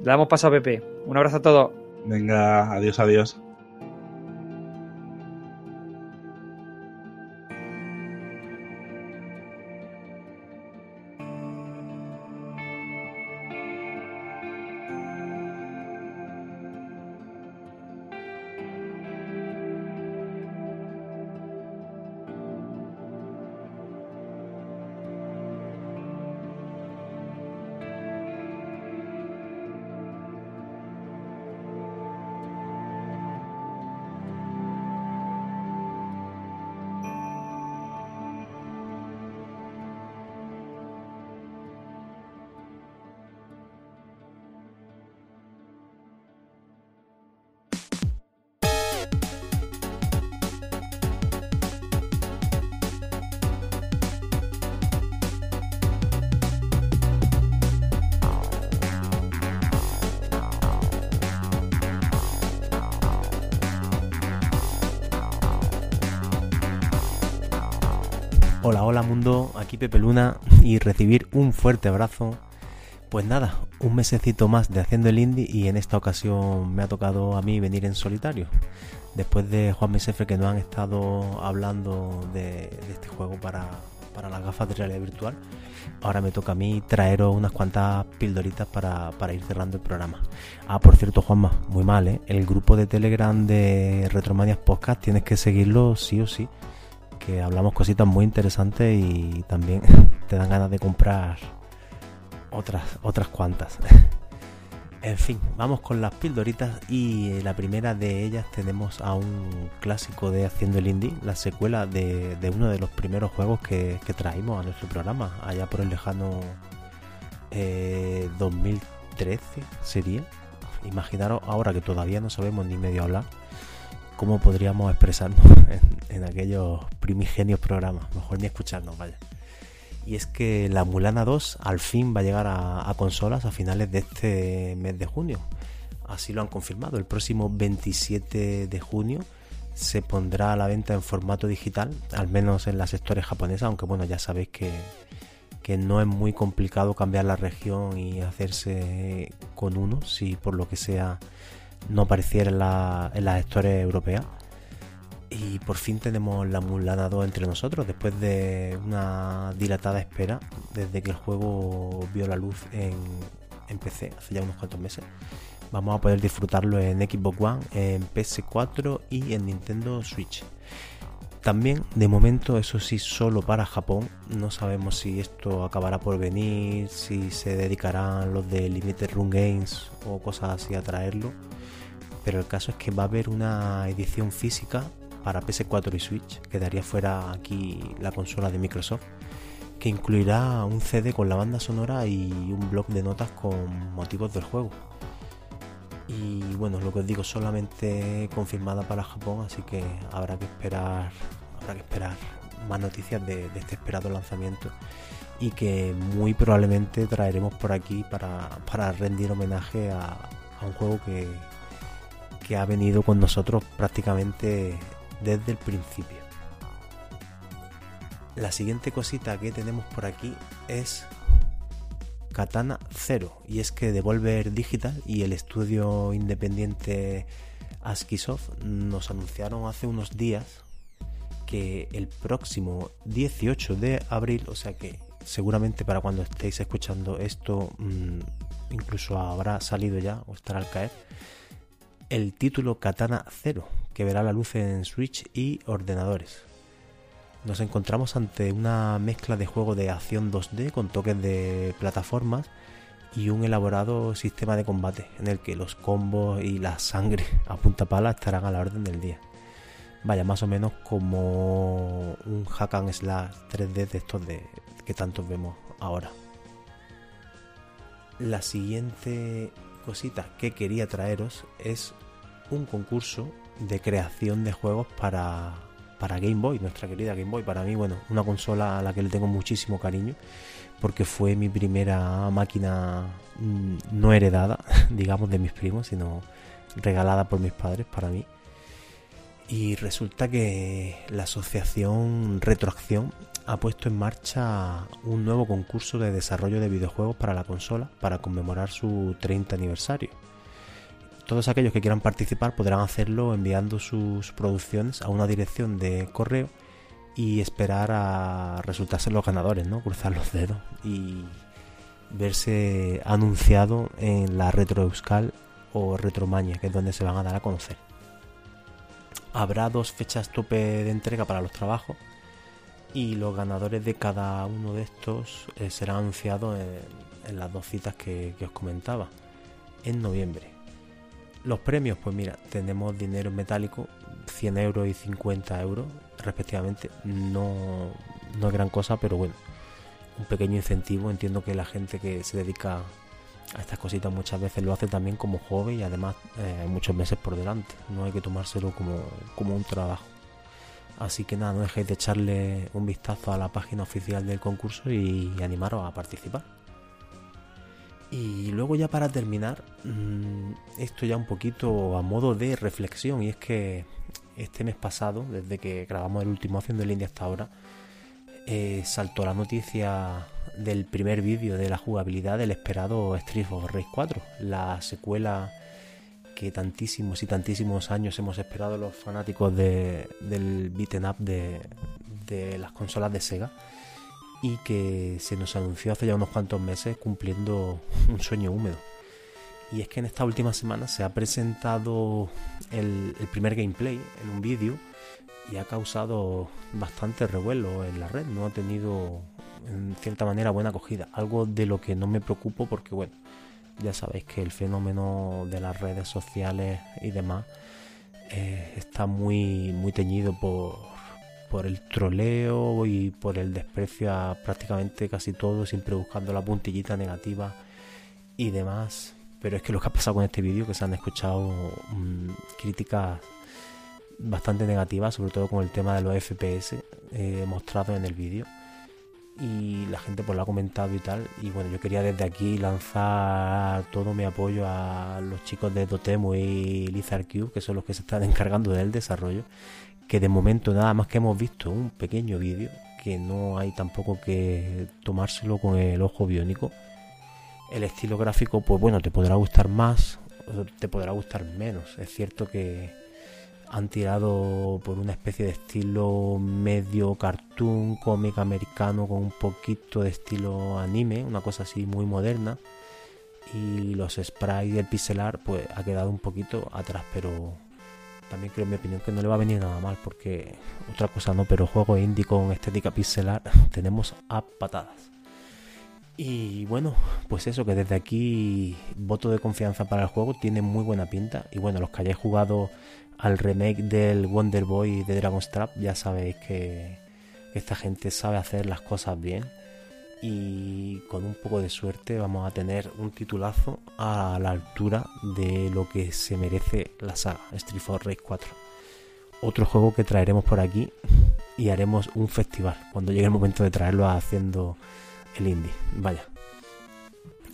damos paso a Pepe. Un abrazo a todos. Venga, adiós, adiós. Aquí Pepe Luna y recibir un fuerte abrazo. Pues nada, un mesecito más de haciendo el indie y en esta ocasión me ha tocado a mí venir en solitario. Después de Juan Mesefe que nos han estado hablando de, este juego para, para las gafas de realidad virtual, ahora me toca a mí traeros unas cuantas pildoritas para, para ir cerrando el programa. Ah, por cierto, Juanma, muy mal, ¿eh? El grupo de Telegram de Retromanias Podcast tienes que seguirlo sí o sí que hablamos cositas muy interesantes y también te dan ganas de comprar otras otras cuantas. En fin, vamos con las pildoritas y la primera de ellas tenemos a un clásico de Haciendo el Indie, la secuela de, uno de los primeros juegos que, traímos a nuestro programa, allá por el lejano eh, 2013 sería. Imaginaros ahora que todavía no sabemos ni medio hablar, cómo podríamos expresarnos en, aquellos primigenios programas, mejor ni escucharnos, vaya. Y es que la Mulana 2 al fin va a llegar a, a consolas a finales de este mes de junio. Así lo han confirmado. El próximo 27 de junio se pondrá a la venta en formato digital, al menos en las sectores japonesas, aunque bueno, ya sabéis que, que no es muy complicado cambiar la región y hacerse con uno, si por lo que sea no apareciera en, la, las gestores europeas. Y por fin tenemos la Mulana 2 entre nosotros, después de una dilatada espera, desde que el juego vio la luz en, en PC hace ya unos cuantos meses. Vamos a poder disfrutarlo en Xbox One, en PS4 y en Nintendo Switch. También, de momento, eso sí, solo para Japón. No sabemos si esto acabará por venir, si se dedicarán los de Limited Run Games o cosas así a traerlo. Pero el caso es que va a haber una edición física para PS4 y Switch. Quedaría fuera aquí la consola de Microsoft. Que incluirá un CD con la banda sonora y un blog de notas con motivos del juego. Y bueno, lo que os digo, solamente confirmada para Japón, así que habrá que esperar, habrá que esperar más noticias de, este esperado lanzamiento y que muy probablemente traeremos por aquí para, para rendir homenaje a, a un juego que, que ha venido con nosotros prácticamente desde el principio. La siguiente cosita que tenemos por aquí es Katana Zero y es que Devolver Digital y el estudio independiente Askisoft nos anunciaron hace unos días que el próximo 18 de abril, o sea que seguramente para cuando estéis escuchando esto mmm, incluso habrá salido ya o estará al caer, el título Katana Zero, que verá la luz en Switch y ordenadores. Nos encontramos ante una mezcla de juego de acción 2D con toques de plataformas y un elaborado sistema de combate en el que los combos y la sangre a punta pala estarán a la orden del día. Vaya, más o menos como un hack and slash 3D de estos de que tantos vemos ahora. La siguiente cosita que quería traeros es un concurso de creación de juegos para, para Game Boy, nuestra querida Game Boy. Para mí, bueno, una consola a la que le tengo muchísimo cariño porque fue mi primera máquina mm, no heredada, digamos, de mis primos, sino regalada por mis padres para mí. Y resulta que la asociación Retroacción ha puesto en marcha un nuevo concurso de desarrollo de videojuegos para la consola para conmemorar su 30 aniversario. Todos aquellos que quieran participar podrán hacerlo enviando sus producciones a una dirección de correo y esperar a resultarse los ganadores, ¿no? Cruzar los dedos y verse anunciado en la Retro Euskal o Retromania, que es donde se van a dar a conocer. Habrá dos fechas tope de entrega para los trabajos y los ganadores de cada uno de estos eh, serán anunciados en, las dos citas que, os comentaba en noviembre. Los premios, pues mira, tenemos dinero metálico, 100 euros y 50 euros respectivamente. No, no es gran cosa, pero bueno, un pequeño incentivo. Entiendo que la gente que se dedica a estas cositas muchas veces lo hace también como hobby y además eh, muchos meses por delante. No hay que tomárselo como, como un trabajo. Así que nada, no dejéis de echarle un vistazo a la página oficial del concurso y animaros a participar. Y luego ya para terminar, mmm, esto ya un poquito a modo de reflexión, y es que este mes pasado, desde que grabamos el último Haciendo Indie hasta ahora, eh, saltó la noticia del primer vídeo de la jugabilidad del esperado Street of Rage 4, la secuela que tantísimos y tantísimos años hemos esperado los fanáticos de, del beaten up de, de las consolas de Sega y que se nos anunció hace ya unos cuantos meses cumpliendo un sueño húmedo. Y es que en esta última semana se ha presentado el, el primer gameplay en un vídeo y ha causado bastante revuelo en la red. No ha tenido en cierta manera buena acogida. Algo de lo que no me preocupo porque bueno, ya sabéis que el fenómeno de las redes sociales y demás eh, está muy, muy teñido por, por el troleo y por el desprecio a prácticamente casi todo, siempre buscando la puntillita negativa y demás. Pero es que lo que ha pasado con este vídeo, que se han escuchado mmm, críticas bastante negativas, sobre todo con el tema de los FPS eh, mostrados en el vídeo. Y la gente pues lo ha comentado y tal. Y bueno, yo quería desde aquí lanzar todo mi apoyo a los chicos de Dotemu y Lizard Cube, que son los que se están encargando del desarrollo que de momento nada más que hemos visto un pequeño vídeo, que no hay tampoco que tomárselo con el ojo biónico. El estilo gráfico, pues bueno, te podrá gustar más, te podrá gustar menos. Es cierto que han tirado por una especie de estilo medio cartoon, cómic americano con un poquito de estilo anime, una cosa así muy moderna. Y los sprites del pixelar pues ha quedado un poquito atrás, pero también creo en mi opinión que no le va a venir nada mal porque otra cosa no, pero juego indie con estética pixelar tenemos a patadas. Y bueno, pues eso, que desde aquí voto de confianza para el juego, tiene muy buena pinta. Y bueno, los que hayáis jugado al remake del Wonder Boy de Dragon's Trap, ya sabéis que esta gente sabe hacer las cosas bien y con un poco de suerte vamos a tener un titulazo a la altura de lo que se merece la saga Street Fighter Rage 4. Otro juego que traeremos por aquí y haremos un festival cuando llegue el momento de traerlo haciendo el indie. Vaya.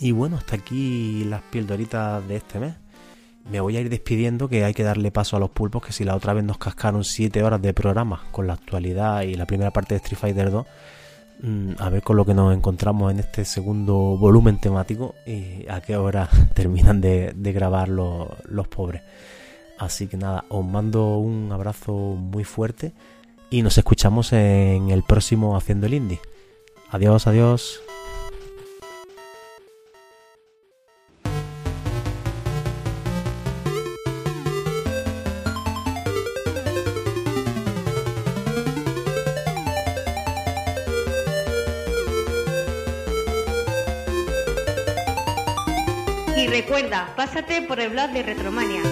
Y bueno, hasta aquí las pildoritas de este mes. Me voy a ir despidiendo que hay que darle paso a los pulpos que si la otra vez nos cascaron 7 horas de programa con la actualidad y la primera parte de Street Fighter 2, mm, a ver con lo que nos encontramos en este segundo volumen temático y a qué hora terminan de, de grabar los, los pobres. Así que nada, os mando un abrazo muy fuerte y nos escuchamos en el próximo Haciendo el Indie. Adiós, adiós. Pásate por el blog de Retromania.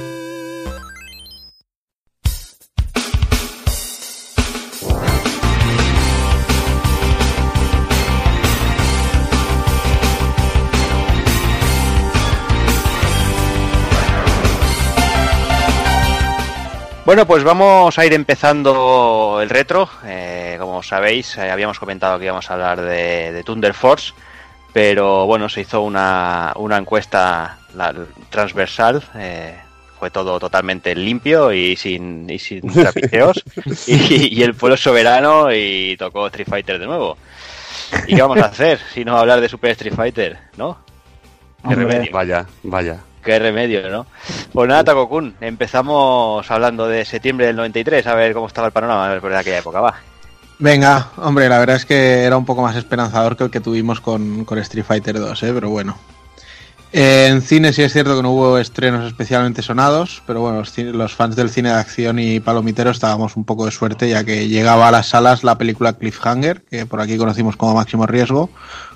Bueno, pues vamos a ir empezando el retro. Eh, como sabéis, eh, habíamos comentado que íbamos a hablar de, de Thunder Force, pero bueno, se hizo una encuesta la- transversal. eh, fue todo totalmente limpio y sin, y sin y, y el pueblo soberano y tocó Street Fighter de nuevo. ¿Y qué vamos a hacer si no hablar de Super Street Fighter? ¿No? Qué Hombre, remedio. Vaya, vaya. Qué remedio, ¿no? Pues nada, Takokun, empezamos hablando de septiembre del 93, a ver cómo estaba el panorama, a ver por aquella época, va. Venga, hombre, la verdad es que era un poco más esperanzador que el que tuvimos con, con Street Fighter 2, ¿eh? pero bueno. Eh, en cine sí es cierto que no hubo estrenos especialmente sonados, pero bueno, los, cine- los fans del cine de acción y palomitero estábamos un poco de suerte ya que llegaba a las salas la película Cliffhanger, que por aquí conocimos como Máximo Riesgo,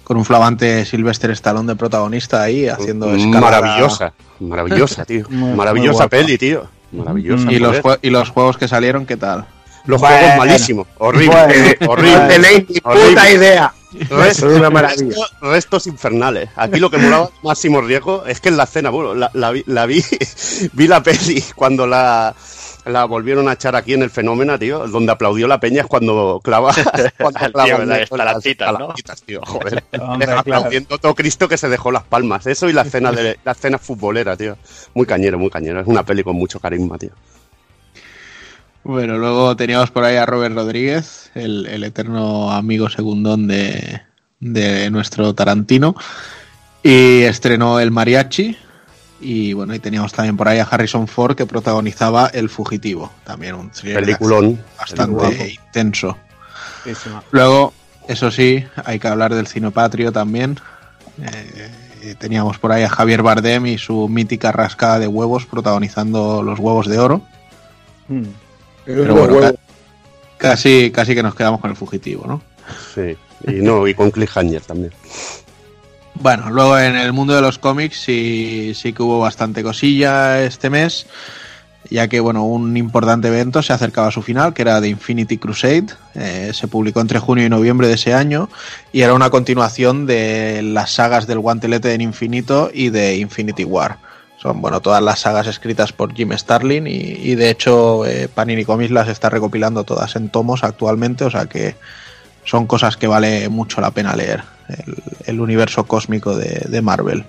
con un flamante Sylvester Stallone de protagonista ahí haciendo escalada. Maravillosa, maravillosa, tío. Muy- maravillosa muy peli, tío. Maravillosa. y, los y los juegos que salieron, ¿qué tal? Los Bueno. juegos malísimos, horrible, Bueno. horrible. No tenéis ni horrible. puta idea. Restos, Son una maravilla. restos- restos infernales. Aquí lo que molaba máximo riesgo es que en la escena, bueno, la, la vi, la vi, vi la peli cuando la, la volvieron a echar aquí en el fenómeno, tío, donde aplaudió la peña es cuando clava, cuando clava las estalactitas, ¿no? tío, joder. Hombre, claro. aplaudiendo todo Cristo que se dejó las palmas. Eso y la escena de la escena futbolera, tío. Muy cañero, muy cañero. Es una peli con mucho carisma, tío. Bueno, luego teníamos por ahí a Robert Rodríguez, el, el eterno amigo segundón de, de nuestro Tarantino, y estrenó El Mariachi. Y bueno, y teníamos también por ahí a Harrison Ford que protagonizaba El Fugitivo, también un Peliculón. bastante Peliculón. intenso. Luego, eso sí, hay que hablar del cine patrio también. Eh, teníamos por ahí a Javier Bardem y su mítica rascada de huevos protagonizando los huevos de oro. Pero bueno, ca- casi, casi que nos quedamos con el fugitivo, ¿no? Sí. Y no, y con Cliffhanger también. Bueno, luego en el mundo de los cómics sí, sí que hubo bastante cosilla este mes, ya que bueno, un importante evento se acercaba a su final, que era The Infinity Crusade. Eh, se publicó entre junio y noviembre de ese año y era una continuación de las sagas del Guantelete en Infinito y de Infinity War. Son bueno todas las sagas escritas por Jim Starlin y, de hecho eh, Panini Comics las está recopilando todas en tomos actualmente, o sea que son cosas que vale mucho la pena leer, el, universo cósmico de, de Marvel.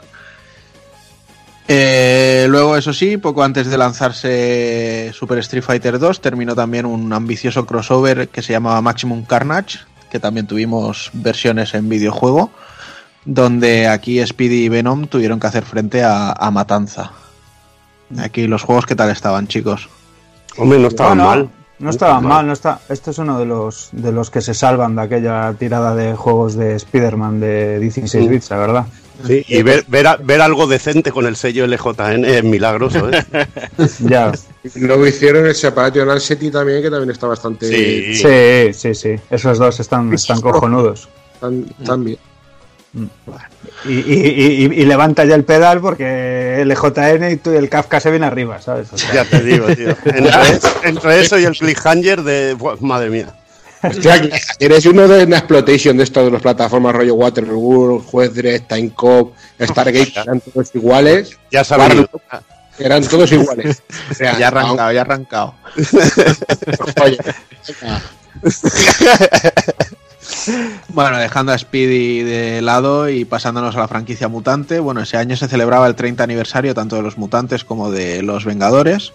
Eh, luego, eso sí, poco antes de lanzarse Super Street Fighter 2, terminó también un ambicioso crossover que se llamaba Maximum Carnage, que también tuvimos versiones en videojuego, donde aquí Speedy y Venom tuvieron que hacer frente a, a Matanza. Aquí los juegos, ¿qué tal estaban, chicos? Hombre, no estaban Bueno, mal. No estaban mal, no está. Esto es uno de los de los que se salvan de aquella tirada de juegos de Spider-Man de 16 Mm. bits, la verdad. Sí, y ver, ver, algo decente con el sello LJN es milagroso, ¿eh? ya. Luego hicieron el Separation Anxiety también, que también está bastante. Sí, sí, sí. Esos dos están, están cojonudos. Bien. Y, y- y- y levanta ya el pedal porque el EJN y tú- el Kafka se viene arriba, ¿sabes? O sea, Ya te digo, tío. Entre, entre eso y el cliffhanger de. Buah, madre mía. Eres uno de una exploitation de esto de las plataformas rollo Waterworld, Juez Dredd, Time Cop, Stargate, eran todos iguales. Ya. Warlock, Eran todos iguales. O sea, ya ha arrancado, ya ha arrancado. Oye, Bueno, dejando a Speedy de lado y pasándonos a la franquicia mutante, bueno, ese año se celebraba el 30 aniversario tanto de los mutantes como de los Vengadores.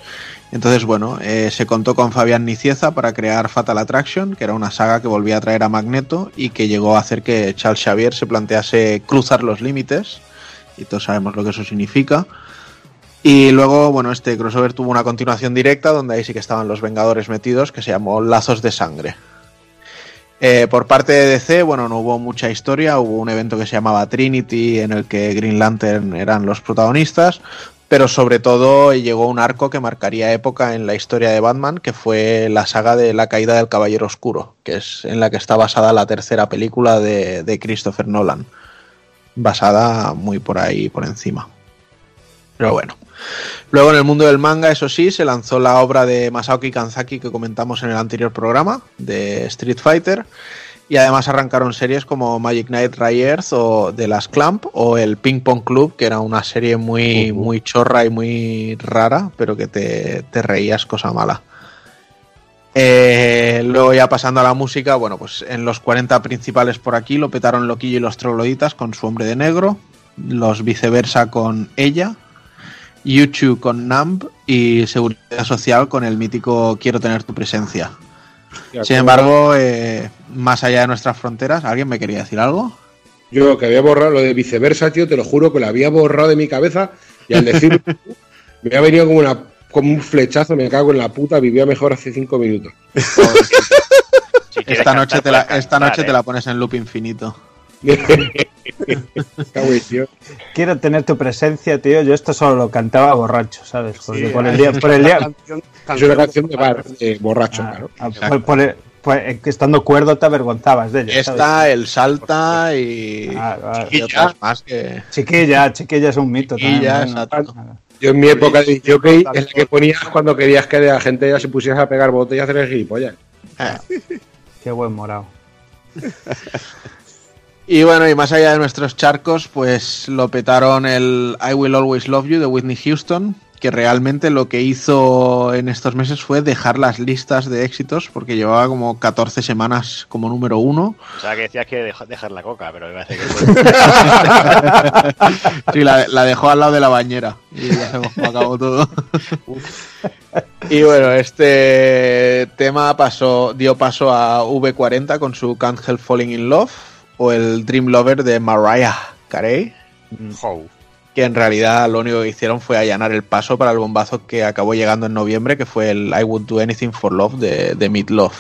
Entonces, bueno, eh, se contó con Fabián Nicieza para crear Fatal Attraction, que era una saga que volvía a traer a Magneto y que llegó a hacer que Charles Xavier se plantease cruzar los límites. Y todos sabemos lo que eso significa. Y luego, bueno, este crossover tuvo una continuación directa donde ahí sí que estaban los Vengadores metidos, que se llamó Lazos de Sangre. Eh, por parte de DC, bueno, no hubo mucha historia, hubo un evento que se llamaba Trinity en el que Green Lantern eran los protagonistas, pero sobre todo llegó un arco que marcaría época en la historia de Batman, que fue la saga de la caída del Caballero Oscuro, que es en la que está basada la tercera película de, de Christopher Nolan, basada muy por ahí, por encima. Pero bueno. Luego en el mundo del manga, eso sí, se lanzó la obra de Masaoki Kanzaki que comentamos en el anterior programa, de Street Fighter. Y además arrancaron series como Magic Knight Riders o The Last Clamp o el Ping Pong Club, que era una serie muy, muy chorra y muy rara, pero que te, te reías cosa mala. Eh, luego ya pasando a la música, bueno, pues en los 40 principales por aquí lo petaron Loquillo y los Trogloditas con su hombre de negro, los viceversa con ella, YouTube con Numb y Seguridad Social con el mítico Quiero tener tu presencia. Sin embargo, eh, más allá de nuestras fronteras, ¿alguien me quería decir algo? Yo que había borrado lo de viceversa, tío, te lo juro que lo había borrado de mi cabeza y al decir me ha venido como, una, como un flechazo, me cago en la puta, vivía mejor hace cinco minutos. esta noche, te la, puedes esta noche ¿eh? te la pones en loop infinito. Quiero tener tu presencia, tío. Yo esto solo lo cantaba borracho, ¿sabes? Porque Sí, por el día, es por el una día, canción- Es una canción de bar, borracho, claro. Ah, por- por el- pues, eh, estando cuerdo te avergonzabas de. ¿sabes? Esta, el salta y, ah. y otras más que. Chiquilla, chiquilla es un mito. Chiquilla, también, ¿no? exacto. Yo en mi época de jockey es la que ponías cuando querías que la gente ya se pusiese a pegar botellas y hacer el gilipollas. Qué buen morado. Y bueno, y más allá de nuestros charcos, pues lo petaron el I Will Always Love You de Whitney Houston, que realmente lo que hizo en estos meses fue dejar las listas de éxitos, porque llevaba como 14 semanas como número uno. O sea, que decías que deja- dejar la coca, pero me parece que Sí, la, la dejó al lado de la bañera y ya cómo acabó todo. y bueno, este tema pasó, dio paso a V40 con su Can't Help Falling in Love o el Dream Lover de Mariah Carey. Que en realidad lo único que hicieron fue allanar el paso para el bombazo que acabó llegando en noviembre, que fue el I Would Do Anything for Love de, de Meat Love,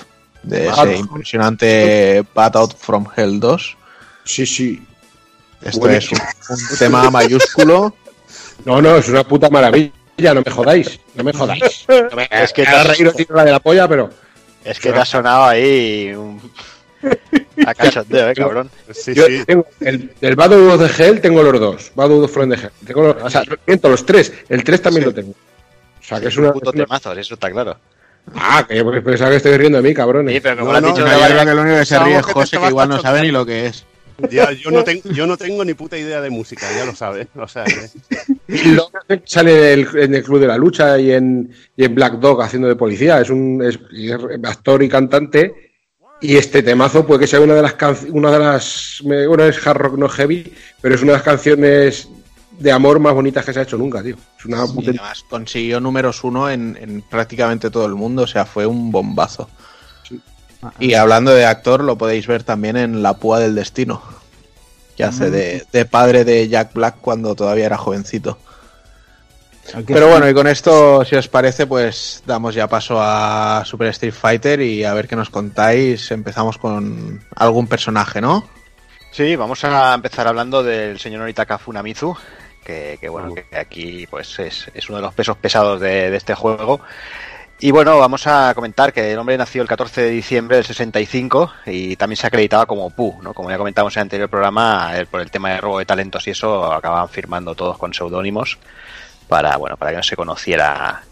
de Ah, ese impresionante Bat Out from Hell 2. Sí, sí. Esto es un, un tema mayúsculo. No, no, es una puta maravilla. No me jodáis, no me jodáis. No me- Es que te has- tiro la de la polla, pero. Es que te ha sonado ahí un... a cachondeo, eh, cabrón. Yo tengo el, el Bad of the Hell tengo los dos. Bad of the Hell. Tengo los, o sea, miento, los tres. El tres también lo tengo. O sea, que es una. puto es una- temazo, eso está claro. Ah, que yo pensaba que estoy riendo de mí, cabrones. Sí, pero como No, lo has dicho, no, creo que lo único que se ríe es que José, que igual no sabe ni lo que es. Ya, yo, no tengo, yo no tengo ni puta idea de música, ya lo sabes. O sea, que- Y luego sale en el, en el Club de la Lucha y en, y en Black Dog haciendo de policía. Es un es- es actor y cantante. Y este temazo puede que sea una de las canciones, una de las, bueno, es hard rock no heavy, pero es una de las canciones de amor más bonitas que se ha hecho nunca, tío. Es una Y puta- además consiguió números uno en, en prácticamente todo el mundo, o sea, fue un bombazo. Y hablando de actor, lo podéis ver también en La Púa del Destino, que hace de, de padre de Jack Black cuando todavía era jovencito. Pero bueno, y con esto, si os parece, pues damos ya paso a Super Street Fighter y a ver qué nos contáis. Empezamos con algún personaje, ¿no? Sí, vamos a empezar hablando del señor Noritaka Funamizu, que, que bueno, que aquí pues es, es uno de los pesos pesados de, de este juego. Y bueno, vamos a comentar que el hombre nació el 14 de diciembre del 65 y también se acreditaba como Pu, ¿no? Como ya comentamos en el anterior programa, por el tema de robo de talentos y eso, acababan firmando todos con seudónimos para, bueno, para que no se conociera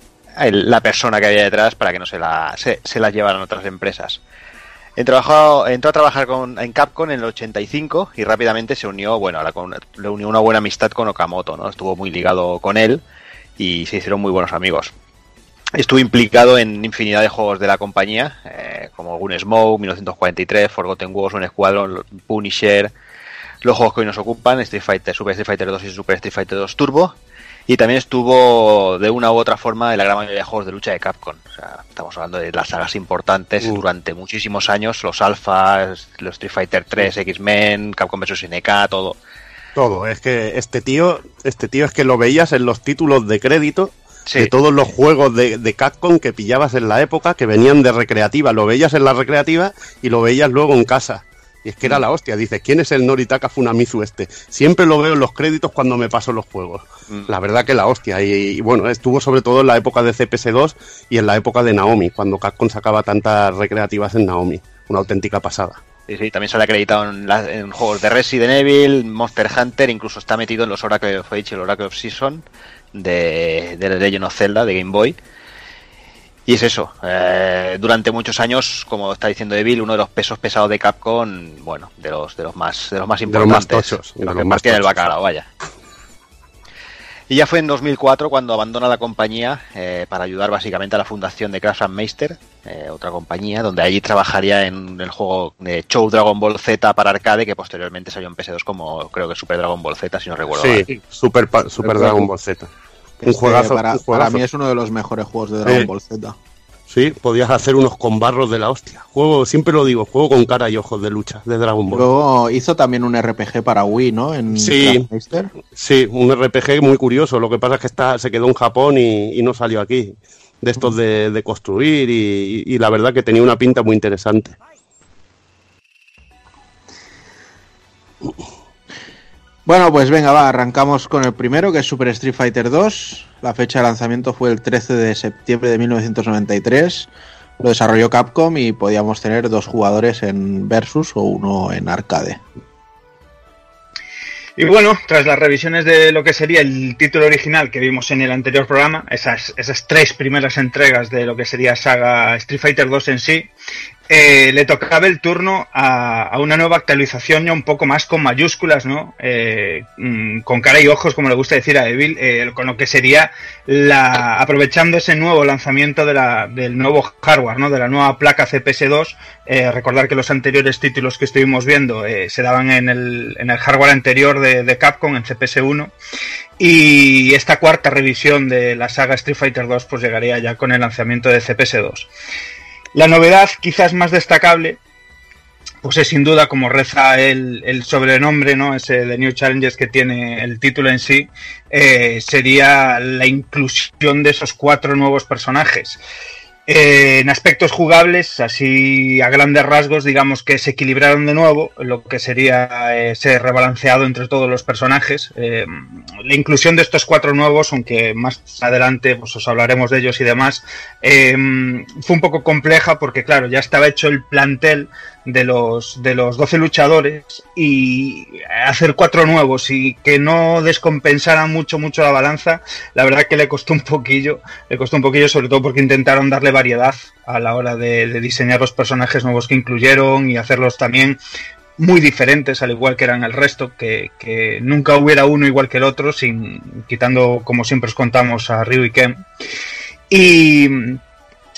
la persona que había detrás, para que no se la, se, se llevaran otras empresas. Entró, a- trabajar con, en Capcom en el 85 y rápidamente se unió, bueno, la- le unió una buena amistad con Okamoto, ¿no? Estuvo muy ligado con él y se hicieron muy buenos amigos. Estuvo implicado en infinidad de juegos de la compañía, eh, como Gunsmoke, 1943, Forgotten Wars, un Squadron, Punisher, los juegos que hoy nos ocupan, Street Fighter, Super Street Fighter 2 y Super Street Fighter 2 Turbo. Y también estuvo de una u otra forma en la gran mayoría de juegos de lucha de Capcom. O sea, estamos hablando de las sagas importantes durante muchísimos años, los Alphas, los Street Fighter 3, X-Men, Capcom vs SNK, todo. Todo, es que este tío, este tío es que lo veías en los títulos de crédito Sí. de todos los juegos de, de Capcom que pillabas en la época, que venían de recreativa. Lo veías en la recreativa y lo veías luego en casa. Y es que era la hostia. Dices, ¿quién es el Noritaka Funamizu este? Siempre lo veo en los créditos cuando me paso los juegos. La verdad que la hostia. Y, y bueno, estuvo sobre todo en la época de CPS2 y en la época de Naomi, cuando Capcom sacaba tantas recreativas en Naomi. Una auténtica pasada. Sí, sí, también sale acreditado en, la- en juegos de Resident Evil, Monster Hunter, incluso está metido en los Oracle of Age y el Oracle of Season de, de Legend of Zelda de Game Boy. Y es eso, eh, durante muchos años, como está diciendo Evil, uno de los pesos pesados de Capcom, bueno, de los de los más de los más De los más importantes, tochos, de los los que más partían el tochos. bacalao, vaya. Y ya fue en 2004 cuando abandona la compañía eh, para ayudar básicamente a la fundación de Crash and Meister, eh, otra compañía, donde allí trabajaría en el juego de Show Dragon Ball Z para arcade, que posteriormente salió en PS2 como creo que Super Dragon Ball Z, si no recuerdo mal. Sí, Super, pa- Super Pero- Dragon Ball Z. Un Este, juegazo, para, un para juegazo. mí es uno de los mejores juegos de Dragon. Ball Z. Sí, podías hacer unos combarros de la hostia. Juego, siempre lo digo, juego con cara y ojos de lucha de Dragon Ball. Luego hizo también un RPG para Wii, ¿no? En Sí. Sí, un RPG muy curioso. Lo que pasa es que está, se quedó en Japón y, y no salió aquí. De estos de, de construir y, y la verdad que tenía una pinta muy interesante. Bueno, pues venga, va, arrancamos con el primero, que es Super Street Fighter 2. La fecha de lanzamiento fue el 13 de septiembre de 1993. Lo desarrolló Capcom y podíamos tener dos jugadores en versus o uno en arcade. Y bueno, tras las revisiones de lo que sería el título original que vimos en el anterior programa, esas, tres primeras entregas de lo que sería saga Street Fighter 2 en sí, eh, le tocaba el turno a, una nueva actualización ya un poco más con mayúsculas, ¿no? Eh, mm, con cara y ojos, como le gusta decir a Evil, eh, con lo que sería aprovechando ese nuevo lanzamiento de la, del nuevo hardware, ¿no? De la nueva placa CPS2. Eh, recordar que los anteriores títulos que estuvimos viendo se daban en el, en el hardware anterior de, de Capcom, en CPS1. Y esta cuarta revisión de la saga Street Fighter 2 pues llegaría ya con el lanzamiento de CPS2. La novedad quizás más destacable pues es sin duda como reza el, sobrenombre, ¿no? Ese de New Challenges que tiene el título en sí, eh, sería la inclusión de esos cuatro nuevos personajes. Eh, en aspectos jugables, así a grandes rasgos, digamos que se equilibraron de nuevo, lo que sería eh, ser rebalanceado entre todos los personajes. Eh, la inclusión de estos cuatro nuevos, aunque más adelante pues, os hablaremos de ellos y demás, eh, fue un poco compleja porque, claro, ya estaba hecho el plantel de los, de los 12 luchadores y hacer cuatro nuevos y que no descompensara mucho, mucho la balanza, la verdad que le costó un poquillo, le costó un poquillo sobre todo porque intentaron darle variedad a la hora de, diseñar los personajes nuevos que incluyeron y hacerlos también muy diferentes, al igual que eran el resto, que, nunca hubiera uno igual que el otro, sin quitando, como siempre os contamos, a Ryu y Ken. Y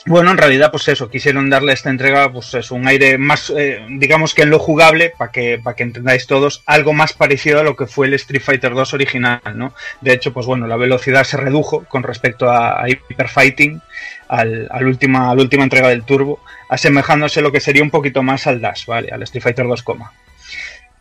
bueno, en realidad, pues eso, quisieron darle a esta entrega, pues es un aire más, eh, digamos que en lo jugable, para que, para que entendáis todos, algo más parecido a lo que fue el Street Fighter 2 original, ¿no? De hecho, pues bueno, la velocidad se redujo con respecto a Hyper Fighting, al, al última, a la última entrega del Turbo, asemejándose lo que sería un poquito más al Dash, ¿vale? Al Street Fighter 2, coma.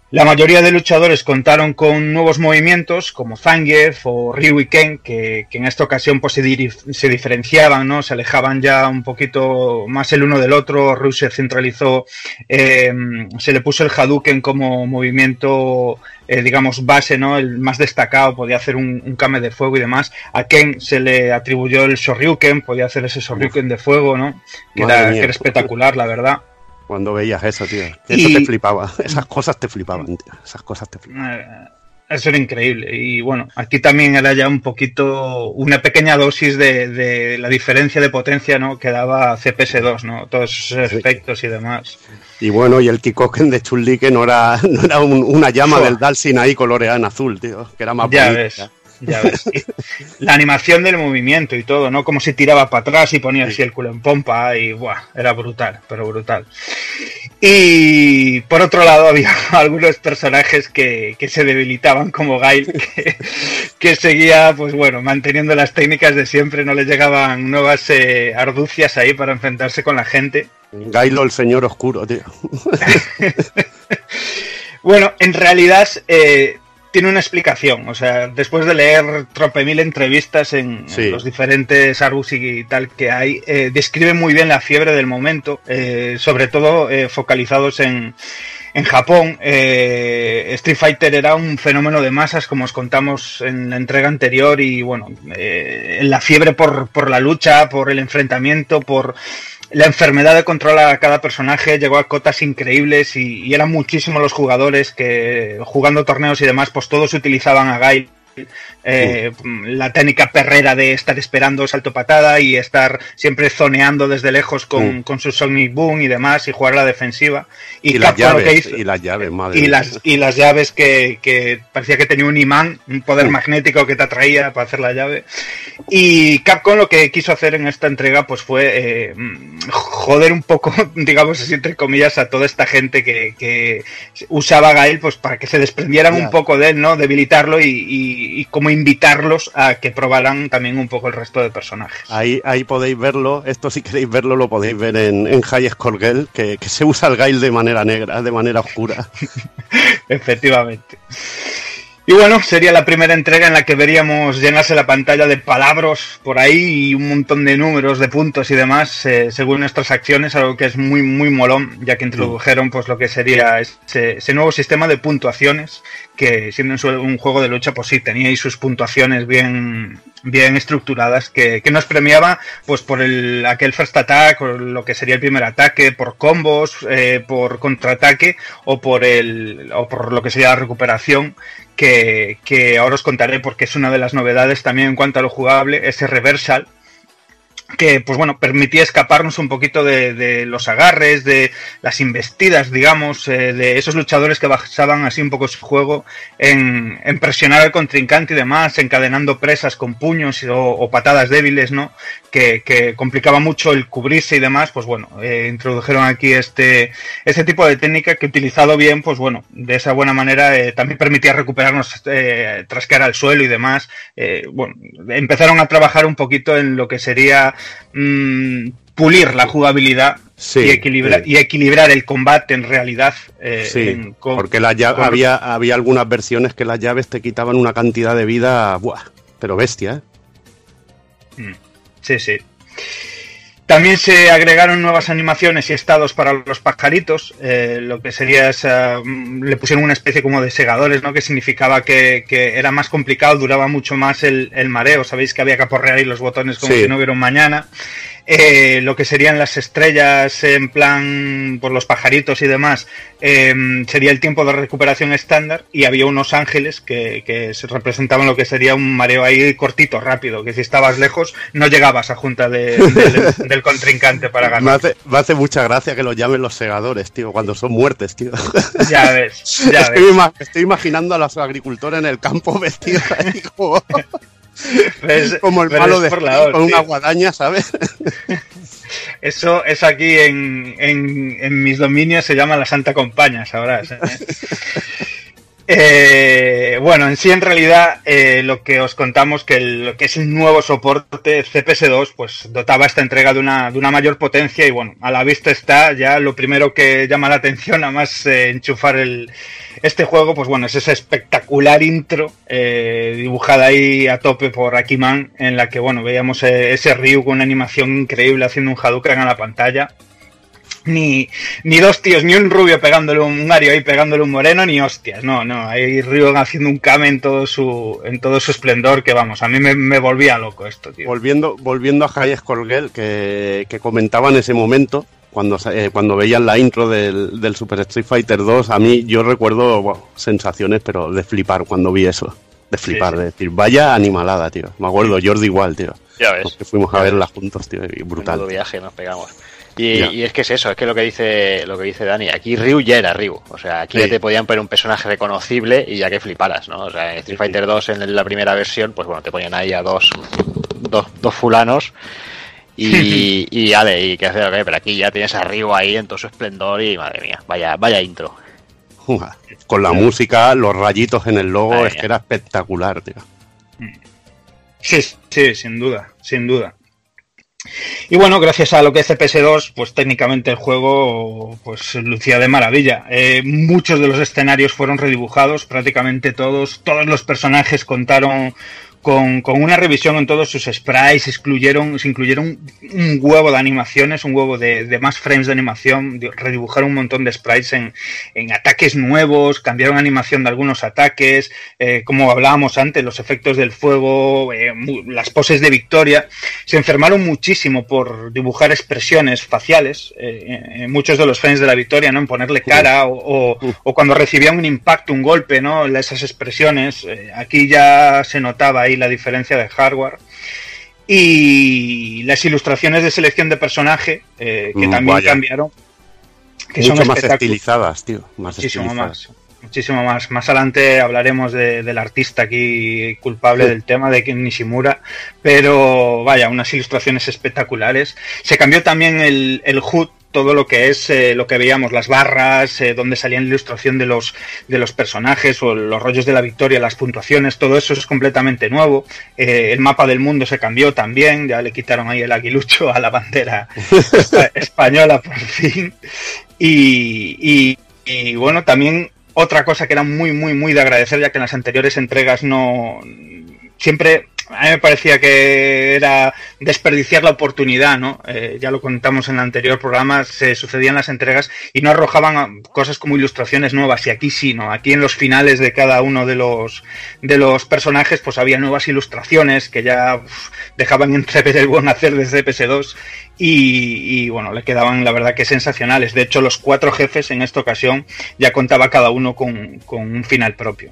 La mayoría de luchadores contaron con nuevos movimientos como Zangief o Ryu y Ken, que, que en esta ocasión pues, se, diferenciaban, ¿no? se alejaban ya un poquito más el uno del otro. Ryu se centralizó, eh, se le puso el Hadouken como movimiento, eh, digamos, base, ¿no? el más destacado, podía hacer un, un kame de fuego y demás. A Ken se le atribuyó el Shoryuken, podía hacer ese Shoryuken de fuego, ¿no? que, era, que era espectacular, la verdad. Cuando veías eso, tío. Y- Eso te flipaba. Esas cosas te flipaban, tío. Esas cosas te flipaban. Eh, Eso era increíble. Y bueno, aquí también era ya un poquito, una pequeña dosis de, de la diferencia de potencia ¿no? que daba CPS2, ¿no? Todos esos efectos y demás. Y bueno, y el Kikoken de Chun-Li que no era, no era un- una llama Fua. del Dalsin ahí coloreada en azul, tío. Que era más Ya bonita. ves. Ya ves. La animación del movimiento y todo, ¿no? Como si tiraba para atrás y ponía así el culo en pompa y buah, era brutal, pero brutal. Y por otro lado había algunos personajes que, que se debilitaban como Gail, que, que seguía, pues bueno, manteniendo las técnicas de siempre, no le llegaban nuevas eh, arducias ahí para enfrentarse con la gente. Gailo el señor oscuro, tío. Bueno, en realidad eh, tiene una explicación. O sea, después de leer trope mil entrevistas en, en los diferentes Argus y tal que hay, eh, describe muy bien la fiebre del momento, eh, sobre todo eh, focalizados en, en Japón. Street Fighter era un fenómeno de masas, como os contamos en la entrega anterior, y bueno, eh, la fiebre por, por la lucha, por el enfrentamiento, por la enfermedad de controlar a cada personaje llegó a cotas increíbles y, y eran muchísimos los jugadores que jugando torneos y demás, pues todos utilizaban a Gail. Eh, La técnica perrera de estar esperando salto patada y estar siempre zoneando desde lejos con, Mm. con su Sonic Boom y demás y jugar a la defensiva. Y, Y las que llaves, hizo- y las llaves, madre y las, y las llaves que, que parecía que tenía un imán, un poder magnético que te atraía para hacer la llave. Y Capcom lo que quiso hacer en esta entrega pues fue eh, joder un poco, digamos así entre comillas, a toda esta gente que, que usaba a Gael pues para que se desprendieran un poco de él, ¿no? Debilitarlo y, y- y como invitarlos a que probaran también un poco el resto de personajes. Ahí, ahí podéis verlo, esto si queréis verlo lo podéis ver en, en High Score Girl, que, que se usa el Gail de manera negra, de manera oscura. Efectivamente. Y bueno, sería la primera entrega en la que veríamos llenarse la pantalla de palabras por ahí y un montón de números, de puntos y demás, eh, según nuestras acciones, algo que es muy, muy molón, ya que introdujeron pues lo que sería ese, nuevo sistema de puntuaciones, que siendo un juego de lucha, pues sí, tenía sus puntuaciones bien, bien estructuradas, que, que nos premiaba pues por el, aquel first attack, o lo que sería el primer ataque, por combos, eh, por contraataque, o por el, o por lo que sería la recuperación, que, ahora os contaré porque es una de las novedades también en cuanto a lo jugable, ese reversal, que pues bueno, permitía escaparnos un poquito de, de los agarres, de las investidas, digamos, eh, de esos luchadores que basaban así un poco su juego en, presionar al contrincante y demás, encadenando presas con puños o, patadas débiles, ¿no? Que, complicaba mucho el cubrirse y demás, pues bueno, eh, introdujeron aquí este, este tipo de técnica que utilizado bien, pues bueno, de esa buena manera eh, también permitía recuperarnos tras caer al suelo y demás. Bueno, empezaron a trabajar un poquito en lo que sería mm, pulir la jugabilidad Sí, y, equilibrar, sí. y equilibrar el combate en realidad. eh, Sí, en- con- porque la llave- con- había, había algunas versiones que las llaves te quitaban una cantidad de vida, buah, pero bestia, ¿eh? Mm, Sí, sí. También se agregaron nuevas animaciones y estados para los pajaritos, eh, lo que sería esa, mm, le pusieron una especie como de segadores, ¿no? Que significaba que, que era más complicado, duraba mucho más el, el mareo, sabéis que había que aporrear ahí los botones como Sí. si no hubiera un mañana. Eh, lo que serían las estrellas en plan por los pajaritos y demás eh, sería el tiempo de recuperación estándar y había unos ángeles que, que se representaban lo que sería un mareo ahí cortito, rápido, que si estabas lejos no llegabas a junta de- del- del contrincante para Me ganar. hace, me hace mucha gracia que los llamen los segadores, tío, cuando son muertes, tío. Ya ves, ya estoy, ves. ima- estoy imaginando a los agricultores en el campo vestidos ahí como, Ves- como el malo de Steve, con una guadaña, ¿sabes? Eso es aquí en, en, en mis dominios se llama la Santa Compaña, sabrás. ¿eh? Eh, bueno, en sí, en realidad, eh, lo que os contamos que lo que es el nuevo soporte CPS2, pues dotaba esta entrega de una, de una mayor potencia y bueno, a la vista está ya lo primero que llama la atención, a más eh, enchufar el, este juego, pues bueno, es esa espectacular intro eh, dibujada ahí a tope por Akiman, en la que bueno, veíamos ese Ryu con una animación increíble haciendo un Hadouken a la pantalla ni, ni dos tíos, ni un rubio pegándole un Mario ahí pegándole un moreno, ni hostias, no, no, hay Ryu haciendo un Kame en todo su, en todo su esplendor, que vamos, a mí me, me volvía loco esto, tío. Volviendo, volviendo a High Score Girl, que, que comentaba en ese momento, cuando, eh, cuando veían la intro del, del Super Street Fighter 2, a mí yo recuerdo bueno, sensaciones, pero de flipar cuando vi eso. De flipar, sí. de decir, vaya animalada, tío. Me acuerdo, Jordi igual, tío. Ya ves. Que fuimos a verla juntos, tío, y brutal. Menudo viaje nos pegamos. Y, es que es eso, es que lo que dice lo que dice Dani, aquí Ryu ya era Ryu, o sea, aquí Sí. ya te podían poner un personaje reconocible y ya que fliparas, ¿no? O sea, en Street Fighter 2 en la primera versión, pues bueno, te ponían ahí a dos dos, dos fulanos y, y ale, y qué hacer, ok, pero aquí ya tienes a Ryu ahí en todo su esplendor y madre mía, vaya vaya intro. Uja, Con la música, los rayitos en el logo, Madre es que era espectacular, tío. Sí, sí, sin duda, sin duda. Y bueno, gracias a lo que es CPS2, pues técnicamente el juego pues lucía de maravilla. Eh, muchos de los escenarios fueron redibujados, prácticamente todos, todos los personajes contaron con, con una revisión en todos sus sprites, excluyeron, se incluyeron un huevo de animaciones, un huevo de, de más frames de animación, redibujaron un montón de sprites en, en ataques nuevos, cambiaron animación de algunos ataques, eh, como hablábamos antes, los efectos del fuego, eh, las poses de victoria, se enfermaron muchísimo por dibujar expresiones faciales, eh, en muchos de los frames de la victoria, ¿no? En ponerle cara o, o- o cuando recibían un impacto, un golpe, ¿no? Esas expresiones, eh, aquí ya se notaba ahí la diferencia de hardware. Y las ilustraciones de selección de personaje, eh, que Mm, también vaya. cambiaron. Que Mucho son más estilizadas, tío. Más Muchísimo estilizadas. más. Muchísimo más. Más adelante hablaremos de- del artista aquí culpable Sí. del tema, de Nishimura. Pero vaya, unas ilustraciones espectaculares. Se cambió también el, el HUD, todo lo que es eh, lo que veíamos, las barras, eh, donde salía la ilustración de los, de los personajes o los rollos de la victoria, las puntuaciones, todo eso es completamente nuevo. Eh, el mapa del mundo se cambió también, ya le quitaron ahí el aguilucho a la bandera espa- española por fin. Y, y- y, bueno, también otra cosa que era muy, muy, muy de agradecer, ya que en las anteriores entregas no. Siempre a mí me parecía que era desperdiciar la oportunidad, ¿no? Eh, ya lo contamos en el anterior programa, se sucedían las entregas y no arrojaban cosas como ilustraciones nuevas, y aquí sí, ¿no? Aquí en los finales de cada uno de los, de los personajes, pues había nuevas ilustraciones que ya dejaban entrever el buen hacer de CPS2 y, y, bueno, le quedaban la verdad que sensacionales. De hecho, los cuatro jefes en esta ocasión ya contaba cada uno con, con un final propio.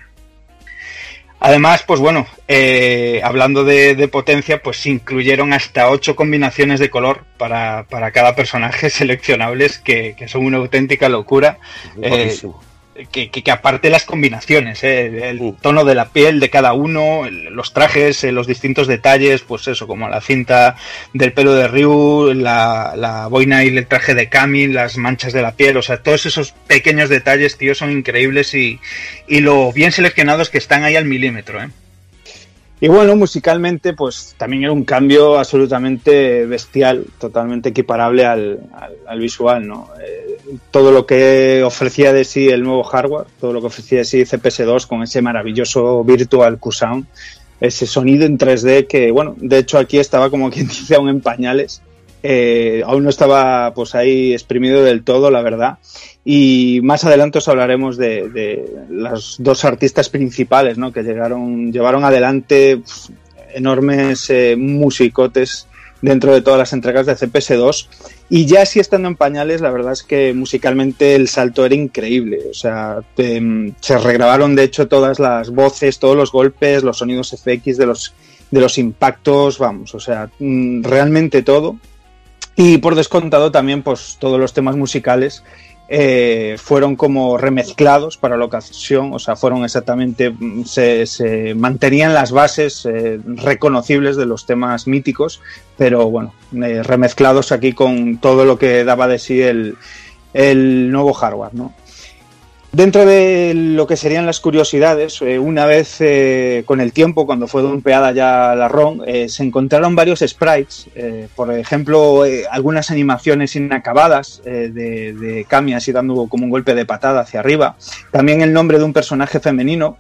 Además, pues bueno, eh, hablando de, de potencia, pues se incluyeron hasta ocho combinaciones de color para, para cada personaje seleccionables que, que son una auténtica locura. Eh. Que, que- que aparte las combinaciones, eh, el tono de la piel de cada uno, el- los trajes, eh, los distintos detalles, pues eso, como la cinta del pelo de Ryu, la, la boina y el traje de Kami, las manchas de la piel, o sea, todos esos pequeños detalles, tío, son increíbles y, y lo bien seleccionados que están ahí al milímetro, ¿eh? Y bueno, musicalmente, pues también era un cambio absolutamente bestial, totalmente equiparable al, al- al visual, ¿no? Eh, todo lo que ofrecía de sí el nuevo hardware, todo lo que ofrecía de sí CPS2 con ese maravilloso Virtual Q-Sound, ese sonido en 3D que, bueno, de hecho aquí estaba como quien dice aún en pañales, eh, aún no estaba pues ahí exprimido del todo, la verdad. Y más adelante os hablaremos de, las dos artistas principales, ¿no? Que llegaron, llevaron adelante enormes eh, musicotes dentro de todas las entregas de CPS2. Y ya así estando en pañales, la verdad es que musicalmente el salto era increíble. O sea, te- se regrabaron de hecho todas las voces, todos los golpes, los sonidos FX de los, de los impactos, vamos, o sea, mm, realmente todo. Y por descontado también, pues todos los temas musicales eh, fueron como remezclados para la ocasión, o sea, fueron exactamente, mm, se, mantenían las bases eh, reconocibles de los temas míticos, pero bueno, eh, remezclados aquí con todo lo que daba de sí el, el nuevo hardware, ¿no? Dentro de lo que serían las curiosidades, eh, una vez eh, con el tiempo, cuando fue dumpeada ya la ROM, eh, se encontraron varios sprites, por ejemplo, algunas animaciones inacabadas de, de Kami así dando como un golpe de patada hacia arriba. También el nombre de un personaje femenino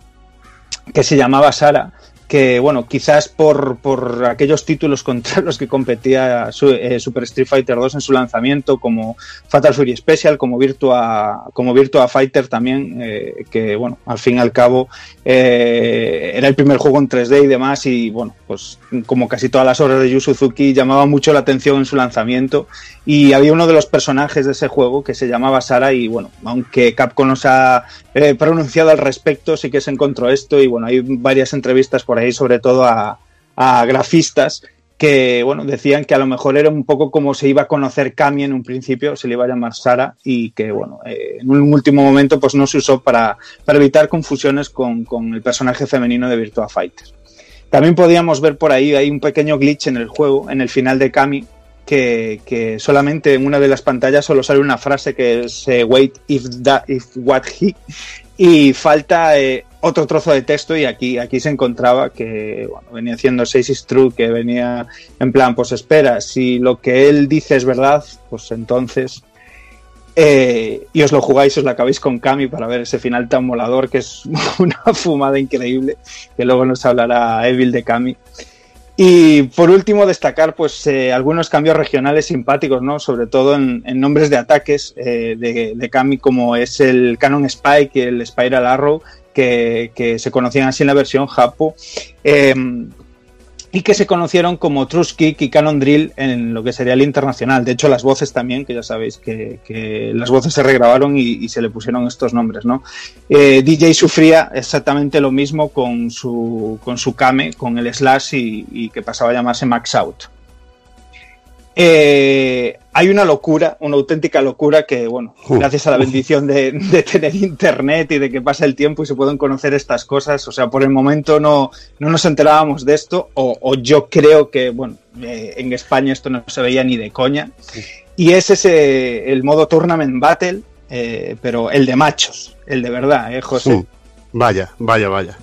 que se llamaba Sara, que bueno, quizás por, por aquellos títulos contra los que competía su- eh, Super Street Fighter 2 en su lanzamiento, como Fatal Fury Special, como Virtua, como Virtua Fighter también, eh, que bueno, al fin y al cabo eh, era el primer juego en 3D y demás, y bueno, pues como casi todas las obras de Yu Suzuki llamaba mucho la atención en su lanzamiento, y había uno de los personajes de ese juego que se llamaba Sara, y bueno, aunque Capcom nos ha eh, pronunciado al respecto, sí que se encontró esto, y bueno, hay varias entrevistas por ahí, sobre todo a, grafistas que bueno, decían que a lo mejor era un poco como se iba a conocer Kami en un principio, se le iba a llamar Sara, y que bueno, eh, en un último momento pues no se usó para, para evitar confusiones con, con el personaje femenino de Virtua Fighter. También podíamos ver por ahí, hay un pequeño glitch en el juego, en el final de Kami, que, que solamente en una de las pantallas solo sale una frase que es eh, wait if that if what he y falta eh, otro trozo de texto y aquí, aquí se encontraba que venía haciendo Says is true, que venía en plan, pues espera, si lo que él dice es verdad, pues entonces eh, y os lo jugáis, os lo acabáis con Kami para ver ese final tan molador que es una fumada increíble, que luego nos hablará Evil de Kami. Y por último, destacar pues eh, algunos cambios regionales simpáticos, ¿no? Sobre todo en, nombres de ataques eh, de, de Kami, como es el Canon Spike el Spiral Arrow, que, que se conocían así en la versión Japo. Eh, y que se conocieron como Kick y Canon Drill en lo que sería el internacional. De hecho, las voces también, que ya sabéis que, que las voces se regrabaron y, y, se le pusieron estos nombres, ¿no? Eh, DJ sufría exactamente lo mismo con su, con su Kame, con el Slash y, y que pasaba a llamarse Max Out. Eh, hay una locura, una auténtica locura que, bueno, gracias a la bendición de, de, tener internet y de que pasa el tiempo y se pueden conocer estas cosas, o sea, por el momento no, no nos enterábamos de esto, o, o yo creo que, bueno, eh, en España esto no se veía ni de coña, y es ese, el modo Tournament Battle, eh, pero el de machos, el de verdad, ¿eh, José? Vaya, vaya, vaya.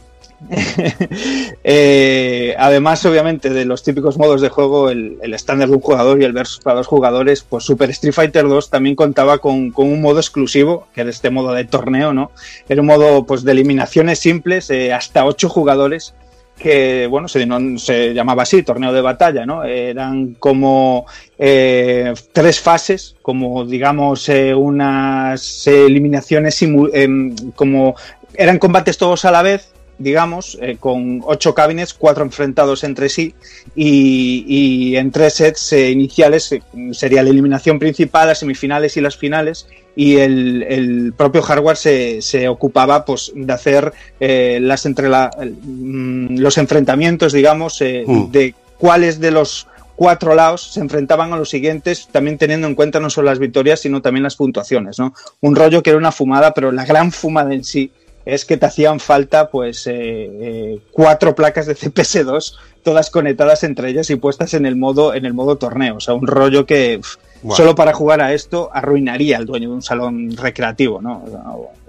eh, además, obviamente, de los típicos modos de juego, el, estándar de un jugador y el versus para dos jugadores, pues Super Street Fighter 2 también contaba con, un modo exclusivo, que era este modo de torneo, ¿no? Era un modo pues, de eliminaciones simples, eh, hasta ocho jugadores, que, bueno, se, llamaba así, torneo de batalla, ¿no? Eran como eh, tres fases, como, digamos, unas eliminaciones como... Eran combates todos a la vez, digamos, eh, con ocho cabines, cuatro enfrentados entre sí, y, y en tres sets eh, iniciales eh, sería la eliminación principal, las semifinales y las finales, y el, el propio hardware se, se, ocupaba pues, de hacer las entre la, mm, los enfrentamientos, digamos, mm. de cuáles de los cuatro lados se enfrentaban a los siguientes, también teniendo en cuenta no solo las victorias, sino también las puntuaciones, ¿no? Un rollo que era una fumada, pero la gran fumada en sí es que te hacían falta pues eh, eh, cuatro placas de CPS2 todas conectadas entre ellas y puestas en el modo en el modo torneo. O sea un rollo que pff, wow. solo para jugar a esto arruinaría al dueño de un salón recreativo no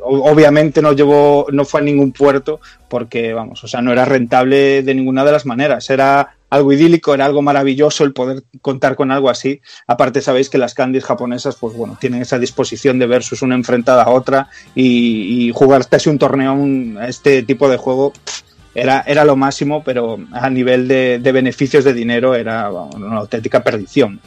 obviamente no llevó no fue a ningún puerto porque vamos o sea no era rentable de ninguna de las maneras. Era algo idílico, era algo maravilloso el poder contar con algo así. Aparte, sabéis que las candies japonesas, pues bueno, tienen esa disposición de versus una enfrentada a otra y, y jugar casi un torneo un, a este tipo de juego. Era, era lo máximo, pero a nivel de, de beneficios de dinero era una auténtica perdición.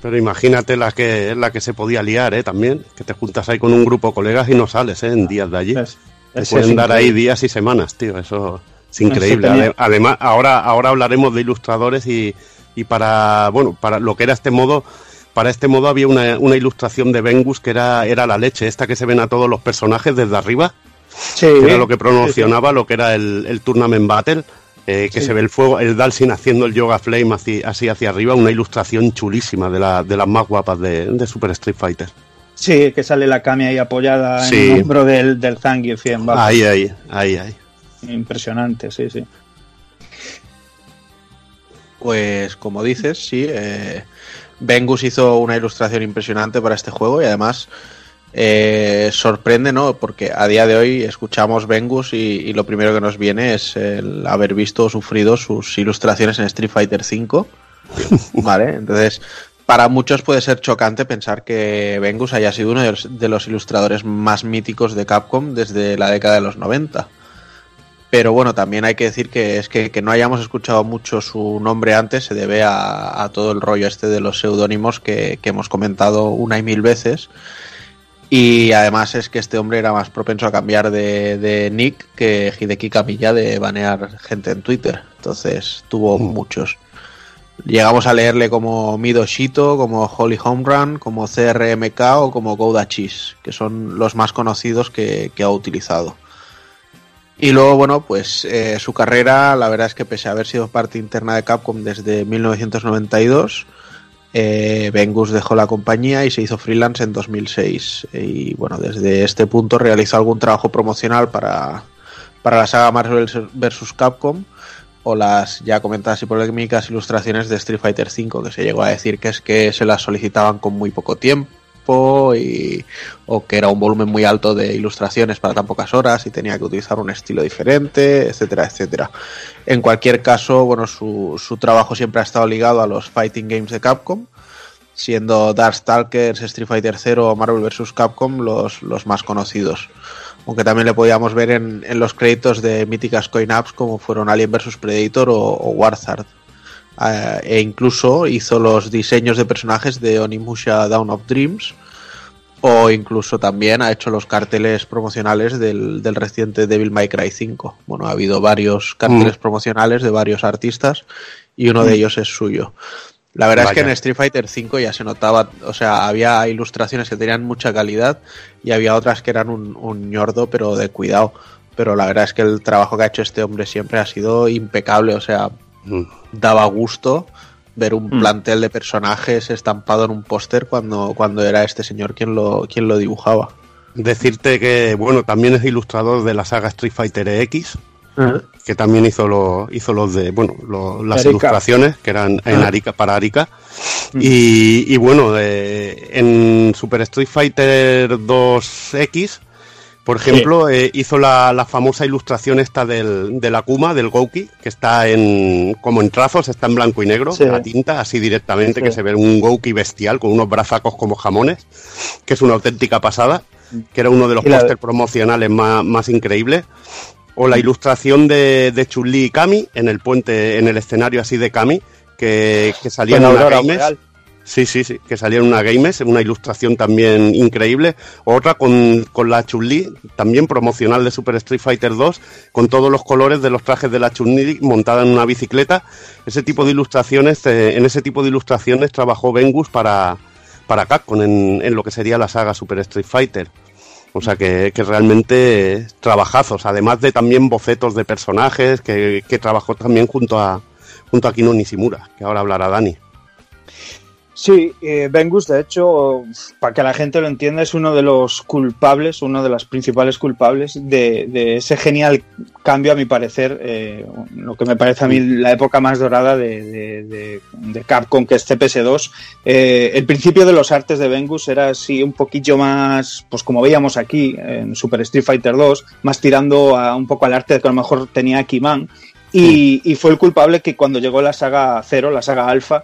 Pero imagínate la que la que se podía liar, ¿eh? También, que te juntas ahí con un grupo de colegas y no sales, ¿eh? En días de allí. Es, te pueden dar ahí días y semanas, tío. Eso es increíble. Tenía... Además, ahora, ahora hablaremos de ilustradores y, y, para, bueno, para lo que era este modo, para este modo había una, una ilustración de Vengus que era, era la leche, esta que se ven a todos los personajes desde arriba. Sí, que era lo que promocionaba sí, sí. lo que era el, el Tournament Battle. Eh, que sí. se ve el fuego, el Dalsin haciendo el Yoga Flame así, así hacia arriba, una ilustración chulísima de, la, de las más guapas de, de Super Street Fighter. Sí, que sale la Kami ahí apoyada Sí. en el hombro del, del Zangief. Ahí, ahí, ahí, ahí. Impresionante, sí, sí. Pues como dices, sí, eh, Vengus hizo una ilustración impresionante para este juego y además eh, sorprende, ¿no? Porque a día de hoy escuchamos Vengus y, y, lo primero que nos viene es el haber visto o sufrido sus ilustraciones en Street Fighter V. vale, entonces para muchos puede ser chocante pensar que Vengus haya sido uno de los, de los ilustradores más míticos de Capcom desde la década de los 90. Pero bueno, también hay que decir que es que, que no hayamos escuchado mucho su nombre antes se debe a, a todo el rollo este de los seudónimos que, que, hemos comentado una y mil veces. Y además es que este hombre era más propenso a cambiar de, de nick que Hideki Kamiya de banear gente en Twitter. Entonces tuvo mm. muchos. Llegamos a leerle como Midoshito, como Holy Home Run, como CRMK o como Gouda Cheese, que son los más conocidos que, que ha utilizado. Y luego, bueno, pues eh, su carrera, la verdad es que pese a haber sido parte interna de Capcom desde 1992, eh, Ben Gus dejó la compañía y se hizo freelance en 2006. Y bueno, desde este punto realizó algún trabajo promocional para, para la saga Marvel vs. Capcom o las ya comentadas y polémicas ilustraciones de Street Fighter V, que se llegó a decir que es que se las solicitaban con muy poco tiempo y, o que era un volumen muy alto de ilustraciones para tan pocas horas y tenía que utilizar un estilo diferente, etcétera, etcétera. En cualquier caso, bueno, su, su trabajo siempre ha estado ligado a los fighting games de Capcom, siendo Darkstalkers, Street Fighter 0 o Marvel vs. Capcom los, los más conocidos. Aunque también le podíamos ver en, en los créditos de míticas coin-ups como fueron Alien vs. Predator o, o Warzard. Eh, e incluso hizo los diseños de personajes de Onimusha Dawn of Dreams o incluso también ha hecho los carteles promocionales del, del reciente Devil May Cry 5. Bueno, ha habido varios carteles Mm. promocionales de varios artistas y uno de Mm. ellos es suyo. La verdad es que en Street Fighter 5 ya se notaba, o sea, había ilustraciones que tenían mucha calidad y había otras que eran un, un ñordo, pero de cuidado. Pero la verdad es que el trabajo que ha hecho este hombre siempre ha sido impecable, o sea. Daba gusto ver un Mm. plantel de personajes estampado en un póster cuando, cuando era este señor quien lo, quien lo dibujaba. Decirte que, bueno, también es ilustrador de la saga Street Fighter X, que también hizo los, hizo los de, bueno, lo- las Arica. ilustraciones, que eran en Ah. Arica, para Arica. Y, y bueno, de- en Super Street Fighter 2X, por ejemplo, eh, hizo la, la famosa ilustración esta del, del Akuma, del Gouki, que está en, como en trazos, está en blanco y negro, Sí. a tinta, así directamente, Sí. que se ve un Gouki bestial con unos brazacos como jamones, que es una auténtica pasada, que era uno de los Y la- pósters promocionales más, más increíbles. O la ilustración de, de Chun-Li y Kami en el puente, en el escenario así de Kami, que, que salía Con en una. Sí, sí, sí, que salía en una Games, una ilustración también increíble. Otra con, con la Chun-Li, también promocional de Super Street Fighter 2, con todos los colores de los trajes de la Chun-Li montada en una bicicleta. Ese tipo de ilustraciones, eh, en ese tipo de ilustraciones trabajó Vengus para, para Capcom en, en lo que sería la saga Super Street Fighter. O sea que, que realmente eh, trabajazos, además de también bocetos de personajes que, que trabajó también junto a junto a Kino Nishimura, que ahora hablará Dani. Sí, eh, Bengus, de hecho, para que la gente lo entienda, es uno de los culpables, uno de las principales culpables de, de ese genial cambio, a mi parecer, eh, lo que me parece a mí la época más dorada de, de- de- de Capcom, que es CPS2. Eh, el principio de los artes de Bengus era así un poquillo más, pues como veíamos aquí en Super Street Fighter 2, más tirando a, un poco al arte que a lo mejor tenía Kiman. Y, y fue el culpable que cuando llegó la saga Cero, la saga Alpha,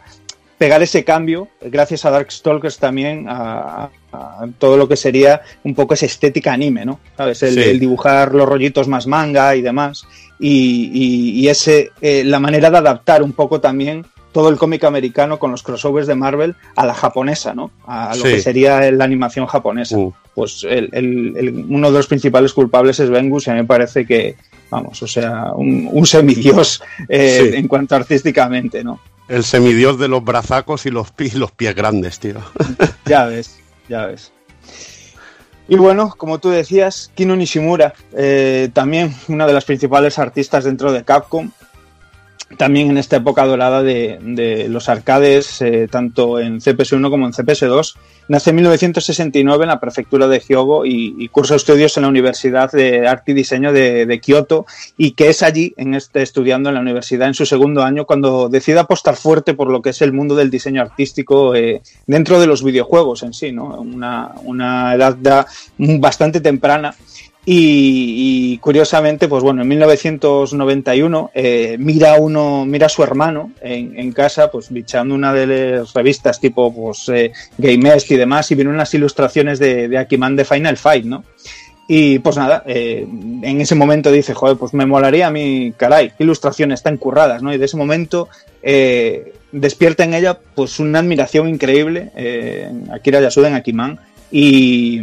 pegar ese cambio, gracias a Darkstalkers también, a, a todo lo que sería un poco esa estética anime, ¿no? ¿Sabes? El, Sí. el dibujar los rollitos más manga y demás. Y, y- y ese, eh, la manera de adaptar un poco también todo el cómic americano con los crossovers de Marvel a la japonesa, ¿no? A lo Sí. que sería la animación japonesa. Mm. Pues el- el- el- uno de los principales culpables es Vengus y a mí me parece que, vamos, o sea, un, un semidios eh, Sí. en cuanto artísticamente, ¿no? El semidios de los brazacos y los, pi- los pies grandes, tío. Ya ves, ya ves. Y bueno, como tú decías, Kino Nishimura, eh, también una de las principales artistas dentro de Capcom, también en esta época dorada de, los arcades, eh, tanto en CPS1 como en CPS2. Nace en 1969 en la prefectura de Hyogo y, cursa estudios en la Universidad de Arte y Diseño de, de Kioto y que es allí, en este, estudiando en la universidad en su segundo año, cuando decide apostar fuerte por lo que es el mundo del diseño artístico eh, dentro de los videojuegos en sí, ¿no? Una, edad bastante temprana. Y, y curiosamente, pues bueno, en 1991 eh, mira uno, mira a su hermano en, en casa, pues bichando una de las revistas tipo pues eh, Gamest y demás, y vieron unas ilustraciones de, de Akiman de Final Fight, ¿no? Y pues nada, eh, en ese momento dice, joder, pues me molaría a mí, caray, qué ilustraciones tan curradas, ¿no? Y de ese momento eh, despierta en ella pues una admiración increíble, eh, en Akira Yasuda en Akiman, y,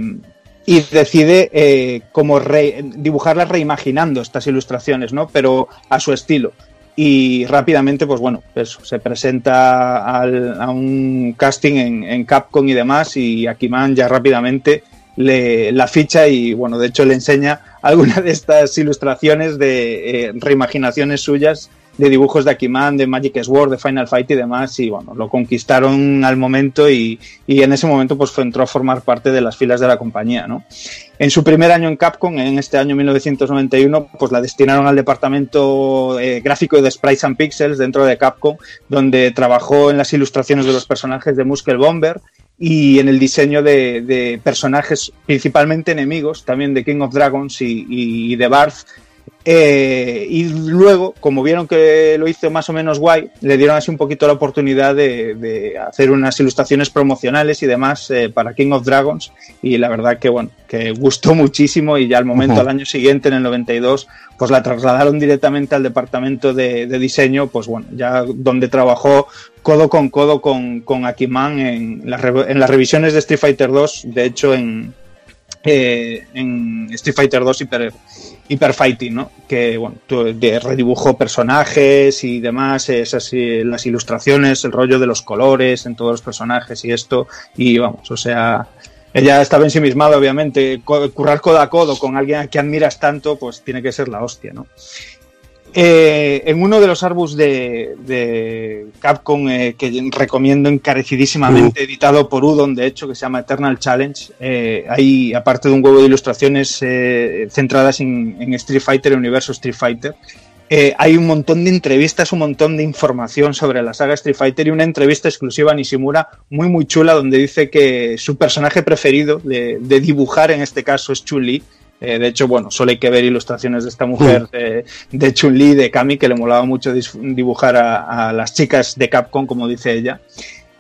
y decide eh, como dibujarlas reimaginando estas ilustraciones, ¿no? Pero a su estilo. Y rápidamente, pues bueno, pues se presenta al- a un casting en, Capcom y demás, y Akiman ya rápidamente le, la ficha y bueno, de hecho le enseña algunas de estas ilustraciones de eh, reimaginaciones suyas de dibujos de Akiman, de Magic Sword, de Final Fight y demás, y bueno, lo conquistaron al momento y, y en ese momento pues entró a formar parte de las filas de la compañía, ¿no? En su primer año en Capcom, en este año 1991, pues la destinaron al departamento eh, gráfico de Sprites and Pixels dentro de Capcom, donde trabajó en las ilustraciones de los personajes de Muscle Bomber y en el diseño de, personajes principalmente enemigos, también de King of Dragons y de Barth, eh, y luego, como vieron que lo hizo más o menos guay, le dieron así un poquito la oportunidad de, de hacer unas ilustraciones promocionales y demás eh, para King of Dragons. Y la verdad que, bueno, que gustó muchísimo y ya al momento, al año siguiente, en el 92, pues la trasladaron directamente al departamento de, de diseño, pues bueno, ya donde trabajó codo con codo con, con Akiman en, las re- en las revisiones de Street Fighter 2, de hecho en, eh, en Street Fighter 2 Hyper, Hyper Fighting, ¿no? Que bueno, redibujó personajes y demás, esas, las ilustraciones, el rollo de los colores en todos los personajes y esto, y vamos, o sea, ella estaba ensimismada, obviamente, currar codo a codo con alguien a quien admiras tanto, pues tiene que ser la hostia, ¿no? Eh, en uno de los arbus de, de Capcom eh, que recomiendo encarecidísimamente, editado por Udon, de hecho, que se llama Eternal Challenge, eh, hay, aparte de un huevo de ilustraciones eh, centradas en, en Street Fighter, el universo Street Fighter, eh, hay un montón de entrevistas, un montón de información sobre la saga Street Fighter y una entrevista exclusiva a Nishimura muy muy chula donde dice que su personaje preferido de, de dibujar en este caso es Chun-Li. Eh, de hecho, bueno, solo hay que ver ilustraciones de esta mujer eh, de Chun-Li, de Kami, que le molaba mucho dibujar a, a las chicas de Capcom, como dice ella.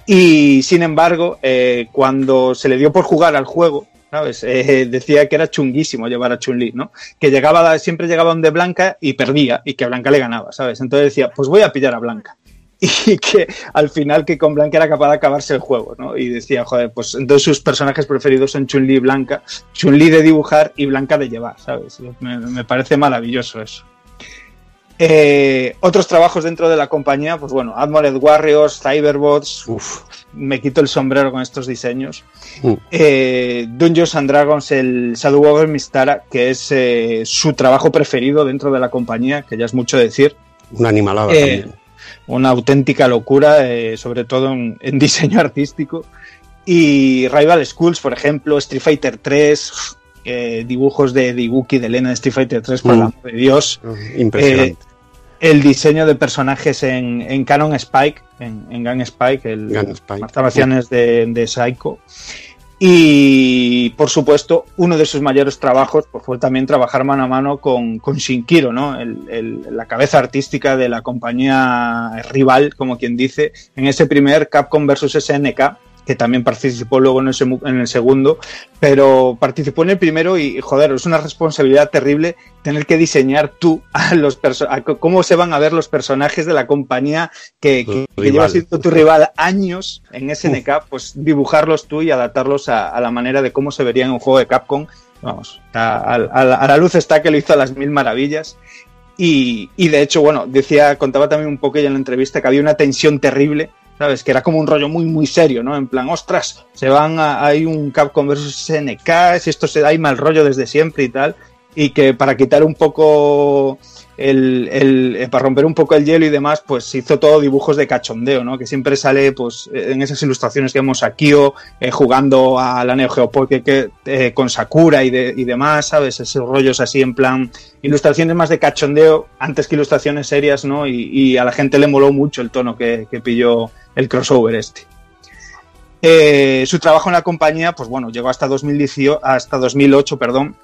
Y sin embargo, eh, cuando se le dio por jugar al juego, ¿sabes? Eh, decía que era chunguísimo llevar a Chun-Li, ¿no? Que llegaba, siempre llegaba donde Blanca y perdía, y que Blanca le ganaba, ¿sabes? Entonces decía, pues voy a pillar a Blanca. Y que al final que con Blanca era capaz de acabarse el juego, ¿no? Y decía, joder, pues entonces sus personajes preferidos son Chun-Li y Blanca, Chun-Li de dibujar y Blanca de llevar, ¿sabes? Me, me parece maravilloso eso. Eh, otros trabajos dentro de la compañía, pues bueno, Armored Warriors, Cyberbots, me quito el sombrero con estos diseños. Eh, Dungeons and Dragons, el Shadow Over Mistara, que es eh, su trabajo preferido dentro de la compañía, que ya es mucho decir. Una animalada también. Una auténtica locura, eh, sobre todo en, en diseño artístico. Y Rival Schools, por ejemplo, Street Fighter 3, eh, dibujos de Ibuki de Elena de Street Fighter 3, por Mm. el amor de Dios. Impresionante. Eh, el diseño de personajes en, en Canon Spike, en, en Gun Spike, el Gun Spike. Martabacianes de, de Psycho. Y por supuesto, uno de sus mayores trabajos pues, fue también trabajar mano a mano con, con Shinkiro, ¿no? El- la cabeza artística de la compañía rival, como quien dice, en ese primer Capcom vs SNK, que también participó luego en el, semu- en el segundo, pero participó en el primero y, joder, es una responsabilidad terrible tener que diseñar tú a los a cómo se van a ver los personajes de la compañía que, que, que lleva siendo tu rival años en SNK, pues dibujarlos tú y adaptarlos a, a la manera de cómo se verían en un juego de Capcom. Vamos, a, a- a la- luz está que lo hizo a las mil maravillas. Y, y de hecho, bueno, decía, contaba también un poco ella en la entrevista que había una tensión terrible, ¿sabes? Que era como un rollo muy, muy serio, ¿no? En plan, ostras, se van a, hay un Capcom versus SNK, si esto se da, hay mal rollo desde siempre y tal. Y que para quitar un poco el, eh, para romper un poco el hielo y demás, pues hizo todo dibujos de cachondeo, ¿no? Que siempre sale, pues, en esas ilustraciones que vemos a Kyo eh, jugando a la Neo Geo que, eh, con Sakura y, de- y demás, ¿sabes? Esos rollos así en plan, ilustraciones más de cachondeo antes que ilustraciones serias, ¿no? Y, a la gente le moló mucho el tono que, que pilló el crossover este. Su trabajo en la compañía, pues bueno, llegó hasta 2018, hasta 2008, perdón,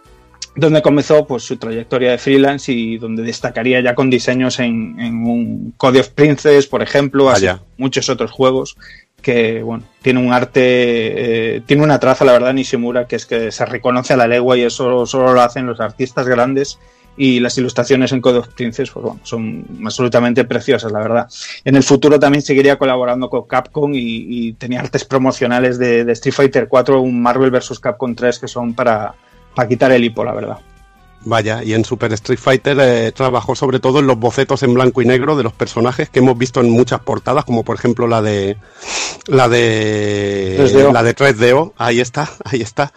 donde comenzó pues su trayectoria de freelance y donde destacaría ya con diseños en, en un Code of Princess, por ejemplo, así Vaya. muchos otros juegos que bueno, tiene un arte, eh, tiene una traza, la verdad, Nishimura, que es que se reconoce a la legua y eso solo lo hacen los artistas grandes y las ilustraciones en Code of Princess pues, bueno, son absolutamente preciosas, la verdad. En el futuro también seguiría colaborando con Capcom y, y tenía artes promocionales de, de Street Fighter 4, un Marvel vs. Capcom 3 que son para, para quitar el hipo, la verdad. Vaya, y en Super Street Fighter eh, trabajó sobre todo en los bocetos en blanco y negro de los personajes que hemos visto en muchas portadas, como por ejemplo la de La de 3DO. la de 3DO, ahí está, ahí está.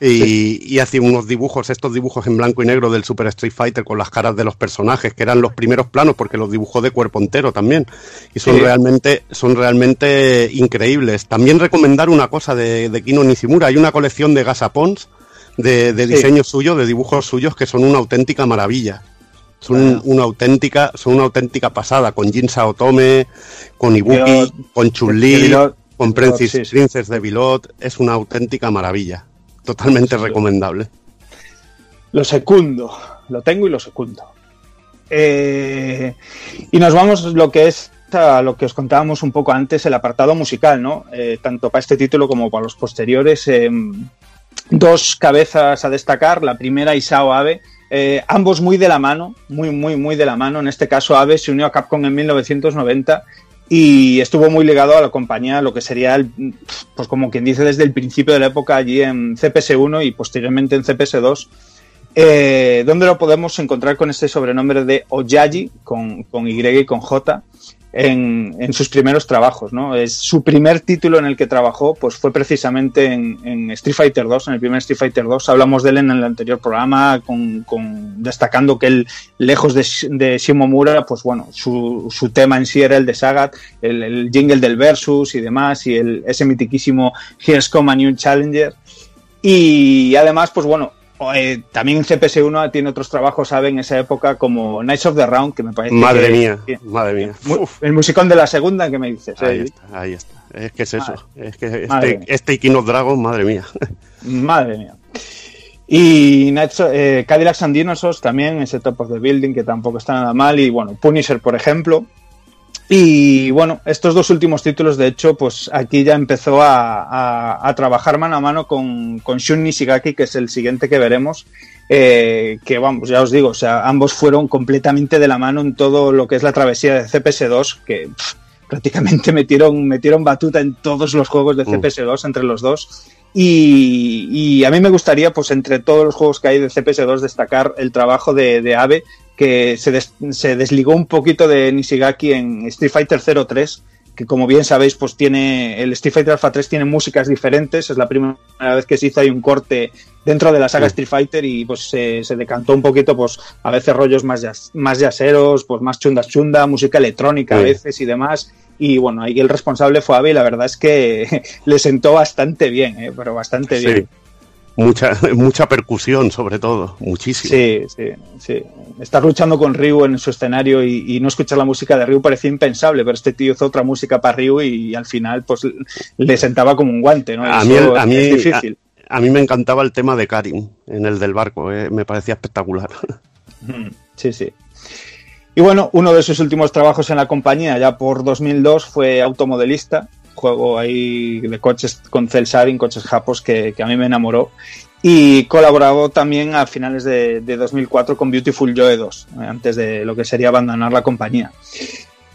Y, y hacía unos dibujos, estos dibujos en blanco y negro del Super Street Fighter con las caras de los personajes, que eran los primeros planos, porque los dibujó de cuerpo entero también. Y son Sí. realmente, son realmente increíbles. También recomendar una cosa de, de Kino Nishimura, hay una colección de gasapons de, de Sí. diseños suyos, de dibujos suyos, que son una auténtica maravilla. Son una auténtica, son una auténtica pasada, con Jin Saotome, con Ibuki, con Chun-Li, con Princess, sí, sí. Princess de Bilot, es una auténtica maravilla. Totalmente recomendable. Lo secundo, lo tengo y lo secundo. Eh, y nos vamos lo que es a lo que os contábamos un poco antes, el apartado musical, ¿no? Eh, tanto para este título como para los posteriores. eh, dos cabezas a destacar, la primera Isao Abe, eh, ambos muy de la mano, muy, muy, muy de la mano. En este caso, Abe se unió a Capcom en 1990 y estuvo muy ligado a la compañía, lo que sería, el, pues como quien dice, desde el principio de la época allí en CPS1 y posteriormente en CPS2. Eh, donde lo podemos encontrar con este sobrenombre de Oyaji, con, con Y y con J, en, en sus primeros trabajos. ¿no? Es su primer título en el que trabajó, pues fue precisamente en, en Street Fighter 2, en el primer Street Fighter 2. Hablamos de él en el anterior programa, con, con- destacando que él, lejos de, de Shimomura, pues bueno, su, su tema en sí era el de Sagat, el, el jingle del Versus y demás, y el, ese mitiquísimo Here's Come a New Challenger. Y además, pues bueno, eh, también en CPS1 tiene otros trabajos, ¿sabe? En esa época, como Knights of the Round, que me parece Madre que- mía, que- madre mía. El musicón de la segunda que me dices. Ahí eh? está, ahí está. Es que es eso. Es que este, este Equinox Dragon, madre mía. Madre mía. Y eh, Cadillacs and Dinosaurs también, ese Top of the Building que tampoco está nada mal. Y bueno, Punisher, por ejemplo. Y bueno, estos dos últimos títulos, de hecho, pues aquí ya empezó a, a- a trabajar mano a mano con, con Shun Nishigaki, que es el siguiente que veremos. eh, que vamos, ya os digo, o sea, ambos fueron completamente de la mano en todo lo que es la travesía de CPS2, que pff, prácticamente metieron, metieron batuta en todos los juegos de Mm. CPS2 entre los dos. Y, y a mí me gustaría, pues entre todos los juegos que hay de CPS2, destacar el trabajo de, de Abe, que se, des- se desligó un poquito de Nishigaki en Street Fighter 03, que como bien sabéis, pues tiene el Street Fighter Alpha 3 tiene músicas diferentes, es la primera vez que se hizo ahí un corte dentro de la saga Street Fighter y pues se, se decantó un poquito, pues a veces rollos más, jazz- más jazzeros, pues más chundas chunda, música electrónica a Sí. veces y demás. Y bueno, ahí el responsable fue Abe y la verdad es que le sentó bastante bien, ¿eh? pero bastante bien. Mucha, mucha percusión, sobre todo. Muchísimo. Sí, sí, sí. Estar luchando con Ryu en su escenario y, y no escuchar la música de Ryu parecía impensable, pero este tío hizo otra música para Ryu y, al final pues le sentaba como un guante, ¿no? A Eso mí, a, mí, es difícil. a, a mí me encantaba el tema de Karim en el del barco. eh, me parecía espectacular. Mm, Sí, sí. Y bueno, uno de sus últimos trabajos en la compañía, ya por 2002, fue automodelista, juego ahí de coches con Cel Shading, coches japos, que, que a mí me enamoró. Y colaboró también a finales de, de 2004 con Beautiful Joe 2, eh, antes de lo que sería abandonar la compañía.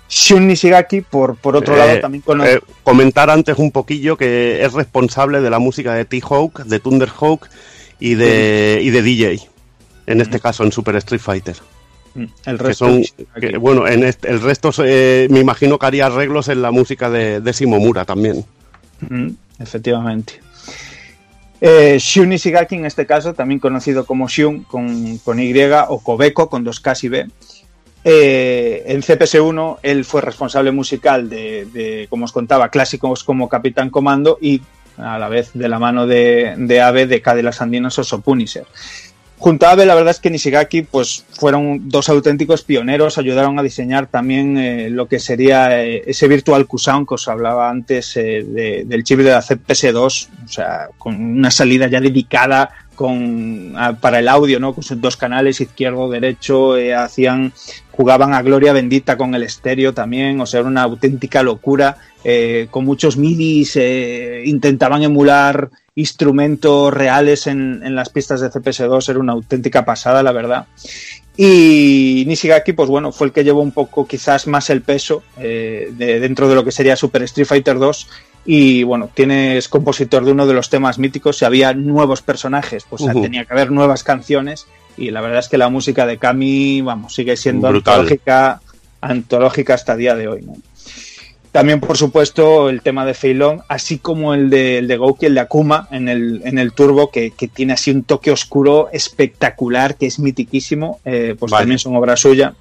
Shun Nishigaki, por, por otro Eh, lado, también conoce... eh, comentar antes un poquillo que es responsable de la música de T-Hawk, de Thunderhawk y de, y de DJ. En este caso, en Super Street Fighter. Mm, el Que resto son, Nishigaki. que, bueno, en este- el resto eh, me imagino que haría arreglos en la música de, de Shimomura también. Mm, efectivamente. Eh, Shun Ishigaki, en este caso, también conocido como Shun con, con Y o Kobeko con dos K y B. Eh, en CPS1 él fue responsable musical de, de, como os contaba, clásicos como Capitán Comando y a la vez de la mano de, de Abe de Cadillac Andinos o Punisher. Junto a Abe, la verdad es que Nishigaki pues, fueron dos auténticos pioneros, ayudaron a diseñar también eh, lo que sería eh, ese Virtual Q-Sound que os hablaba antes eh, de- del chip de la CPS2, o sea, con una salida ya dedicada con, para el audio, ¿no? con sus dos canales, izquierdo, derecho, hacían, jugaban a gloria bendita con el estéreo también, o sea, era una auténtica locura, con muchos midis, eh, intentaban emular instrumentos reales en, en las pistas de CPS2, era una auténtica pasada, la verdad. Y Nishigaki, pues bueno, fue el que llevó un poco quizás más el peso eh, de, dentro de lo que sería Super Street Fighter 2. Y bueno, tiene, es compositor de uno de los temas míticos. Si había nuevos personajes, pues tenía que haber nuevas canciones. Y la verdad es que la música de Kami, vamos, sigue siendo Brutal. antológica, antológica hasta día de hoy. ¿no? También, por supuesto, el tema de Feilong, así como el de, el de Gouki, el de Akuma en el, en el Turbo, que, que tiene así un toque oscuro espectacular, que es mitiquísimo, eh, pues Vale. también son obra suya.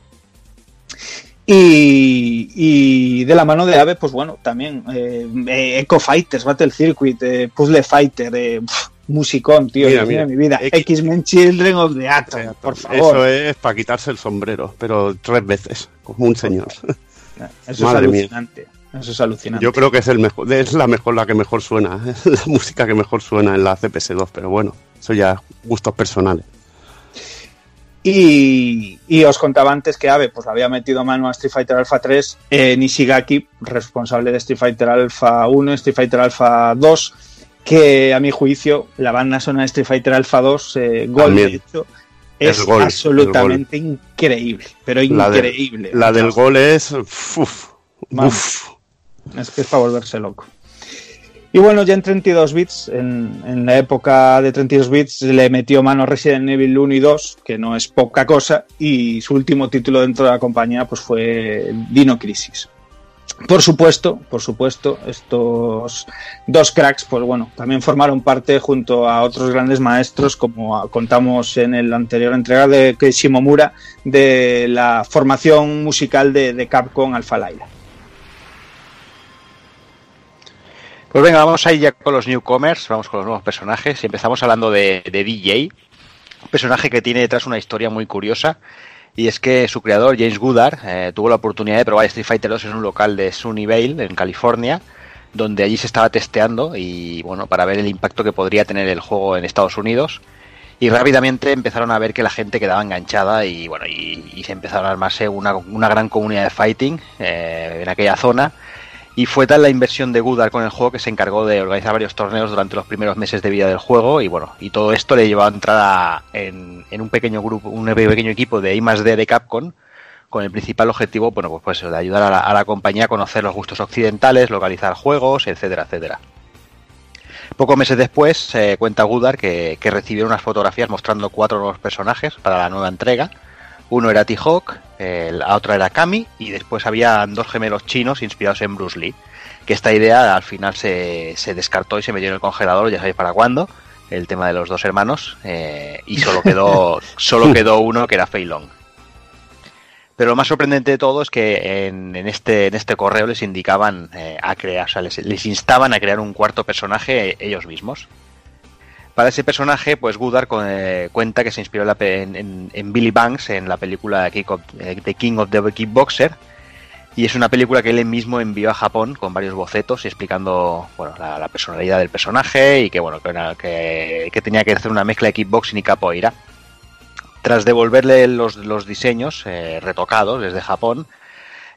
Y, y de la mano de Ave, pues bueno, también eh, eh, Echo Fighters, Battle Circuit, eh, Puzzle Fighter, eh, musicón, tío, Mira, mi vida. X-Men Children of the Atom, por favor. Eso es para quitarse el sombrero, pero tres veces, como un señor. Eso Madre es mía. Eso es alucinante. Yo creo que es el mejor, es la mejor, la que mejor suena, es la música que mejor suena en la CPS2, pero bueno, eso ya gustos personales. Y, y os contaba antes que Ave pues había metido mano a Street Fighter Alpha 3 eh, Nishigaki, responsable de Street Fighter Alpha 1, Street Fighter Alpha 2, que a mi juicio la banda sonora de Street Fighter Alpha 2, eh, Gold, de hecho, es gol, absolutamente increíble, pero La, de- increíble. la del gol es... uf, uf. Es que es para volverse loco. Y bueno, ya en 32 bits, en, en la época de 32 bits, le metió mano Resident Evil 1 y 2, que no es poca cosa, y su último título dentro de la compañía pues fue Dino Crisis. Por supuesto, por supuesto, estos dos cracks, pues bueno, también formaron parte junto a otros grandes maestros, como contamos en el anterior entrega de Shimomura, de la formación musical de, de Capcom Alpha Laila. Pues venga, vamos a ir ya con los newcomers, vamos con los nuevos personajes. Y empezamos hablando de, de DJ, un personaje que tiene detrás una historia muy curiosa. Y es que su creador, James Goodard, eh, tuvo la oportunidad de probar Street Fighter 2 en un local de Sunnyvale, en California, donde allí se estaba testeando y bueno, para ver el impacto que podría tener el juego en Estados Unidos. Y rápidamente empezaron a ver que la gente quedaba enganchada y bueno, y, y se empezaron a armarse una, una gran comunidad de fighting eh, en aquella zona. Y fue tal la inversión de Goodard con el juego que se encargó de organizar varios torneos durante los primeros meses de vida del juego. Y bueno, y todo esto le llevó a entrar en, un pequeño grupo, un pequeño equipo de I D de Capcom, con el principal objetivo, bueno, pues, pues de ayudar a la, compañía a conocer los gustos occidentales, localizar juegos, etcétera, etcétera. Pocos meses después, eh, cuenta Goodard que, que recibieron unas fotografías mostrando cuatro nuevos personajes para la nueva entrega. Uno era T-Hawk, la otra era Kami, y después había dos gemelos chinos inspirados en Bruce Lee. Que esta idea al final se, se descartó y se metió en el congelador, ya sabéis para cuándo, el tema de los dos hermanos, eh, y solo quedó, solo quedó uno que era Fei Long. Pero lo más sorprendente de todo es que en, en este, en este correo les indicaban eh, a crear, o sea, les, les instaban a crear un cuarto personaje ellos mismos. Para ese personaje, pues Goodard eh, cuenta que se inspiró en, Billy Banks en la película Kick of- eh, The King of the Kickboxer. Y es una película que él mismo envió a Japón con varios bocetos y explicando bueno, la, personalidad del personaje y que bueno que tenía que hacer una mezcla de kickboxing y capoeira. Tras devolverle los, los diseños eh, retocados desde Japón,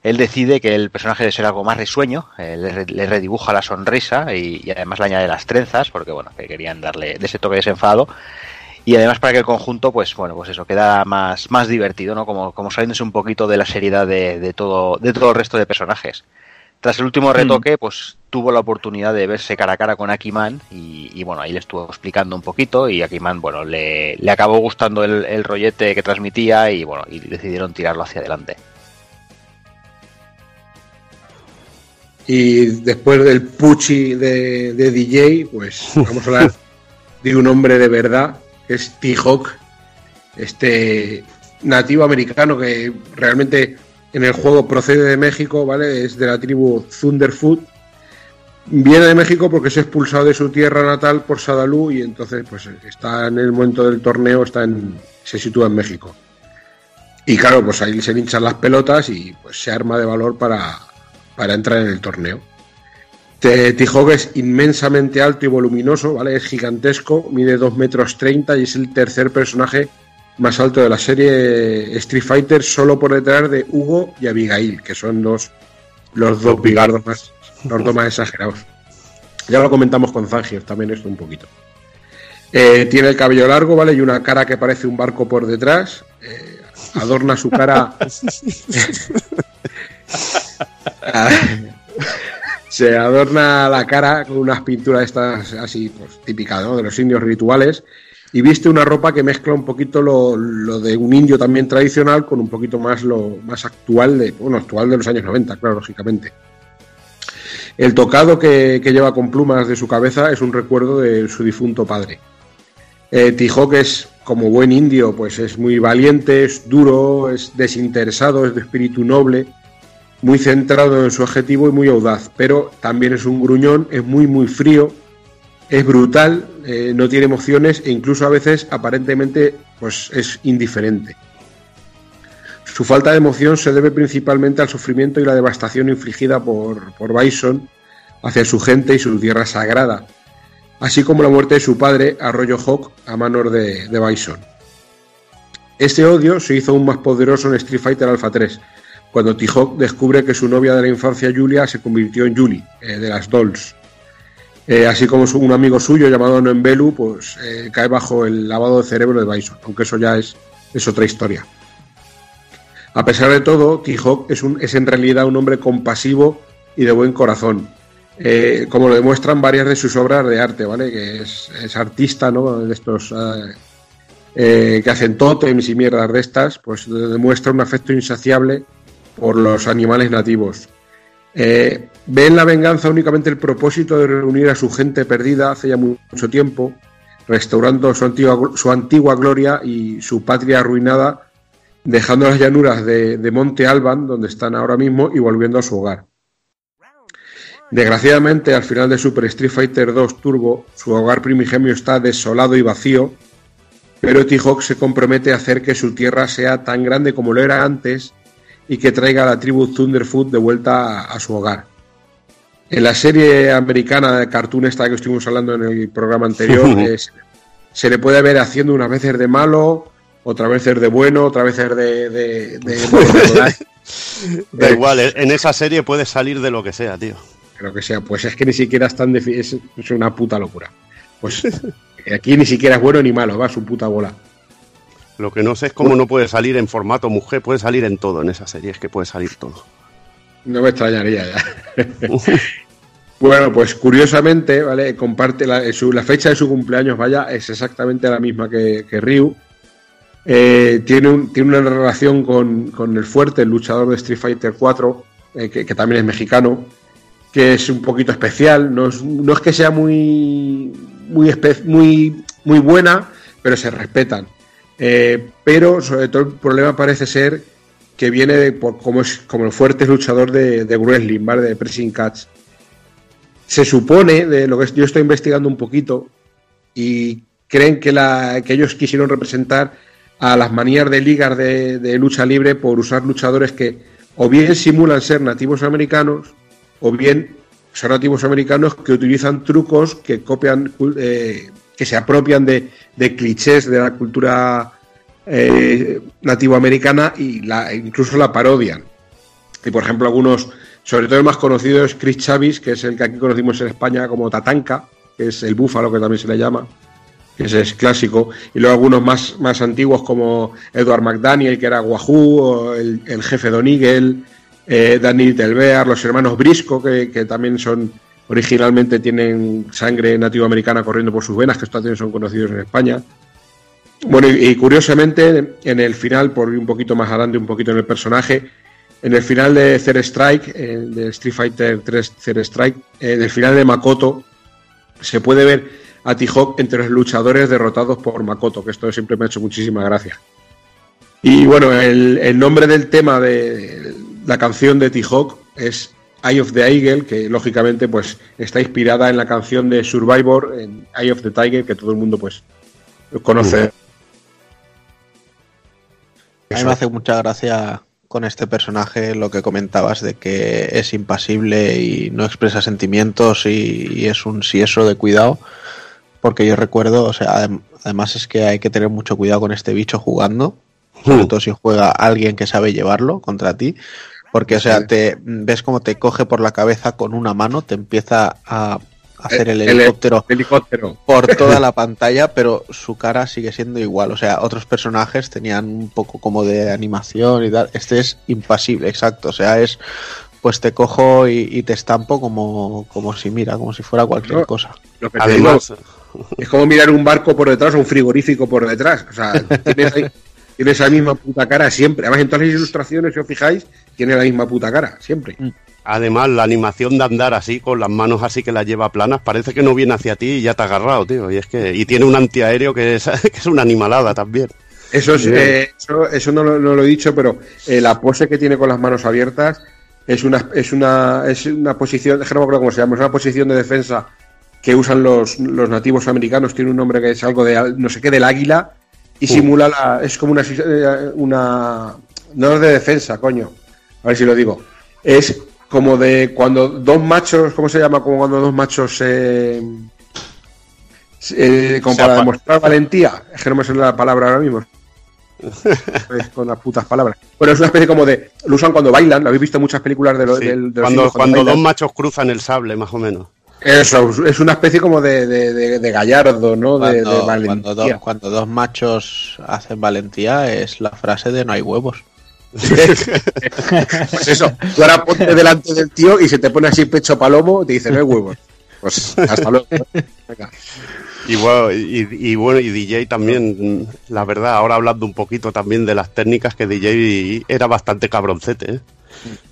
él decide que el personaje debe ser algo más risueño, eh, le, re- le redibuja la sonrisa y, y además le añade las trenzas, porque bueno, que querían darle de ese toque desenfado. Y además para que el conjunto, pues bueno, pues eso, queda más, más divertido, ¿no? Como, como saliéndose un poquito de la seriedad de, de todo, de todo el resto de personajes. Tras el último retoque, pues tuvo la oportunidad de verse cara a cara con Akiman y, y, bueno, ahí le estuvo explicando un poquito y Akiman, bueno, le, le acabó gustando el, el rollete que transmitía y bueno, y decidieron tirarlo hacia adelante. Y después del puchi de, de DJ, pues vamos a hablar de un hombre de verdad, que es T-Hawk, este nativo americano que realmente en el juego procede de México, ¿vale? Es de la tribu Thunderfoot. Viene de México porque es expulsado de su tierra natal por Sadalú y entonces pues está en el momento del torneo, está en, se sitúa en México. Y claro, pues ahí se hinchan las pelotas y pues se arma de valor para, para entrar en el torneo. Te- T-Hawk es inmensamente alto y voluminoso, ¿vale? Es gigantesco, mide 2 metros 30 y es el tercer personaje más alto de la serie Street Fighter, solo por detrás de Hugo y Abigail, que son los, los dos bigardos más, los dos más exagerados. Ya lo comentamos con Zangief también esto un poquito. Eh, tiene el cabello largo, ¿vale? Y una cara que parece un barco por detrás. Eh, adorna su cara. Se adorna la cara con unas pinturas estas así, pues típicas, ¿no? De los indios rituales. Y viste una ropa que mezcla un poquito lo, de un indio también tradicional con un poquito más lo más actual de, bueno, actual de los años 90, claro, lógicamente. El tocado que, lleva con plumas de su cabeza es un recuerdo de su difunto padre. Eh, T-Hawk es, como buen indio, pues es muy valiente, es duro, es desinteresado, es de espíritu noble, muy centrado en su objetivo y muy audaz, pero también es un gruñón, es muy, muy frío, es brutal, eh, no tiene emociones e incluso a veces aparentemente pues es indiferente. Su falta de emoción se debe principalmente al sufrimiento y la devastación infligida por, por Bison hacia su gente y su tierra sagrada, así como la muerte de su padre, Arroyo Hawk, a manos de, de Bison. Este odio se hizo aún más poderoso en Street Fighter Alpha 3, cuando T-Hawk descubre que su novia de la infancia Julia se convirtió en Julie, eh, de las Dolls. Eh, así como su- un amigo suyo llamado Noembelu, pues eh, cae bajo el lavado de cerebro de Bison, aunque eso ya es, es otra historia. A pesar de todo, T-Hawk es, es en realidad un hombre compasivo y de buen corazón, como lo demuestran varias de sus obras de arte, ¿vale? Que es, es artista, ¿no? De estos que hacen tótems y mierdas de estas, pues demuestra un afecto insaciable por los animales nativos. Eh, ve en la venganza únicamente el propósito de reunir a su gente perdida hace ya mu- mucho tiempo, restaurando su antigua, su antigua gloria y su patria arruinada, dejando las llanuras de, de Monte Alban, donde están ahora mismo, y volviendo a su hogar. Desgraciadamente, al final de Super Street Fighter 2 Turbo, su hogar primigenio está desolado y vacío, pero T-Hawk se compromete a hacer que su tierra sea tan grande como lo era antes y que traiga a la tribu Thunderfoot de vuelta a, a su hogar. En la serie americana de cartoon esta que estuvimos hablando en el programa anterior, eh, se, le puede ver haciendo unas veces de malo, otras veces de bueno, otras veces de... de, de- Da igual, en esa serie puedes salir de lo que sea, tío. Lo que sea, pues es que ni siquiera están es, es una puta locura. Pues aquí ni siquiera es bueno ni malo, va a su puta bola. Lo que no sé es cómo no puede salir en formato mujer, puede salir en todo en esa serie, es que puede salir todo. No me extrañaría ya. bueno, pues curiosamente, ¿vale? Comparte la, su- la fecha de su cumpleaños, vaya, es exactamente la misma que, que Ryu. Eh, tiene, un- tiene una relación con, con el fuerte, el luchador de Street Fighter 4, eh, que, que también es mexicano, que es un poquito especial. No es, no es que sea muy, muy, espe- muy, muy buena, pero se respetan. Eh, pero sobre todo el problema parece ser que viene de, por, como, es, como el fuerte luchador de, de wrestling, ¿vale? De pressing catch. Se supone, de lo que yo estoy investigando un poquito, y creen que, ellos quisieron representar a las manías de ligas de, de lucha libre por usar luchadores que o bien simulan ser nativos americanos o bien son nativos americanos que utilizan trucos que copian, eh, que se apropian de, de clichés de la cultura eh, nativoamericana y la, incluso la parodian. Y por ejemplo, algunos, sobre todo el más conocido es Chris Chavis, que es el que aquí conocimos en España como Tatanka, que es el búfalo que también se le llama, que es clásico. Y luego algunos más, más antiguos como Edward McDaniel, que era Wahoo, el, jefe Don Eagle, eh, Danny los hermanos Brisco, que, que también son originalmente tienen sangre nativoamericana corriendo por sus venas, que estos son conocidos en España. Bueno, y, curiosamente, en el final, por ir un poquito más adelante, un poquito en el personaje, en el final de Third Strike, eh, de Street Fighter 3 Third Strike, eh, en el final de Makoto, se puede ver a T-Hawk entre los luchadores derrotados por Makoto, que esto siempre me ha hecho muchísima gracia. Y bueno, el, el nombre del tema de la canción de T-Hawk es Eye of the Eagle, que lógicamente pues está inspirada en la canción de Survivor, en Eye of the Tiger, que todo el mundo pues conoce. A mí me hace mucha gracia con este personaje lo que comentabas de que es impasible y no expresa sentimientos y, y es un sieso de cuidado. Porque yo recuerdo, o sea, adem- además es que hay que tener mucho cuidado con este bicho jugando, sobre todo si juega alguien que sabe llevarlo contra ti. Porque, o sea, te ves como te coge por la cabeza con una mano, te empieza a hacer el, El- el helicóptero, helicóptero. por toda la pantalla, pero su cara sigue siendo igual. O sea, otros personajes tenían un poco como de animación y tal. Este es impasible, exacto. O sea, es pues te cojo y, y te estampo como, como si mira, como si fuera cualquier No, cosa. Lo que te digo, es como mirar un barco por detrás o un frigorífico por detrás. O sea, tienes ahí, Tiene esa misma puta cara siempre. Además, en todas las ilustraciones, si os fijáis, tiene la misma puta cara, siempre. Además, la animación de andar así, con las manos así que las lleva planas, parece que no viene hacia ti y ya te ha agarrado, tío. Y es que y tiene un antiaéreo que es, que es una animalada también. Eso, es, eh, eso, eso no, lo- no lo he dicho, pero eh, la pose que tiene con las manos abiertas es una, es una, es una posición, no me acuerdo cómo se llama, es una posición de defensa que usan los, los nativos americanos, tiene un nombre que es algo de no sé qué, del águila, y simula la, es como una, eh, una, no es de defensa, coño, a ver si lo digo, es como de cuando dos machos, ¿cómo se llama? Como cuando dos machos eh, eh, como Se para demostrar valentía, es que no me sale la palabra ahora mismo. Con las putas palabras. Bueno, es una especie como de. Lo usan cuando bailan, lo habéis visto en muchas películas de, lo- Sí, del- de los cuando cuando bailan. dos machos cruzan el sable, más o menos. Eso, es una especie como de, de, de- de gallardo, ¿no? De, de Cuando, valentía. cuando dos, cuando dos machos hacen valentía es la frase de no hay huevos. Pues eso, tú ahora ponte delante del tío y se te pone así pecho palomo y te dice, no hay huevos. Pues hasta luego. Venga. Y bueno, y, y bueno, y DJ también, la verdad, ahora hablando un poquito también de las técnicas, que DJ era bastante cabroncete, ¿eh?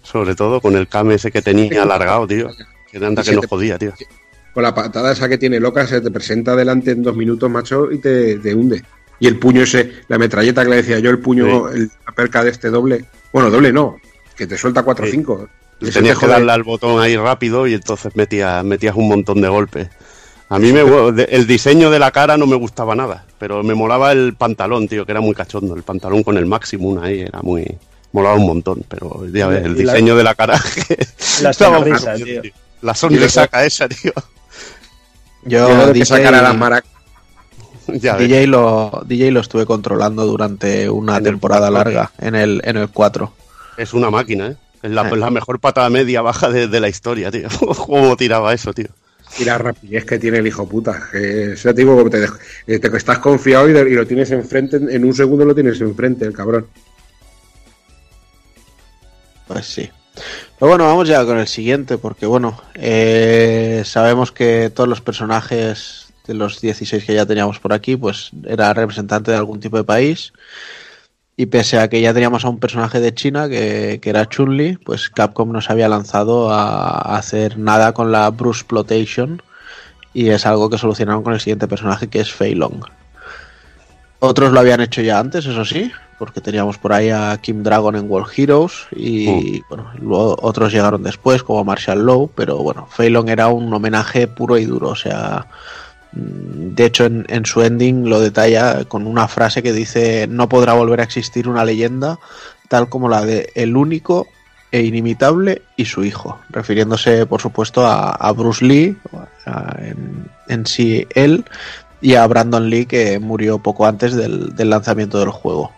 Sobre todo con el came ese que tenía alargado, tío. Que Y que nos te- jodía, tío. Con la patada esa que tiene loca, se te presenta delante en dos minutos, macho, y te, te hunde. Y el puño ese, la metralleta que le decía yo, el puño, el, la perca de este doble. Bueno, doble no, que te suelta 4 o Sí. 5. Tenías que darle al botón ahí rápido y entonces metías, metías un montón de golpes. A mí me, el diseño de la cara no me gustaba nada, pero me molaba el pantalón, tío, que era muy cachondo. El pantalón con el Maximum ahí era muy... Molaba un montón, pero ya ves, el la- diseño de la cara... La estaba sonrisa, tío. La sonrisaca esa, tío. Yo, Yo que DJ, sacara las maracas. Ya. DJ lo, DJ lo estuve controlando durante una En temporada larga en el, en el 4. Es una máquina, ¿eh? Es la, Eh. la mejor patada media baja de, de la historia, tío. ¿Cómo tiraba eso, tío? Y la rapidez que tiene el hijo puta. Que, o sea, te eh, te- que estás confiado y, de- y lo tienes enfrente, en, en un segundo lo tienes enfrente, el cabrón. Pues sí. Pero bueno, vamos ya con el siguiente, porque bueno, eh, sabemos que todos los personajes de los 16 que ya teníamos por aquí, pues era representante de algún tipo de país. Y pese a que ya teníamos a un personaje de China, que, era Chun-Li, pues Capcom no se había lanzado a hacer nada con la Bruce Plotation. Y es algo que solucionaron con el siguiente personaje, que es Fei Long. Otros lo habían hecho ya antes, eso sí, porque teníamos por ahí a Kim Dragon en World Heroes y bueno, luego otros llegaron después como Marshall Law, pero bueno, Long era un homenaje puro y duro, o sea, mm, de hecho en, en su ending lo detalla con una frase que dice no podrá volver a existir una leyenda tal como la de el único e inimitable y su hijo, refiriéndose por supuesto a, a Bruce Lee, a- en, en sí él, y a Brandon Lee que murió poco antes del, del lanzamiento del juego.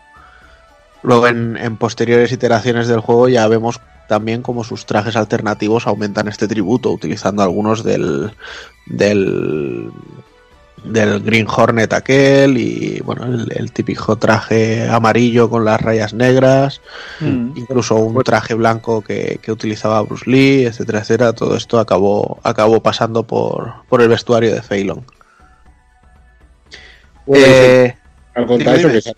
Luego en, en posteriores iteraciones del juego ya vemos también como sus trajes alternativos aumentan este tributo, utilizando algunos del, del, del Green Hornet aquel y bueno, el, el típico traje amarillo con las rayas negras, Mm. incluso un traje blanco que, que utilizaba Bruce Lee, etcétera, etcétera. Todo esto acabó, acabó pasando por, por el vestuario de Feilong. Bueno, Eh, al contrario, que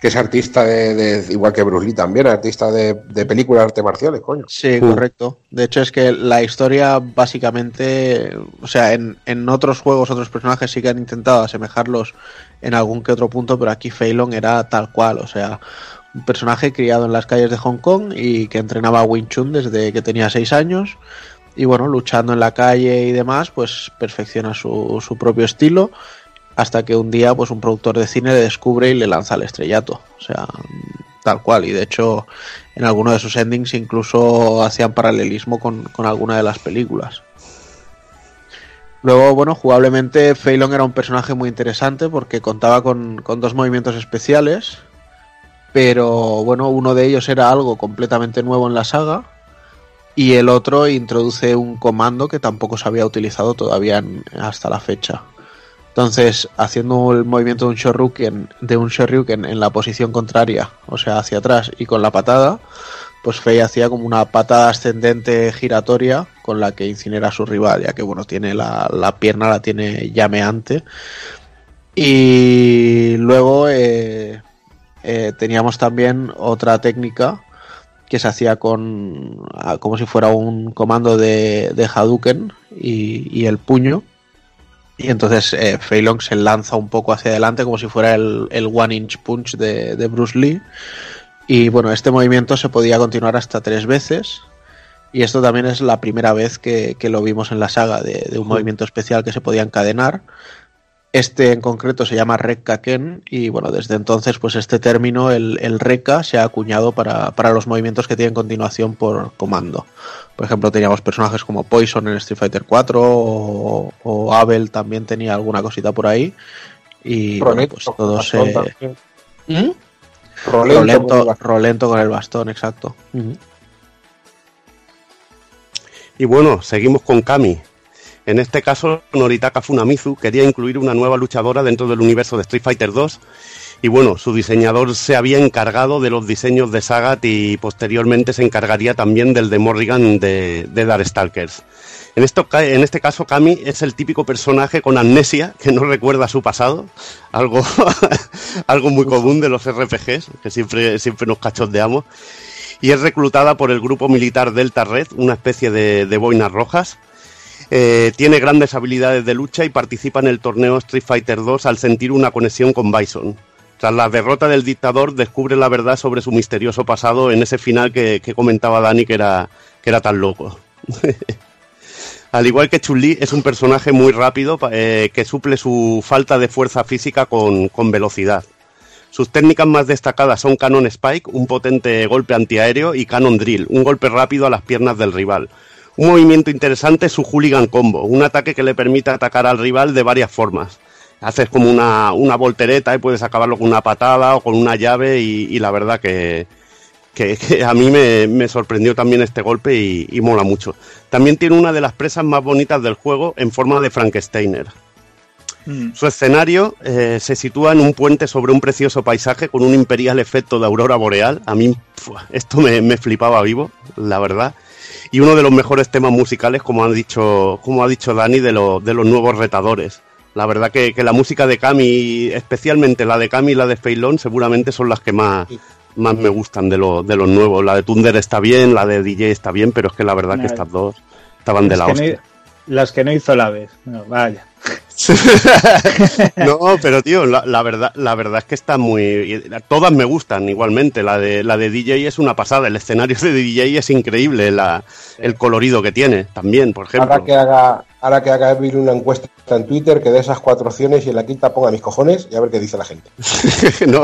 que es artista de, de- igual que Bruce Lee también, artista de, de películas de artes marciales, coño. Sí, correcto. De hecho, es que la historia básicamente, o sea, en, en otros juegos, otros personajes sí que han intentado asemejarlos en algún que otro punto, pero aquí Feilong era tal cual, o sea, un personaje criado en las calles de Hong Kong y que entrenaba Wing Chun desde que tenía seis años. Y bueno, luchando en la calle y demás, pues perfecciona su, su propio estilo hasta que un día pues un productor de cine le descubre y le lanza al estrellato. O sea, tal cual. Y de hecho, en alguno de sus endings incluso hacían paralelismo con, con alguna de las películas. Luego, bueno, jugablemente Feilong era un personaje muy interesante porque contaba con, con dos movimientos especiales, pero bueno, uno de ellos era algo completamente nuevo en la saga y el otro introduce un comando que tampoco se había utilizado todavía hasta la fecha. Entonces, haciendo el movimiento de un Shoryuken, de un Shoryuken en la posición contraria, o sea, hacia atrás y con la patada, pues Fei hacía como una patada ascendente giratoria con la que incinera a su rival, ya que bueno, tiene la, la pierna la tiene llameante. Y luego, eh, eh, teníamos también otra técnica que se hacía con como si fuera un comando de, de Hadouken y el puño. Y entonces eh, Fei Long se lanza un poco hacia adelante como si fuera el, el One Inch Punch de, de Bruce Lee. Y bueno, este movimiento se podía continuar hasta tres veces. Y esto también es la primera vez que, que lo vimos en la saga de, de un movimiento especial que se podía encadenar. Este en concreto se llama Rekka Ken y bueno, desde entonces pues este término, el, el Rekka, se ha acuñado para, para los movimientos que tienen continuación por comando. Por ejemplo, teníamos personajes como Poison en Street Fighter 4 o, o Abel también tenía alguna cosita por ahí. Y bueno, Rolento pues con todos se... ¿Mm? Rolento Rolento, con el bastón, exacto. Y bueno, seguimos con Kami. En este caso, Noritaka Funamizu quería incluir una nueva luchadora dentro del universo de Street Fighter 2. Y bueno, su diseñador se había encargado de los diseños de Sagat y posteriormente se encargaría también del de Morrigan de, de Darkstalkers. En, esto, en este caso, Kami es el típico personaje con amnesia que no recuerda su pasado, algo, algo muy común de los RPGs, que siempre, siempre nos cachondeamos y es reclutada por el grupo militar Delta Red, una especie de, de boinas rojas. Eh, tiene grandes habilidades de lucha y participa en el torneo Street Fighter 2 al sentir una conexión con Bison. Tras la derrota del dictador, descubre la verdad sobre su misterioso pasado en ese final que, que comentaba Dani que era, que era tan loco. Al igual que Chun-Li, es un personaje muy rápido eh, que suple su falta de fuerza física con, con velocidad. Sus técnicas más destacadas son Cannon Spike, un potente golpe antiaéreo, y Cannon Drill, un golpe rápido a las piernas del rival. Un movimiento interesante es su Hooligan Combo, un ataque que le permite atacar al rival de varias formas. Haces como una, una voltereta y puedes acabarlo con una patada o con una llave y, y la verdad que, que, que a mí me, me sorprendió también este golpe y, y mola mucho. También tiene una de las presas más bonitas del juego en forma de Frankensteiner. Su escenario eh, se sitúa en un puente sobre un precioso paisaje con un imperial efecto de aurora boreal. A mí esto me, me flipaba vivo, la verdad. Y uno de los mejores temas musicales, como ha dicho, como ha dicho Dani, de, lo- de los nuevos retadores. La verdad que, que la música de Kami, especialmente la de Kami y la de Feilón, seguramente son las que más, más me gustan de, lo- de los nuevos. La de Thunder está bien, la de DJ está bien, pero es que la verdad que estas dos estaban de la no- hostia. las que no hizo la vez. No, vaya. No, pero tío, la, la verdad, la verdad es que está muy. Todas me gustan igualmente. La de, la de DJ es una pasada. El escenario de DJ es increíble. La, el colorido que tiene también, por ejemplo. Ahora que haga, ahora que haga Evil una encuesta en Twitter, que de esas cuatro opciones y en la quinta ponga mis cojones y a ver qué dice la gente. no.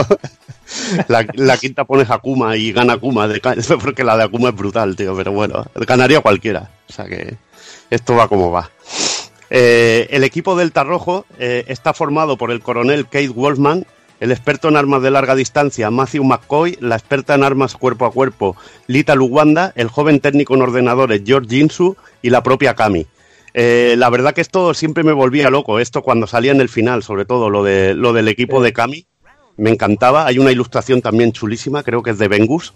La, la quinta pones Akuma y gana Akuma, de porque la de Akuma es brutal, tío, pero bueno, ganaría cualquiera. O sea que esto va como va. Eh, el equipo Delta Rojo eh, está formado por el coronel Kate Wolfman, el experto en armas de larga distancia Matthew McCoy, la experta en armas cuerpo a cuerpo Lita Luwanda, el joven técnico en ordenadores George Jinsu y la propia Kami. Eh, la verdad que esto siempre me volvía loco, esto cuando salía en el final, sobre todo lo, de, lo del equipo de Kami, me encantaba. Hay una ilustración también chulísima, creo que es de Vengus,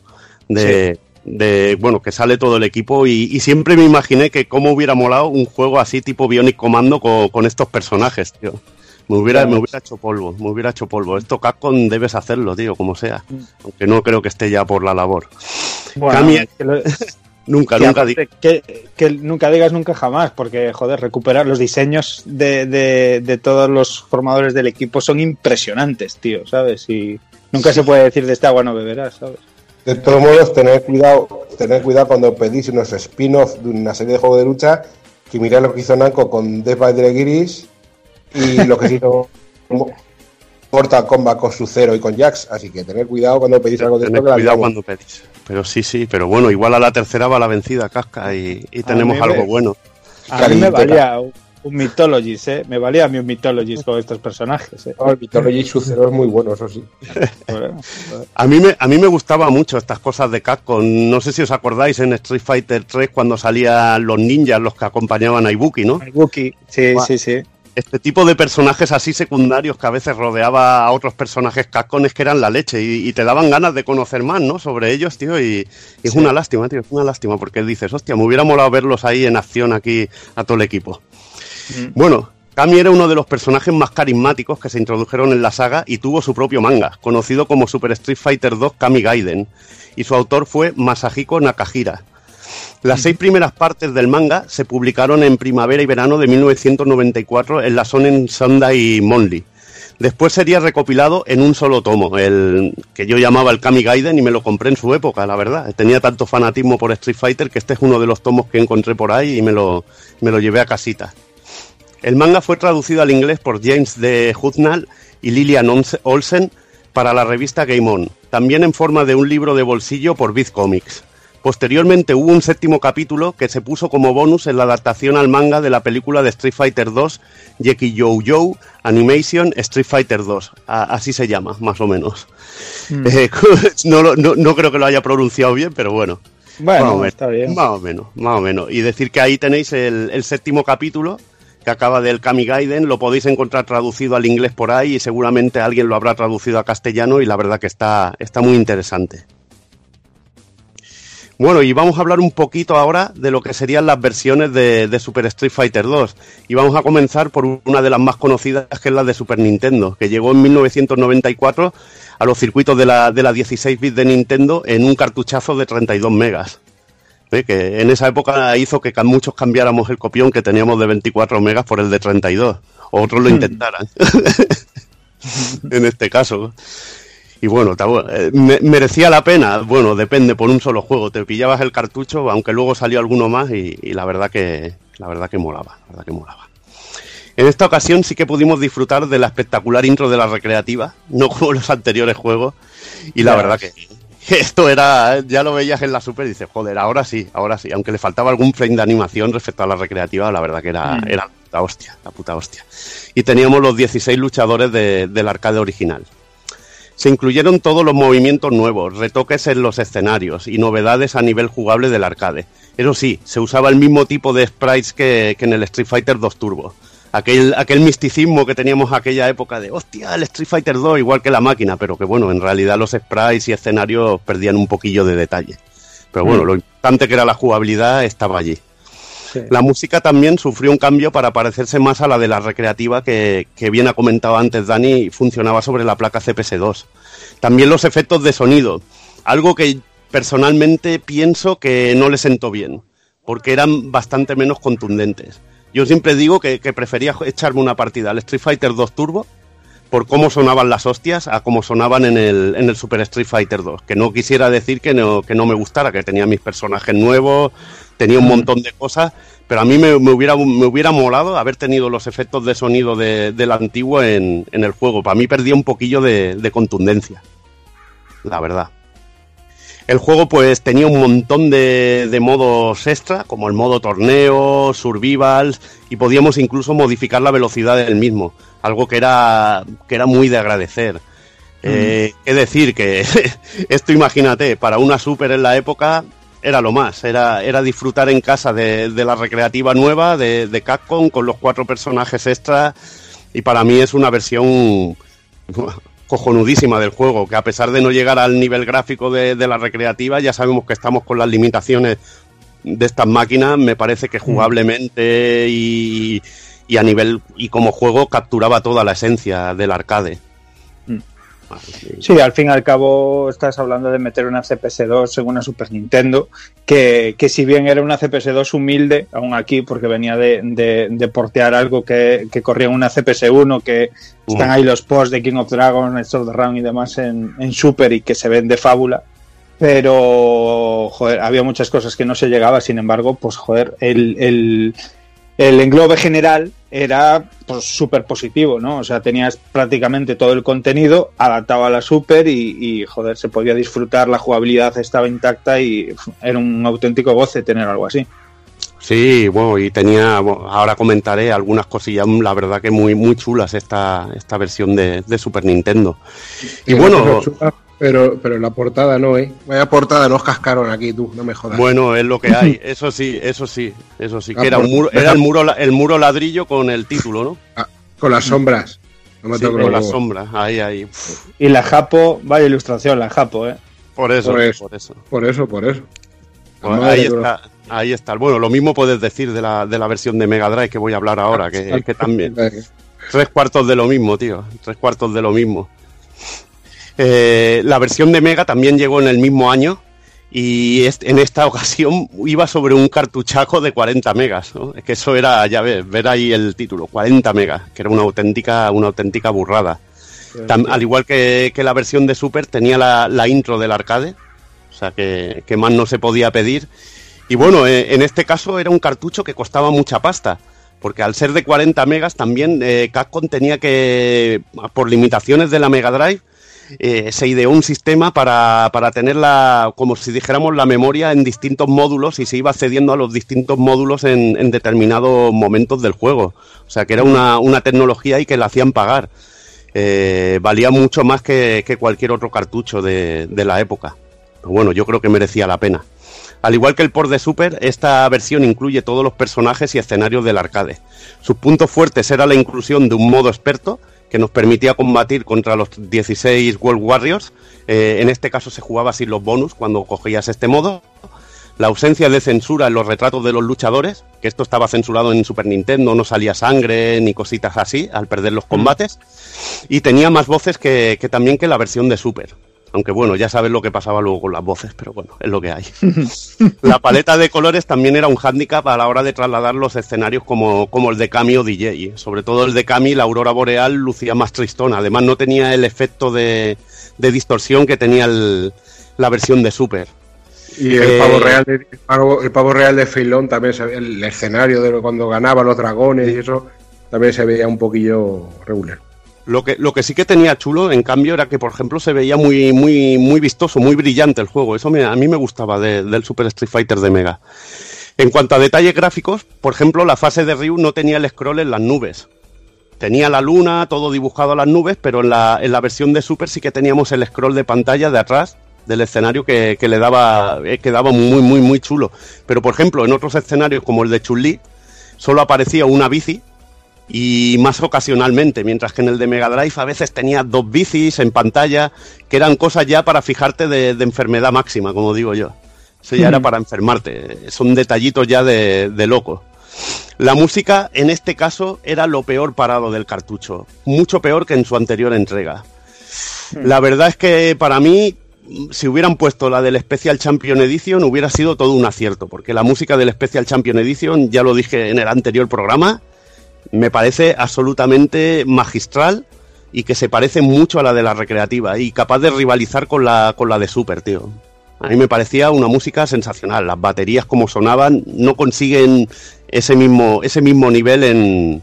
de, de bueno, que sale todo el equipo y, y siempre me imaginé que cómo hubiera molado un juego así tipo Bionic Commando con, con estos personajes, tío. Me hubiera, me hubiera hecho polvo, me hubiera hecho polvo. Esto Capcom debes hacerlo, tío, como sea. Aunque no creo que esté ya por la labor. Bueno, Kami- que lo- nunca, que nunca aparte, que, que nunca digas nunca jamás, porque, joder, recuperar los diseños de, de, de todos los formadores del equipo son impresionantes, tío, ¿sabes? Y nunca se puede decir de esta agua no beberás, ¿sabes? De todos modos, tener cuidado, tener cuidado cuando pedís unos spin-off de una serie de juegos de lucha, que mirad lo que hizo Namco con Death by the Giris y lo que hizo Mortal Kombat con su Zero y con Jax, así que tener cuidado cuando pedís algo de Tened esto. cuidado cuando pedís. Pero sí, sí, pero bueno, igual a la tercera va la vencida, casca, y, y tenemos me- algo bueno. A mí me valía un, Mythologies, ¿eh? Me valía a mí un Mythologies con estos personajes, ¿eh? No, el Mythology su Zero es muy bueno, eso sí. A mí, me, a mí me gustaba mucho estas cosas de Capcom. No sé si os acordáis en Street Fighter 3 cuando salían los ninjas, los que acompañaban a Ibuki, ¿no? Ibuki, sí, sí, sí. Este tipo de personajes así secundarios que a veces rodeaba a otros personajes Capcom es que eran la leche y, y te daban ganas de conocer más, ¿no? Sobre ellos, tío, y, y es una lástima, tío, es una lástima porque dices, hostia, me hubiera molado verlos ahí en acción aquí a todo el equipo. Bueno, Kami era uno de los personajes más carismáticos que se introdujeron en la saga y tuvo su propio manga, conocido como Super Street Fighter 2 Kami Gaiden, y su autor fue Masahiko Nakahira. Las seis primeras partes del manga se publicaron en primavera y verano de 1994 en la Sonen Sunday Monthly. Después sería recopilado en un solo tomo, el que yo llamaba el Kami Gaiden y me lo compré en su época, la verdad. Tenía tanto fanatismo por Street Fighter que este es uno de los tomos que encontré por ahí y me lo, me lo llevé a casita. El manga fue traducido al inglés por James de Hudnall y Lillian Olsen para la revista Game On, también en forma de un libro de bolsillo por Viz Comics. Posteriormente hubo un séptimo capítulo que se puso como bonus en la adaptación al manga de la película de Street Fighter 2, Jeki Yo Animation Street Fighter 2. A- así se llama, más o menos. Mm. Eh, no, no- no creo que lo haya pronunciado bien, pero bueno. Bueno, Más o menos, está bien. Más o menos, más o menos. Y decir que ahí tenéis el, el séptimo capítulo que acaba del Kami Gaiden, lo podéis encontrar traducido al inglés por ahí y seguramente alguien lo habrá traducido a castellano y la verdad que está, está muy interesante. Bueno, y vamos a hablar un poquito ahora de lo que serían las versiones de, Super Street Fighter 2. Y vamos a comenzar por una de las más conocidas, que es la de Super Nintendo, que llegó en 1994 a los circuitos de la, de la 16 bits de Nintendo en un cartuchazo de 32 megas. Que en esa época hizo que muchos cambiáramos el copión que teníamos de 24 megas por el de 32. O otros lo intentaran. en este caso. Y bueno, eh, me- merecía la pena. Bueno, depende por un solo juego. Te pillabas el cartucho, aunque luego salió alguno más y, y la verdad que la verdad que molaba, la verdad que molaba. En esta ocasión sí que pudimos disfrutar de la espectacular intro de la recreativa, no como los anteriores juegos. Y la verdad que esto era, ya lo veías en la Super y dices, joder, ahora sí, ahora sí. Aunque le faltaba algún frame de animación respecto a la recreativa, la verdad que era, Mm. era la puta hostia, la puta hostia. Y teníamos los 16 luchadores de- del arcade original. Se incluyeron todos los movimientos nuevos, retoques en los escenarios y novedades a nivel jugable del arcade. Eso sí, se usaba el mismo tipo de sprites que, que en el Street Fighter 2 Turbo. Aquel, aquel misticismo que teníamos aquella época de, hostia, el Street Fighter 2 igual que la máquina, pero que bueno, en realidad los sprites y escenarios perdían un poquillo de detalle. Pero bueno, Mm. lo importante que era la jugabilidad estaba allí. La música también sufrió un cambio para parecerse más a la de la recreativa que, que bien ha comentado antes Dani y funcionaba sobre la placa CPS2. También los efectos de sonido, algo que personalmente pienso que no le sentó bien, porque eran bastante menos contundentes. Yo siempre digo que, que prefería echarme una partida al Street Fighter 2 Turbo por cómo sonaban las hostias a cómo sonaban en el, en el Super Street Fighter 2. Que no quisiera decir que no, que no me gustara, que tenía mis personajes nuevos, tenía un montón de cosas, pero a mí me, me hubiera, me hubiera molado haber tenido los efectos de sonido de- del antiguo en, en el juego. Para mí perdía un poquillo de, de contundencia, la verdad. El juego pues tenía un montón de, de modos extra, como el modo torneo, survivals, y podíamos incluso modificar la velocidad del mismo, algo que era, que era muy de agradecer. Eh, es decir, que esto imagínate, para una super en la época era lo más, era, era disfrutar en casa de, de la recreativa nueva de, de Capcom con los cuatro personajes extras y para mí es una versión cojonudísima del juego, que a pesar de no llegar al nivel gráfico de, de la recreativa, ya sabemos que estamos con las limitaciones de estas máquinas, me parece que jugablemente y, y a nivel y como juego capturaba toda la esencia del arcade. Sí, al fin y al cabo estás hablando de meter una CPS2 en una Super Nintendo, que, que si bien era una CPS2 humilde, aún aquí, porque venía de, de- de portear algo que, que corría en una CPS1, que están Mm. ahí los posts de King of Dragons, Sword of the Round y demás en, en Super y que se ven de fábula. Pero, joder, había muchas cosas que no se llegaba, sin embargo, pues, joder, el, el, el englobe general era pues súper positivo, ¿no? O sea, tenías prácticamente todo el contenido adaptado a la Super y, y, joder, se podía disfrutar, la jugabilidad estaba intacta y era un auténtico goce tener algo así. Sí, bueno, y tenía, bueno, ahora comentaré algunas cosillas, la verdad que muy, muy chulas esta, esta versión de, de Super Nintendo. Y bueno, pero, pero la portada no, ¿eh? Vaya portada nos cascaron aquí, tú, no me jodas. Bueno, es lo que hay, eso sí, eso sí, eso sí, Ah, que era, un muro, era el, muro, el muro ladrillo con el título, ¿no? Ah, Con las sombras. No me Sí, con las sombras, ahí, ahí. Uf, Y la Japo, vaya ilustración, la Japo, ¿eh? Por eso, Por eso. por eso. Por eso, por eso. Pues ahí está, ahí está. Bueno, lo mismo puedes decir de la, de la versión de Mega Drive que voy a hablar ahora, que, que también. Tres cuartos de lo mismo, tío. Tres cuartos de lo mismo. Eh, la versión de Mega también llegó en el mismo año y est- en esta ocasión iba sobre un cartuchaco de 40 megas. ¿no? Es que eso era, ya ves, ver ahí el título, 40 megas, que era una auténtica, una auténtica burrada. Tam- al igual que, que la versión de Super tenía la, la intro del arcade, o sea que, que más no se podía pedir. Y bueno, eh, en este caso era un cartucho que costaba mucha pasta, porque al ser de 40 megas también eh, Capcom tenía que, por limitaciones de la Mega Drive, eh, se ideó un sistema para, para tener la, como si dijéramos, la memoria en distintos módulos y se iba accediendo a los distintos módulos en, en determinados momentos del juego. O sea que era una, una tecnología y que la hacían pagar. Eh, valía mucho más que, que cualquier otro cartucho de, de la época. Pero bueno, yo creo que merecía la pena. Al igual que el port de Super, esta versión incluye todos los personajes y escenarios del arcade. Sus puntos fuertes era la inclusión de un modo experto que nos permitía combatir contra los 16 World Warriors. Eh, en este caso se jugaba sin los bonus cuando cogías este modo. La ausencia de censura en los retratos de los luchadores, que esto estaba censurado en Super Nintendo, no salía sangre ni cositas así al perder los combates. Y tenía más voces que, que también que la versión de Super. Aunque bueno, ya sabes lo que pasaba luego con las voces, pero bueno, es lo que hay. La paleta de colores también era un hándicap a la hora de trasladar los escenarios como, como el de Kami o DJ. Sobre todo el de Kami, la aurora boreal lucía más tristona. Además no tenía el efecto de, de distorsión que tenía el- la versión de Super. Y el Eh, pavo real de, el pavo, el pavo real de Feilón también se el escenario de cuando ganaba los dragones y eso también se veía un poquillo regular. Lo que, lo que sí que tenía chulo, en cambio, era que, por ejemplo, se veía muy, muy, muy vistoso, muy brillante el juego. Eso me- a mí me gustaba de- del Super Street Fighter de Mega. En cuanto a detalles gráficos, por ejemplo, la fase de Ryu no tenía el scroll en las nubes. Tenía la luna, todo dibujado a las nubes, pero en la, en la versión de Super sí que teníamos el scroll de pantalla de atrás del escenario que, que le daba, eh, quedaba muy, muy, muy chulo. Pero, por ejemplo, en otros escenarios como el de Chun-Li, solo aparecía una bici y más ocasionalmente, mientras que en el de Mega Drive a veces tenía dos bicis en pantalla, que eran cosas ya para fijarte de, de enfermedad máxima, como digo yo. Eso ya era para enfermarte, son detallitos ya de, de loco. La música, en este caso, era lo peor parado del cartucho, mucho peor que en su anterior entrega. La verdad es que para mí, si hubieran puesto la del Special Champion Edition, hubiera sido todo un acierto, porque la música del Special Champion Edition, ya lo dije en el anterior programa, me parece absolutamente magistral y que se parece mucho a la de la recreativa y capaz de rivalizar con la, con la de Super, tío. A mí me parecía una música sensacional. Las baterías como sonaban no consiguen ese mismo, ese mismo nivel en,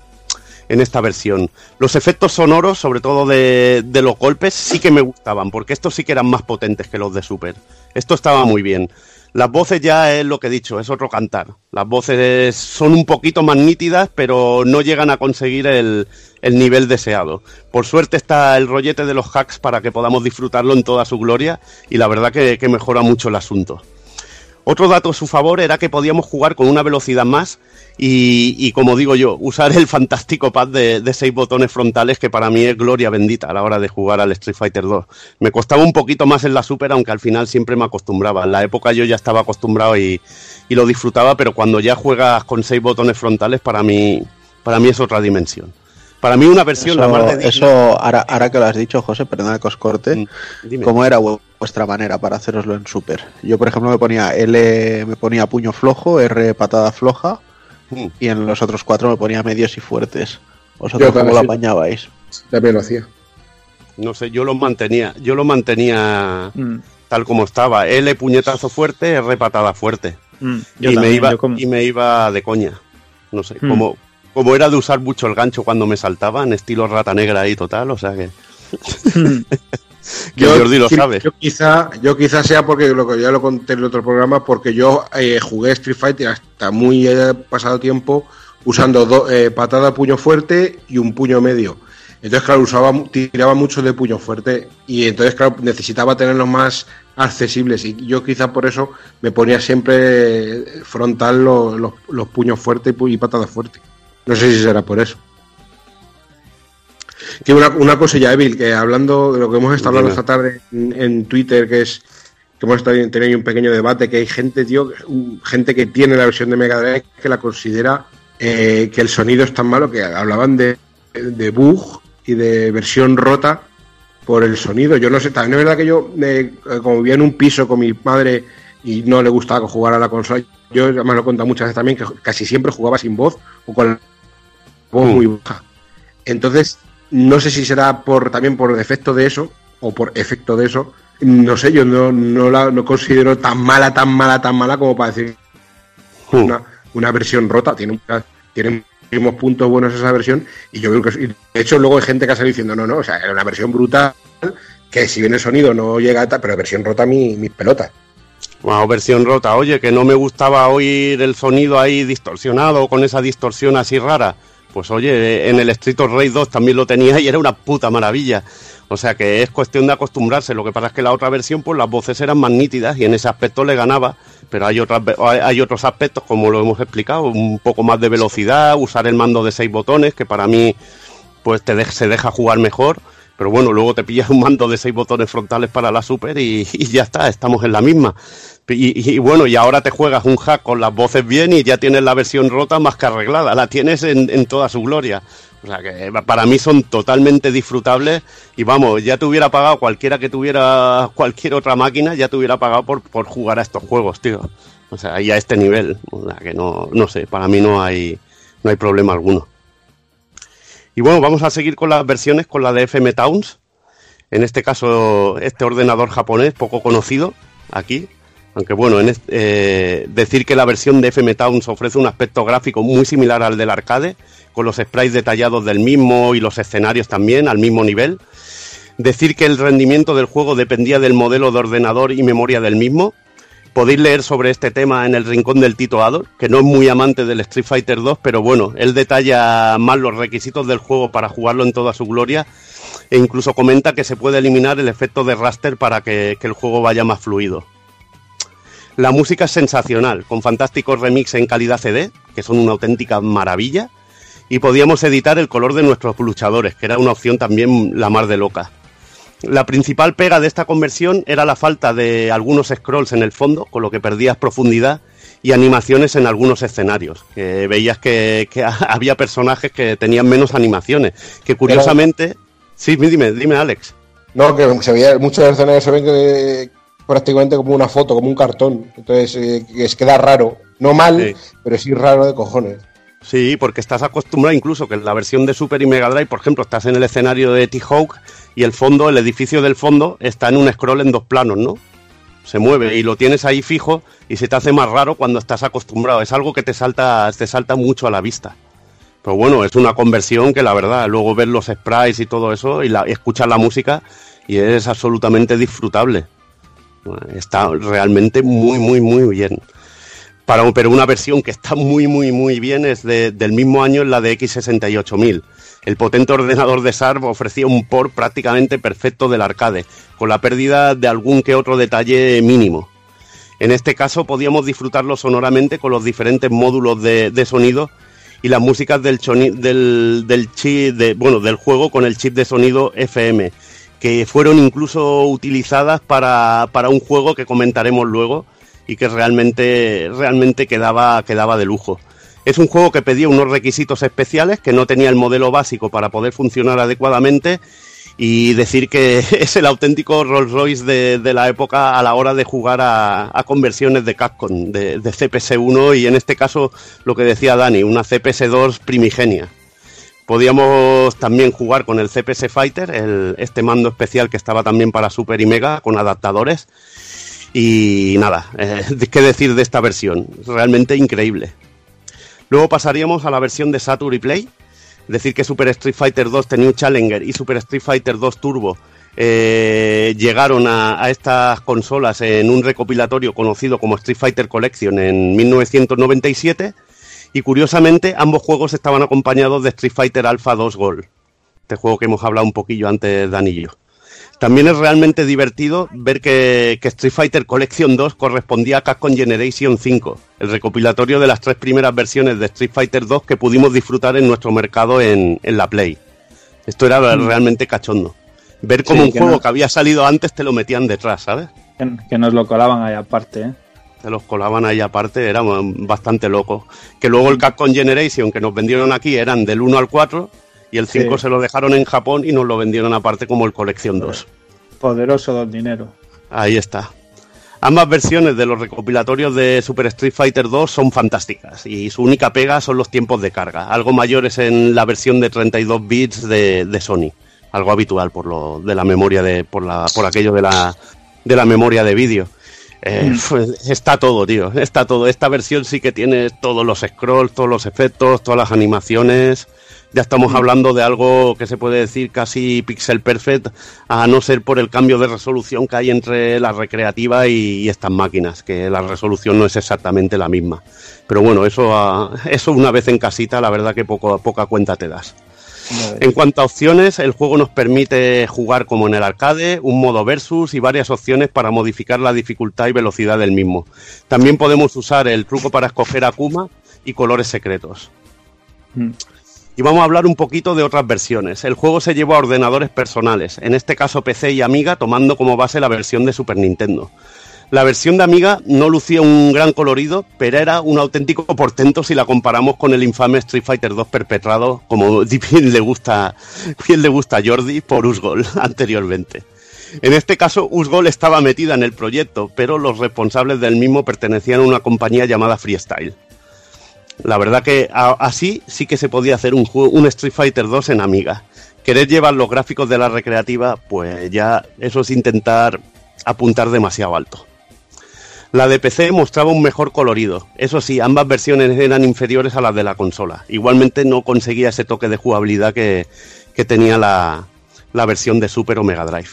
en esta versión. Los efectos sonoros, sobre todo de, de los golpes, sí que me gustaban, porque estos sí que eran más potentes que los de Super. Esto estaba muy bien. Las voces ya es lo que he dicho, es otro cantar. Las voces son un poquito más nítidas, pero no llegan a conseguir el, el nivel deseado. Por suerte está el rollete de los hacks para que podamos disfrutarlo en toda su gloria y la verdad que mejora mucho el asunto. Otro dato a su favor era que podíamos jugar con una velocidad más y, y, como digo yo, usar el fantástico pad de, de seis botones frontales que para mí es gloria bendita a la hora de jugar al Street Fighter 2. Me costaba un poquito más en la Super, aunque al final siempre me acostumbraba. En la época yo ya estaba acostumbrado y, y lo disfrutaba, pero cuando ya juegas con seis botones frontales, para mí, para mí es otra dimensión. Para mí una versión la Eso, más de eso ahora, ahora que lo has dicho, José, perdona que os corte, dime. ¿cómo era vuestra manera para haceroslo en Super? Yo, por ejemplo, me ponía L, me ponía puño flojo, R patada floja, Mm. y en los otros cuatro me ponía medios y fuertes. ¿Vosotros cómo lo apañabais? También lo hacía. No sé, yo lo mantenía, yo lo mantenía tal como estaba. L puñetazo fuerte, R patada fuerte. Mm, yo y, me iba, yo como- y me iba de coña. No sé, Mm. como, como era de usar mucho el gancho cuando me saltaban, estilo rata negra ahí total, o sea que. que Jordi lo sabe. Yo quizá, yo quizá sea porque lo que ya lo conté en el otro programa, porque yo eh, jugué Street Fighter hasta muy eh, pasado tiempo usando do- eh, patada puño fuerte y un puño medio. Entonces, claro, usaba, tiraba mucho de puño fuerte y entonces, claro, necesitaba tenerlos más accesibles y yo quizá por eso me ponía siempre frontal lo- los, los puños fuertes y, pu- y patada fuerte. No sé si será por eso. Que una, una cosilla, Evil, que hablando de lo que hemos estado hablando esta tarde en, en Twitter, que es que hemos estado teniendo ahí un pequeño debate, que hay gente, tío, un- gente que tiene la versión de Mega Drive que la considera eh, que el sonido es tan malo que hablaban de, de bug y de versión rota por el sonido. Yo no sé, también es verdad que yo, eh, como vivía en un piso con mi madre y no le gustaba jugar a la consola, yo además lo he contado muchas veces también, que casi siempre jugaba sin voz o con la voz muy baja. Entonces, no sé si será por también por defecto de eso o por efecto de eso. No sé, yo no, no la no considero tan mala, tan mala, tan mala como para decir una, una versión rota. Tiene, tiene muchísimos puntos buenos esa versión y yo creo que... De hecho, luego hay gente que ha salido diciendo, no, no, o sea, era una versión brutal que si bien el sonido no llega a pero versión rota mi, mis pelotas. Wow, versión rota. Oye, que no me gustaba oír el sonido ahí distorsionado con esa distorsión así rara. Pues oye, en el Street of Rage 2 también lo tenía y era una puta maravilla. O sea que es cuestión de acostumbrarse. Lo que pasa es que la otra versión, pues las voces eran más nítidas y en ese aspecto le ganaba. Pero hay, otras, hay otros aspectos, como lo hemos explicado, un poco más de velocidad, usar el mando de seis botones, que para mí pues te se deja jugar mejor. Pero bueno, luego te pillas un mando de seis botones frontales para la Super y ya está, estamos en la misma. Y, y- bueno, y ahora te juegas un hack con las voces bien y ya tienes la versión rota más que arreglada, la tienes en, toda su gloria. O sea que para mí son totalmente disfrutables y vamos, ya te hubiera pagado cualquiera que tuviera cualquier otra máquina, ya te hubiera pagado por, por jugar a estos juegos, tío. O sea, y a este nivel. O sea que no, no sé, para mí no hay, no hay problema alguno. Y bueno, vamos a seguir con las versiones, con la de FM Towns. En este caso, este ordenador japonés poco conocido aquí. Aunque bueno, eh, decir que la versión de FM Towns ofrece un aspecto gráfico muy similar al del arcade, con los sprites detallados del mismo y los escenarios también al mismo nivel. Decir que el rendimiento del juego dependía del modelo de ordenador y memoria del mismo. Podéis leer sobre este tema en el rincón del Tito Ador, que no es muy amante del Street Fighter 2, pero bueno, él detalla más los requisitos del juego para jugarlo en toda su gloria e incluso comenta que se puede eliminar el efecto de raster para que el juego vaya más fluido. La música es sensacional, con fantásticos remix en calidad CD, que son una auténtica maravilla, y podíamos editar el color de nuestros luchadores, que era una opción también la mar de loca. La principal pega de esta conversión era la falta de algunos scrolls en el fondo, con lo que perdías profundidad y animaciones en algunos escenarios. Que veías que, que había personajes que tenían menos animaciones. Que curiosamente. Sí, dime, dime, Alex. No, que se veía, muchos escenarios se ven que, prácticamente como una foto, como un cartón. Entonces, eh, que es queda raro. No mal, pero sí raro de cojones. Sí, porque estás acostumbrado incluso que en la versión de Super y Mega Drive, por ejemplo, estás en el escenario de T-Hawk y el fondo, el edificio del fondo, está en un scroll en dos planos, ¿no? Se mueve y lo tienes ahí fijo y se te hace más raro cuando estás acostumbrado. Es algo que te salta, te salta mucho a la vista. Pero bueno, es una conversión que la verdad, luego ver los sprites y todo eso y, la, y escuchar la música y es absolutamente disfrutable. Está realmente muy, muy, muy bien. Para, pero una versión que está muy, muy, muy bien es de- del mismo año la de X68000. El potente ordenador de SARB ofrecía un port prácticamente perfecto del arcade, con la pérdida de algún que otro detalle mínimo. En este caso podíamos disfrutarlo sonoramente con los diferentes módulos de, sonido y las músicas del, del, del chip de, bueno, del juego con el chip de sonido FM, que fueron incluso utilizadas para, para un juego que comentaremos luego y que realmente, realmente quedaba, quedaba de lujo. Es un juego que pedía unos requisitos especiales, que no tenía el modelo básico para poder funcionar adecuadamente y decir que es el auténtico Rolls Royce de, de la época a la hora de jugar a, a conversiones de Capcom, de, de CPS1 y en este caso lo que decía Dani, una CPS2 primigenia. Podíamos también jugar con el CPS Fighter, este mando especial que estaba también para Super y Mega con adaptadores. Y nada, eh, qué decir de esta versión, realmente increíble. Luego pasaríamos a la versión de Saturn y Play. Decir que Super Street Fighter 2 tenía un Challenger y Super Street Fighter 2 Turbo eh, llegaron a, a estas consolas en un recopilatorio conocido como Street Fighter Collection en 1997 y curiosamente ambos juegos estaban acompañados de Street Fighter Alpha 2 Gold, este juego que hemos hablado un poquillo antes Dani y yo. También es realmente divertido ver que, que Street Fighter Collection 2 correspondía a Capcom Generation 5, el recopilatorio de las tres primeras versiones de Street Fighter 2 que pudimos disfrutar en nuestro mercado en, en la Play. Esto era Mm. realmente cachondo. Ver como Sí, un que juego no- que había salido antes te lo metían detrás, ¿sabes? Que, que nos lo colaban ahí aparte, ¿eh? Se los colaban ahí aparte, era bastante loco. Que luego el Capcom Generation que nos vendieron aquí eran del 1 al 4 y el 5 Sí. se lo dejaron en Japón y nos lo vendieron aparte como el Colección 2. Poderoso don dinero. Ahí está. Ambas versiones de los recopilatorios de Super Street Fighter 2 son fantásticas y su única pega son los tiempos de carga, algo mayores en la versión de 32 bits de, de Sony, algo habitual por lo de la memoria de por la por aquello de la de la memoria de vídeo. Eh, pues, está todo, tío, está todo. Esta versión sí que tiene todos los scrolls, todos los efectos, todas las animaciones. Ya estamos hablando de algo que se puede decir casi pixel perfect, a no ser por el cambio de resolución que hay entre la recreativa y, y estas máquinas, que la resolución no es exactamente la misma. Pero bueno, eso, ah, eso una vez en casita, la verdad que poco, poca cuenta te das. En cuanto a opciones, el juego nos permite jugar como en el arcade, un modo versus y varias opciones para modificar la dificultad y velocidad del mismo. También podemos usar el truco para escoger Akuma y colores secretos. Y vamos a hablar un poquito de otras versiones. El juego se llevó a ordenadores personales, en este caso PC y Amiga, tomando como base la versión de Super Nintendo. La versión de Amiga no lucía un gran colorido, pero era un auténtico portento si la comparamos con el infame Street Fighter 2 perpetrado, como bien le gusta, bien le gusta a Jordi, por Usgol anteriormente. En este caso, Usgol estaba metida en el proyecto, pero los responsables del mismo pertenecían a una compañía llamada Freestyle. La verdad que así sí que se podía hacer un, juego, un Street Fighter 2 en Amiga. Querer llevar los gráficos de la recreativa, pues ya eso es intentar apuntar demasiado alto. La de PC mostraba un mejor colorido. Eso sí, ambas versiones eran inferiores a las de la consola. Igualmente no conseguía ese toque de jugabilidad que, que tenía la, la versión de Super o Mega Drive.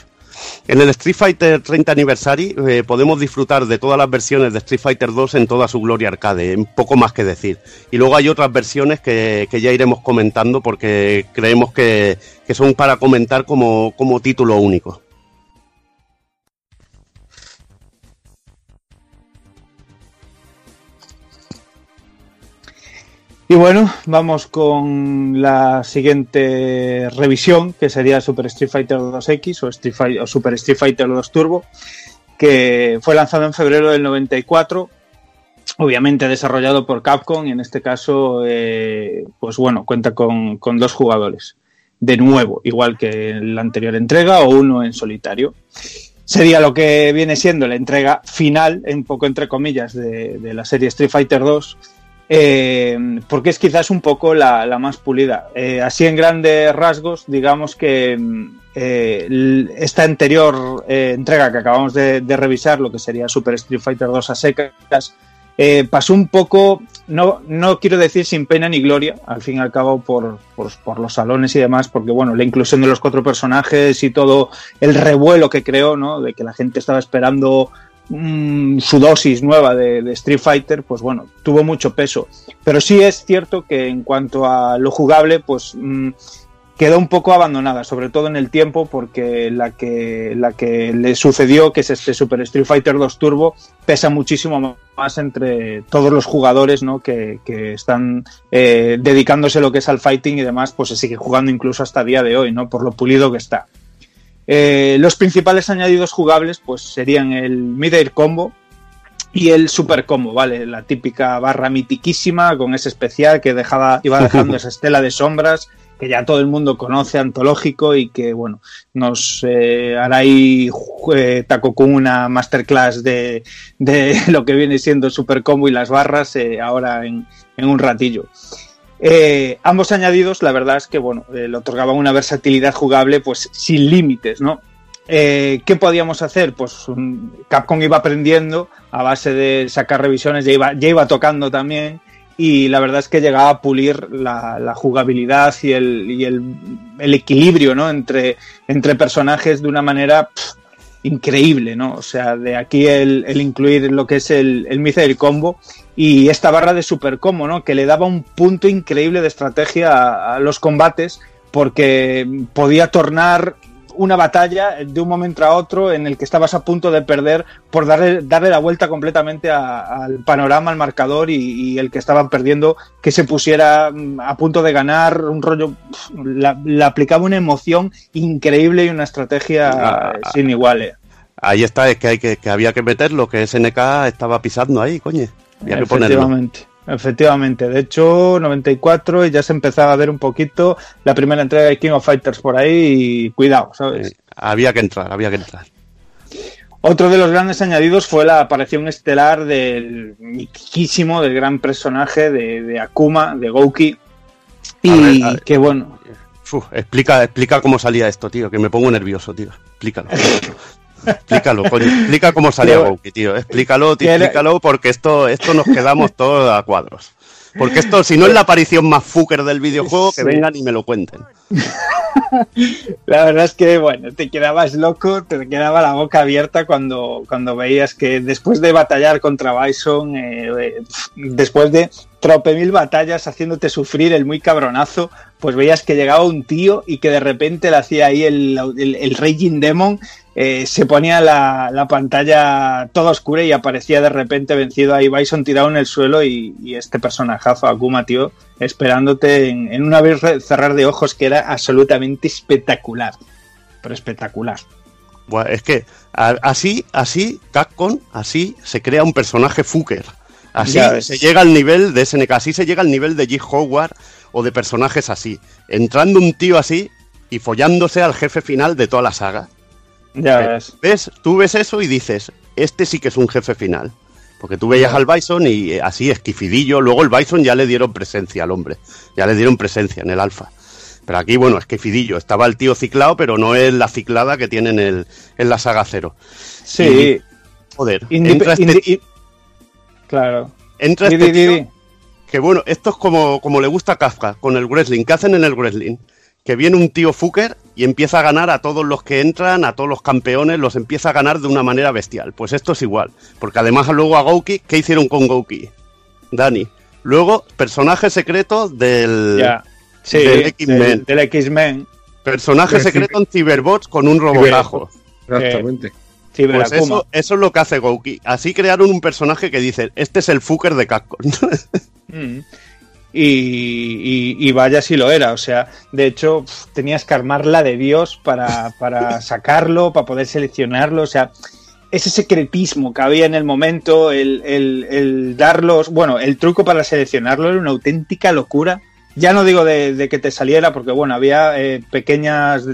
En el Street Fighter 30 Anniversary eh, podemos disfrutar de todas las versiones de Street Fighter 2 en toda su gloria arcade, poco más que decir. Y luego hay otras versiones que, que ya iremos comentando porque creemos que, que son para comentar como, como título único. Y bueno, vamos con la siguiente revisión, que sería Super Street Fighter 2X o, Street Fight- o Super Street Fighter 2 Turbo, que fue lanzado en febrero del 94, obviamente desarrollado por Capcom y en este caso, eh, pues bueno, cuenta con, con dos jugadores. De nuevo, igual que en la anterior entrega o uno en solitario. Sería lo que viene siendo la entrega final, un poco entre comillas, de, de la serie Street Fighter 2 eh, porque es quizás un poco la, la más pulida. Eh, así en grandes rasgos, digamos que mm, eh, esta anterior entrega que acabamos de, revisar, lo que sería Super Street Fighter 2 a secas, pasó un poco, no, no quiero decir sin pena ni gloria, al fin y al cabo por, por, por los salones y demás, porque bueno, la inclusión de los cuatro personajes y todo el revuelo que creó, ¿no? De que la gente estaba esperando mm, su dosis nueva de, Street Fighter, pues bueno, tuvo mucho peso. Pero sí es cierto que en cuanto a lo jugable, pues mm, quedó un poco abandonada, sobre todo en el tiempo, porque la que, la que le sucedió, que es este Super Street Fighter 2 Turbo, pesa muchísimo más entre todos los jugadores ¿no? que, que están eh, dedicándose lo que es al fighting y demás, pues se sigue jugando incluso hasta día de hoy, ¿no? por lo pulido que está. Eh, los principales añadidos jugables pues serían el Mid-Air Combo y el Super Combo, ¿vale? La típica barra mitiquísima con ese especial que dejaba, iba dejando esa estela de sombras que ya todo el mundo conoce, antológico y que, bueno, nos eh, hará ahí eh, Taco con una masterclass de, de lo que viene siendo Super Combo y las barras eh, ahora en, en un ratillo. Eh, ambos añadidos, la verdad es que bueno, eh, le otorgaban una versatilidad jugable pues sin límites, ¿no? Eh, ¿Qué podíamos hacer? Pues um, Capcom iba aprendiendo a base de sacar revisiones, ya iba, ya iba tocando también y la verdad es que llegaba a pulir la, la jugabilidad y, el, y el, el, equilibrio ¿no? entre, entre personajes de una manera pff, increíble, ¿no? O sea, de aquí el, el incluir lo que es el, el Combo y esta barra de Super Combo, ¿no? Que le daba un punto increíble de estrategia a los combates porque podía tornar una batalla de un momento a otro en el que estabas a punto de perder por darle, darle la vuelta completamente a, al panorama, al marcador y, y, el que estaban perdiendo que se pusiera mm, a punto de ganar un rollo, le aplicaba una emoción increíble y una estrategia ah, sin iguales. Ahí está, es que, hay que, que había que meterlo, que SNK estaba pisando ahí, coño. Había que ponerlo. Efectivamente. De hecho, 94 y ya se empezaba a ver un poquito la primera entrega de King of Fighters por ahí y cuidado, ¿sabes? Eh, había que entrar, había que entrar. Otro de los grandes añadidos fue la aparición estelar del mitísimo, del gran personaje de, de Akuma, de Gouki. Y A ver, a ver. que bueno, Uf, explica, explica cómo salía esto, tío, que me pongo nervioso, tío. Explícalo. explícalo, coño. Explica cómo salía Gouki, tío. Explícalo, tío, explícalo, porque esto, esto nos quedamos todos a cuadros. Porque esto, si no es la aparición más fucker del videojuego, que vengan y me lo cuenten. La verdad es que, bueno, te quedabas loco, te quedaba la boca abierta cuando, cuando veías que después de batallar contra Bison, eh, eh, después de trope mil batallas haciéndote sufrir el muy cabronazo, pues veías que llegaba un tío y que de repente le hacía ahí el, el, el Raging Demon, eh, se ponía la, la pantalla toda oscura y aparecía de repente vencido ahí Bison tirado en el suelo y, y este personajazo, Akuma, tío, esperándote en, en un abrir y cerrar de ojos que era absolutamente espectacular. Pero espectacular. Es que así, así, Capcom, así se crea un personaje fucker. Así se llega al nivel de SNK, así se llega al nivel de G. Howard o de personajes así. Entrando un tío así y follándose al jefe final de toda la saga. Ya Eh, ves. ¿Ves? Tú ves eso y dices, este sí que es un jefe final. Porque tú veías al Bison y eh, así esquifidillo. Luego el Bison ya le dieron presencia al hombre. Ya le dieron presencia en el alfa. Pero aquí, bueno, esquifidillo. Estaba el tío ciclado, pero no es la ciclada que tiene en, el, en la saga cero. Sí. Y, joder, Indip- entra este, Claro. entra este di, di, tío di. que bueno, esto es como, como le gusta a Kafka con el wrestling. ¿Qué hacen en el wrestling? Que viene un tío fucker y empieza a ganar a todos los que entran, a todos los campeones, los empieza a ganar de una manera bestial. Pues esto es igual. Porque además luego a Gouki, ¿qué hicieron con Gouki? Dani. Luego, personaje secreto del, Ya. Sí, del X-Men. del, del X-Men. Personaje Del secreto en Cyberbots con un robotajo. Exactamente. Pues eso es lo que hace Gouki. Así crearon un personaje que dice, este es el fucker de Capcom. Mm. Y, y- y vaya si lo era, o sea, de hecho tenías que armarla de Dios para, para sacarlo, para poder seleccionarlo, o sea, ese secretismo que había en el momento, el, el- el darlos, bueno, el truco para seleccionarlo era una auténtica locura. Ya no digo de, de que te saliera, porque bueno, había eh, pequeñas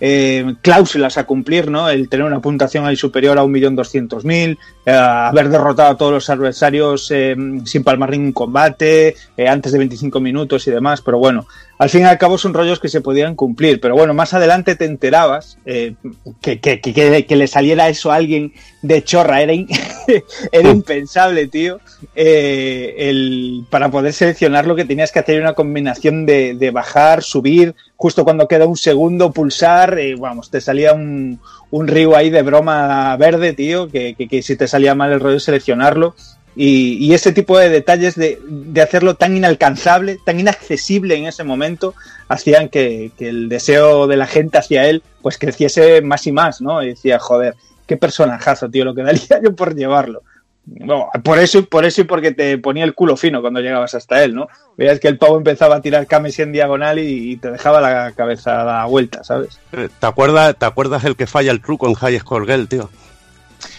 eh, cláusulas a cumplir, ¿no? El tener una puntuación ahí superior a 1.200.000, eh, haber derrotado a todos los adversarios eh, sin palmar ningún combate, eh, antes de 25 minutos y demás, pero bueno, al fin y al cabo son rollos que se podían cumplir, pero bueno, más adelante te enterabas eh, que, que, que- que- le saliera eso a alguien de chorra, era, in- era impensable, tío, eh, el, para poder seleccionar lo que tenías que hacer una combinación de, de bajar, subir, justo cuando queda un segundo, pulsar, eh, vamos, te salía un, un río ahí de broma verde, tío, que, que- si te salía mal el rollo seleccionarlo. Y, ese tipo de detalles de, hacerlo tan inalcanzable, tan inaccesible en ese momento, hacían que, el deseo de la gente hacia él pues creciese más y más, ¿no? Decía, joder, qué personajazo, tío, lo que daría yo por llevarlo. Bueno, por eso, por eso y porque te ponía el culo fino cuando llegabas hasta él, ¿no? Veías que el pavo empezaba a tirar cames en diagonal y, y te dejaba la cabeza a la vuelta, ¿sabes? ¿Te acuerdas, ¿Te acuerdas el que falla el truco en High Score Girl, tío?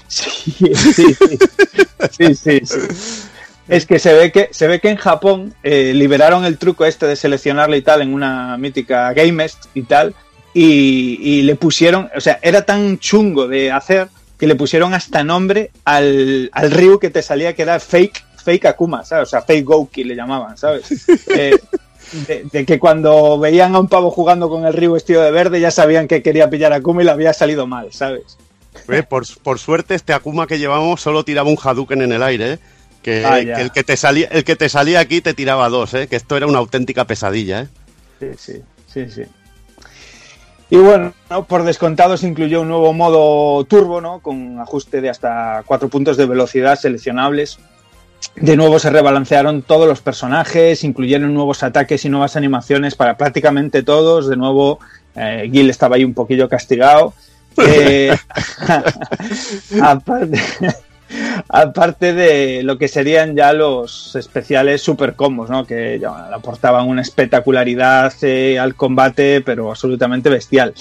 Sí, sí, sí. sí, sí, sí. Es que se ve que se ve que en Japón eh, liberaron el truco este de seleccionarlo y tal en una mítica Gamest y tal y, y le pusieron, o sea, era tan chungo de hacer que le pusieron hasta nombre al, al Ryu que te salía que era fake fake Akuma, ¿sabes? O sea, fake Gouki le llamaban, ¿sabes? Eh, de, de que cuando veían a un pavo jugando con el Ryu vestido de verde ya sabían que quería pillar a Akuma y le había salido mal, ¿sabes? Eh, Por, por suerte, este Akuma que llevamos solo tiraba un Hadouken en el aire, ¿eh? Que, Ah, que el, que te salía, el que te salía aquí te tiraba dos, ¿eh? Que esto era una auténtica pesadilla, ¿eh? Sí, sí, sí, sí. Y bueno, ¿no? por descontado se incluyó un nuevo modo turbo, ¿no? Con ajuste de hasta cuatro puntos de velocidad seleccionables. De nuevo se rebalancearon todos los personajes, incluyeron nuevos ataques y nuevas animaciones para prácticamente todos. De nuevo, eh, Gil estaba ahí un poquillo castigado. Eh, aparte, aparte de lo que serían ya los especiales super combos, ¿no? Que aportaban una espectacularidad eh, al combate, pero absolutamente bestial.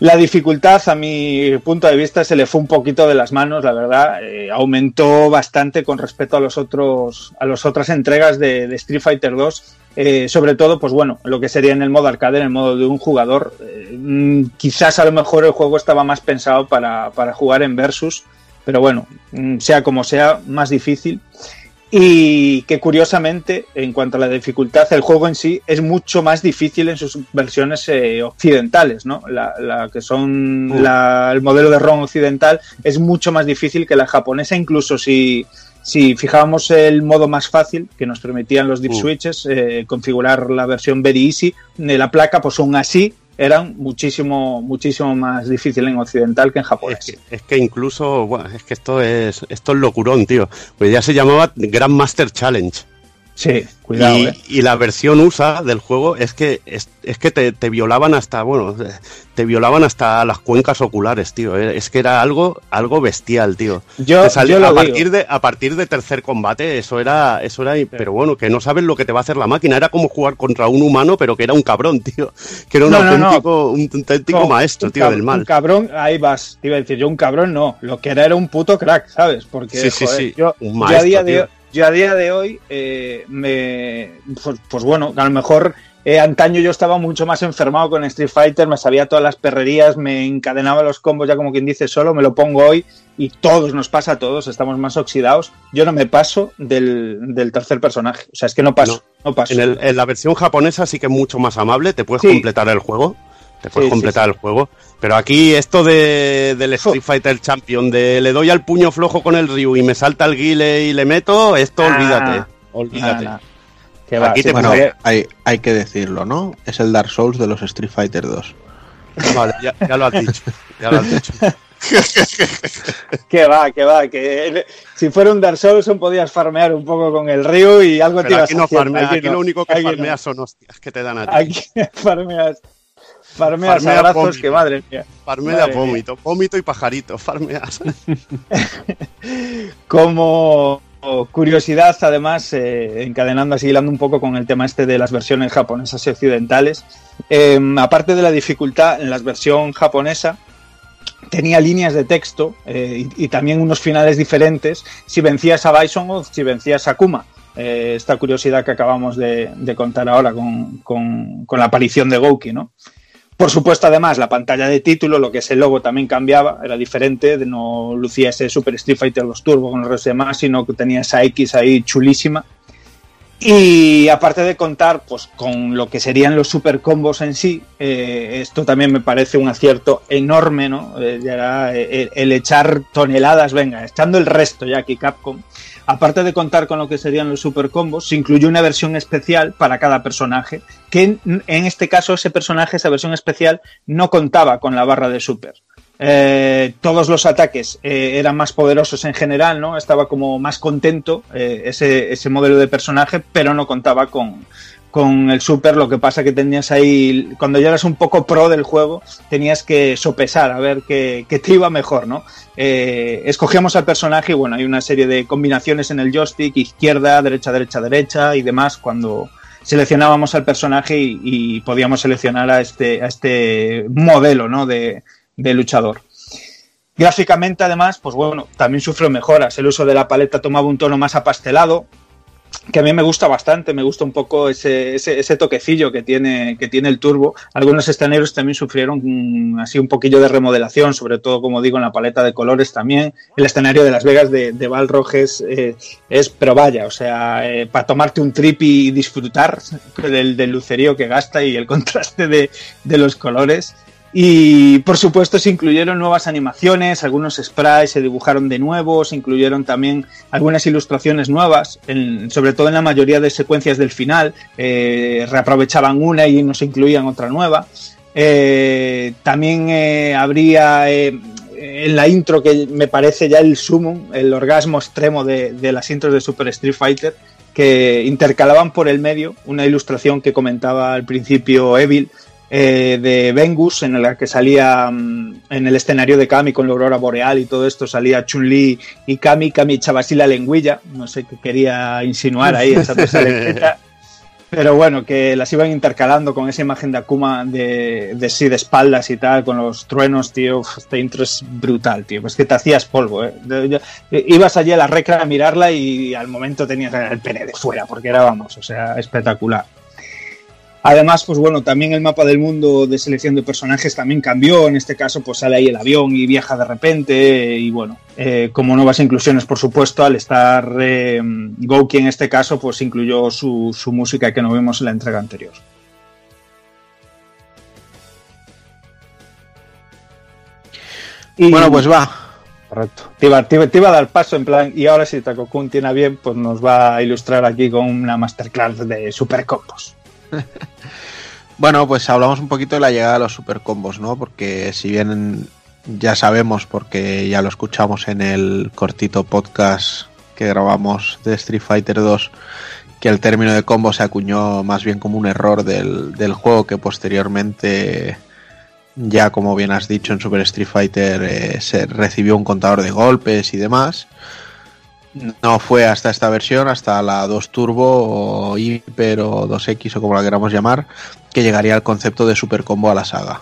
La dificultad, a mi punto de vista, se le fue un poquito de las manos, la verdad. Eh, aumentó bastante con respecto a los otros, a las otras entregas de, Street Fighter 2. Eh, sobre todo, pues bueno, lo que sería en el modo arcade, en el modo de un jugador. Eh, mm, quizás a lo mejor el juego estaba más pensado para jugar en versus, pero bueno, mm, sea como sea, más difícil. Y que curiosamente, en cuanto a la dificultad, el juego en sí es mucho más difícil en sus versiones eh, occidentales, ¿no? La, la que son la- el modelo de ROM occidental es mucho más difícil que la japonesa, incluso si, si fijábamos el modo más fácil que nos permitían los deep Uh. switches, eh, configurar la versión very easy de la placa, pues aún así eran muchísimo, muchísimo más difícil en occidental que en japonés. Es que incluso, bueno, es que esto es, esto es locurón, tío. Pues ya se llamaba Grandmaster Challenge. Sí, cuidado, y, eh. y la versión USA del juego es que es, es que te, te violaban hasta, bueno, te violaban hasta las cuencas oculares, tío. Eh, Es que era algo, algo bestial, tío. Yo- Te salía- yo lo a digo. partir de, a partir de tercer combate, eso era, eso era, pero bueno, que no sabes lo que te va a hacer la máquina. Era como jugar contra un humano, pero que era un cabrón, tío. Que era un No, no, no. auténtico, un auténtico maestro, tío, del mal. Un cabrón, ahí vas. Te iba a decir yo, un cabrón no. Lo que era era un puto crack, ¿sabes? Porque Sí, sí, joder, sí, Yo, un yo a maestro, día de. Yo a día de hoy, eh, me, pues, pues bueno, a lo mejor eh, antaño yo estaba mucho más enfermado con Street Fighter, me sabía todas las perrerías, me encadenaba los combos ya como quien dice solo, me lo pongo hoy y todos nos pasa a todos, estamos más oxidados. Yo no me paso del, del tercer personaje, o sea, es que no paso, no, paso. En, el- en la versión japonesa sí que es mucho más amable, te puedes Sí. completar el juego. Te puedes Sí, sí, completar el juego. Pero aquí esto de, del Street Fighter Champion, de le doy al puño flojo con el Ryu y me salta el guile y le meto, esto Ah, olvídate. Olvídate. nah, nah. Que va, Aquí sí, te Bueno, hay, hay que decirlo, ¿no? Es el Dark Souls de los Street Fighter 2. Vale, ya, ya lo has dicho. Ya lo has dicho. Que va, que va, que si fuera un Dark Souls podías farmear un poco con el río y algo te Pero ibas aquí no haciendo. farmea, aquí no. lo único que no. farmeas son hostias que te dan a ti. Aquí farmeas, farmeas Farmea abrazos vómito. que madre mía. Farmea Madre mía. vómito, y pajarito, farmeas. Como curiosidad, además, eh, encadenando así, hilando un poco con el tema este de las versiones japonesas y occidentales, eh, aparte de la dificultad en la versión japonesa, tenía líneas de texto eh, y, y también unos finales diferentes si vencías a Bison o si vencías a Kuma. Eh, esta curiosidad que acabamos de, de contar ahora con, con- con la aparición de Gouki, ¿no? Por supuesto, además, la pantalla de título, lo que es el logo, también cambiaba, era diferente, no lucía ese Super Street Fighter 2 Turbo con los demás, sino que tenía esa X ahí chulísima. Y aparte de contar pues, con lo que serían los super combos en sí, eh, esto también me parece un acierto enorme, ¿no? Eh, ya el, el echar toneladas, venga, echando el resto ya aquí Capcom. Aparte de contar con lo que serían los super combos, se incluyó una versión especial para cada personaje, que en, este caso ese personaje, esa versión especial, no contaba con la barra de super. Eh, todos los ataques eh, eran más poderosos en general, ¿no? Estaba como más contento eh, ese, ese modelo de personaje, pero no contaba con, con el super. Lo que pasa que tenías ahí, cuando ya eras un poco pro del juego, tenías que sopesar a ver qué, qué te iba mejor, ¿no? Eh, escogíamos al personaje y bueno, hay una serie de combinaciones en el joystick, izquierda, derecha, derecha, derecha y demás, cuando seleccionábamos al personaje y, podíamos seleccionar a este, a este modelo, ¿no? De, de luchador. Gráficamente, además, pues bueno, también sufrió mejoras. El uso de la paleta tomaba un tono más apastelado, que a mí me gusta bastante, me gusta un poco ese, ese, toquecillo que tiene, que tiene el turbo. Algunos escenarios también sufrieron mm, así un poquillo de remodelación, sobre todo, como digo, en la paleta de colores también. El escenario de Las Vegas de, de Balrog es, eh, es, pero vaya, o sea, eh, para tomarte un trip y disfrutar del, del lucerío que gasta y el contraste de, de los colores. Y por supuesto se incluyeron nuevas animaciones, algunos sprites se dibujaron de nuevo, se incluyeron también algunas ilustraciones nuevas, en- sobre todo en la mayoría de secuencias del final, eh, reaprovechaban una y nos incluían otra nueva. Eh, también eh, habría en la intro que me parece ya el sumo, el orgasmo extremo de las intros de Super Street Fighter, que intercalaban por el medio una ilustración que comentaba al principio Evil, eh, de Vengus, en la que salía mm, en el escenario de Kami con la aurora boreal y todo esto, salía Chun-Li y Kami, Kami echaba así la lengüilla, no sé qué quería insinuar ahí, esa lengüeta. Pero bueno, que las iban intercalando con esa imagen de Akuma de, de sí, de espaldas y tal, con los truenos, tío. Este intro es brutal, tío. Pues que te hacías polvo, ¿eh? Yo- ibas allí a la recra a mirarla y al momento tenías el pene de fuera, porque era, vamos, o sea, espectacular. Además, pues bueno, también el mapa del mundo de selección de personajes también cambió. En este caso, pues sale ahí el avión y viaja de repente. Y bueno, eh, como nuevas inclusiones, por supuesto, al estar eh, Gouki en este caso, pues incluyó su, su música que no vimos en la entrega anterior. Y- Bueno, pues va. Correcto. Te iba, te te iba a dar paso en plan, y ahora si Takokun tiene a bien, pues nos va a ilustrar aquí con una masterclass de super combos. Bueno, pues hablamos un poquito de la llegada de los supercombos, ¿no? Porque si bien ya sabemos, porque ya lo escuchamos en el cortito podcast que grabamos de Street Fighter 2, que el término de combo se acuñó más bien como un error del, del juego que posteriormente, ya como bien has dicho en Super Street Fighter, eh, se recibió un contador de golpes y demás. No fue hasta esta versión, hasta la 2 Turbo o Hyper o 2X o como la queramos llamar, que llegaría el concepto de super combo a la saga.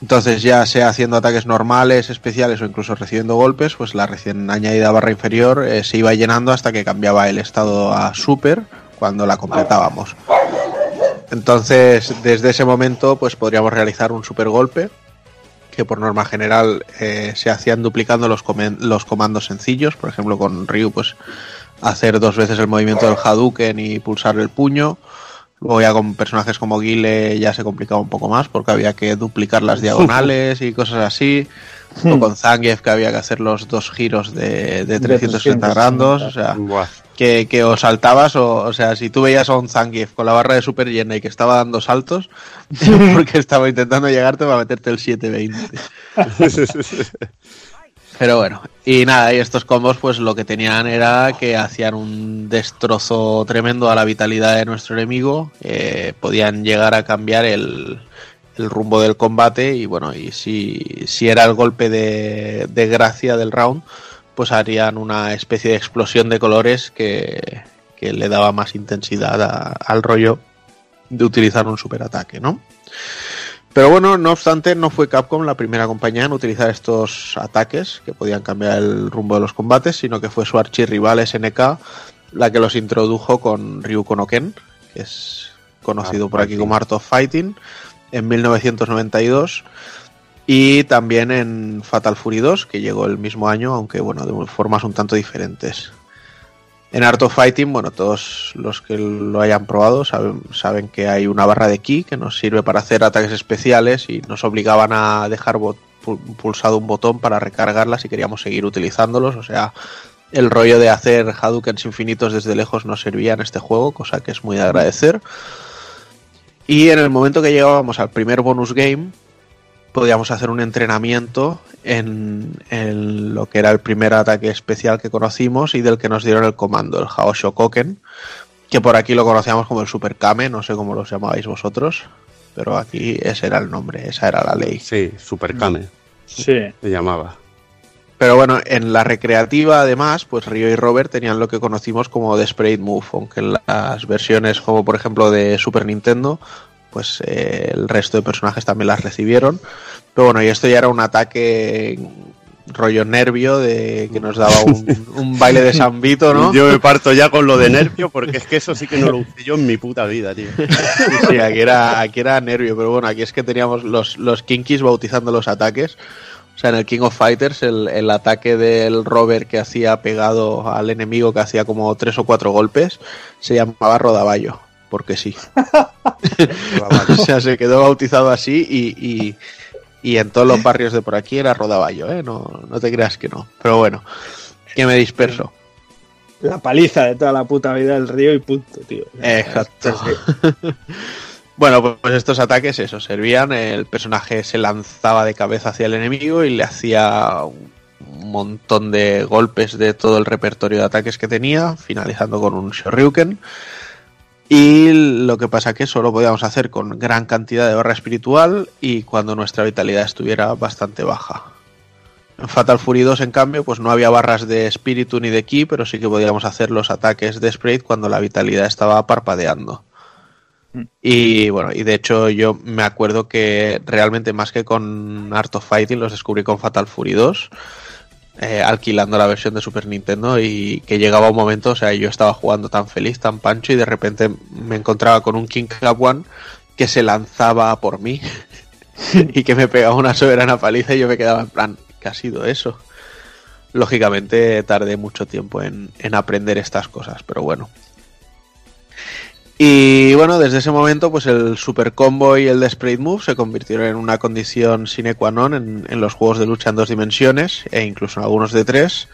Entonces ya sea haciendo ataques normales, especiales o incluso recibiendo golpes, pues la recién añadida barra inferior eh, se iba llenando hasta que cambiaba el estado a super cuando la completábamos. Entonces desde ese momento pues podríamos realizar un super golpe que por norma general eh, se hacían duplicando los, comen- los comandos sencillos, por ejemplo con Ryu pues hacer dos veces el movimiento del Hadouken y pulsar el puño. Luego ya con personajes como Guile ya se complicaba un poco más porque había que duplicar las diagonales y cosas así. O con Zangief que había que hacer los dos giros de, de 360 grados. O sea, que, que o saltabas o, o sea, si tú veías a un Zangief con la barra de super llena y que estaba dando saltos, porque estaba intentando llegarte para meterte el 720. Pero bueno, y nada, y estos combos pues lo que tenían era que hacían un destrozo tremendo a la vitalidad de nuestro enemigo, eh, podían llegar a cambiar el, el rumbo del combate y bueno, y si, si era el golpe de, de gracia del round, pues harían una especie de explosión de colores que, que le daba más intensidad a- al rollo de utilizar un superataque, ¿no? Pero bueno, no obstante, no fue Capcom la primera compañía en utilizar estos ataques que podían cambiar el rumbo de los combates, sino que fue su archirrival SNK la que los introdujo con Ryu Konoken, que es conocido por aquí como Art of Fighting, en 1992 y también en Fatal Fury 2, que llegó el mismo año, aunque bueno, de formas un tanto diferentes. En Art of Fighting, bueno, todos los que lo hayan probado saben, saben que hay una barra de ki que nos sirve para hacer ataques especiales y nos obligaban a dejar pulsado un botón para recargarla si queríamos seguir utilizándolos. O sea, el rollo de hacer Hadoukens infinitos desde lejos nos servía en este juego, cosa que es muy de agradecer. Y en el momento que llegábamos al primer bonus game, podíamos hacer un entrenamiento en, en lo que era el primer ataque especial que conocimos y del que nos dieron el comando, el Hao Shokoken, que por aquí lo conocíamos como el Super Kame, no sé cómo los llamabais vosotros, pero aquí ese era el nombre, esa era la ley. Sí, Super Kame. Sí. Se llamaba. Pero bueno, en la recreativa además, pues Ryo y Robert tenían lo que conocimos como The Sprayed Move, aunque en las versiones como por ejemplo de Super Nintendo, pues eh, el resto de personajes también las recibieron. Pero bueno, y esto ya era un ataque rollo nervio de que nos daba un, un baile de San Vito, ¿no? Yo me parto ya con lo de nervio porque es que eso sí que no lo usé yo en mi puta vida, tío. Sí, sí, aquí era, aquí era nervio, pero bueno, aquí es que teníamos los, los Kinkis bautizando los ataques. O sea, en el King of Fighters, el, el ataque del Robert que hacía pegado al enemigo, que hacía como tres o cuatro golpes, se llamaba Rodaballo, porque sí. o sea, se quedó bautizado así y, y, y en todos los barrios de por aquí era Rodaballo, ¿eh? No, no te creas que no. Pero bueno, que me disperso. La paliza de toda la puta vida del río y punto, tío. Exacto. Bueno, pues- estos ataques, eso, servían. El personaje se lanzaba de cabeza hacia el enemigo y le hacía un montón de golpes de todo el repertorio de ataques que tenía, finalizando con un Shoryuken. Y lo que pasa que solo podíamos hacer con gran cantidad de barra espiritual y cuando nuestra vitalidad estuviera bastante baja. En Fatal Fury 2, en cambio, pues no había barras de espíritu ni de ki, pero sí que podíamos hacer los ataques de Sprite cuando la vitalidad estaba parpadeando. Y bueno, y de hecho yo me acuerdo que realmente más que con Art of Fighting los descubrí con Fatal Fury 2, eh, alquilando la versión de Super Nintendo y que llegaba un momento, o sea, yo estaba jugando tan feliz, tan pancho y de repente me encontraba con un King Cup One que se lanzaba por mí y que me pegaba una soberana paliza y yo me quedaba en plan, ¿qué ha sido eso? Lógicamente tardé mucho tiempo en, en aprender estas cosas, pero bueno. Y bueno, desde ese momento, pues el Super Combo y el Desperate Move se convirtieron en una condición sine qua non en, los juegos de lucha en dos dimensiones e incluso en algunos de tres,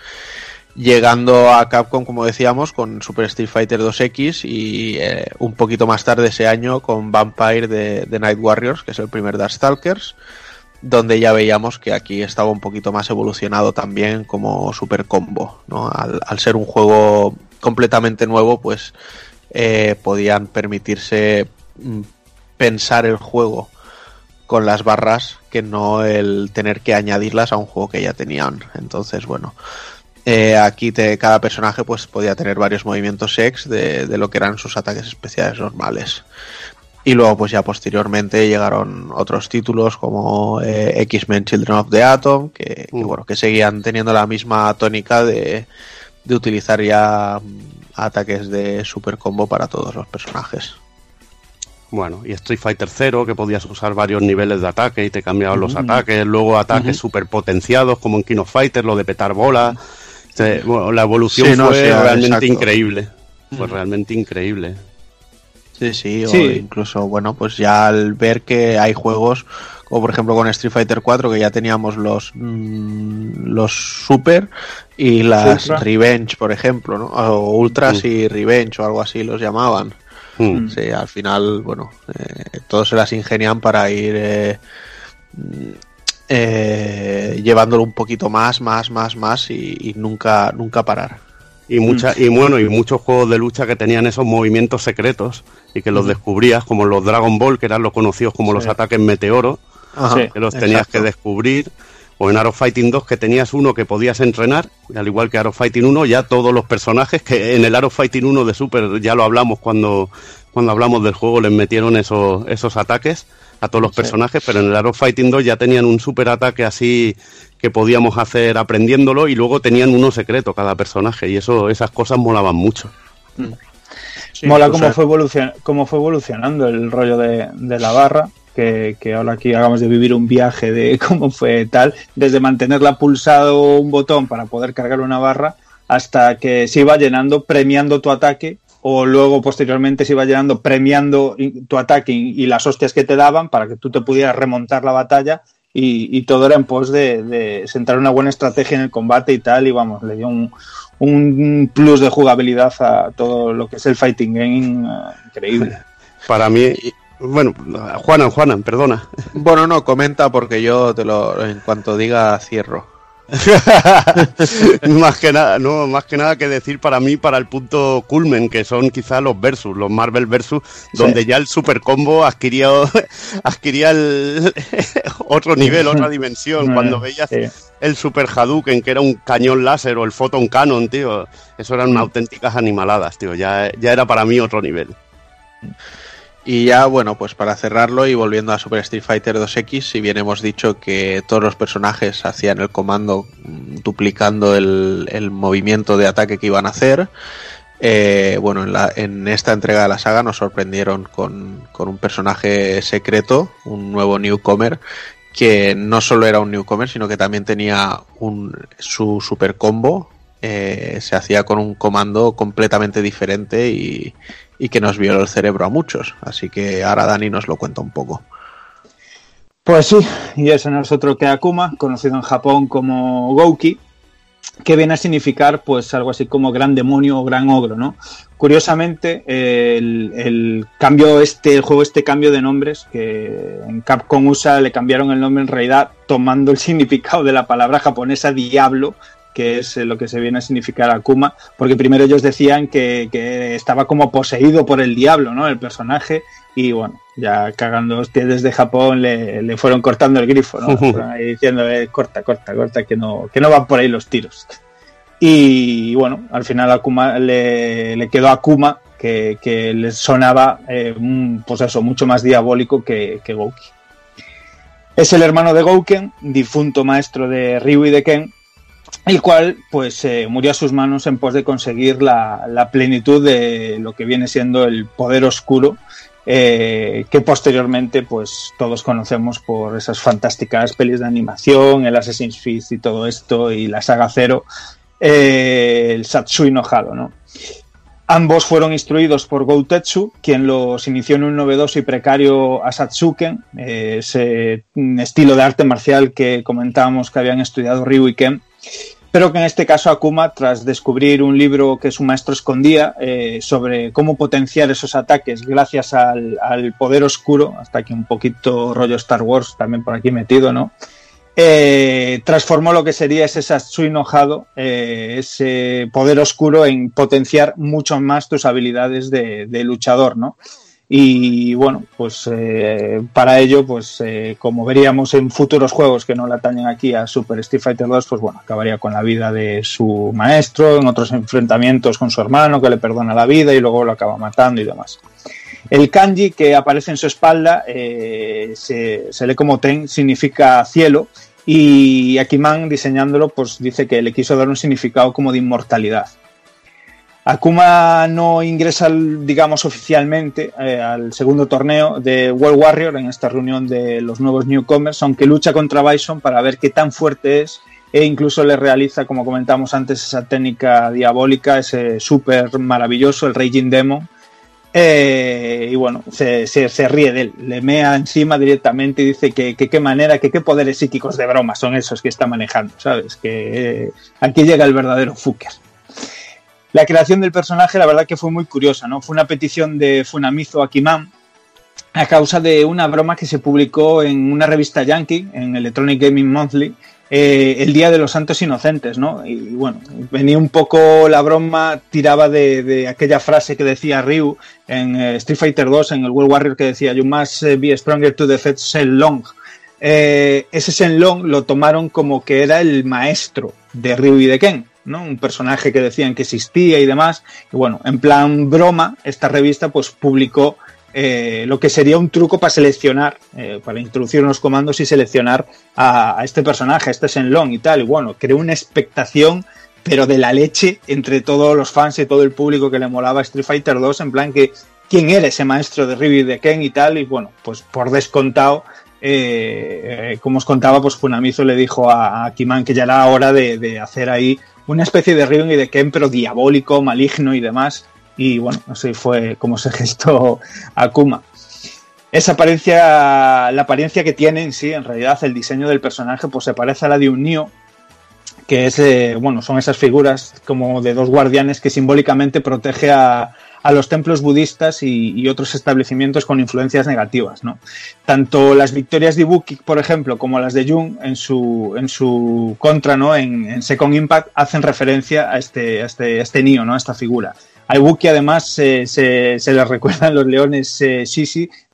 llegando a Capcom, como decíamos, con Super Street Fighter 2X y eh, un poquito más tarde ese año con Vampire de, Night Warriors, que es el primer Darkstalkers, donde ya veíamos que aquí estaba un poquito más evolucionado también como Super Combo, ¿no? Al ser un juego completamente nuevo, pues eh, podían permitirse mm, pensar el juego con las barras que no el tener que añadirlas a un juego que ya tenían. Entonces, bueno, eh, aquí te, cada personaje pues podía tener varios movimientos ex de, de lo que eran sus ataques especiales normales. Y luego, pues ya posteriormente llegaron otros títulos como eh, X-Men Children of the Atom, que, que, bueno, que seguían teniendo la misma tónica de, de utilizar ya mm, ataques de super combo para todos los personajes. Bueno, y Street Fighter 0, que podías usar varios niveles de ataque y te cambiaban los ataques, luego ataques super potenciados como en King of Fighter, lo de petar bola. Bueno, la evolución Sí, no, fue realmente exacto. increíble. Fue realmente increíble. Sí, sí, Sí. o incluso, bueno, pues ya al ver que hay juegos, como por ejemplo con Street Fighter 4, que ya teníamos los mm, los Super y las Ultra. Revenge, por ejemplo, ¿no? O Ultras Mm. y Revenge o algo así los llamaban. Mm. Sí, al final, bueno, eh, todos se las ingenian para ir eh, mm, eh, llevándolo un poquito más, más, más, más y, y nunca, nunca parar. Y mucha, y bueno, y muchos juegos de lucha que tenían esos movimientos secretos y que los descubrías, como los Dragon Ball, que eran los conocidos como los ataques meteoro, Ajá, que los tenías exacto. que descubrir. O en Arrow Fighting 2 que tenías uno que podías entrenar, y al igual que Arrow Fighting 1, ya todos los personajes, que en el Arrow Fighting 1 de Super ya lo hablamos cuando, cuando hablamos del juego, les metieron esos, esos ataques a todos los Sí. personajes, pero en el Arrow Fighting 2 ya tenían un super ataque así que podíamos hacer aprendiéndolo y luego tenían uno secreto cada personaje y eso esas cosas molaban mucho. Mola o cómo, fue evolucion- cómo fue evolucionando el rollo de, de la barra. Que, que ahora aquí hagamos de vivir un viaje de cómo fue tal, desde mantenerla pulsado un botón para poder cargar una barra hasta que se iba llenando premiando tu ataque o luego posteriormente se iba llenando premiando tu ataque y, las hostias que te daban para que tú te pudieras remontar la batalla y, y todo era en pos de, de sentar una buena estrategia en el combate y tal y vamos, le dio un, un plus de jugabilidad a todo lo que es el fighting game eh, increíble. Para mí, bueno, Juanan, Juanan, perdona. Bueno, no, comenta porque yo te lo, en cuanto diga, cierro. más que nada, no, más que nada que decir para mí, para el punto culmen, que son quizá los versus, los Marvel versus, donde ya el super combo adquiría, adquiría el otro nivel, otra dimensión. Cuando veías sí. el super Hadouken, que era un cañón láser, o el Photon Cannon, tío, eso eran auténticas animaladas, tío. Ya, ya era para mí otro nivel. Y ya, bueno, pues para cerrarlo y volviendo a Super Street Fighter 2X, si bien hemos dicho que todos los personajes hacían el comando mm, duplicando el, movimiento de ataque que iban a hacer, eh, bueno, en, la- en esta entrega de la saga nos sorprendieron con, con un personaje secreto, un nuevo newcomer, que no solo era un newcomer, sino que también tenía un, su super combo. eh, se hacía con un comando completamente diferente y, y que nos violó el cerebro a muchos. Así que ahora Dani nos lo cuenta un poco. Pues sí, y ese no es otro que Akuma, conocido en Japón como Gouki, que viene a significar pues algo así como gran demonio o gran ogro, ¿no? Curiosamente, el, el cambio este, el juego este cambio de nombres, que en Capcom USA le cambiaron el nombre en realidad tomando el significado de la palabra japonesa diablo, que es eh, lo que se viene a significar Akuma, porque primero ellos decían que, que estaba como poseído por el diablo, ¿no? El personaje, y bueno, ya cagando hostias desde Japón le, le fueron cortando el grifo, ¿no? Fueron ahí diciendo, eh, corta, corta, corta, que no, que no van por ahí los tiros. Y bueno, al final Akuma le, le quedó Akuma que, que les sonaba eh, pues eso, mucho más diabólico que, que Gouki. Es el hermano de Gouken, difunto maestro de Ryu y de Ken, el cual pues eh, murió a sus manos en pos de conseguir la, plenitud de lo que viene siendo el poder oscuro eh, que posteriormente pues todos conocemos por esas fantásticas pelis de animación, el Assassin's Creed y todo esto y la saga Zero, eh, el Satsui no Hado, ¿no? Ambos fueron instruidos por Goutetsu, quien los inició en un novedoso y precario Asatsuken, ese estilo de arte marcial que comentábamos que habían estudiado Ryu y Ken, pero que en este caso Akuma, tras descubrir un libro que su maestro escondía eh, sobre cómo potenciar esos ataques gracias al, poder oscuro, hasta aquí un poquito rollo Star Wars también por aquí metido, ¿no? Eh, transformó lo que sería ese Satsui no Hado, eh, ese poder oscuro en potenciar mucho más tus habilidades de, de luchador, ¿no? Y bueno, pues eh, para ello, pues eh, como veríamos en futuros juegos que no le atañen aquí a Super Street Fighter 2, pues bueno, acabaría con la vida de su maestro, en otros enfrentamientos con su hermano que le perdona la vida y luego lo acaba matando y demás. El kanji que aparece en su espalda eh, se, lee como Ten, significa cielo, y Akiman diseñándolo pues dice que le quiso dar un significado como de inmortalidad. Akuma no ingresa, digamos, oficialmente eh, al segundo torneo de World Warrior en esta reunión de los nuevos newcomers, aunque lucha contra Bison para ver qué tan fuerte es e incluso le realiza, como comentamos antes, esa técnica diabólica, ese súper maravilloso, el Raging Demon. Eh, y bueno, se, se- ríe de él, le mea encima directamente y dice que qué manera, que qué poderes psíquicos de broma son esos que está manejando, ¿sabes? Que eh, aquí llega el verdadero fucker. La creación del personaje, la verdad que fue muy curiosa, ¿no? Fue una petición de Funamizo Akiman a causa de una broma que se publicó en una revista yankee, en Electronic Gaming Monthly, eh, el Día de los Santos Inocentes, ¿no? Y bueno, venía un poco la broma, tiraba de, aquella frase que decía Ryu en eh, Street Fighter 2, en el World Warrior, que decía, You must eh, be stronger to defeat Shenlong. Eh, ese Shenlong lo tomaron como que era el maestro de Ryu y de Ken, ¿no? Un personaje que decían que existía y demás. Y bueno, en plan broma, esta revista pues publicó eh, lo que sería un truco para seleccionar, eh, para introducir unos comandos y seleccionar a, este personaje, a este Shenlong y tal. Y bueno, creó una expectación, pero de la leche entre todos los fans y todo el público que le molaba Street Fighter 2, en plan que quién era ese maestro de Ryu y de Ken y tal. Y bueno, pues por descontado. Eh, como os contaba, pues Funamizo le dijo a, a Kiman que ya era hora de, hacer ahí una especie de Ryu y de Ken, pero diabólico, maligno y demás. Y bueno, así fue como se gestó Akuma. Esa apariencia, la apariencia que tiene en sí, en realidad, el diseño del personaje, pues se parece a la de un Nioh, que es, eh, bueno, son esas figuras como de dos guardianes que simbólicamente protege a, a los templos budistas y, otros establecimientos con influencias negativas, ¿no? Tanto las victorias de Ibuki, por ejemplo, como las de Jung en su, en su contra, ¿no? En, Second Impact hacen referencia a este, a este, este ¿no? A esta figura. A Ibuki además se, se le recuerdan los leones eh,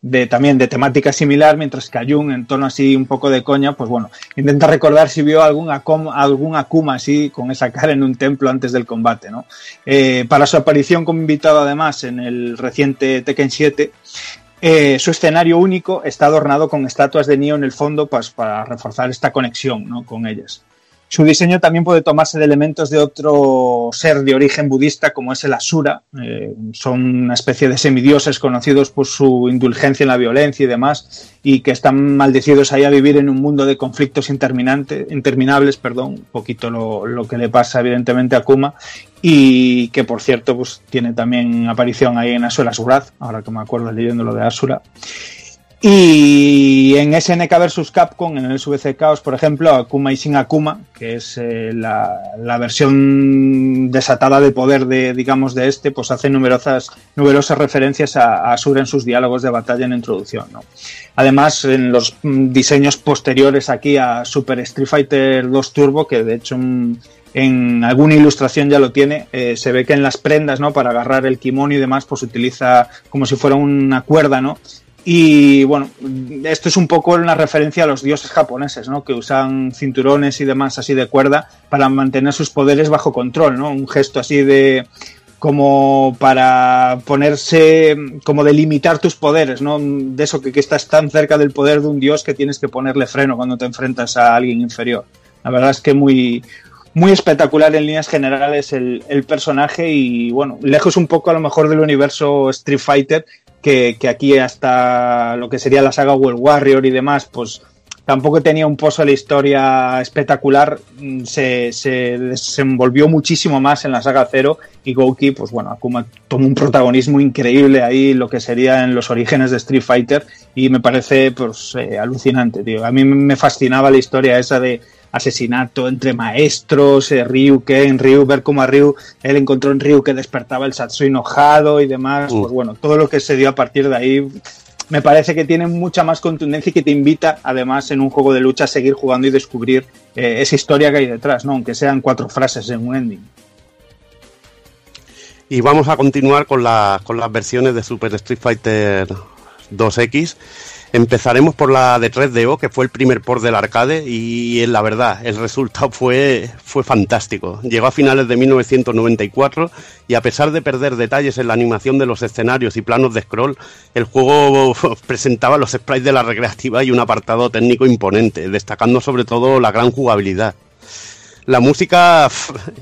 de, también de temática similar, mientras que a Jung en tono así un poco de coña, pues bueno, intenta recordar si vio algún, Akom- algún Akuma así con esa cara en un templo antes del combate, ¿no? Eh, para su aparición como invitado además en el reciente Tekken 7, eh, su escenario único está adornado con estatuas de Nioh en el fondo pues, para reforzar esta conexión ¿no? con ellas. Su diseño también puede tomarse de elementos de otro ser de origen budista como es el Asura. Eh, son una especie de semidioses conocidos por su indulgencia en la violencia y demás y que están maldecidos ahí a vivir en un mundo de conflictos interminables, perdón, un poquito lo, lo que le pasa evidentemente a Kuma y que por cierto pues tiene también aparición ahí en Asura's Wrath, ahora que me acuerdo leyendo lo de Asura. Y en SNK vs Capcom, en el SVC Chaos, por ejemplo, Akuma y Shin Akuma, que es eh, la, la versión desatada de poder de, digamos, de este, pues hace numerosas, numerosas referencias a, a Asura en sus diálogos de batalla en introducción. ¿no? Además, en los mm, diseños posteriores aquí a Super Street Fighter 2 Turbo, que de hecho mm, en alguna ilustración ya lo tiene, eh, se ve que en las prendas, ¿no? Para agarrar el kimono y demás, pues utiliza como si fuera una cuerda, ¿no? Y bueno, esto es un poco una referencia a los dioses japoneses, ¿no? Que usan cinturones y demás así de cuerda para mantener sus poderes bajo control, ¿no? Un gesto así de como para ponerse, como delimitar tus poderes, ¿no? De eso que, que estás tan cerca del poder de un dios que tienes que ponerle freno cuando te enfrentas a alguien inferior. La verdad es que muy, muy espectacular en líneas generales el, el personaje y bueno, lejos un poco a lo mejor del universo Street Fighter, que, aquí hasta lo que sería la saga World Warrior y demás, pues tampoco tenía un pozo de la historia espectacular, mm, se, se desenvolvió muchísimo más en la saga Zero y Gouki, pues bueno, Akuma tomó un protagonismo increíble ahí, lo que sería en los orígenes de Street Fighter y me parece pues eh, alucinante, tío. A mí me fascinaba la historia esa de asesinato entre maestros, eh, Ryu, Ken, Ryu, ver cómo a Ryu, él encontró en Ryu que despertaba el Satsui enojado y demás, pues bueno, todo lo que se dio a partir de ahí me parece que tiene mucha más contundencia y que te invita, además, en un juego de lucha a seguir jugando y descubrir eh, esa historia que hay detrás, ¿no? Aunque sean cuatro frases en un ending. Y vamos a continuar con, la- con las versiones de Super Street Fighter 2X. Empezaremos por la de 3DO, que fue el primer port del arcade, y la verdad, el resultado fue, fue fantástico. Llegó a finales de 1994 y a pesar de perder detalles en la animación de los escenarios y planos de scroll, el juego presentaba los sprites de la recreativa y un apartado técnico imponente, destacando sobre todo la gran jugabilidad. La música,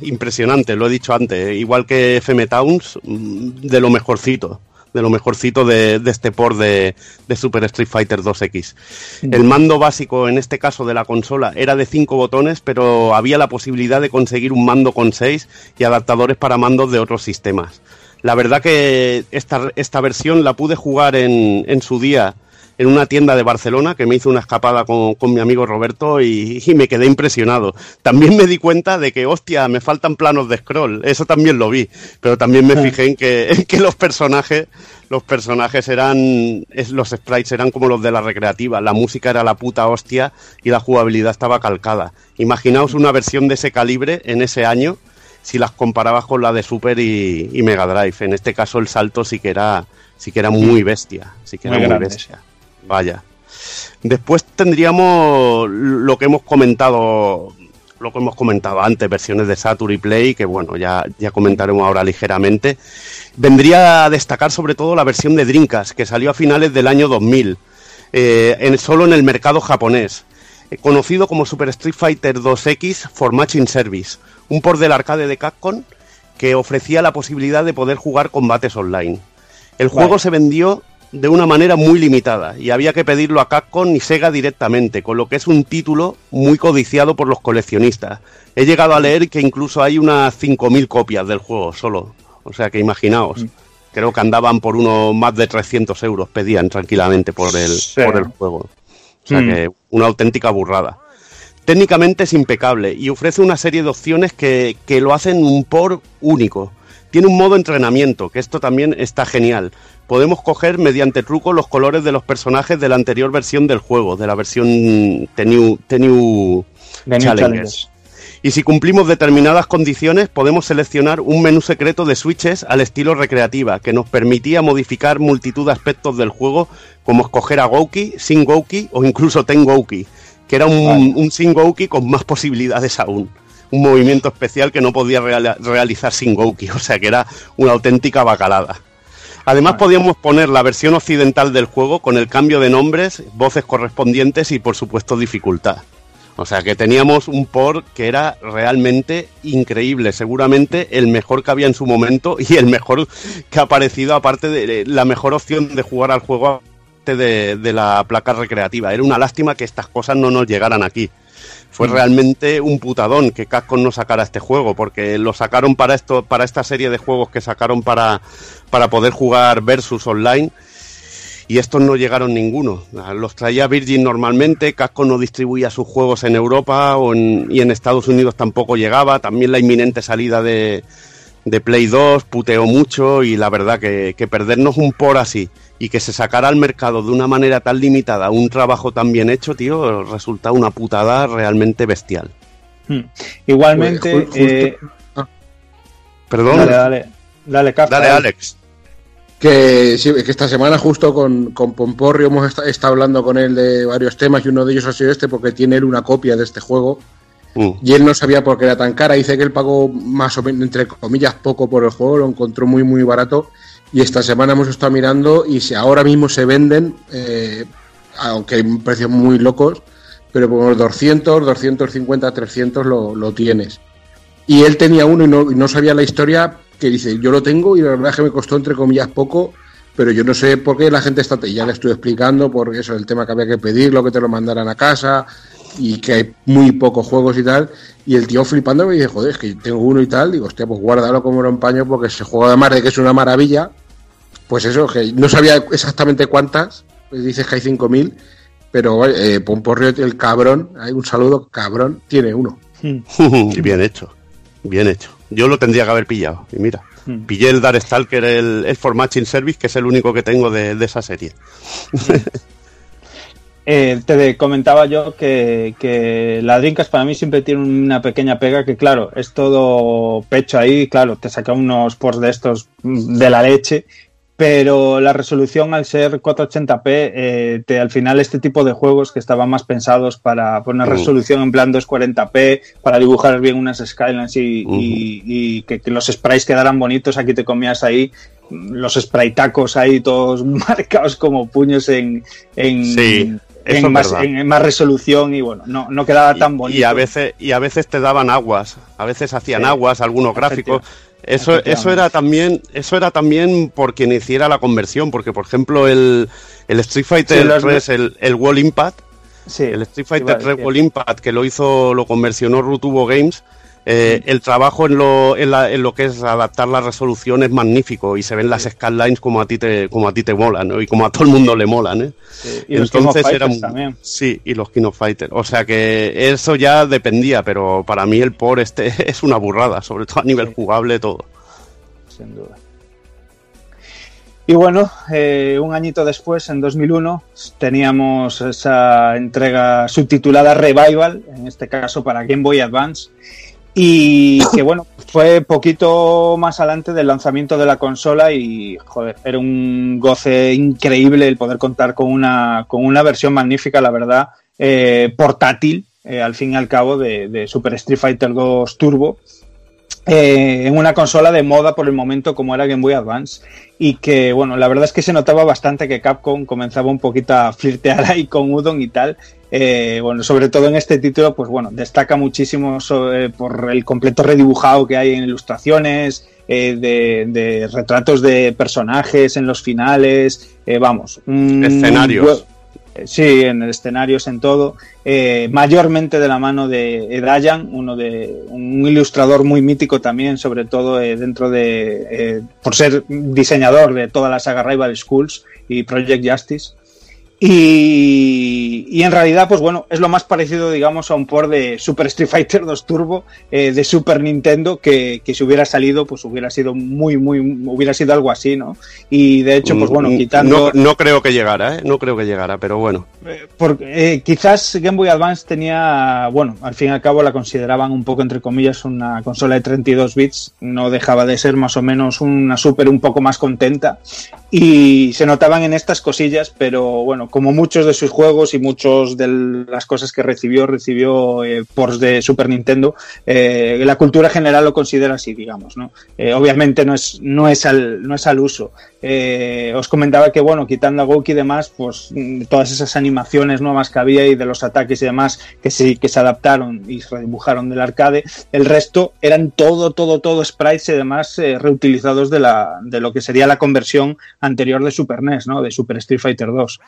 impresionante, lo he dicho antes, igual que FM Towns, mm, de lo mejorcito, de lo mejorcito de, de este port de, de Super Street Fighter 2X. El mando básico, en este caso de la consola, era de 5 botones, pero había la posibilidad de conseguir un mando con 6 y adaptadores para mandos de otros sistemas. La verdad que esta, esta versión la pude jugar en, en su día en una tienda de Barcelona que me hizo una escapada con, con mi amigo Roberto y, y me quedé impresionado. También me di cuenta de que, hostia, me faltan planos de scroll. Eso también lo vi. Pero también me fijé en que, en que los personajes, los personajes eran, los sprites eran como los de la recreativa. La música era la puta hostia y la jugabilidad estaba calcada. Imaginaos una versión de ese calibre en ese año si las comparabas con la de Super y, y Mega Drive. En este caso el salto sí que era, sí que era muy bestia. Sí que era Muy bestia. Vaya. Después tendríamos lo que hemos comentado, lo que hemos comentado antes, versiones de Saturn y Play, que bueno, ya, ya comentaremos ahora ligeramente. Vendría a destacar sobre todo la versión de Dreamcast, que salió a finales del año 2000, eh, en, solo en el mercado japonés, eh, conocido como Super Street Fighter 2X for Matching Service, un port del arcade de Capcom que ofrecía la posibilidad de poder jugar combates online. El juego Vale. se vendió de una manera muy limitada y había que pedirlo a Capcom y Sega directamente, con lo que es un título muy codiciado por los coleccionistas. He llegado a leer que incluso hay unas 5.000 copias del juego solo. O sea que imaginaos. Creo que andaban por unos más de 300 euros, pedían tranquilamente por el, Sí. por el juego. O sea Mm. que una auténtica burrada. Técnicamente es impecable y ofrece una serie de opciones que, que lo hacen un por único. Tiene un modo entrenamiento, que esto también está genial. Podemos coger mediante truco los colores de los personajes de la anterior versión del juego, de la versión The New, The New The New Challengers. Challengers. Y si cumplimos determinadas condiciones, podemos seleccionar un menú secreto de switches al estilo recreativa, que nos permitía modificar multitud de aspectos del juego, como escoger a Gouki, Sin Gouki o incluso Ten Gouki, que era un, un Sin Gouki con más posibilidades aún. Un movimiento especial que no podía realizar Sin Gouki, o sea que era una auténtica bacalada. Además podíamos poner la versión occidental del juego con el cambio de nombres, voces correspondientes y por supuesto dificultad. O sea que teníamos un port que era realmente increíble, seguramente el mejor que había en su momento y el mejor que ha aparecido, aparte de la mejor opción de jugar al juego aparte de, de la placa recreativa. Era una lástima que estas cosas no nos llegaran aquí. Fue Mm. realmente un putadón que Capcom no sacara este juego, porque lo sacaron para esto, para esta serie de juegos que sacaron para, para poder jugar versus online y estos no llegaron ninguno. Los traía Virgin normalmente, Capcom no distribuía sus juegos en Europa o en- y en Estados Unidos tampoco llegaba. También la inminente salida de, de Play 2 puteó mucho y la verdad que, que perdernos un por así y que se sacara al mercado de una manera tan limitada un trabajo tan bien hecho, tío, resulta una putada realmente bestial. Hmm. Igualmente, justo- eh, Perdón. dale, dale, dale, Kafka, Dale, Alex. Que, sí, que esta semana justo con, con Pomporrio hemos esta- estado hablando con él de varios temas y uno de ellos ha sido este porque tiene él una copia de este juego Mm. y él no sabía por qué era tan cara. Dice que él pagó más o menos, entre comillas, poco por el juego, lo encontró muy, muy barato. Y esta semana hemos estado mirando y si ahora mismo se venden, eh, aunque hay precios muy locos, pero por unos 200, 250, 300 lo, lo tienes. Y él tenía uno y no, y no sabía la historia, que dice, yo lo tengo y la verdad es que me costó entre comillas poco, pero yo no sé por qué la gente está, ya le estoy explicando, por eso el tema que había que pedirlo, que te lo mandaran a casa, y que hay muy pocos juegos y tal, y el tío flipando me dice, joder, es que tengo uno y tal, digo, hostia, pues guárdalo como lo empaño, porque ese juego además de que es una maravilla, pues eso, que no sabía exactamente cuántas, pues dices que hay 5.000, pero eh, Pomporrio, el cabrón, hay un saludo, cabrón, tiene uno. y bien hecho, bien hecho. Yo lo tendría que haber pillado. Y mira, Hmm. pillé el Darkstalker, el, el For Matching Service, que es el único que tengo de, de esa serie. Eh, te comentaba yo que, que la Dreamcast para mí siempre tiene una pequeña pega que, claro, es todo pecho ahí, claro, te saca unos ports de estos mm, de la leche, pero la resolución al ser 480p, eh, te, al final este tipo de juegos que estaban más pensados para una Mm. resolución en plan 240p, para dibujar bien unas skylines y, y- y que, que los sprites quedaran bonitos, aquí te comías ahí los spraytacos ahí todos marcados como puños en, en, Sí, más, en más resolución y bueno, no, no quedaba tan bonito. Y a veces y a veces te daban aguas, a veces hacían Sí. aguas, algunos gráficos. Eso, eso era también eso era también por quien hiciera la conversión, porque por ejemplo el, el Street Fighter Sí, los- 3, el, el Wall Impact, Sí, el Street Fighter 3 decir. Wall Impact que lo hizo, lo conversionó Rutubo Games, eh, el trabajo en lo, en, la- en lo que es adaptar la resolución es magnífico y se ven las skylines como a ti te, como a ti te molan, ¿no? Y como a todo el mundo le molan, ¿eh? y los King of Entonces era Fighters un- también. Sí, y los King of Fighters. O sea que eso ya dependía, pero para mí el por este es una burrada, sobre todo a nivel jugable todo. sin duda. Y bueno, eh, un añito después, en 2001, teníamos esa entrega subtitulada Revival, en este caso para Game Boy Advance, y que bueno, fue poquito más adelante del lanzamiento de la consola y joder, era un goce increíble el poder contar con una, con una versión magnífica, la verdad, eh, portátil, eh, al fin y al cabo, de, Super Street Fighter 2 Turbo, eh, en una consola de moda por el momento como era Game Boy Advance y que bueno la verdad es que se notaba bastante que Capcom comenzaba un poquito a flirtear ahí con Udon y tal Eh, bueno sobre todo en este título pues bueno destaca muchísimo sobre- por el completo redibujado que hay en ilustraciones eh, de, de retratos de personajes en los finales eh, vamos un- Escenarios. un- eh, Sí, en escenarios, en todo. Eh, mayormente de la mano de Edayan, uno de un ilustrador muy mítico también, sobre todo eh, dentro de eh, por ser diseñador de toda la saga Rival Schools y Project Justice. Y, y en realidad, pues bueno, es lo más parecido, digamos, a un port de Super Street Fighter 2 Turbo eh, de Super Nintendo que, que si hubiera salido, pues hubiera sido muy, muy, hubiera sido algo así, ¿no? Y de hecho, pues bueno, Mm, quitando... No, no creo que llegara, ¿eh? No creo que llegara, pero bueno. Porque, eh, quizás Game Boy Advance tenía, bueno, al fin y al cabo la consideraban un poco entre comillas una consola de 32 bits, no dejaba de ser más o menos una super un poco más contenta y se notaban en estas cosillas, pero bueno, como muchos de sus juegos y muchos de las cosas que recibió, recibió eh, ports de Super Nintendo, eh, la cultura general lo considera así, digamos, ¿no? Eh, obviamente no es, no es al, no es al uso. Eh, os comentaba que, bueno, quitando a Goki y demás, pues mm, todas esas animaciones nuevas que había y de los ataques y demás que sí que se adaptaron y se redibujaron del arcade, el resto eran todo, todo, todo sprites y demás eh, reutilizados de, la, de lo que sería la conversión anterior de Super NES, ¿no? De Super Street Fighter 2.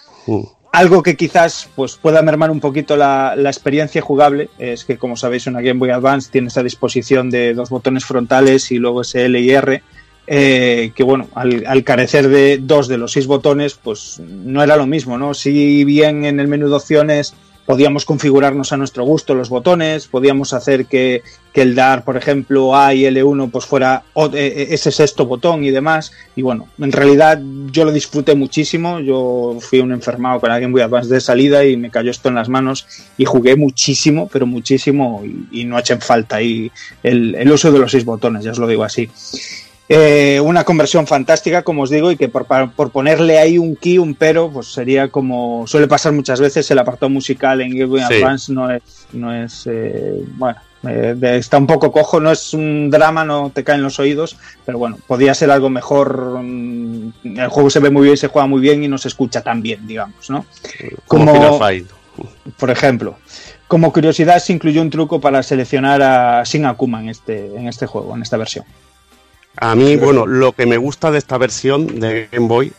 Algo que quizás pues, pueda mermar un poquito la, la experiencia jugable es que, como sabéis, una Game Boy Advance tiene esa disposición de dos botones frontales y luego ese L y R. eh, que bueno, al, carecer de dos de los seis botones, pues no era lo mismo, ¿no? Si bien en el menú de opciones podíamos configurarnos a nuestro gusto los botones, podíamos hacer que, que el dar, por ejemplo, A y L1 pues fuera o- eh, ese sexto botón y demás. Y bueno, en realidad yo lo disfruté muchísimo. Yo fui un enfermado con Game Boy Advance de salida y me cayó esto en las manos y jugué muchísimo, pero muchísimo y, y no echen falta ahí el, el uso de los seis botones, ya os lo digo así. Eh, una conversión fantástica, como os digo, y que por, por ponerle ahí un key, un pero, pues sería como suele pasar muchas veces, el apartado musical en Game Boy Sí. Advance no es, no es eh, bueno, eh, de- está un poco cojo, no es un drama, no te caen los oídos, pero bueno, podía ser algo mejor. mm, El juego se ve muy bien, se juega muy bien y no se escucha tan bien, digamos, ¿no? Como Como- Final Fight. por ejemplo. Como curiosidad, se incluyó un truco para seleccionar a Shin Akuma en este, en este juego, en esta versión. A mí, bueno, lo que me gusta de esta versión de Game Boy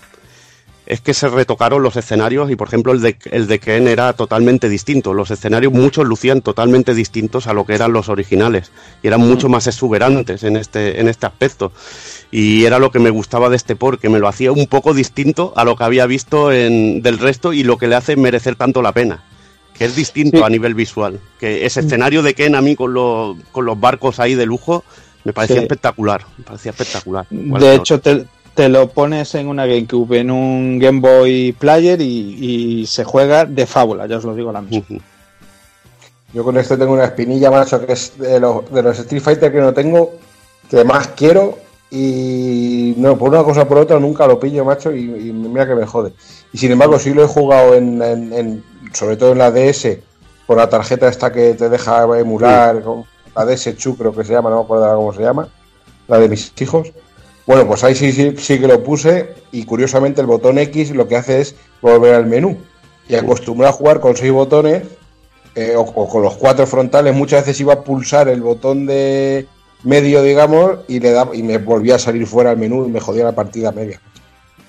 es que se retocaron los escenarios y, por ejemplo, el de, el de Ken era totalmente distinto. Los escenarios muchos lucían totalmente distintos a lo que eran los originales y eran mucho más exuberantes en este, en este aspecto. Y era lo que me gustaba de este port, que me lo hacía un poco distinto a lo que había visto en, del resto y lo que le hace merecer tanto la pena. Que es distinto Sí. a nivel visual. Que ese escenario de Ken a mí con, los- con los barcos ahí de lujo me parecía Sí. espectacular. Me parecía espectacular. De hecho, te, te lo pones en una GameCube, en un Game Boy Player y, y se juega de fábula, ya os lo digo ahora mismo. Yo con este tengo una espinilla, macho, que es de los, de los Street Fighter que no tengo, que más quiero y no, por una cosa o por otra nunca lo pillo, macho, y, y mira que me jode. Y sin embargo, sí lo he jugado en, en- en- sobre todo en la DS, con la tarjeta esta que te deja emular, con la DS Chu creo que se llama, no me acuerdo cómo se llama, la de mis hijos. Bueno, pues ahí sí, sí, sí que lo puse y curiosamente el botón X lo que hace es volver al menú. Y acostumbré a jugar con seis botones eh, o, con los cuatro frontales, muchas veces iba a pulsar el botón de medio, digamos, y le da, y me volvía a salir fuera al menú y me jodía la partida media.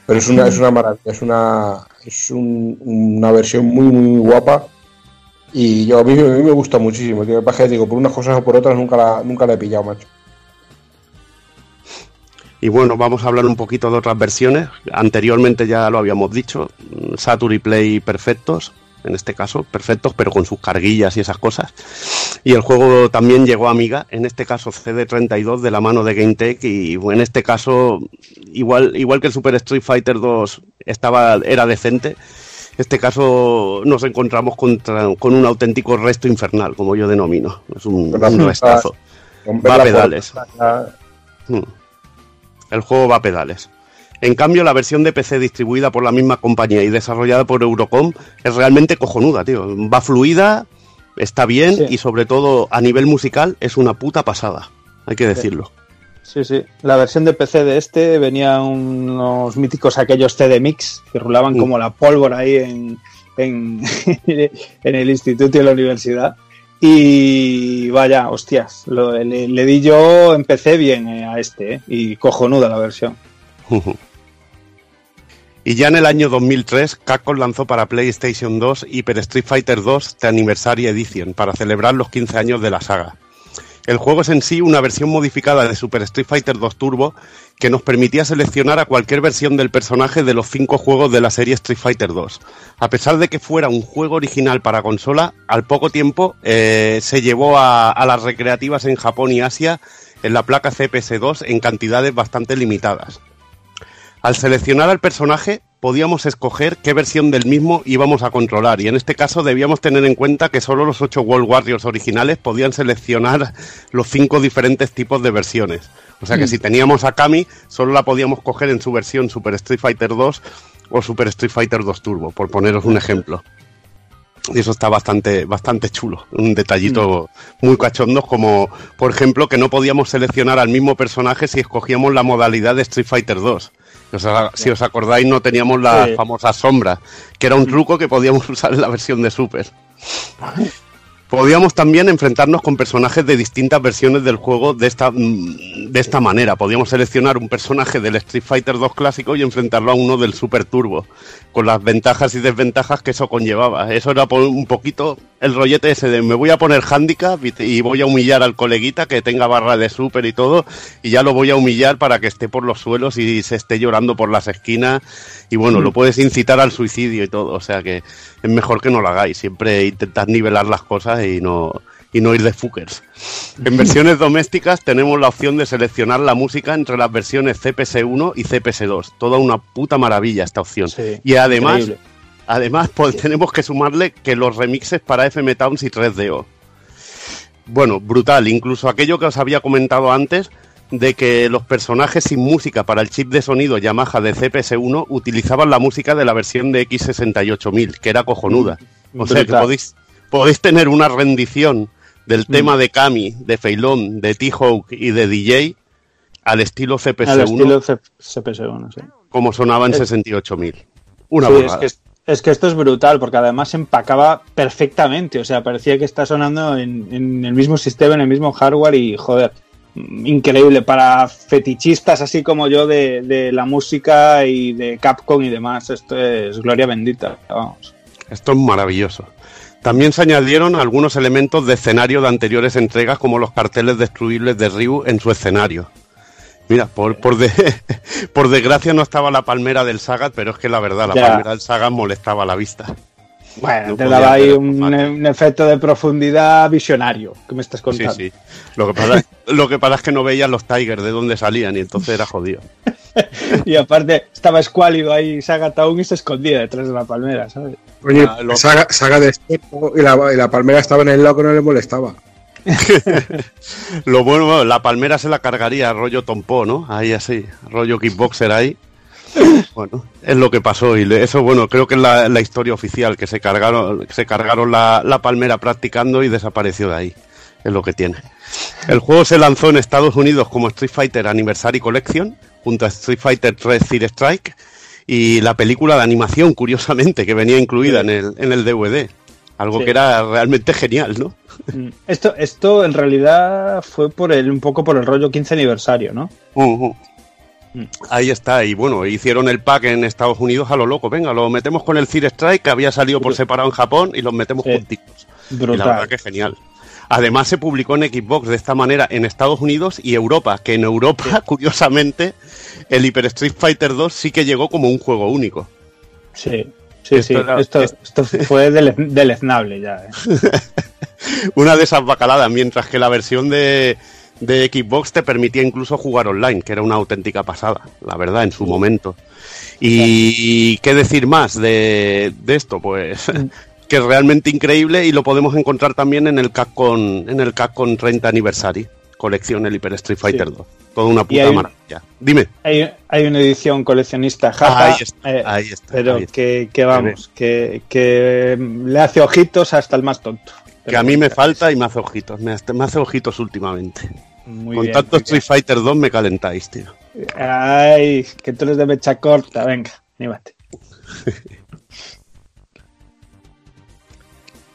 Pero es una, es una maravilla, es una, es un- una versión muy, muy guapa. Y yo a mí, a mí me gusta muchísimo, tío. Que, digo, por unas cosas o por otras nunca la, nunca la he pillado, macho. Y bueno, vamos a hablar un poquito de otras versiones. Anteriormente ya lo habíamos dicho, mm, Saturn Play perfectos, en este caso, perfectos, pero con sus carguillas y esas cosas. Y el juego también llegó a Amiga, en este caso CD32 de la mano de GameTech y en este caso igual igual que el Super Street Fighter 2 estaba era decente. Este caso nos encontramos contra- con un auténtico resto infernal, como yo denomino. Es un, fruta- restazo. Va a pedales. Hmm. El juego va a pedales. En cambio, la versión de PC distribuida por la misma compañía y desarrollada por Eurocom es realmente cojonuda, tío. Va fluida, está bien Sí. y sobre todo a nivel musical es una puta pasada. Hay que decirlo. Sí, sí. La versión de PC de este venía unos míticos aquellos CD Mix que rulaban como la pólvora ahí en, en, en el instituto y en la universidad. Y vaya, hostias, lo- le, le di yo, empecé bien eh, a este, eh, y cojonuda la versión. Y ya en el año 2003, Capcom lanzó para PlayStation 2 Hyper Street Fighter 2 The Anniversary Edition para celebrar los 15 años de la saga. El juego es en sí una versión modificada de Super Street Fighter 2 Turbo que nos permitía seleccionar a cualquier versión del personaje de los cinco juegos de la serie Street Fighter 2. A pesar de que fuera un juego original para consola, al poco tiempo eh, se llevó a, a las recreativas en Japón y Asia en la placa CPS2 en cantidades bastante limitadas. Al seleccionar al personaje, podíamos escoger qué versión del mismo íbamos a controlar, y en este caso debíamos tener en cuenta que solo los 8 World Warriors originales podían seleccionar los cinco diferentes tipos de versiones. O sea que Mm. si teníamos a Kami, solo la podíamos coger en su versión Super Street Fighter 2 o Super Street Fighter 2 Turbo, por poneros un ejemplo. Y eso está bastante, bastante chulo. Un detallito muy cachondo, como por ejemplo que no podíamos seleccionar al mismo personaje si escogíamos la modalidad de Street Fighter 2. O sea, si os acordáis, no teníamos la Sí. famosa sombra, que era un truco que podíamos usar en la versión de Super. Podíamos también enfrentarnos con personajes de distintas versiones del juego de esta, mm, de esta manera. Podíamos seleccionar un personaje del Street Fighter 2 clásico y enfrentarlo a uno del Super Turbo, con las ventajas y desventajas que eso conllevaba. Eso era un poquito el rollete ese de me voy a poner handicap y, voy a humillar al coleguita que tenga barra de Super y todo, y ya lo voy a humillar para que esté por los suelos y se esté llorando por las esquinas. Y bueno, lo puedes incitar al suicidio y todo. O sea que es mejor que no lo hagáis. Siempre intentad nivelar las cosas y no, y no ir de fuckers. En versiones domésticas tenemos la opción de seleccionar la música entre las versiones CPS1 y CPS2. Toda una puta maravilla esta opción. y además, increíble. además pues, tenemos que sumarle que los remixes para FM Towns y 3DO. Bueno, brutal. Incluso aquello que os había comentado antes, de que los personajes sin música para el chip de sonido Yamaha de CPS1 utilizaban la música de la versión de X68000, que era cojonuda. O sea que podéis, podéis tener una rendición del Mm. tema de Kami, de Feilón, de T-Hawk y de DJ al estilo CPS1, Al estilo C- CPS1, sí. como sonaba en Es- 68000. Una Sí, es, que, es- que esto es brutal, porque además empacaba perfectamente. O sea, parecía que está sonando en, en el mismo sistema, en el mismo hardware y, joder, mm, increíble. Para fetichistas así como yo de, de la música y de Capcom y demás, esto es gloria bendita. Vamos. Esto es maravilloso. También se añadieron algunos elementos de escenario de anteriores entregas, como los carteles destruibles de Ryu en su escenario. Mira, por, por, de- por desgracia no estaba la palmera del Sagat, pero es que la verdad, la Ya. palmera del Sagat molestaba a la vista. Bueno, No te daba ahí un, un efecto de profundidad visionario que me estás Sí, contando. sí. Lo que, pasa, lo que pasa es que no veías los Tigers de dónde salían y entonces era jodido. Y aparte estaba escuálido ahí Saga Town y se escondía detrás de la palmera, ¿sabes? Coño, Ah, lo- saga, saga de estepo y la, y la palmera estaba en el lado que no le molestaba. Lo bueno, la palmera se la cargaría rollo Tompó, ¿no? Ahí así, rollo kickboxer ahí. Bueno, es lo que pasó y eso, bueno, creo que es la, la historia oficial, que se cargaron, se cargaron la, la palmera practicando y desapareció de ahí. Es lo que tiene. El juego se lanzó en Estados Unidos como Street Fighter Anniversary Collection, junto a Street Fighter 3 Zero Strike, y la película de animación, curiosamente, que venía incluida en el, en el DVD. Algo Sí. que era realmente genial, ¿no? Mm. Esto, esto en realidad fue por el, un poco por el rollo 15 aniversario, ¿no? Ujú. Ahí está, y bueno, hicieron el pack en Estados Unidos a lo loco. Venga, lo metemos con el Fear Strike que había salido por separado en Japón y los metemos Sí. juntitos. Y la verdad que es genial. Además se publicó en Xbox de esta manera en Estados Unidos y Europa, que en Europa, curiosamente, el Hyper Street Fighter 2 sí que llegó como un juego único. Sí, sí, Esto sí. era- Esto, esto fue dele- deleznable ya. ¿eh? Una de esas bacaladas, mientras que la versión de, de Xbox te permitía incluso jugar online, que era una auténtica pasada, la verdad, en su momento. Y qué decir más de, de esto, pues que es realmente increíble y lo podemos encontrar también en el Capcom, en el Capcom 30 Anniversary, colección el Hyper Street Fighter 2. Toda una puta maravilla. Dime. Hay, hay una edición coleccionista jaja, Ahí está, eh, ahí está, pero ahí está. que, que vamos, que, que le hace ojitos hasta el más tonto. Que a mí me falta y me hace ojitos, me hace, me hace ojitos últimamente. Muy Con bien, tanto muy Street Fighter 2 me calentáis, tío. Ay, que tú eres de mecha corta, venga, anímate.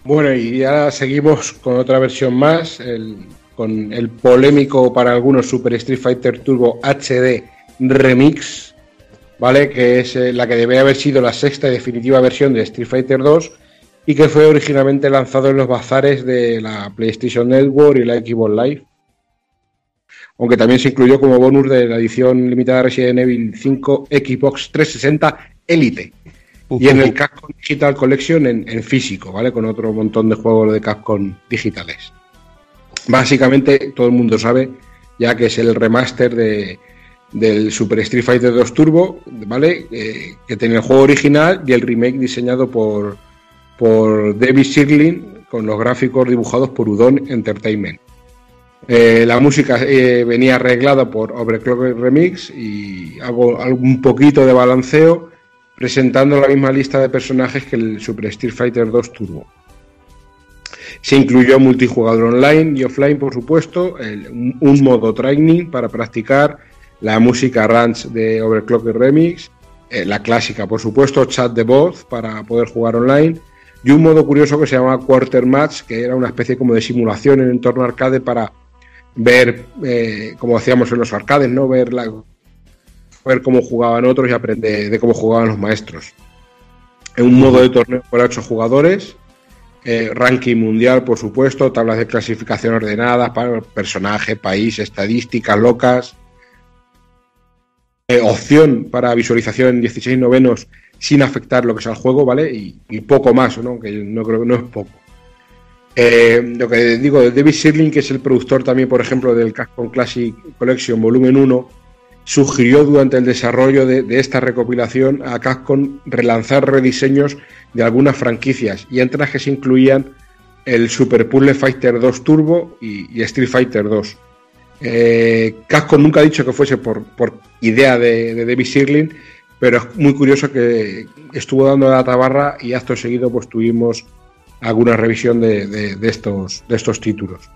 Bueno, y ahora seguimos con otra versión más, el- con el polémico para algunos Super Street Fighter Turbo HD Remix, ¿vale? Que es eh, la que debe haber sido la sexta y definitiva versión de Street Fighter 2 y que fue originalmente lanzado en los bazares de la PlayStation Network y la Xbox Live. Aunque también se incluyó como bonus de la edición limitada Resident Evil 5 Xbox 360 Elite. Y en el Capcom Digital Collection en, en físico, ¿vale? Con otro montón de juegos de Capcom digitales. Básicamente todo el mundo sabe ya que es el remaster de, del Super Street Fighter 2 Turbo, ¿vale? Eh, que tiene el juego original y el remake diseñado por, por David Sirlin con los gráficos dibujados por Udon Entertainment. Eh, la música eh, venía arreglada por Overclock Remix y hago un poquito de balanceo presentando la misma lista de personajes que el Super Street Fighter 2 Turbo. Se incluyó multijugador online y offline, por supuesto, un, modo training para practicar, la música Ranch de Overclock Remix, eh, la clásica, por supuesto, chat de voz para poder jugar online, y un modo curioso que se llama Quarter Match, que era una especie como de simulación en entorno arcade para ver, eh, como hacíamos en los arcades, ¿no? Ver, la, ver cómo jugaban otros y aprender de cómo jugaban los maestros. En un modo de torneo para ocho jugadores, eh, ranking mundial, por supuesto, tablas de clasificación ordenadas para personaje, país, estadísticas locas, eh, opción para visualización en 16 novenos sin afectar lo que sea el juego, ¿vale? Y, y poco más, ¿no? Que no creo que no es poco. Eh, lo que digo David Sirling, que es el productor también, por ejemplo, del Capcom Classic Collection Volumen 1, sugirió durante el desarrollo de, esta recopilación a Capcom relanzar rediseños de algunas franquicias y entre las que se incluían el Super Puzzle Fighter 2 Turbo y, y Street Fighter 2. Eh, Casco nunca ha dicho que fuese por, idea de, David Sirlin, pero es muy curioso que estuvo dando la tabarra y acto seguido pues tuvimos alguna revisión de, estos, de estos títulos.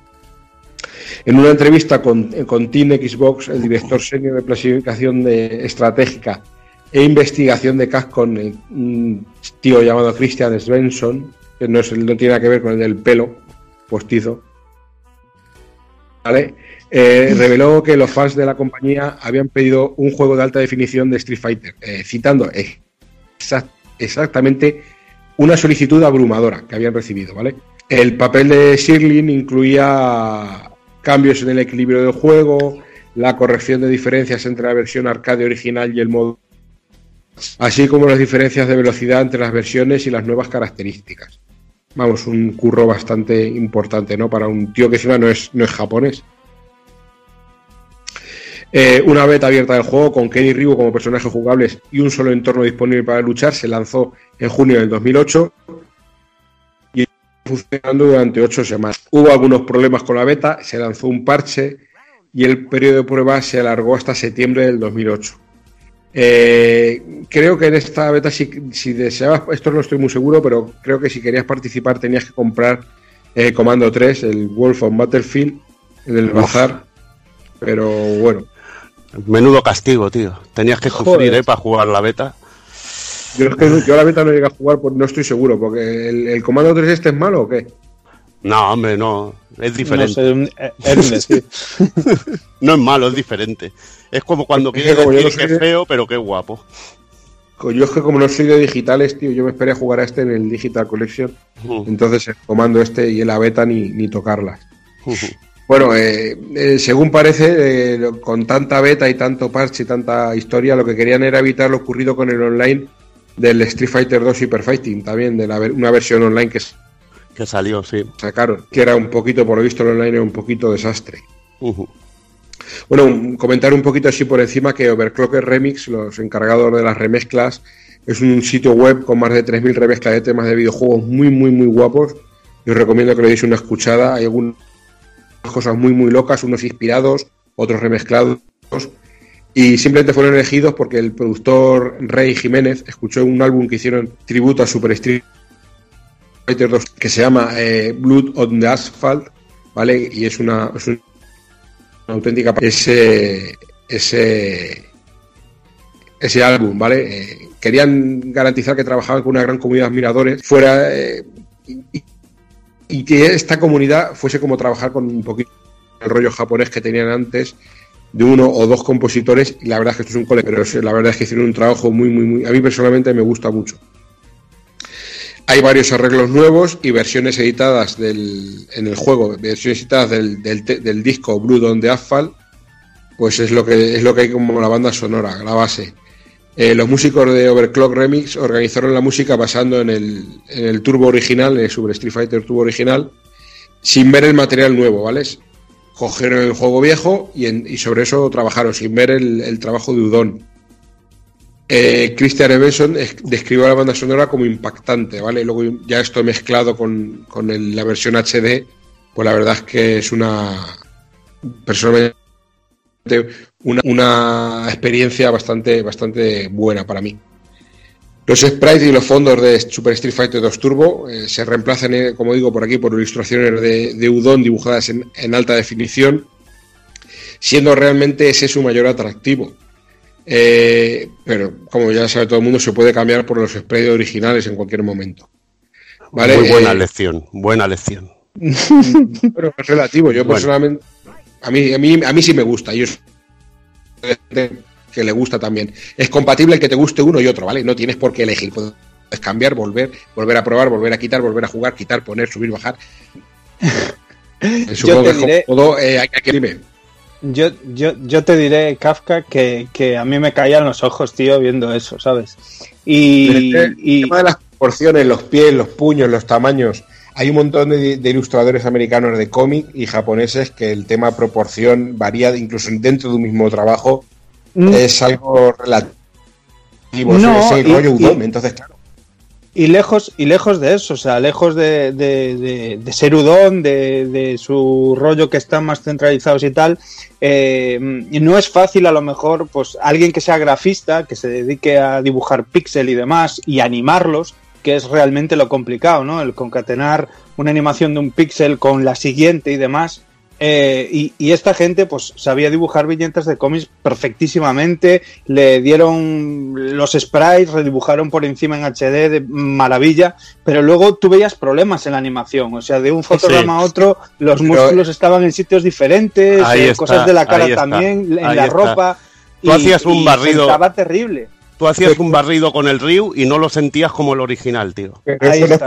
En una entrevista con, con Team Xbox, el director senior de planificación de estratégica e investigación de Capcom, el- un tío llamado Christian Svensson, que no, tiene nada que ver con el del pelo postizo, ¿vale? Eh, reveló que los fans de la compañía habían pedido un juego de alta definición de Street Fighter, eh, citando exact- exactamente una solicitud abrumadora que habían recibido, ¿vale? El papel de Shirley incluía cambios en el equilibrio del juego, la corrección de diferencias entre la versión arcade original y el modo, así como las diferencias de velocidad entre las versiones y las nuevas características. Vamos, un curro bastante importante, ¿no? Para un tío que encima no es, no es japonés. Eh, una beta abierta del juego con Kenny Ryu como personaje jugables y un solo entorno disponible para luchar se lanzó en junio del 2008 y funcionando durante ocho semanas. Hubo algunos problemas con la beta, se lanzó un parche y el periodo de prueba se alargó hasta septiembre del 2008. Eh, creo que en esta beta, si, si deseabas, esto no estoy muy seguro, pero creo que si querías participar tenías que comprar eh, Comando 3, el Wolf of Battlefield, en el bazar. Pero bueno, Menudo castigo, tío. Tenías que sufrir. ¿eh? Para jugar la beta. yo, es que yo la beta no llegué a jugar, pues no estoy seguro, porque el, el Comando 3 este es malo o qué? No, hombre, no. Es diferente. No sé, un- Hermes, sí. No es malo, es diferente. Es como cuando quieres yo que es de- feo, pero que guapo. Yo es que como no soy de digitales, tío, yo me esperé a jugar a este en el Digital Collection. Entonces el comando este y en la beta ni, ni tocarlas. Bueno, eh, eh, según parece, eh, con tanta beta y tanto parche y tanta historia, lo que querían era evitar lo ocurrido con el online del Street Fighter 2 Super Fighting, también de la ver- una versión online que Que salió, sí. sacaron, que era un poquito, por lo visto, el online era un poquito desastre. Bueno, un- comentar un poquito así por encima que Overclocker Remix, los encargados de las remezclas, es un sitio web con más de 3.000 remezclas de temas de videojuegos muy, muy, muy guapos. Y os recomiendo que le deis una escuchada. Hay algunas cosas muy, muy locas, unos inspirados, otros remezclados. Y simplemente fueron elegidos porque el productor Rey Jiménez escuchó un álbum que hicieron tributo a Super Street Fighter 2 que se llama eh, Blood on the Asphalt, ¿vale? Y es una, auténtica ese ese ese álbum, ¿vale? Eh, querían garantizar que trabajaban con una gran comunidad de admiradores, fuera eh, y que esta comunidad fuese como trabajar con un poquito el rollo japonés que tenían antes de uno o dos compositores y la verdad es que esto es un cole, pero la verdad es que hicieron un trabajo muy muy muy a mí personalmente me gusta mucho. Hay varios arreglos nuevos y versiones editadas del, en el juego, versiones editadas del, del, del disco Blood on the Asphalt, pues es lo que es lo que hay como la banda sonora, la base. Eh, los músicos de Overclock Remix organizaron la música basando en el, en el turbo original, en Super Street Fighter Turbo original, sin ver el material nuevo, ¿vale? Cogieron el juego viejo y, sobre eso trabajaron, sin ver el, trabajo de Udon. Eh, Christian Evenson es- describió la banda sonora como impactante, ¿vale? Luego ya esto mezclado con, con la versión HD, pues la verdad es que es una personalmente una, una experiencia bastante, bastante buena para mí. Los sprites y los fondos de Super Street Fighter 2 Turbo eh, se reemplazan, eh, como digo, por aquí por ilustraciones de, de Udon dibujadas en, en alta definición, siendo realmente ese su mayor atractivo. Eh, pero como ya sabe todo el mundo, se puede cambiar por los sprites originales en cualquier momento. ¿Vale? Muy buena Eh, lección, buena lección. pero es relativo. Yo Bueno. personalmente, a mí, a mí, a mí sí me gusta. Y que le gusta también. Es compatible el que te guste uno y otro, ¿vale? No tienes por qué elegir. Puedes cambiar, volver, volver a probar, volver a quitar, volver a jugar, quitar, poner, subir, bajar. Supongo te diré- todo, eh, hay que. Yo, yo, yo te diré, Kafka, que, que a mí me caían los ojos, tío, viendo eso, ¿sabes? Y, que El tema de las proporciones, los pies, los puños, los tamaños. Hay un montón de, de ilustradores americanos de cómic y japoneses que el tema proporción varía incluso dentro de un mismo trabajo. Mm. Es algo relativo. No, es el y- rollo y- Udon, entonces claro. Y lejos, y lejos de eso, o sea, lejos de, de- de- ser Udon, de, de su rollo que están más centralizados y tal, eh, no es fácil a lo mejor, pues alguien que sea grafista, que se dedique a dibujar píxel y demás, y animarlos, que es realmente lo complicado, ¿no? El concatenar una animación de un píxel con la siguiente y demás. Eh, y, y esta gente pues sabía dibujar viñetas de cómics perfectísimamente, le dieron los sprites, redibujaron por encima en HD de maravilla, pero luego tú veías problemas en la animación, o sea, de un fotograma a otro los músculos estaban en sitios diferentes, eh, está, cosas de la cara está, también, en la está. ropa. Tú hacías un barrido- Estaba terrible. Tú hacías un barrido con el Ryu y no lo sentías como el original, tío. Pero Ahí eso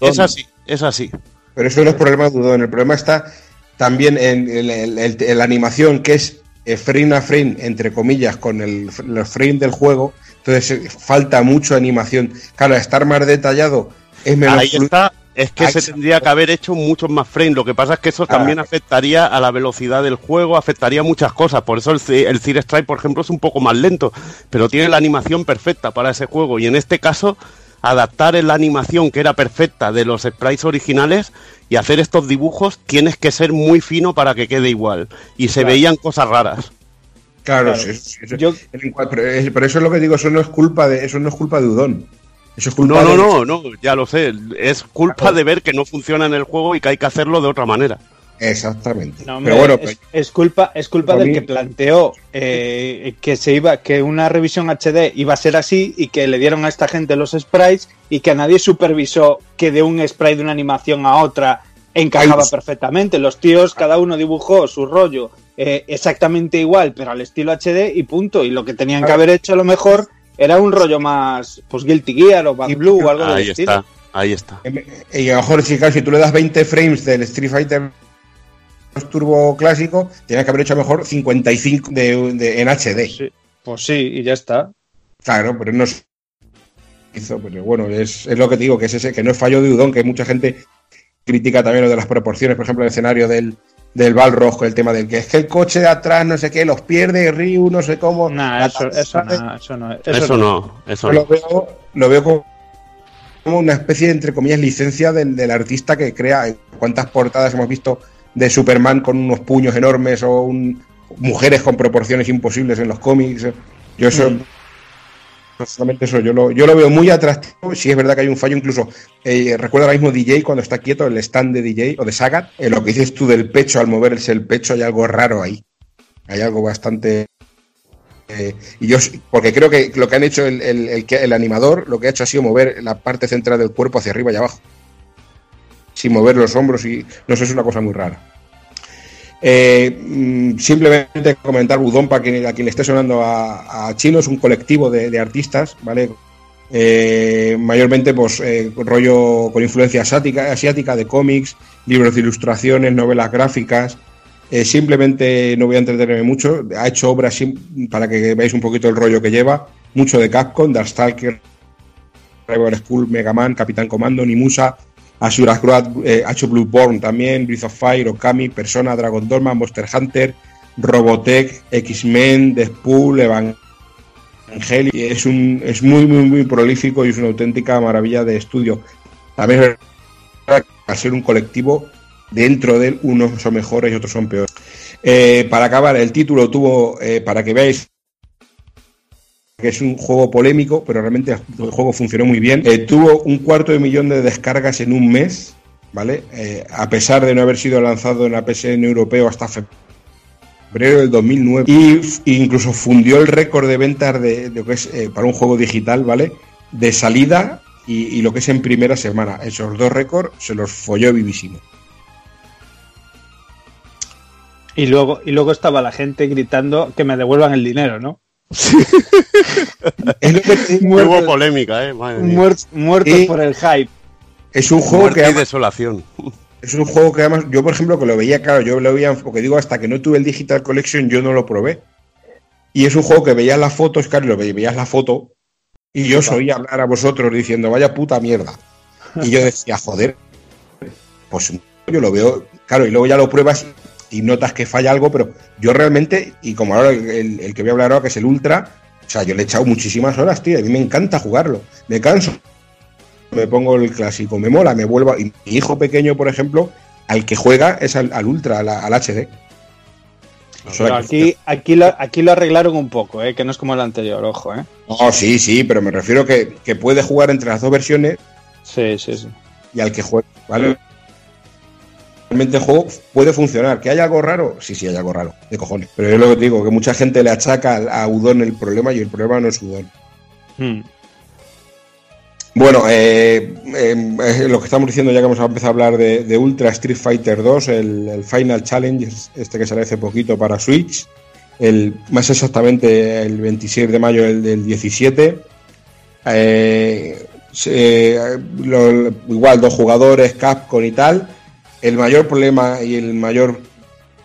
no es así, es así. Pero eso no es problema de Udon. El problema está también en, el- el- el- en la animación, que es eh, frame a frame, entre comillas, con el, los frame del juego. Entonces eh, falta mucho animación. Claro, estar más detallado es menos Ahí fluido. está. Es que se tendría que haber hecho muchos más frames. Lo que pasa es que eso Ah. también afectaría a la velocidad del juego, afectaría muchas cosas. Por eso el, el Cire Strike, por ejemplo, es un poco más lento, pero tiene la animación perfecta para ese juego. Y en este caso, adaptar en la animación que era perfecta de los sprites originales y hacer estos dibujos, tienes que ser muy fino para que quede igual. Y se Claro. veían cosas raras. Claro, Claro. sí, sí, sí. Yo- En cua- pero, es- pero eso es lo que digo, eso no es culpa de, eso no es culpa de Udon. Eso es culpa No, no, de- no, no, ya lo sé. Es culpa de ver que no funciona en el juego y que hay que hacerlo de otra manera. Exactamente. No, hombre, pero bueno, es, es culpa, es culpa del mí- que planteó eh, que se iba, que una revisión HD iba a ser así y que le dieron a esta gente los sprites y que a nadie supervisó que de un sprite de una animación a otra encajaba Ay, perfectamente. Los tíos, cada uno dibujó su rollo eh, exactamente igual, pero al estilo HD y punto. Y lo que tenían que haber hecho a lo mejor era un rollo más, pues Guilty Gear o Bad Blue o algo del Ahí estilo. está, ahí está. y a lo mejor si, claro, si tú le das 20 frames del Street Fighter Turbo clásico, tienes que haber hecho a lo mejor 55 de, de- en HD. Sí, pues sí, y ya está. Claro, pero no hizo, pero bueno, es, es lo que te digo, que es ese, que no es fallo de Udon, que mucha gente critica también lo de las proporciones, por ejemplo, el escenario del, del Balrog, con el tema del que es que el coche de atrás, no sé qué, los pierde, Ryu, no sé cómo. Nah, eso, eso, no, eso no. Eso, no, eso Yo no. lo veo, lo veo como, como una especie de, entre comillas, licencia del, del artista que crea. ¿Cuántas portadas hemos visto de Superman con unos puños enormes o un- mujeres con proporciones imposibles en los cómics? Yo eso, personalmente eso, yo lo, yo lo veo muy atractivo. Si es verdad que hay un fallo, incluso eh, recuerdo ahora mismo DJ cuando está quieto, el stand de DJ o de Sagat, eh, lo que dices tú del pecho, al moverse el pecho, hay algo raro ahí. Hay algo bastante eh, y yo, porque creo que lo que han hecho el, el- el el animador, lo que ha hecho ha sido mover la parte central del cuerpo hacia arriba y abajo. Sin mover los hombros y no sé, es una cosa muy rara. Eh, mm, simplemente comentar Budón para quien, a quien le esté sonando a, a Chino, es un colectivo de, artistas, ¿vale? Eh, mayormente, pues, eh, rollo con influencia asiática, asiática de cómics, libros de ilustraciones, novelas gráficas, simplemente no voy a entretenerme mucho. Ha hecho obras para que veáis un poquito el rollo que lleva. Mucho de Capcom, Darkstalker, Rival School, Mega Man, Capitán Comando, Nimusa, Asura hecho Bloodborne también, Breath of Fire, Okami, Persona, Dragon Dogma, Monster Hunter, Robotech, X-Men, Deadpool, Evangelion. Es, un, es muy, muy, muy prolífico y es una auténtica maravilla de estudio. También es verdad que al ser un colectivo, dentro de él unos son mejores y otros son peores. Eh, para acabar, el título tuvo, eh, para que veáis que es un juego polémico, pero realmente el juego funcionó muy bien. Eh, tuvo un cuarto de millón de descargas en un mes, ¿vale? Eh, a pesar de no haber sido lanzado en la PSN europeo hasta febrero del 2009. Y incluso fundió el récord de ventas de, eh, para un juego digital, ¿vale? De salida y, y lo que es en primera semana. Esos dos récords se los folló vivísimo. Y luego, y luego estaba la gente gritando que me devuelvan el dinero, ¿no? Hubo polémica, eh. Madre mía. Muert- muertos Y- por el hype. Es un juego Muerte que y desolación. Es un juego que además, yo por ejemplo, que lo veía, claro, yo lo veía, porque digo, hasta que no tuve el Digital Collection, yo no lo probé. Y es un juego que veías las fotos, claro, y lo ve- veías la foto, y yo os oía hablar a vosotros diciendo, vaya puta mierda. Y yo decía, joder, pues yo lo veo, claro, y luego ya lo pruebas y notas que falla algo, pero yo realmente, y como ahora el, el- el que voy a hablar ahora, que es el Ultra, o sea, yo le he echado muchísimas horas, tío, a mí me encanta jugarlo, me canso me pongo el clásico, me mola, me vuelvo. Y mi hijo pequeño, por ejemplo, al que juega es al, al Ultra, al, al HD. O sea, aquí, aquí, lo, aquí lo arreglaron un poco, ¿eh? que no es como el anterior, ojo. ¿eh? No, sí, sí, pero me refiero que, que puede jugar entre las dos versiones. Sí, sí, sí. Y al que juegue, ¿vale? Realmente el juego puede funcionar. ¿Que hay algo raro? Sí, sí, hay algo raro, de cojones. Pero es lo que te digo, que mucha gente le achaca a Udon el problema y el problema no es Udon. Hmm. Bueno, eh, eh, lo que estamos diciendo ya que hemos empezado a hablar de, de Ultra Street Fighter 2, el, el Final Challenge, este que sale hace poquito para Switch, el, más exactamente el 26 de mayo del, del 17. Eh, lo- igual, dos jugadores, Capcom y tal. El mayor problema y el mayor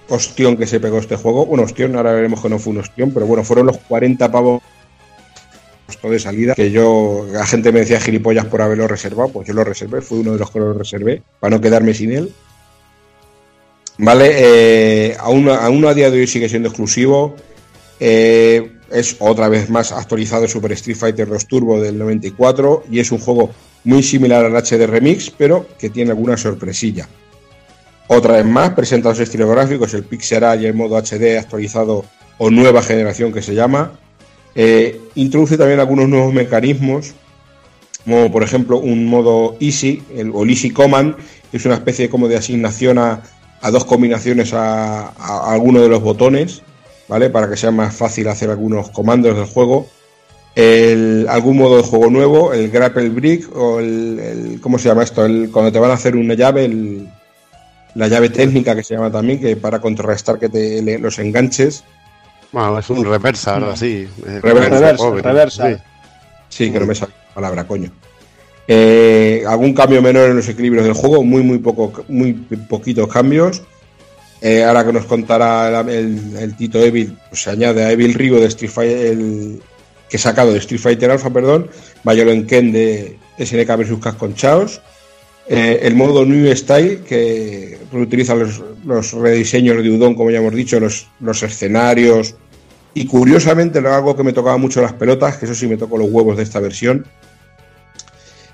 ostión que se pegó este juego, un ostión, ahora veremos que no fue un ostión, pero bueno, fueron los 40 pavos de salida, que yo, la gente me decía gilipollas por haberlo reservado, pues yo lo reservé, fue uno de los que lo reservé, para no quedarme sin él. Vale, eh, aún, a día de hoy sigue siendo exclusivo. eh, es otra vez más actualizado Super Street Fighter 2 Turbo del 94 y es un juego muy similar al HD Remix, pero que tiene alguna sorpresilla. Otra vez más, presenta los estilos gráficos, el Pixel y el modo HD actualizado o nueva generación que se llama. Eh, introduce también algunos nuevos mecanismos, como por ejemplo un modo Easy, el, o el Easy Command, que es una especie como de asignación a, a dos combinaciones a, alguno de los botones, ¿vale? Para que sea más fácil hacer algunos comandos del juego. Algún modo de juego nuevo, el Grapple Brick, o el, el- ¿cómo se llama esto? El, cuando te van a hacer una llave, el- la llave técnica que se llama también, que para contrarrestar que te le- los enganches. Bueno, es un reversa, algo así. Eh, Reversa, reversa. sí. Sí, que no me sale la palabra, coño. Eh, algún cambio menor en los equilibrios del juego, muy, muy poco, muy poquitos cambios. Eh, ahora que nos contará el, el- el Tito Evil, pues se añade a Evil Ryu de Street Fighter, el, que he sacado de Street Fighter Alpha, perdón, Violent Ken de SNK vs Capcom Chaos, eh, el modo New Style, que utiliza los, los rediseños de Udon, como ya hemos dicho, los, los escenarios, y curiosamente, algo que me tocaba mucho las pelotas, que eso sí me tocó los huevos de esta versión,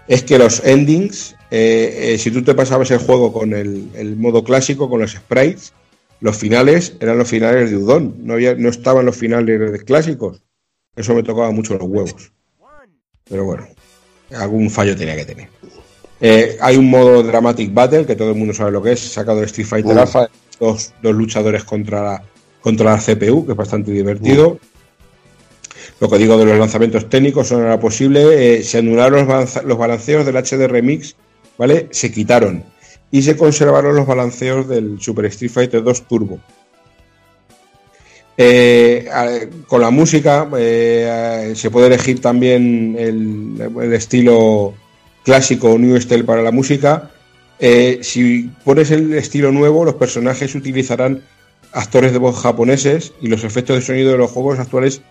es que los endings, eh, eh, si tú te pasabas el juego con el, el modo clásico, con los sprites, los finales eran los finales de Udon, no, había, no estaban los finales de clásicos. Eso me tocaba mucho los huevos. Pero bueno, algún fallo tenía que tener. Eh, hay un modo Dramatic Battle, que todo el mundo sabe lo que es, sacado de Street Fighter Uh. Alpha, dos, dos luchadores contra la, contra la CPU, que es bastante divertido. Lo que digo de los lanzamientos técnicos, eso no era posible. eh, se anularon los, balanceos del HD Remix, ¿vale? Se quitaron. Y se conservaron los balanceos del Super Street Fighter 2 Turbo. Eh, con la música eh, se puede elegir también el, el estilo clásico New Style para la música. Eh, si pones el estilo nuevo, los personajes utilizarán actores de voz japoneses y los efectos de sonido de los juegos actuales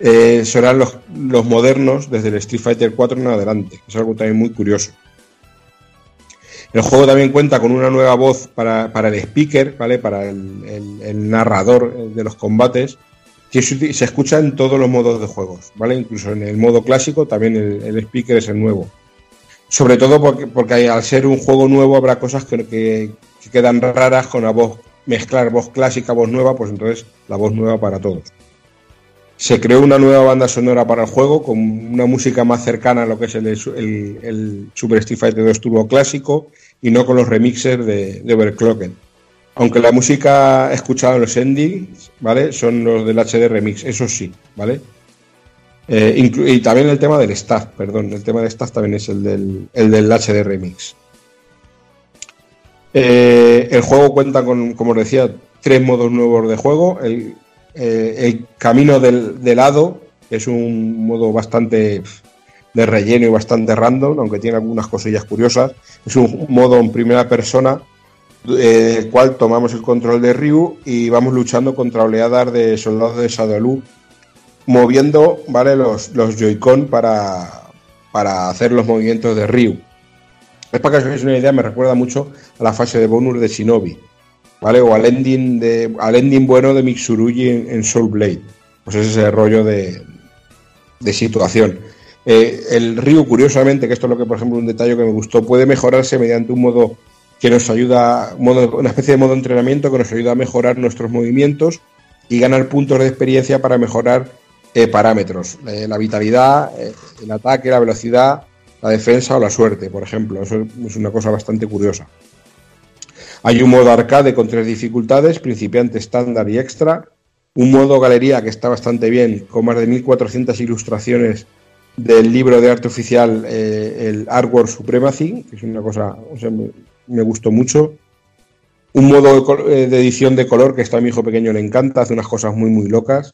eh, serán los, los modernos desde el Street Fighter 4 en adelante. Es algo también muy curioso. El juego también cuenta con una nueva voz para, para el speaker, ¿vale? Para el, el- narrador eh, de los combates, que se, escucha en todos los modos de juegos, ¿vale? Incluso en el modo clásico también el speaker es el nuevo. Sobre todo porque, porque al ser un juego nuevo habrá cosas que, que- que quedan raras con la voz, mezclar voz clásica, voz nueva, pues entonces la voz nueva para todos. Se creó una nueva banda sonora para el juego con una música más cercana a lo que es el, el- el Super Street Fighter 2 Turbo clásico y no con los remixes de, de Overclocked. Aunque la música escuchada en los endings, ¿vale? Son los del HD Remix, eso sí, ¿vale? Eh, y también el tema del staff, perdón, el tema del staff también es el del, el del HD Remix. Eh, el juego cuenta con, como os decía, tres modos nuevos de juego. El, eh, el camino del, del hado, es un modo bastante de relleno y bastante random, aunque tiene algunas cosillas curiosas. Es un modo en primera persona, eh, el cual tomamos el control de Ryu y vamos luchando contra oleadas de soldados de Shadowloo, moviendo ¿vale? los, los Joy-Con para, para hacer los movimientos de Ryu. Es para que os hagáis una idea, me recuerda mucho a la fase de bonus de Shinobi, ¿vale? O al ending, de, al ending bueno de Mitsurugi en, Soul Blade. Pues es ese rollo de, de situación. Eh, el Ryu, curiosamente, que esto es lo que, por ejemplo, un detalle que me gustó, puede mejorarse mediante un modo que nos ayuda, modo- una especie de modo de entrenamiento que nos ayuda a mejorar nuestros movimientos y ganar puntos de experiencia para mejorar eh, parámetros, eh, la vitalidad, eh, el ataque, la velocidad, la defensa o la suerte, por ejemplo. Eso es una cosa bastante curiosa. Hay un modo arcade con tres dificultades, principiante, estándar y extra. Un modo galería que está bastante bien, con más de 1400 ilustraciones del libro de arte oficial, el Artwork Supremacy, que es una cosa, o sea, me, me gustó mucho. Un modo de, edición de color que esto a mi hijo pequeño le encanta, hace unas cosas muy, muy locas,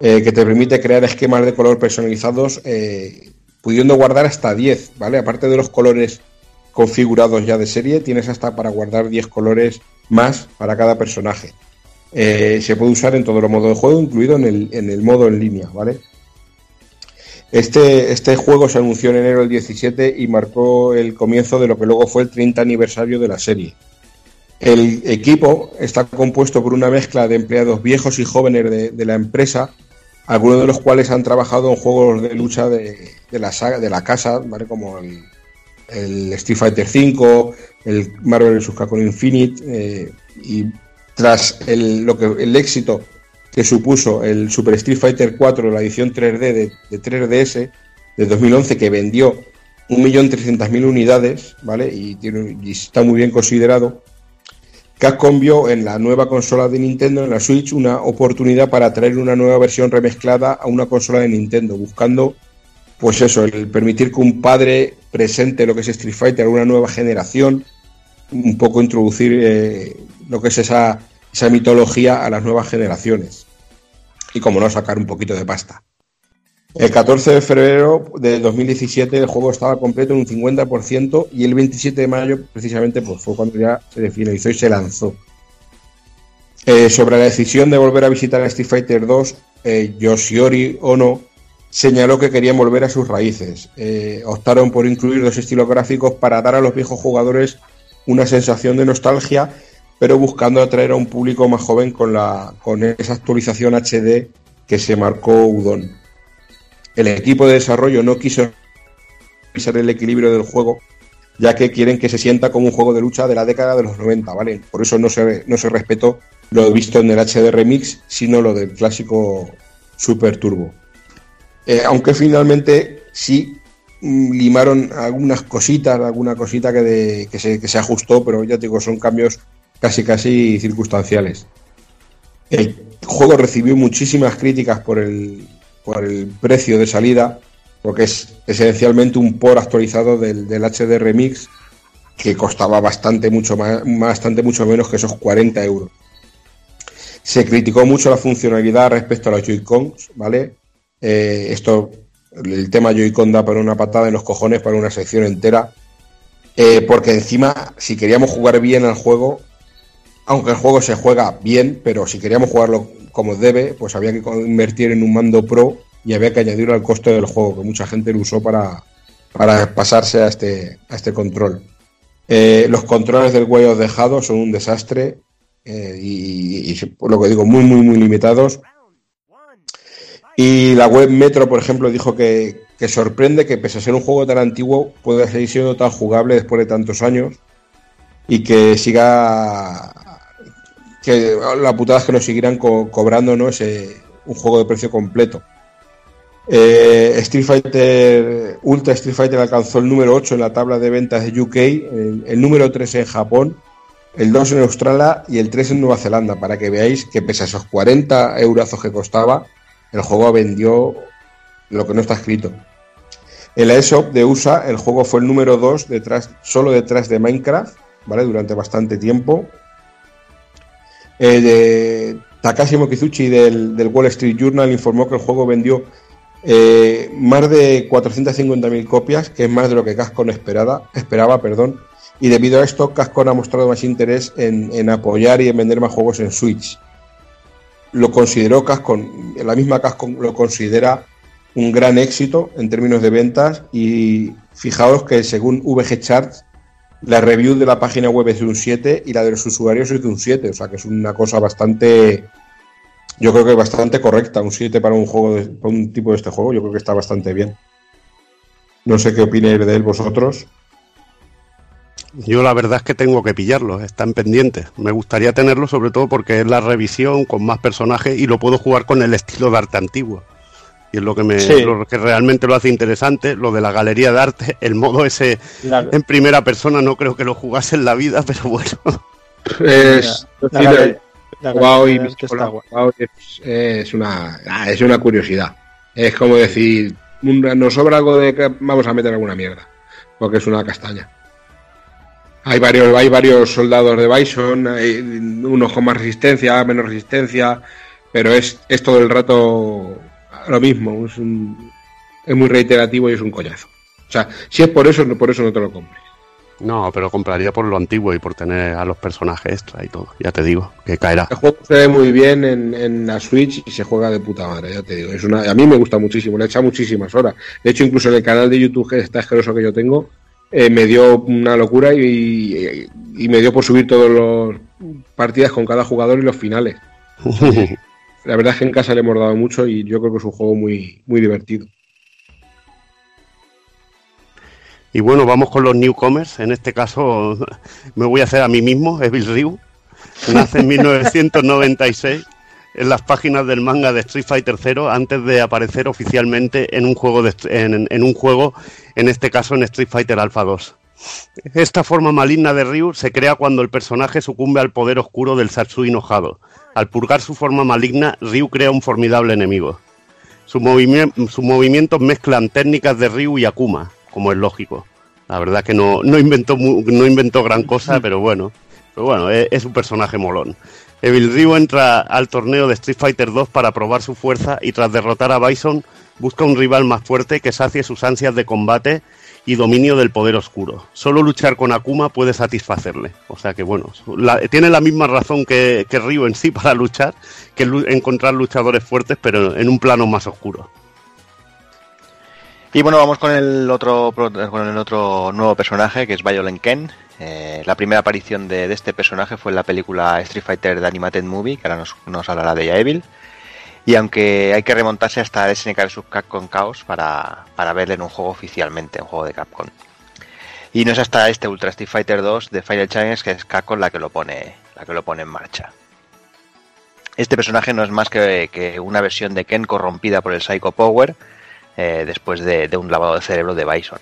eh, que te permite crear esquemas de color personalizados, eh, pudiendo guardar hasta 10, ¿vale? Aparte de los colores configurados ya de serie, tienes hasta para guardar 10 colores más para cada personaje. Eh, se puede usar en todos los modos de juego, incluido en el, en el modo en línea, ¿vale? Este, este juego se anunció en enero del 17 y marcó el comienzo de lo que luego fue el 30 aniversario de la serie. El equipo está compuesto por una mezcla de empleados viejos y jóvenes de, de la empresa, algunos de los cuales han trabajado en juegos de lucha de, de la saga, de la casa, ¿vale? como el, Street Fighter V, el Marvel vs. Capcom Infinite, eh, y tras el, lo que, el éxito que supuso el Super Street Fighter 4, la edición 3D de, de 3DS de 2011, que vendió 1.300.000 unidades, ¿vale? Y está muy bien considerado. Capcom vio en la nueva consola de Nintendo, en la Switch, una oportunidad para traer una nueva versión remezclada a una consola de Nintendo, buscando, pues eso, el permitir que un padre presente lo que es Street Fighter una nueva generación, un poco introducir eh, lo que es esa, esa mitología a las nuevas generaciones. Y como no, sacar un poquito de pasta. El 14 de febrero de 2017 el juego estaba completo en un 50% y el 27 de mayo precisamente pues, fue cuando ya se finalizó y se lanzó. Eh, sobre la decisión de volver a visitar a Street Fighter 2, eh, Yoshiori Ono señaló que querían volver a sus raíces. Eh, optaron por incluir dos estilos gráficos para dar a los viejos jugadores una sensación de nostalgia, pero buscando atraer a un público más joven con, la, con esa actualización HD que se marcó Udon. El equipo de desarrollo no quiso pisar el equilibrio del juego, ya que quieren que se sienta como un juego de lucha de la década de los 90, ¿vale? Por eso no se, respetó lo visto en el HD Remix, sino lo del clásico Super Turbo. Eh, aunque finalmente sí mm, limaron algunas cositas, alguna cosita que, se, que se ajustó, pero ya te digo, son cambios casi casi circunstanciales. El juego recibió muchísimas críticas por el, por el precio de salida, porque es esencialmente un por actualizado del, del HD Remix que costaba bastante mucho más, bastante mucho menos que esos 40 euros. Se criticó mucho la funcionalidad respecto a los Joy-Cons, ¿vale? Eh, esto, el tema Joy-Con da para una patada en los cojones para una sección entera. Eh, porque encima, si queríamos jugar bien al juego, aunque el juego se juega bien, pero si queríamos jugarlo como debe, pues había que invertir en un mando pro y había que añadirlo al coste del juego, que mucha gente lo usó para, para pasarse a este, a este control. Eh, los controles del Way of Shadow son un desastre eh, y, y, lo que digo, muy, muy, muy limitados. Y la web Metro, por ejemplo, dijo que, que sorprende que pese a ser un juego tan antiguo pueda seguir siendo tan jugable después de tantos años y que siga que la putada es que nos siguieran co cobrando ¿no? ese un juego de precio completo. Eh, Street Fighter Ultra Street Fighter alcanzó el número 8 en la tabla de ventas de UK, el, el número 3 en Japón, el 2 en Australia y el 3 en Nueva Zelanda, para que veáis que pese a esos 40 eurazos que costaba, el juego vendió lo que no está escrito. En la eShop de USA, el juego fue el número 2 detrás, solo detrás de Minecraft, ¿vale? Durante bastante tiempo. Eh, de Takashi Mokizuchi del, Wall Street Journal informó que el juego vendió eh, más de 450.000 copias, que es más de lo que Cascon esperaba, esperaba perdón, y debido a esto Cascon ha mostrado más interés en, en, apoyar y en vender más juegos en Switch. Lo consideró Cascon, la misma Cascon lo considera un gran éxito en términos de ventas y fijaos que según VG Charts la review de la página web es de un 7 y la de los usuarios es de un 7, o sea que es una cosa bastante, yo creo que bastante correcta, un 7 para un juego, de, para un tipo de este juego, yo creo que está bastante bien. No sé qué opináis de él vosotros. Yo la verdad es que tengo que pillarlo, están pendientes. Me gustaría tenerlo sobre todo porque es la revisión con más personajes y lo puedo jugar con el estilo de arte antiguo. Y es lo que me Sí. lo que realmente lo hace interesante, lo de la galería de arte, el modo ese La- en primera persona no creo que lo jugase en la vida, pero bueno. Es, La la y es, es una ah, es una curiosidad. Es como decir, nos sobra algo de que vamos a meter alguna mierda, porque es una castaña. Hay varios, hay varios soldados de Bison, hay unos con más resistencia, menos resistencia, pero es, es todo el rato lo mismo. Es, un- es muy reiterativo y es un coñazo. O sea, si es por eso, no- por eso no te lo compres. No, pero compraría por lo antiguo y por tener a los personajes extra y todo. Ya te digo, que caerá. El juego se ve muy bien en, en la Switch y se juega de puta madre, ya te digo. Es una, a mí me gusta muchísimo, le he echado muchísimas horas. De hecho, incluso en el canal de YouTube, que está asqueroso que yo tengo, eh, me dio una locura y, y me dio por subir todas las partidas con cada jugador y los finales. La verdad es que en casa le hemos dado mucho y yo creo que es un juego muy, muy divertido. Y bueno, vamos con los newcomers. En este caso me voy a hacer a mí mismo, Evil Ryu. Nace en 1996 en las páginas del manga de Street Fighter 0 antes de aparecer oficialmente en un juego de, en, en un juego, en este caso en Street Fighter Alpha 2. Esta forma maligna de Ryu se crea cuando el personaje sucumbe al poder oscuro del Satsui enojado. Al purgar su forma maligna, Ryu crea un formidable enemigo. Sus, movimi- sus movimientos mezclan técnicas de Ryu y Akuma, como es lógico. La verdad que no, no, inventó, no inventó gran cosa, pero bueno. Pero bueno, es, es un personaje molón. Evil Ryu entra al torneo de Street Fighter 2 para probar su fuerza y tras derrotar a Bison busca un rival más fuerte que sacie sus ansias de combate y dominio del poder oscuro. Solo luchar con Akuma puede satisfacerle. O sea que bueno, tiene la misma razón que, que Ryu en sí para luchar, que encontrar luchadores fuertes, pero en un plano más oscuro. Y bueno, vamos con el otro con el otro nuevo personaje que es Violent Ken. Eh, la primera aparición de, de este personaje fue en la película Street Fighter The Animated Movie, que ahora nos, nos hablará de ella Evil. Y aunque hay que remontarse hasta SNK vs Capcom Chaos para, para verle en un juego oficialmente, un juego de Capcom. Y no es hasta este Ultra Street Fighter 2 de Final Challenge que es Capcom la que lo pone, la que lo pone en marcha. Este personaje no es más que, una versión de Ken corrompida por el Psycho Power eh, después de, de un lavado de cerebro de Bison.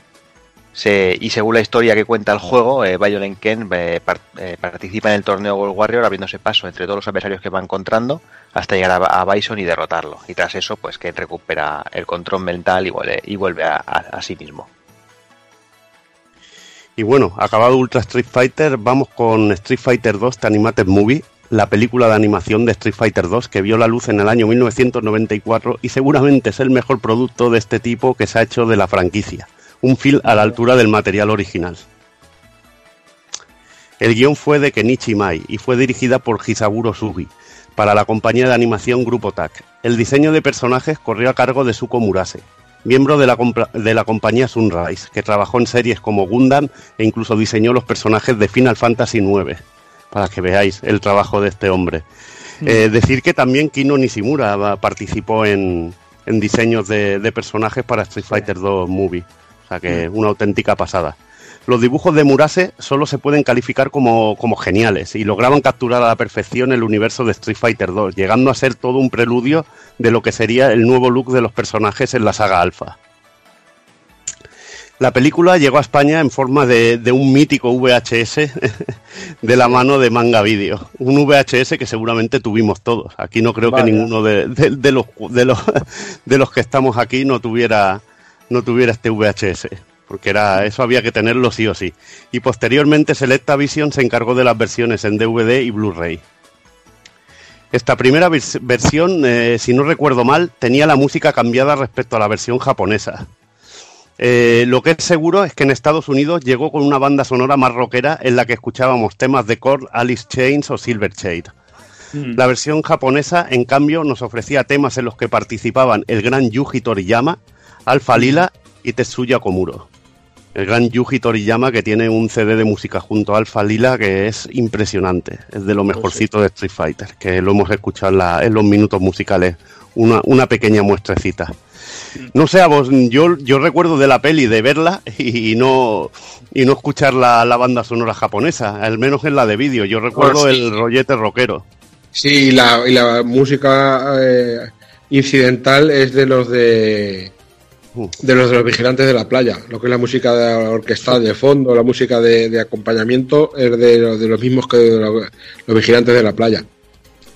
Y según la historia que cuenta el juego, eh, Violent Ken eh, eh, participa en el torneo World Warrior abriéndose paso entre todos los adversarios que va encontrando hasta llegar a, Bison y derrotarlo. Y tras eso, pues Ken recupera el control mental y vuelve, a- a sí mismo. Y bueno, acabado Ultra Street Fighter, vamos con Street Fighter 2 The Animated Movie, la película de animación de Street Fighter 2 que vio la luz en el año 1994 y seguramente es el mejor producto de este tipo que se ha hecho de la franquicia. Un film a la altura del material original. El guion fue de Kenichi Mai y fue dirigida por Hisaburo Sugi para la compañía de animación Grupo TAC. El diseño de personajes corrió a cargo de Suko Murase, miembro de la, de la compañía Sunrise, que trabajó en series como Gundam e incluso diseñó los personajes de Final Fantasy IX, para que veáis el trabajo de este hombre. Eh, decir que también Kino Nishimura va- participó en, en diseños de, de personajes para Street Fighter 2 Movie, o sea que una auténtica pasada. Los dibujos de Murase solo se pueden calificar como, como geniales y lograban capturar a la perfección el universo de Street Fighter 2, llegando a ser todo un preludio de lo que sería el nuevo look de los personajes en la saga Alpha. La película llegó a España en forma de, de un mítico VHS de la mano de Manga Video. Un VHS que seguramente tuvimos todos. Aquí no creo Vaya. que ninguno de, de- de los, de, los, de los que estamos aquí no tuviera, no tuviera este VHS. Porque era, eso había que tenerlo sí o sí. Y posteriormente Selecta Vision se encargó de las versiones en DVD y Blu-ray. Esta primera vers- versión, eh, si no recuerdo mal, tenía la música cambiada respecto a la versión japonesa. Eh, lo que es seguro es que en Estados Unidos llegó con una banda sonora más rockera en la que escuchábamos temas de Korn, Alice Chains o Silverchair. La versión japonesa, en cambio, nos ofrecía temas en los que participaban el gran Yuji Toriyama, Alpha Lila y Tetsuya Komuro. El gran Yuji Toriyama que tiene un CD de música junto a Alpha Lila que es impresionante. Es de lo mejorcito de Street Fighter, que lo hemos escuchado en, la- en los minutos musicales una, una pequeña muestrecita. No sé, a vos, yo, yo recuerdo de la peli de verla y, no y no escuchar la, la banda sonora japonesa, al menos en la de vídeo. Yo recuerdo Oh, sí. el rollete rockero. Sí, y la, y la música eh, incidental es de los de de los de los vigilantes de la playa. Lo que es la música de orquestal de fondo, la música de, de acompañamiento es de, los- de los mismos que de los, los vigilantes de la playa.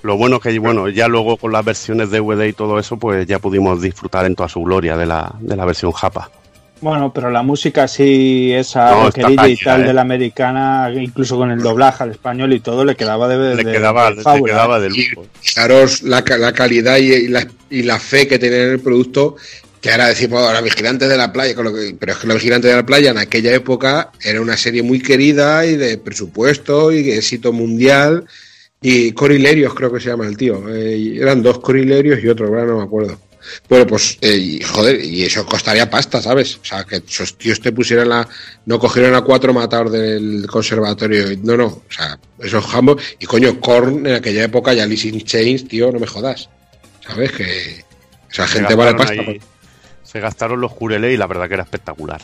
Lo bueno que, bueno, ya luego con las versiones DVD y todo eso, pues ya pudimos disfrutar en toda su gloria de la, de la versión japa. Bueno, pero la música sí, esa No, y tal eh. de la americana, incluso con el doblaje al español y todo, le quedaba de, Le de- quedaba, de le quedaba ¿eh? de lujo. Fijaros la, la calidad y, y la, y la fe que tenía en el producto, que ahora decimos ahora vigilantes de la playa, con lo que- pero es que los vigilantes de la playa en aquella época era una serie muy querida y de presupuesto y de éxito mundial. Y Corilerios creo que se llama el tío. eh, eran dos Corilerios y otro, ahora no me acuerdo. Bueno, pues, eh, joder, y eso costaría pasta, ¿sabes? O sea, que esos tíos te pusieran la. No cogieron a cuatro matados del conservatorio. No, no. O sea, esos jambos. Y coño, Korn en aquella época y Alice in Chains, tío, no me jodas. ¿Sabes? Que. Esa Se gente vale pasta. ahí- se gastaron los jurele y la verdad que era espectacular.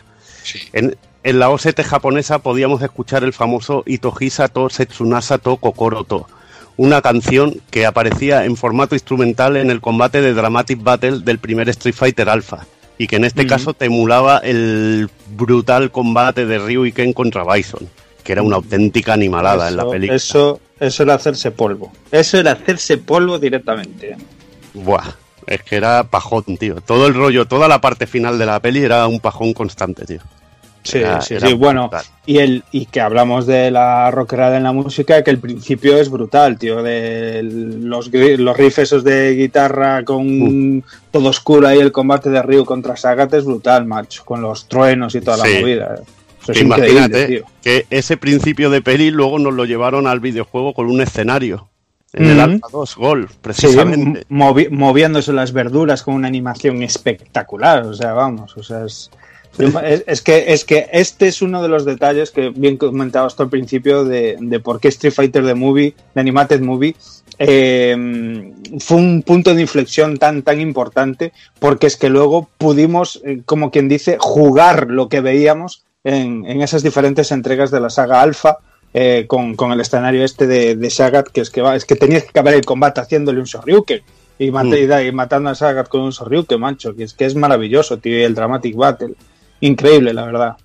En, en la OST japonesa podíamos escuchar el famoso Itohisa to Setsunasa to Kokoro to, una canción que aparecía en formato instrumental en el combate de Dramatic Battle del primer Street Fighter Alpha y que en este caso te emulaba el brutal combate de Ryu y Ken contra Bison, que era una auténtica animalada en la película. Eso, eso era hacerse polvo. Eso era hacerse polvo directamente. Buah, es que era pajón, tío. Todo el rollo, toda la parte final de la peli era un pajón constante, tío. Sí, Era- sí, era sí. Bueno, brutal. y el y que hablamos de la rockerada en la música, que el principio es brutal, tío. De los, los riffs esos de guitarra con todo oscuro ahí, el combate de Ryu contra Sagat es brutal, macho. Con los truenos y toda Sí. la movida. Eso es imagínate tío. que ese principio de peli luego nos lo llevaron al videojuego con un escenario. En el. Alpha 2 Golf, Sí, precisamente. m- movi- moviéndose las verduras con una animación espectacular. O sea, vamos, o sea, es, es, es que, es que este es uno de los detalles que bien comentabas tú al principio de, de por qué Street Fighter de Movie, de Animated Movie, eh, fue un punto de inflexión tan, tan importante, porque es que luego pudimos, eh, como quien dice, jugar lo que veíamos en, en esas diferentes entregas de la saga Alpha. Eh, con, con el escenario este de, de Sagat, que es que va, es que tenías que acabar el combate haciéndole un Shoryuken y, mat- Mm. y matando a Sagat con un Shoryuken, mancho, que es que es maravilloso, tío, y el Dramatic Battle. Increíble, la verdad.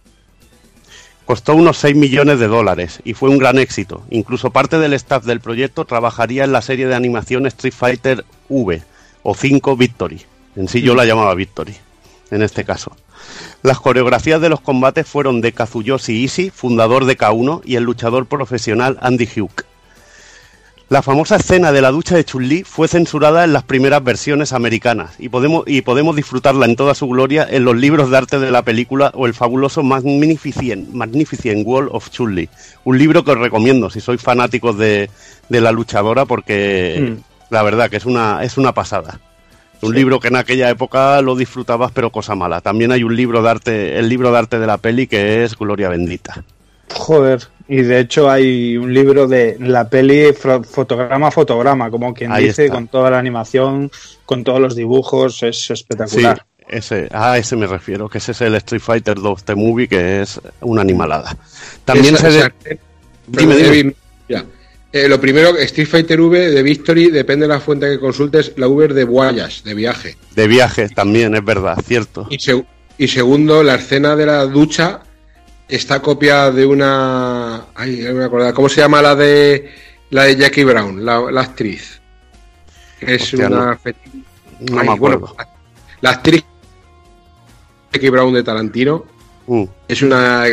Costó unos 6 millones de dólares y fue un gran éxito. Incluso parte del staff del proyecto trabajaría en la serie de animación Street Fighter V o 5 Victory. En sí yo la llamaba Victory, en este caso. Las coreografías de los combates fueron de Kazuyoshi Ishii, fundador de K1, y el luchador profesional Andy Hugh. La famosa escena de la ducha de Chun-Li fue censurada en las primeras versiones americanas y podemos, y podemos disfrutarla en toda su gloria en los libros de arte de la película o el fabuloso Magnificent, Magnificent Wall of Chun-Li. Un libro que os recomiendo si sois fanáticos de, de la luchadora porque la verdad que es una, es una pasada. Un libro que en aquella época lo disfrutabas pero cosa mala. También hay un libro de arte, el libro de arte de la peli que es Gloria Bendita. Joder, y de hecho hay un libro de la peli fotograma a fotograma, como quien Ahí dice, está. con toda la animación, con todos los dibujos, es Sí, espectacular. ese, a ese me refiero, que ese es el Street Fighter 2 The Movie, que es una animalada. También Esa- se... de- Dime, dime. Eh, lo primero, Street Fighter V de Victory, depende de la fuente que consultes, la V es de Voyage, de viaje. De viaje también, es verdad, cierto. Y, seg- y segundo, la escena de la ducha está copiada de una. Ay, no me acuerdo. ¿Cómo se llama la de la de Jackie Brown, la, la actriz? Es Hostia, una. no. fe- No Ay, me acuerdo. bueno, la actriz Jackie Brown de Tarantino Mm. es una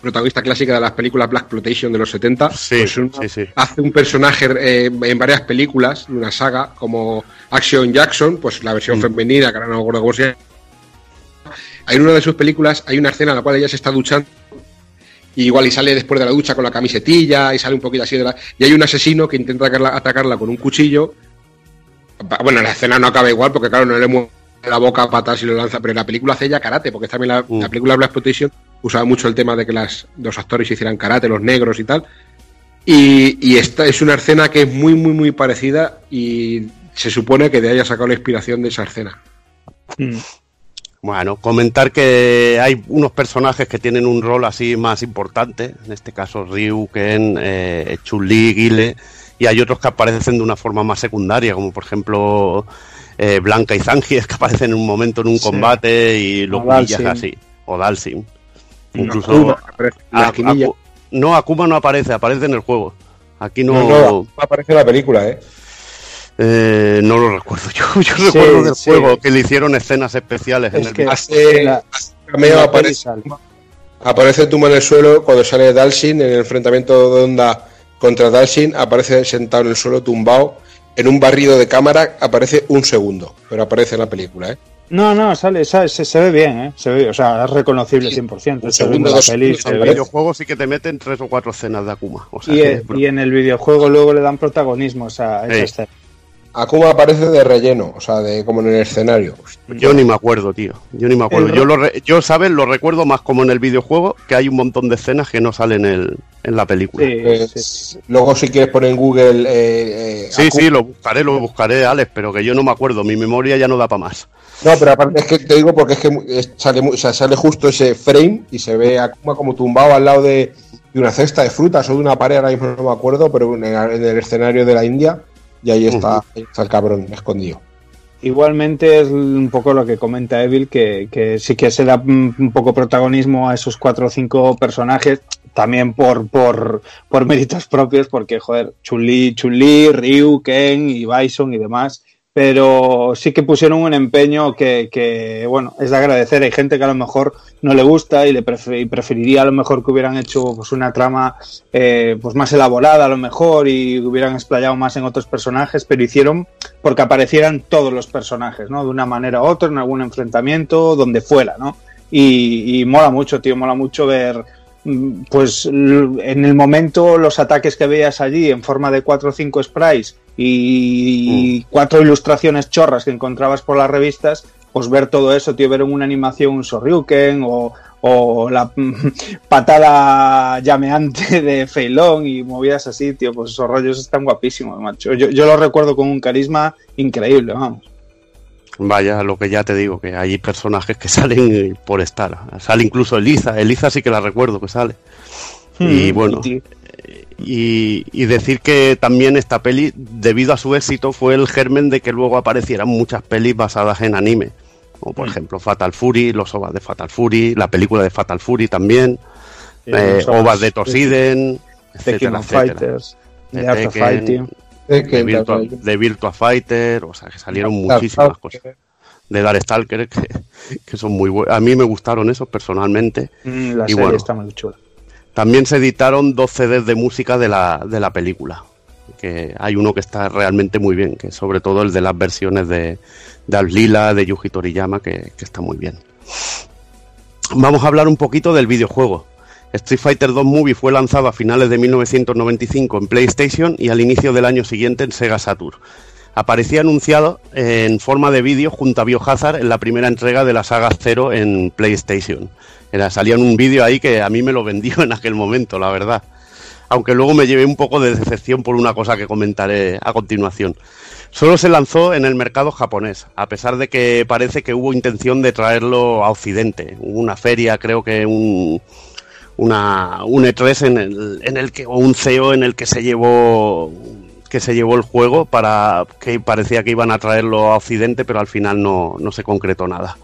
protagonista clásica de las películas Black Exploitation de los 70. Sí, Pues una- sí, sí. hace un personaje eh, en varias películas de una saga, como Action Jackson, pues la versión Mm. femenina, que ahora no me acuerdo cómo se llama. Hay en una de sus películas, hay una escena en la cual ella se está duchando. Y igual y sale después de la ducha con la camisetilla y sale un poquito así de la... Y hay un asesino que intenta atacarla, atacarla con un cuchillo. Bueno, la escena no acaba igual porque claro, no le mueve la boca a patas y lo lanza, pero en la película hace ella karate, porque también la, la película Black Exploitation usaba mucho el tema de que las, los actores hicieran karate, los negros y tal. Y, y esta es una escena que es muy, muy, muy parecida y se supone que de ahí haya sacado la inspiración de esa escena. Bueno, comentar que hay unos personajes que tienen un rol así más importante, en este caso Ryu, Ken, eh, Chun-Li, Guile, y hay otros que aparecen de una forma más secundaria, como por ejemplo eh, Blanca y Zangief, que aparecen en un momento en un Sí. combate y los Dalsim. así, o Dalsim. No, Incluso Akuma, en a-. Aku- no, Akuma no aparece, aparece en el juego. Aquí no, No, no, aparece en la película, ¿eh? eh, no lo recuerdo. Yo, yo Sí, recuerdo del sí. juego que le hicieron escenas especiales en Es el que video. Hace, la- hace cameo, la aparece, aparece Tuma en el suelo cuando sale Dalsin en el enfrentamiento de Onda contra Dalsin, aparece sentado en el suelo tumbado. En un barrido de cámara aparece un segundo, pero aparece en la película, ¿eh? No, no, sale, sale- se, se ve bien, ¿eh? Se ve, o sea, es reconocible 100%. Un Se ve segundo, dos se En el videojuego sí que te meten tres o cuatro escenas de Akuma. O sea Y, en el videojuego luego le dan protagonismo a esa, a esa Sí. escena. Akuma aparece de relleno, o sea, de como en el escenario. Yo ni me acuerdo, tío. Yo ni me acuerdo. Yo, lo re- yo, ¿sabes? Lo recuerdo más como en el videojuego, que hay un montón de escenas que no salen en, el- en la película. Sí, Pues, sí, sí. Luego si quieres poner en Google eh, eh, Sí, Akuma- sí, lo buscaré, lo buscaré, Alex, pero que yo no me acuerdo. Mi memoria ya no da para más. No, pero aparte es que te digo porque es que sale, mu- o sea, sale justo ese frame y se ve a Akuma como tumbado al lado de, de una cesta de frutas o de una pared, ahora mismo no me acuerdo, pero en el, en el escenario de la India y ahí está, ahí está el cabrón escondido. Igualmente es un poco lo que comenta Evil, que, que sí que se da un poco protagonismo a esos cuatro o cinco personajes, también por, por, por méritos propios, porque, joder, Chun-Li, Chun-Li, Ryu, Ken y Bison y demás, pero sí que pusieron un empeño que, bueno, es de agradecer. Hay gente que a lo mejor no le gusta y le prefe- y preferiría a lo mejor que hubieran hecho pues, una trama eh, pues más elaborada a lo mejor y hubieran explayado más en otros personajes, pero hicieron porque aparecieran todos los personajes, ¿no? De una manera u otra, en algún enfrentamiento, donde fuera, ¿no? Y, mola mucho, tío, mola mucho ver, mm, pues en el momento los ataques que veías allí en forma de cuatro o cinco sprites y cuatro ilustraciones chorras que encontrabas por las revistas, pues ver todo eso, tío, ver en una animación un Sorryuken o, o la patada llameante de Feilón y movidas así, tío, pues esos rollos están guapísimos, macho. Yo, yo lo recuerdo con un carisma increíble, vamos. Vaya, lo que ya te digo, que hay personajes que salen por estar. Sale incluso Eliza. Eliza sí que la recuerdo que sale. Y Mm, bueno, y- y, y decir que también esta peli, debido a su éxito, fue el germen de que luego aparecieran muchas pelis basadas en anime. Como Mm. por ejemplo Fatal Fury, los ovas de Fatal Fury, la película de Fatal Fury también, eh, los ovas de de- Tosiden, etcétera, of etcétera. Fighters, De Tekken, Fighting. de, Virtua, de Virtua Fighter, o sea que salieron Darkstalker. muchísimas cosas. De Darkstalker, que, que son muy buenos. A mí me gustaron esos personalmente. Mm, la Y serie bueno, está muy chula. También se editaron dos CDs de música de la, de la película. Que hay uno que está realmente muy bien, que sobre todo el de las versiones de, de Alf Lila, de Yuji Toriyama, que, que está muy bien. Vamos a hablar un poquito del videojuego. Street Fighter 2 Movie fue lanzado a finales de 1995 en PlayStation y al inicio del año siguiente en Sega Saturn. Aparecía anunciado en forma de vídeo junto a Biohazard en la primera entrega de la saga Zero en PlayStation. Salía en un vídeo ahí que a mí me lo vendió en aquel momento, la verdad. Aunque luego me llevé un poco de decepción por una cosa que comentaré a continuación. Solo se lanzó en el mercado japonés, a pesar de que parece que hubo intención de traerlo a Occidente. Hubo una feria, creo que un, una, un E3 en el, en el que, o un CEO en el que se llevó que se llevó el juego para que parecía que iban a traerlo a Occidente, pero al final no, no se concretó nada.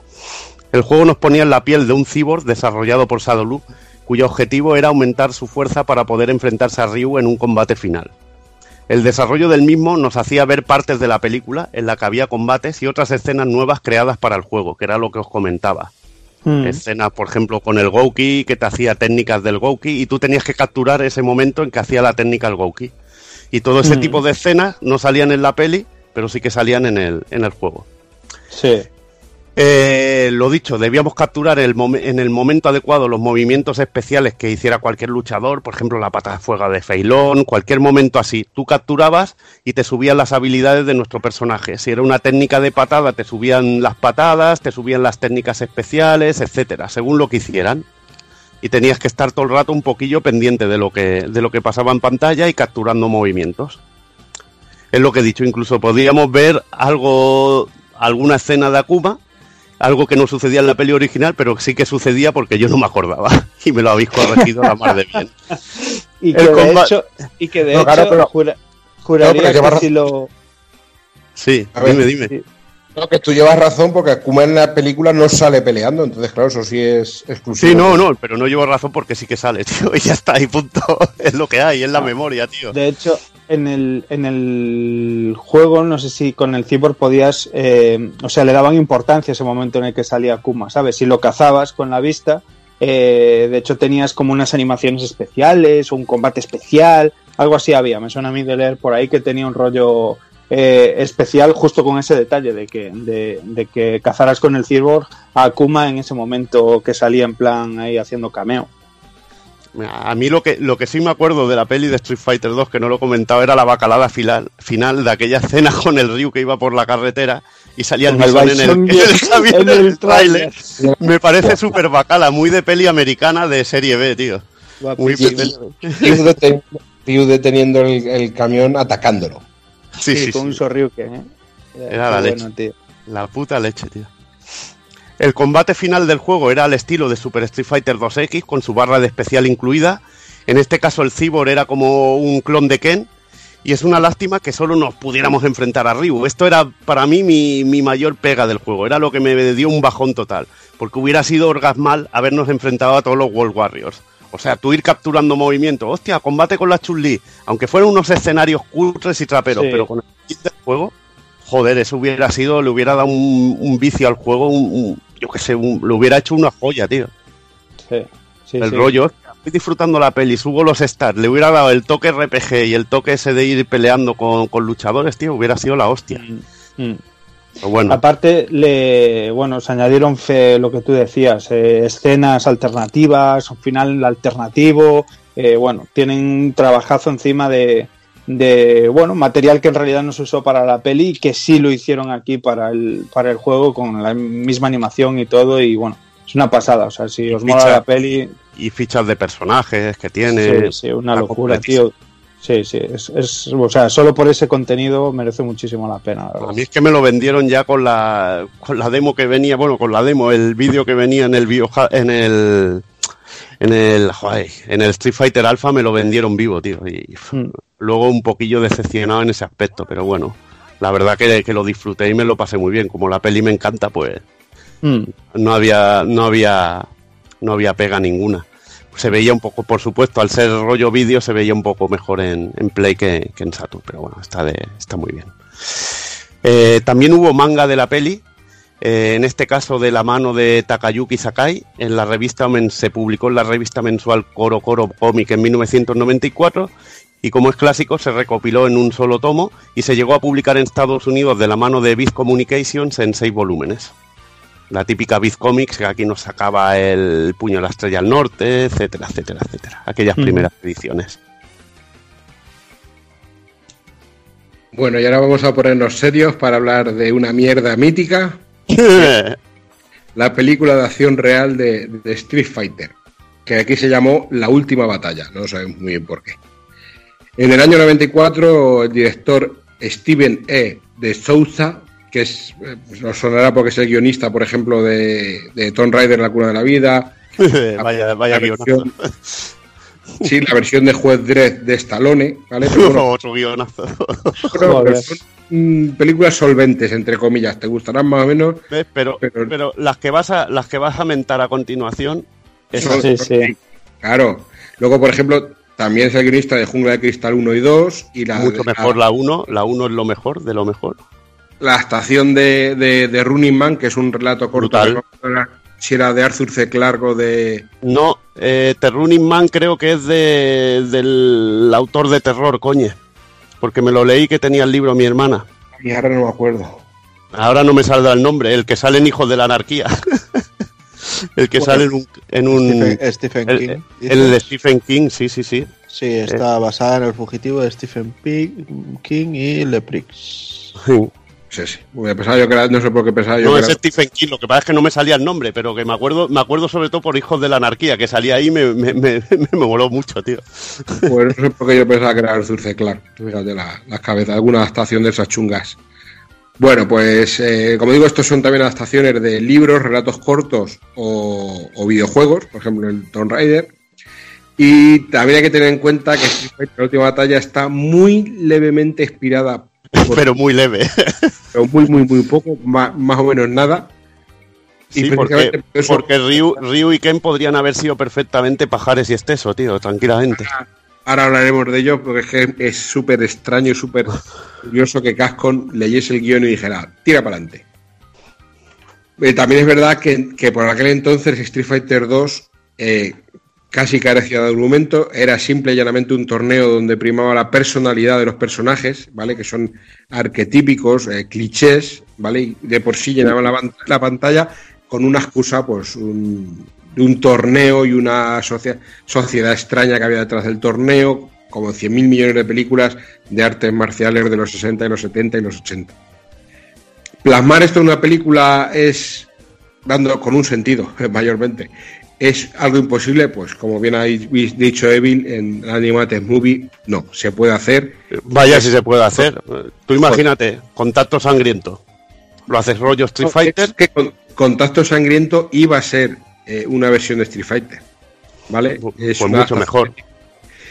El juego nos ponía en la piel de un cyborg desarrollado por Sadolu, cuyo objetivo era aumentar su fuerza para poder enfrentarse a Ryu en un combate final. El desarrollo del mismo nos hacía ver partes de la película en la que había combates y otras escenas nuevas creadas para el juego, que era lo que os comentaba. Mm. Escenas, por ejemplo, con el Gouki, que te hacía técnicas del Gouki, y tú tenías que capturar ese momento en que hacía la técnica el Gouki. Y todo ese Mm. tipo de escenas no salían en la peli, pero sí que salían en el, en el juego. Sí. Eh, lo dicho, debíamos capturar en el momento adecuado los movimientos especiales que hiciera cualquier luchador, por ejemplo la pata de fuego de Feilón, cualquier momento así. Tú capturabas y te subían las habilidades de nuestro personaje. Si era una técnica de patada, te subían las patadas, te subían las técnicas especiales, etcétera, según lo que hicieran. Y tenías que estar todo el rato un poquillo pendiente de lo que, de lo que pasaba en pantalla y capturando movimientos. Es lo que he dicho, incluso podríamos ver algo, alguna escena de Akuma, algo que no sucedía en la peli original, pero sí que sucedía porque yo no me acordaba. Y me lo habéis corregido la mar de bien. Y que de hecho, y que de No, hecho claro, pero- jura- juraría pero que si lo... Sí, A ver, dime, dime. No, que tú llevas razón porque Akuma en la película no sale peleando, entonces claro, eso sí es exclusivo. Sí, no, no, pero no llevo razón porque sí que sale, tío. Y ya está, y punto. Es lo que hay, es la memoria, tío. De hecho, en el, en el juego, no sé si con el Cyborg podías, eh, o sea, le daban importancia ese momento en el que salía Kuma, ¿sabes? Si lo cazabas con la vista, eh, de hecho tenías como unas animaciones especiales, o un combate especial, algo así había. Me suena a mí de leer por ahí que tenía un rollo eh, especial justo con ese detalle de que, de, de que cazaras con el Cyborg a Akuma en ese momento que salía en plan ahí haciendo cameo. A mí lo que, lo que sí me acuerdo de la peli de Street Fighter 2, que no lo he comentado, era la bacalada final, final de aquella escena con el Ryu que iba por la carretera y salía el Bison en el, en el camión en el del tráiler. tráiler. Me parece súper bacala, muy de peli americana de serie B, tío. Muy Ryu deten- Ryu deteniendo el, el camión, atacándolo. Sí, sí, con sí. un Sorryuken, ¿eh? Era la leche. bueno, tío. La puta leche, tío. El combate final del juego era al estilo de Super Street Fighter 2X, con su barra de especial incluida. En este caso el Cyborg era como un clon de Ken. Y es una lástima que solo nos pudiéramos enfrentar a Ryu. Esto era para mí mi, mi mayor pega del juego. Era lo que me dio un bajón total. Porque hubiera sido orgasmal habernos enfrentado a todos los World Warriors. O sea, tú ir capturando movimiento. Hostia, combate con la Chun-Li. Aunque fueran unos escenarios cutres y traperos, Sí. pero con el kit del juego, joder, eso hubiera sido, le hubiera dado un, un vicio al juego, un, un- yo qué sé, un- le hubiera hecho una joya, tío. Sí, sí, el sí. rollo, estoy disfrutando la peli, subo los stats, le hubiera dado el toque RPG y el toque ese de ir peleando con, con luchadores, tío, hubiera sido la hostia. Mm. Pero bueno, Aparte, le, bueno, se añadieron fe, lo que tú decías, eh, escenas alternativas, un final alternativo. eh, bueno, tienen un trabajazo encima de, de, bueno, material que en realidad no se usó para la peli y que sí lo hicieron aquí para el, para el juego con la misma animación y todo. Y bueno, es una pasada. O sea, si os mola la peli, y fichas de personajes que tiene. sí, sí, una está locura, tío. Sí, sí, es, es- o sea, solo por ese contenido merece muchísimo la pena. la. A mí es que me lo vendieron ya con la, con la demo que venía, bueno, con la demo, el vídeo que venía en el bio, en el en el joder, en el Street Fighter Alpha me lo vendieron vivo, tío, y Mm. luego un poquillo decepcionado en ese aspecto, pero bueno, la verdad que, que lo disfruté y me lo pasé muy bien, como la peli me encanta, pues Mm. no había no había no había pega ninguna. Se veía un poco, por supuesto, al ser rollo vídeo se veía un poco mejor en, en Play que, en Saturn, pero bueno, está de está muy bien. Eh, también hubo manga de la peli, eh, en este caso de la mano de Takayuki Sakai, en la revista se publicó en la revista mensual Coro Coro Comic en 1994 y como es clásico se recopiló en un solo tomo y se llegó a publicar en Estados Unidos de la mano de Viz Communications en seis volúmenes. La típica Viz Comics que aquí nos sacaba el puño de la estrella al norte, etcétera, etcétera, etcétera. Aquellas Ujú. primeras ediciones. Bueno, y ahora vamos a ponernos serios para hablar de una mierda mítica. la película de acción real de, de Street Fighter, que aquí se llamó La Última Batalla, no sabemos muy bien por qué. En el año 94, el director Steven E. de Souza, que es, eh, pues nos sonará porque es el guionista, por ejemplo, de, de Tomb Raider, La Cuna de la Vida. vaya vaya la guionazo. Sí, la versión de Juez Dredd de Stallone, ¿vale? Pero bueno, Otro guionazo. pero- pero son mm, películas solventes, entre comillas, te gustarán más o menos. ¿Ves? Pero, pero, las que vas a las que vas a mentar a continuación Son- esas- Claro. Luego, por ejemplo, también es el guionista de Jungla de Cristal 1 y 2 y la, mucho mejor la 1, la 1 es lo mejor de lo mejor. La estación de, de, de Running Man, que es un relato corto. Brutal. Si era de Arthur C. Clarke o de. No, eh, The Running Man creo que es de, del autor de terror, coño. Porque me lo leí que tenía el libro mi hermana. Y ahora no me acuerdo. Ahora no me saldrá el nombre, el que sale en Hijos de la Anarquía. el que Bueno, sale en un... En un Stephen- Stephen el, King, El, de Stephen King, sí, sí, sí. Sí, está basada en el fugitivo de Stephen King y Leprix. Sí. Sí, pensaba yo que era, no sé por qué pensaba yo No, que es era- Stephen King, lo que pasa es que no me salía el nombre, pero que me acuerdo, me acuerdo sobre todo por Hijos de la Anarquía, que salía ahí y me, me, me, me moló mucho, tío. Pues no sé por qué yo pensaba que era Arthur C. Clarke. Fíjate la- las cabezas, alguna adaptación de esas chungas. Bueno, pues eh, como digo, estos son también adaptaciones de libros, relatos cortos o, o videojuegos, por ejemplo el Tomb Raider. Y también hay que tener en cuenta que la última batalla está muy levemente inspirada, Pero muy leve. pero muy, muy, muy poco, más, más o menos nada. Sí, Y porque, eso- porque Ryu, Ryu y Ken podrían haber sido perfectamente pajares y esteso, tío, tranquilamente. Ahora hablaremos de ello porque es que es súper extraño y súper curioso que Cascon leyese el guion y dijera, tira para adelante. también es verdad que, que por aquel entonces Street Fighter 2 casi carecía de argumento, era simple y llanamente un torneo donde primaba la personalidad de los personajes, ¿vale? Que son arquetípicos, eh, clichés, ¿vale? Y de por sí llenaban la, pan- la pantalla con una excusa, pues, un, de un torneo y una sociedad extraña que había detrás del torneo, como 100.000 millones de películas de artes marciales de los 60 y los 70 y los 80. Plasmar esto en una película es dando con un sentido, mayormente. ¿Es algo imposible? Pues como bien ha dicho Evil en Animated Movie, no, se puede hacer. Vaya si se puede hacer. Tú imagínate, contacto sangriento. Lo haces rollo Street Fighter. Es que con- Contacto Sangriento iba a ser eh, una versión de Street Fighter. ¿Vale? Es Pues una mucho mejor.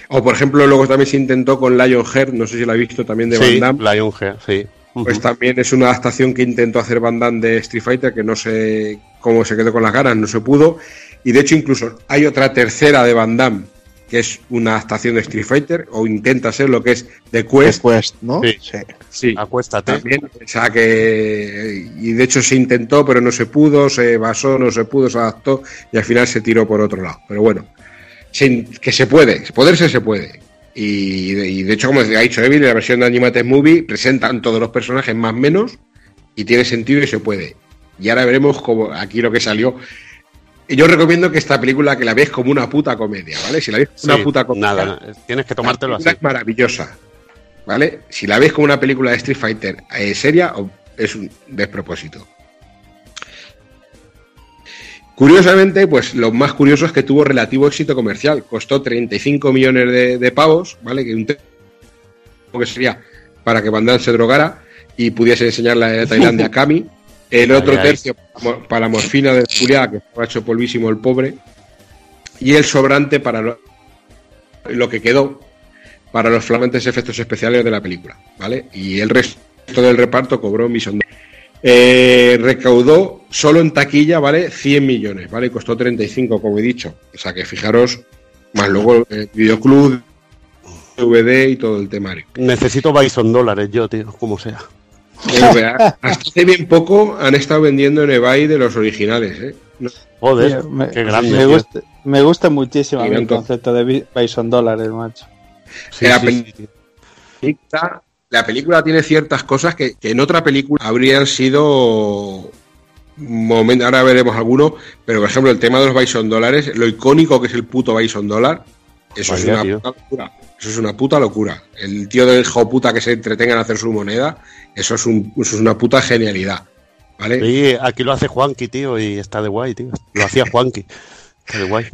O por ejemplo, luego también se intentó con Lionheart, no sé si la habéis visto también de Sí, Van Damme. Lionheart, sí. Pues también es una adaptación que intentó hacer Van Damme de Street Fighter, que no sé cómo se quedó con las ganas, no se pudo. Y de hecho, incluso hay otra tercera de Van Damme, que es una adaptación de Street Fighter, o intenta ser lo que es The Quest. Quest, ¿no? Sí. Sí. Acuéstate. También, o sea que. Y de hecho se intentó, pero no se pudo, se basó, no se pudo, se adaptó y al final se tiró por otro lado. Pero bueno, sin- que se puede, poderse se puede. Y de, y de hecho, como ha dicho Evil, en la versión de Animated Movie presentan todos los personajes más menos y tiene sentido y se puede. Y ahora veremos cómo aquí lo que salió. Y Yo recomiendo que esta película que la veáis como una puta comedia, ¿vale? Si la veis como una puta comedia, Nada, tienes que tomártelo así. es maravillosa, ¿vale? Si la ves como una película de Street Fighter eh, seria, es un despropósito. Curiosamente, pues lo más curioso es que tuvo relativo éxito comercial. Costó 35 millones de, de pavos, ¿vale? Que un que sería para que Van Damme se drogara y pudiese enseñarle a Tailandia a Kami. El otro tercio para- la morfina de Juliá, que estaba hecho polvísimo el pobre. Y el sobrante para lo, lo que quedó para los flamantes efectos especiales de la película, ¿vale? Y el resto del reparto cobró de- Eh, recaudó solo en taquilla, ¿vale? 100 millones, ¿vale? Y costó 35, como he dicho. O sea que fijaros, más luego el videoclub, DVD y todo el temario. Necesito Bison dólares yo, tío, como sea. Hasta hace bien poco han estado vendiendo en eBay de los originales, ¿eh? No- Joder, Tío, me, qué grande. me gusta, me gusta muchísimo a mí el concepto de Bi- Bison Dólares, macho. Sí, la, sí, peli- sí. película- la película tiene ciertas cosas que, que en otra película habrían sido momento, ahora veremos alguno, pero por ejemplo el tema de los Bison dólares, lo icónico que es el puto Bison dólar, eso es una tío. puta locura. Eso es una puta locura. El tío del hijo puta que se entretenga en hacer su moneda, eso es, un, eso es una puta genialidad. ¿Vale? Sí, aquí lo hace Juanqui, tío, y está de guay, tío. Lo hacía Juanqui. Está de guay.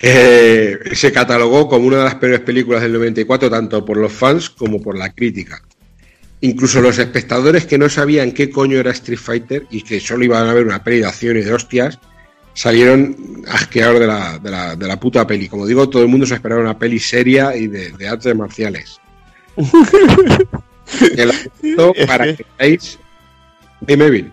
Eh, se catalogó como una de las peores películas del 94, tanto por los fans como por la crítica. Incluso los espectadores que no sabían qué coño era Street Fighter y que solo iban a ver una peli de acción y de hostias, salieron asqueados de la, de, la, de la puta peli. Como digo, todo el mundo se esperaba una peli seria y de, de artes marciales. El asunto, para que veáis. Dime, Bill.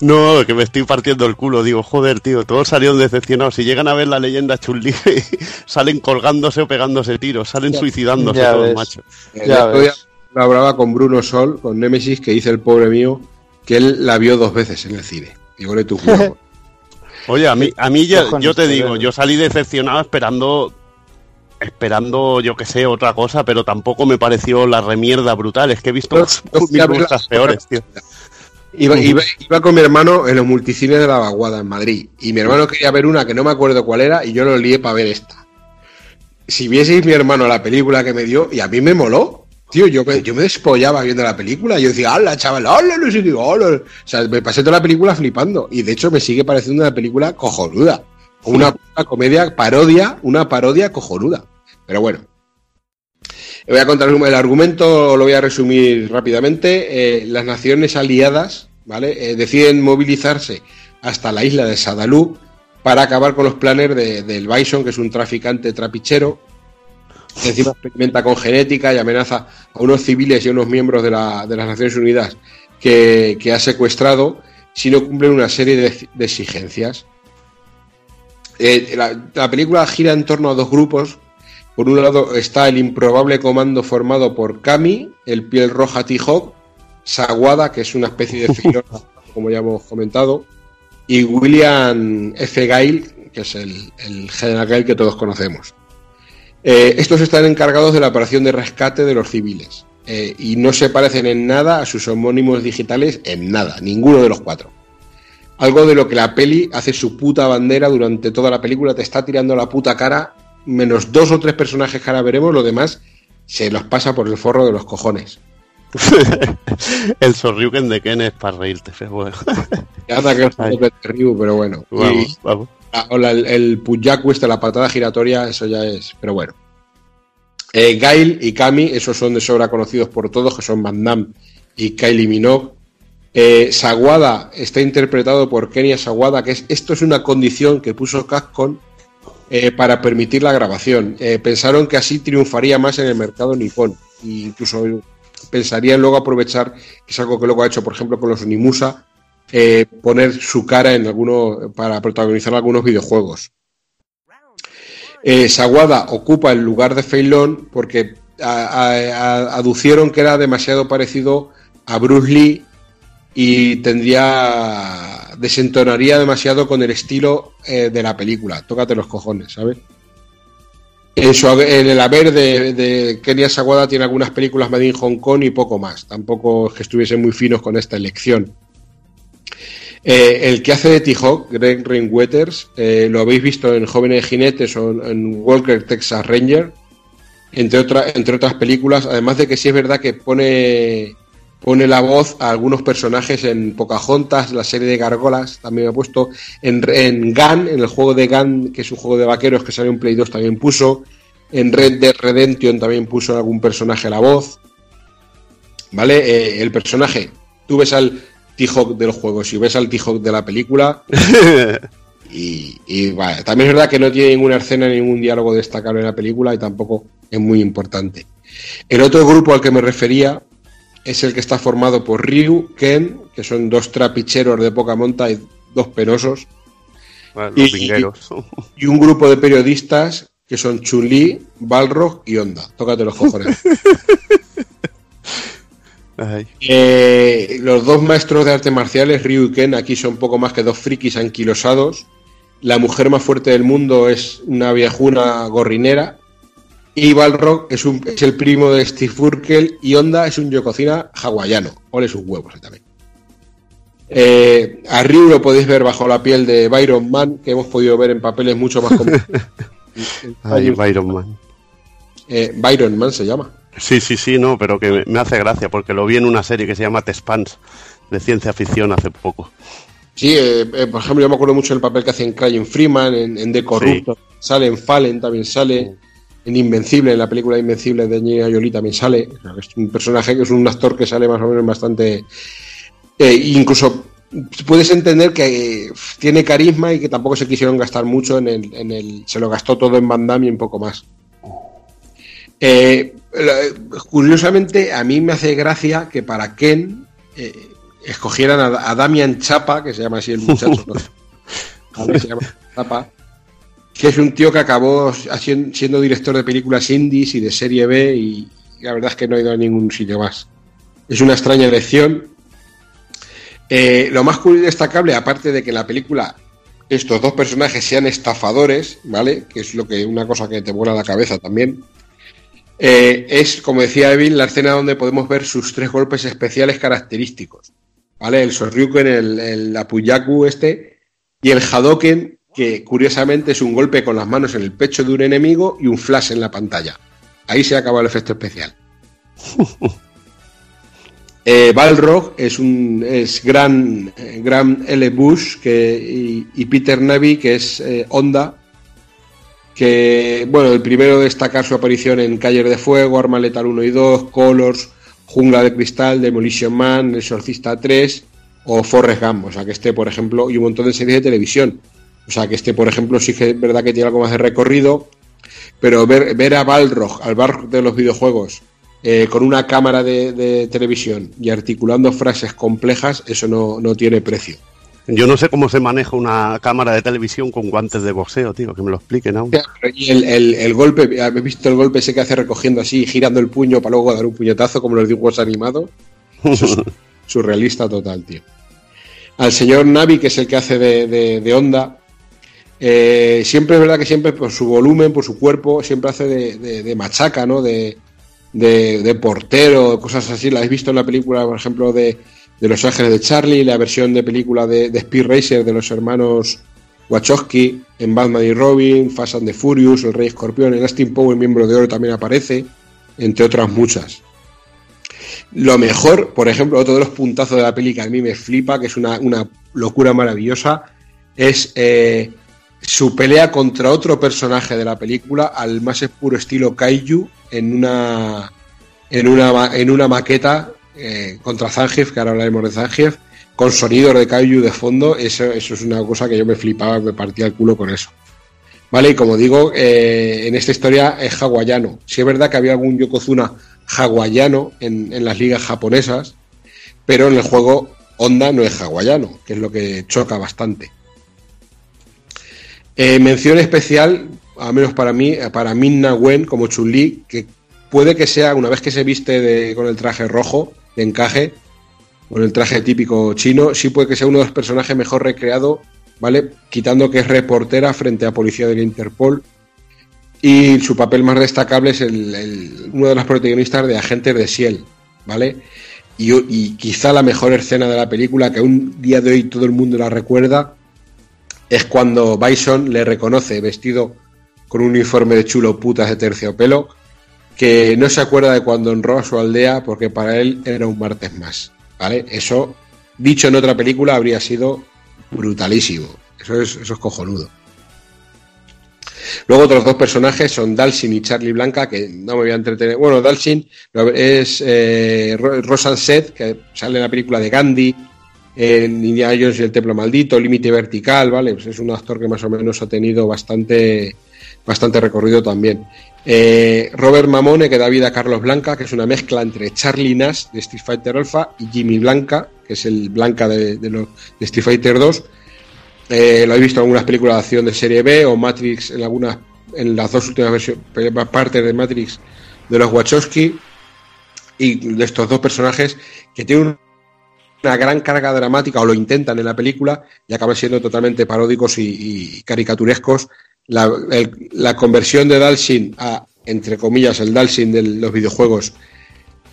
No, que me estoy partiendo el culo. Digo, joder, tío, todos salieron decepcionados. Si llegan a ver la leyenda Chun-Li, salen colgándose o pegándose tiros, salen suicidándose Ya todos, ves. macho. El otro día lo hablaba con Bruno Sol, con Nemesis, que dice el pobre mío que él la vio dos veces en el cine. Digo, le tu culo. Oye, a mí, a mí ya- yo te digo, yo salí decepcionado esperando, esperando, yo que sé, otra cosa, pero tampoco me pareció la remierda brutal. Es que he visto mil cosas peores, tío. Iba, iba- iba con mi hermano en los multicines de la Vaguada, en Madrid. Y mi hermano quería ver una que no me acuerdo cuál era y yo lo lié para ver esta. Si vieseis mi hermano la película que me dio, y a mí me moló. Tío, yo me, yo me despollaba viendo la película. Yo decía, ¡hala, chaval! ¡hala! No sé qué, ¡hala! O sea, me pasé toda la película flipando. Y de hecho me sigue pareciendo una película cojonuda. Una, comedia parodia, una parodia cojonuda. Pero bueno. Voy a contar el argumento, lo voy a resumir rápidamente. Eh, las naciones aliadas, ¿vale? Eh, deciden movilizarse hasta la isla de Sadalú para acabar con los planes de- del Bison, que es un traficante trapichero, encima experimenta con genética y amenaza a unos civiles y a unos miembros de, la- de las Naciones Unidas que, que ha secuestrado si no cumplen una serie de, de exigencias. Eh, la, la película gira en torno a dos grupos. Por un lado está el improbable comando formado por Kami, el piel roja T-Hawk, Saguada, que es una especie de filón, como ya hemos comentado, y William F. Gale, que es el, el general Gale que todos conocemos. Eh, estos están encargados de la operación de rescate de los civiles eh, y no se parecen en nada a sus homónimos digitales, en nada, ninguno de los cuatro. Algo de lo que la peli hace su puta bandera durante toda la película, te está tirando la puta cara, menos dos o tres personajes que ahora veremos, lo demás se los pasa por el forro de los cojones. El Sorryuken de Ken es para reírte, feo. anda que de Ryu, pero bueno. Vamos, Y- vamos. Ah, el, el este, la patada giratoria, eso ya es. Pero bueno. Eh, Gail y Kami, esos son de sobra conocidos por todos, que son Van Damme y Kylie Minogue. Eh, Sawada está interpretado por Kenia Sawada, que es esto es una condición que puso Capcom eh, para permitir la grabación. Eh, pensaron que así triunfaría más en el mercado nipón. E incluso pensarían luego aprovechar, que es algo que luego ha hecho, por ejemplo, con los Onimusa, eh, poner su cara en alguno para protagonizar algunos videojuegos. Eh, Sawada ocupa el lugar de Feilón porque aducieron que era demasiado parecido a Bruce Lee y tendría desentonaría demasiado con el estilo eh, de la película. Tócate los cojones, ¿sabes? En el haber de, de Kenia Sawada tiene algunas películas made in Hong Kong y poco más. Tampoco es que estuviesen muy finos con esta elección. Eh, el que hace de T-Hawk, Greg Rainwaters, eh, lo habéis visto en Jóvenes Jinetes o en, Walker Texas Ranger, entre, entre otras películas. Además de que sí es verdad que pone, pone la voz a algunos personajes en Pocahontas, la serie de Gargolas, también ha puesto. En, en Gun, en el juego de Gun, que es un juego de vaqueros que salió en Play 2, también puso. En Red Dead Redemption también puso algún personaje la voz. ¿Vale? Eh, el personaje, tú ves al T-Hawk del juego, si ves al T-Hawk de la película. y y, vale, también es verdad que no tiene ninguna escena, ningún diálogo destacable en la película y tampoco es muy importante. El otro grupo al que me refería es el que está formado por Ryu, Ken, que son dos trapicheros de poca monta y dos penosos. Bueno, los Y-. Y un grupo de periodistas que son Chun-Li, Balrog y Honda. Tócate los cojones. Eh, los dos maestros de artes marciales, Ryu y Ken, aquí son poco más que dos frikis anquilosados. La mujer más fuerte del mundo es una viejuna gorrinera. Y Balrog es, un- es el primo de Steve Urkel. Y Honda es un yokocina hawaiano. Ole sus huevos también. Eh, a Ryu lo podéis ver bajo la piel de Byron Man, que hemos podido ver en papeles mucho más. Ay, Byron Man. Eh, Byron Man se llama. Sí, sí, sí, no, pero que me- hace gracia porque lo vi en una serie que se llama The Spans de ciencia ficción hace poco. Sí, eh, eh, por ejemplo, yo me acuerdo mucho del papel que hace en Crying Freeman, en, en The Corrupto, sale en Fallen, también sale en Invencible, en la película Invencible de Angelina Jolie también sale. Es un personaje que es un actor que sale más o menos bastante. eh, incluso puedes entender que eh, tiene carisma y que tampoco se quisieron gastar mucho en el, en el. Se lo gastó todo en Van Damme y un poco más. Eh, curiosamente, a mí me hace gracia que para Ken eh, escogieran a, a Damian Chapa, que se llama así el muchacho, ¿no? Se llama Chapa, que es un tío que acabó haciendo- siendo director de películas indies y de serie B y la verdad es que no ha ido a ningún sitio más. Es una extraña elección. Eh, lo más curioso y destacable, aparte de que en la película estos dos personajes sean estafadores, ¿vale? Que es lo que una cosa que te vuela la cabeza también. Eh, es, como decía Evil, la escena donde podemos ver sus tres golpes especiales característicos. ¿Vale? El Sorryuken, el, el Apuyaku este y el Hadoken, que curiosamente es un golpe con las manos en el pecho de un enemigo y un flash en la pantalla. Ahí se acaba el efecto especial. Eh, Balrog es un es Gran, eh, Gran L. Bush que, y, y Peter Navy, que es eh, Honda, que, bueno, el primero destacar su aparición en Calles de Fuego, Arma Letal 1 y 2, Colors, Jungla de Cristal, Demolition Man, El Exorcista 3 o Forrest Gump, o sea que este, por ejemplo, y un montón de series de televisión. O sea que este, por ejemplo, sí que es verdad que tiene algo más de recorrido, pero ver, ver a Balrog, al Balrog de los videojuegos, eh, con una cámara de, de televisión y articulando frases complejas, eso no, no tiene precio. Yo no sé cómo se maneja una cámara de televisión con guantes de boxeo, tío, que me lo expliquen aún. Y el, el- el golpe, ¿habéis visto el golpe ese que hace recogiendo así, girando el puño para luego dar un puñetazo como los dibujos animados? Eso es surrealista total, tío. Al señor Navi, que es el que hace de, de, de Onda, eh, siempre es verdad que siempre por su volumen, por su cuerpo, siempre hace de, de- de machaca, ¿no? De, de, de portero, cosas así. La habéis visto en la película, por ejemplo, de, de Los Ángeles de Charlie, la versión de película de, de Speed Racer de los hermanos Wachowski, en Batman y Robin, Fast and the Furious, El Rey Escorpión, en Austin Power, Miembro de Oro también aparece, entre otras muchas. Lo mejor, por ejemplo, otro de los puntazos de la peli que a mí me flipa, que es una, una locura maravillosa, es eh, su pelea contra otro personaje de la película al más puro estilo Kaiju en una en una, en una maqueta eh, contra Zangief, que ahora hablaremos de Zangief, con sonidos de Kaiju de fondo, eso, eso es una cosa que yo me flipaba, me partía el culo con eso. Vale, y como digo, eh, en esta historia es hawaiano. Sí es verdad que había algún Yokozuna hawaiano en, las ligas japonesas, pero en el juego Honda no es hawaiano, que es lo que choca bastante. Eh, mención especial, al menos para mí, para Minna Wen como Chun-Li, que puede que sea, una vez que se viste con el traje rojo de encaje, con el traje típico chino, sí puede que sea uno de los personajes mejor recreado, ¿vale? Quitando que es reportera frente a policía del Interpol. Y su papel más destacable es el, el- uno de los protagonistas de Agentes de Ciel, ¿vale? Y, y quizá la mejor escena de la película, que un día de hoy todo el mundo la recuerda, es cuando Bison le reconoce vestido con un uniforme de chulo putas de terciopelo, que no se acuerda de cuando honró a su aldea porque para él era un martes más. ¿Vale? Eso, dicho en otra película, habría sido brutalísimo. Eso es, eso es cojonudo. Luego otros dos personajes son Dalsin y Charlie Blanca, que no me voy a entretener. Bueno, Dalsin es eh, Ro- Rosan Seth, que sale en la película de Gandhi, en Indiana Jones y el Templo Maldito, Límite Vertical, ¿vale? Pues es un actor que más o menos ha tenido bastante, bastante recorrido también. Eh, Robert Mamone, que da vida a Carlos Blanca, que es una mezcla entre Charlie Nash de Street Fighter Alpha y Jimmy Blanca, que es el Blanca de, los- de Street Fighter 2. Eh, lo he visto en algunas películas de acción de serie B o Matrix en algunas en las dos últimas partes de Matrix de los Wachowski y de estos dos personajes que tienen un- una gran carga dramática o lo intentan en la película y acaban siendo totalmente paródicos y caricaturescos. La, la conversión de Dalsin a, entre comillas, el Dalsin de los videojuegos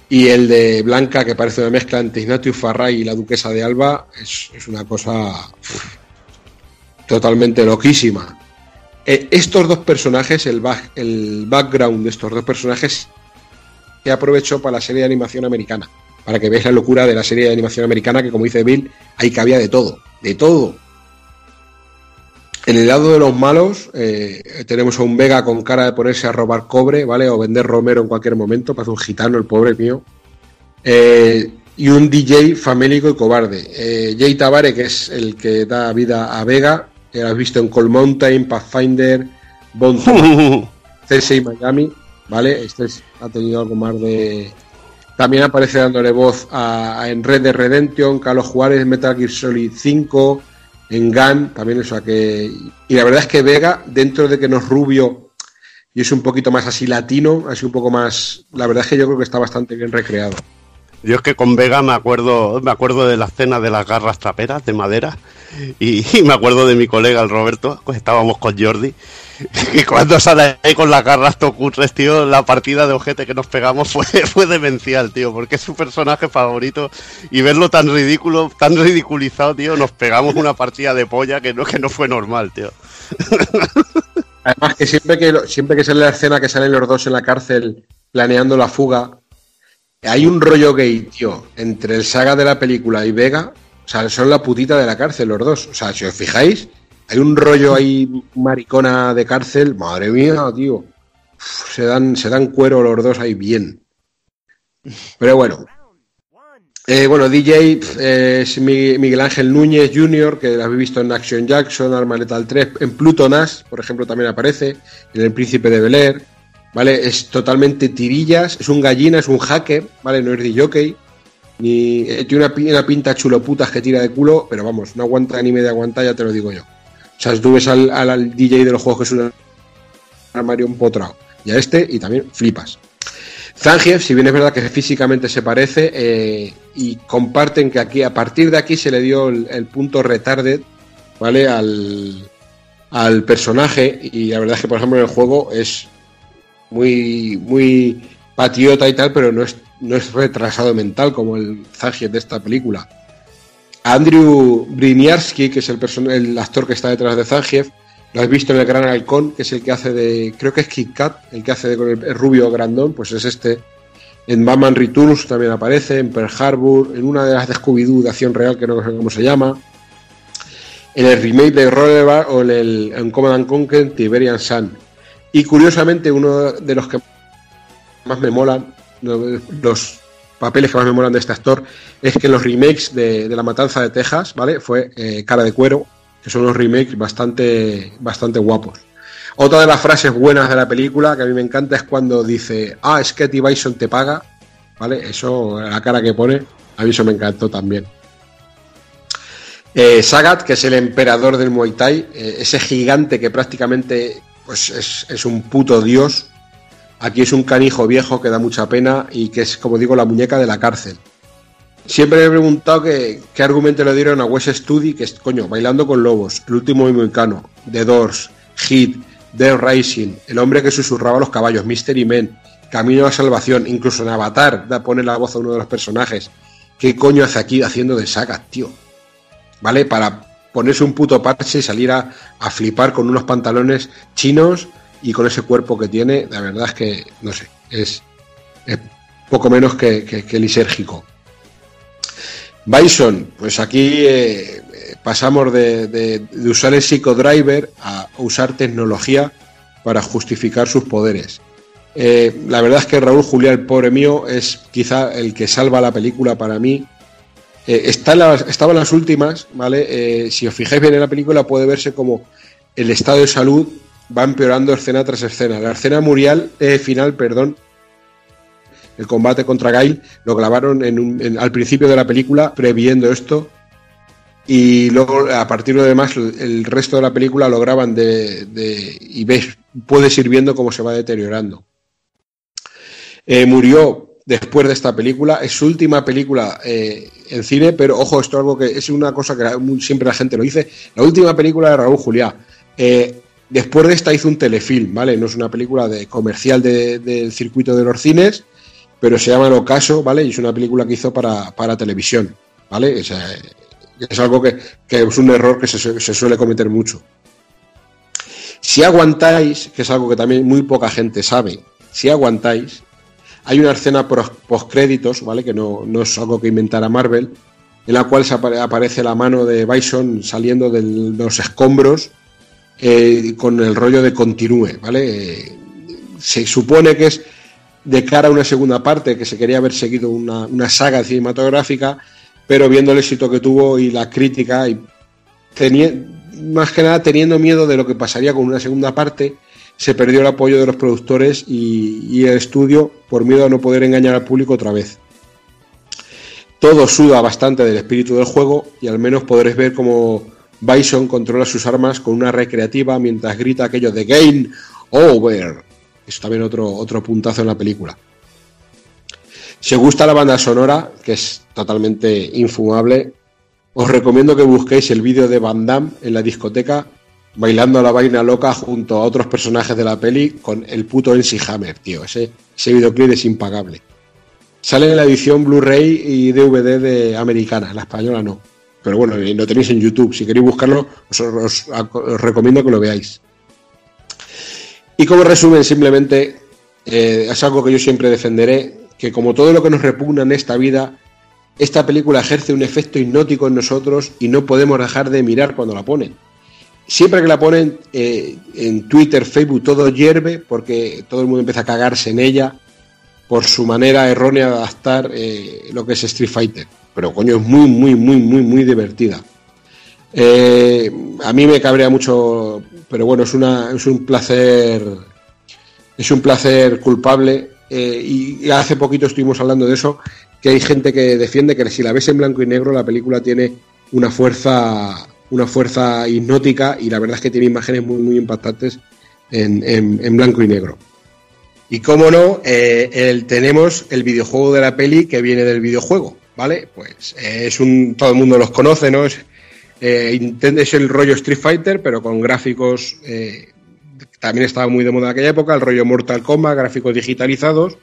y el de Blanca, que parece una mezcla entre Ignatius Farray y la Duquesa de Alba, es, es una cosa totalmente loquísima. Eh, estos dos personajes, el, back- el background de estos dos personajes, se aprovechó para la serie de animación americana. Para que veáis la locura de la serie de animación americana, que como dice Bill, ahí cabía de todo, de todo. En el lado de los malos, eh, tenemos a un Vega con cara de ponerse a robar cobre, ¿vale? O vender romero en cualquier momento, parece un gitano el pobre mío. Eh, y un DJ famélico y cobarde. Eh, Jay Tabare, que es el que da vida a Vega, que has visto en Cold Mountain, Pathfinder, Bond, CSI Miami, ¿vale? Este es- ha tenido algo más de... También aparece dándole voz a, a- en Red de Redemption, Carlos Juárez, Metal Gear Solid 5, en Gun, también, o sea que... Y la verdad es que Vega, dentro de que no es rubio y es un poquito más así latino, así un poco más... La verdad es que yo creo que está bastante bien recreado. Yo es que con Vega me acuerdo, me acuerdo de la escena de las garras traperas de madera y, y me acuerdo de mi colega el Roberto, pues estábamos con Jordi y cuando sale ahí con las garras tocutres, tío, la partida de ojete que nos pegamos fue, fue demencial, tío, porque es su personaje favorito y verlo tan ridículo, tan ridiculizado, tío, nos pegamos una partida de polla que no, que no fue normal, tío. Además que siempre que siempre que sale la escena que salen los dos en la cárcel planeando la fuga Hay un rollo gay, tío, entre el saga de la película y Vega. O sea, son la putita de la cárcel los dos. O sea, si os fijáis, hay un rollo ahí maricona de cárcel. Madre mía, tío. Se dan, se dan cuero los dos ahí bien. Pero bueno. Eh, bueno, DJ eh, es Mi- Miguel Ángel Núñez Jr., que lo habéis visto en Action Jackson, Arma Letal 3, en Pluto Nash, por ejemplo, también aparece, en El Príncipe de Bel Air, ¿vale? Es totalmente tirillas, es un gallina, es un hacker, ¿vale? No es de jockey, ni eh, tiene una, una pinta chuloputas que tira de culo, pero vamos, no aguanta ni media aguanta, ya te lo digo yo. O sea, tú ves al, al- DJ de los juegos que es un armario empotrado, y a este, y también flipas. Zangief, si bien es verdad que físicamente se parece, eh, y comparten que aquí, a partir de aquí se le dio el, el punto retarded, ¿vale? Al, al personaje, y la verdad es que, por ejemplo, en el juego es muy, muy patriota y tal, pero no es, no es retrasado mental como el Zangief de esta película. Andrew Briniarski, que es el, actor que está detrás de Zangief, lo has visto en el Gran Halcón, que es el que hace de. Creo que es Kit Kat, el que hace de con el, rubio grandón, pues es este. En Batman Returns también aparece, en Pearl Harbor, en una de las de Scooby-Doo de acción real, que no sé cómo se llama. En el remake de Rollerball o en el en Command and Conquer Tiberian Sun. Y curiosamente, uno de los que más me molan, lo- los papeles que más me molan de este actor, es que en los remakes de, de La Matanza de Texas, ¿vale? Fue eh, Cara de Cuero, que son unos remakes bastante, bastante guapos. Otra de las frases buenas de la película que a mí me encanta es cuando dice, ah, es que T. Te paga, ¿vale? Eso, la cara que pone, a mí eso me encantó también. Eh, Sagat, que es el emperador del Muay Thai, eh, ese gigante que prácticamente pues, es, es un puto dios. Aquí es un canijo viejo que da mucha pena y que es, como digo, la muñeca de la cárcel. Siempre me he preguntado que- qué argumento le dieron a Wes Studi, que es, coño, Bailando con Lobos, El último Moicano, The Doors, Hit, Dead Rising, El hombre que susurraba a los caballos, Mystery Men, Camino a la Salvación, incluso en Avatar da, pone la voz a uno de los personajes. ¿Qué coño hace aquí haciendo de Sagat, tío? ¿Vale? Para ponerse un puto parche y salir a, a flipar con unos pantalones chinos y con ese cuerpo que tiene, la verdad es que, no sé, es, poco menos que, que, lisérgico. Bison, pues aquí eh, pasamos de, usar el psicodriver a usar tecnología para justificar sus poderes. Eh, la verdad es que Raúl Julián, el pobre mío, es quizá el que salva la película para mí. Eh, está en las- estaba en las últimas, ¿vale? Si os fijáis bien en la película puede verse como el estado de salud va empeorando escena tras escena. La escena murial, eh, final, perdón, el combate contra Gail, lo grabaron al principio de la película, previendo esto. Y luego, a partir de lo demás, el resto de la película lo graban de, y ves, puedes ir viendo cómo se va deteriorando. Eh, murió después de esta película, es su última película eh, en cine, pero ojo, esto es algo que es una cosa que siempre la gente lo dice. La última película de Raúl Juliá. Después de esta hizo un telefilm, ¿vale? No es una película de comercial de- del circuito de los cines, pero se llama El Ocaso, ¿vale? Y es una película que hizo para, para televisión, ¿vale? Es, algo que, es un error que se, su- se suele cometer mucho. Si aguantáis, que es algo que también muy poca gente sabe, si aguantáis, hay una escena postcréditos, ¿vale? Que no, es algo que inventara Marvel, en la cual aparece la mano de Bison saliendo de los escombros eh, con el rollo de continúe, ¿vale? Se supone que es de cara a una segunda parte, que se quería haber seguido una, saga cinematográfica, pero viendo el éxito que tuvo y la crítica, y más que nada teniendo miedo de lo que pasaría con una segunda parte, se perdió el apoyo de los productores y, y el estudio por miedo a no poder engañar al público otra vez. Todo suda bastante del espíritu del juego y al menos podréis ver cómo Bison controla sus armas con una recreativa mientras grita aquello de Game Over. Es también otro, otro puntazo en la película. Si os gusta la banda sonora, que es totalmente infumable, os recomiendo que busquéis el vídeo de Van Damme en la discoteca bailando a la vaina loca junto a otros personajes de la peli con el puto MC Hammer, tío. Ese, ese videoclip es impagable. Sale en la edición Blu-ray y DVD de americana, la española no. Pero bueno, y lo tenéis en YouTube. Si queréis buscarlo, os recomiendo que lo veáis. Y como resumen, simplemente eh, es algo que yo siempre defenderé, que como todo lo que nos repugna en esta vida, esta película ejerce un efecto hipnótico en nosotros y no podemos dejar de mirar cuando la ponen. Siempre que la ponen eh, en Twitter, Facebook, todo hierve porque todo el mundo empieza a cagarse en ella por su manera errónea de adaptar eh, lo que es Street Fighter. Pero coño, es muy, muy, muy, muy, muy divertida. Eh, a mí me cabrea mucho, pero bueno, es, una, es un placer, es un placer culpable. eh, y, hace poquito estuvimos hablando de eso, que hay gente que defiende que si la ves en blanco y negro, la película tiene una fuerza, una fuerza hipnótica y la verdad es que tiene imágenes muy, muy impactantes en- en blanco y negro. Y cómo no, eh, tenemos el videojuego de la peli que viene del videojuego, ¿vale? Pues eh, es un. todo el mundo los conoce, ¿no? Es, eh, es el rollo Street Fighter, pero con gráficos. también estaba muy de moda en aquella época, el rollo Mortal Kombat, gráficos digitalizados,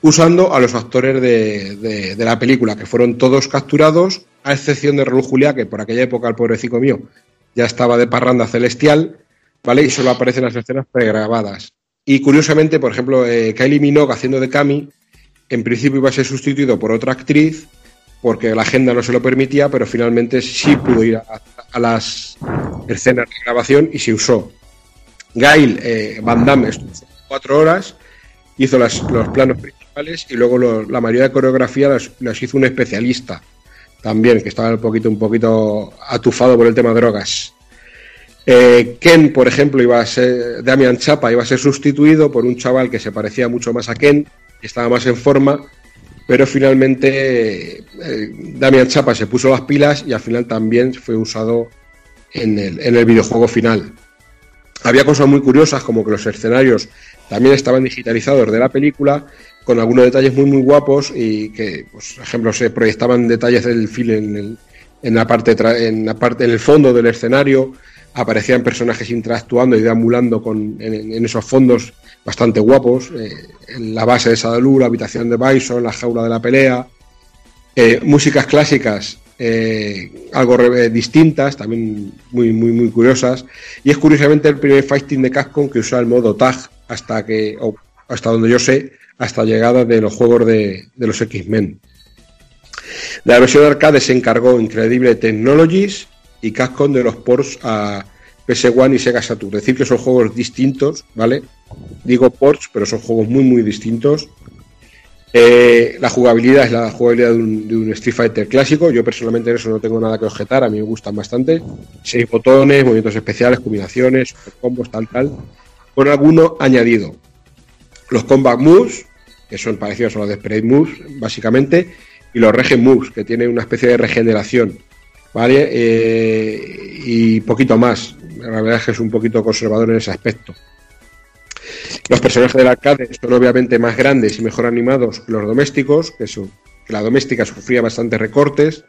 usando a los actores de la película, que fueron todos capturados, a excepción de Raúl Juliá, que por aquella época, el pobrecito mío, ya estaba de parranda celestial, ¿vale? Y solo aparecen las escenas pregrabadas. Y curiosamente, por ejemplo, eh, Kylie Minogue haciendo de Cami, en principio iba a ser sustituido por otra actriz, porque la agenda no se lo permitía, pero finalmente sí pudo ir a, las escenas de grabación y se usó. Gail eh, Van Damme estuvo cuatro horas, hizo las- los planos principales y luego la mayoría de coreografía las, las hizo un especialista también, que estaba un poquito, un poquito atufado por el tema de drogas. Eh, Ken, por ejemplo, iba a ser, Damian Chapa iba a ser sustituido por un chaval que se parecía mucho más a Ken, que estaba más en forma, pero finalmente eh, Damian Chapa se puso las pilas y al final también fue usado en el, en el videojuego final. Había cosas muy curiosas como que los escenarios también estaban digitalizados de la película con algunos detalles muy muy guapos y que, pues, por ejemplo, se proyectaban detalles del film en, el- en la parte en la parte en el fondo del escenario aparecían personajes interactuando y deambulando con, en, esos fondos bastante guapos eh, en la base de Sadalú, la habitación de Bison, la jaula de la pelea eh, músicas clásicas eh, algo distintas, también muy, muy, muy curiosas. Y es curiosamente el primer fighting de Capcom que usa el modo tag hasta que, hasta donde yo sé, hasta llegada de los juegos de, de los X-Men. De la versión arcade se encargó Incredible Technologies y Capcom de los ports a PS1 y Sega Saturn. Decir, que son juegos distintos, ¿vale? Digo ports, pero son juegos muy, muy distintos. Eh, la jugabilidad es la jugabilidad de un, Street Fighter clásico. Yo personalmente en eso no tengo nada que objetar, a mí me gustan bastante. Seis botones, movimientos especiales, combinaciones, combos, tal, tal. Con alguno añadido. Los Combat Moves, que son parecidos a los de Sprite Moves, básicamente, y los Regen Moves, que tienen una especie de regeneración. ¿Vale? Eh, y poquito más. La verdad es que es un poquito conservador en ese aspecto. Los personajes del arcade son obviamente más grandes y mejor animados que los domésticos, que, que la doméstica sufría bastantes recortes.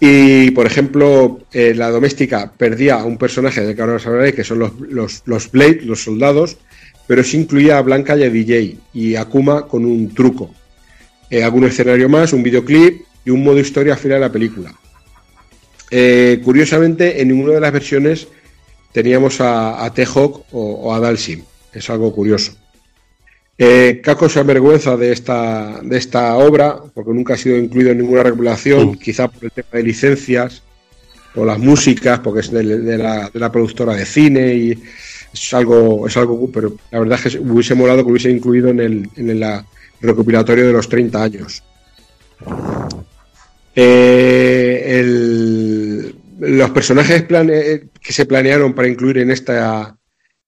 Y, por ejemplo, eh, la doméstica perdía a un personaje del que ahora os hablaré, que son los, los, los Blade, los soldados, pero sí incluía a Blanca y a DJ y a Kuma con un truco. Eh, algún escenario más, un videoclip y un modo historia final de la película. Eh, curiosamente, en ninguna de las versiones teníamos a, a T-Hawk o, o a Dalsim. Es algo curioso. Eh, Kako se avergüenza de esta, de esta obra porque nunca ha sido incluido en ninguna regulación, quizá por el tema de licencias o las músicas, porque es de, de la, de la productora de cine y es algo, es algo, pero la verdad es que hubiese molado que hubiese incluido en el, en el la- recopilatorio de los 30 años. Eh, el- los personajes plane- que se planearon para incluir en, esta,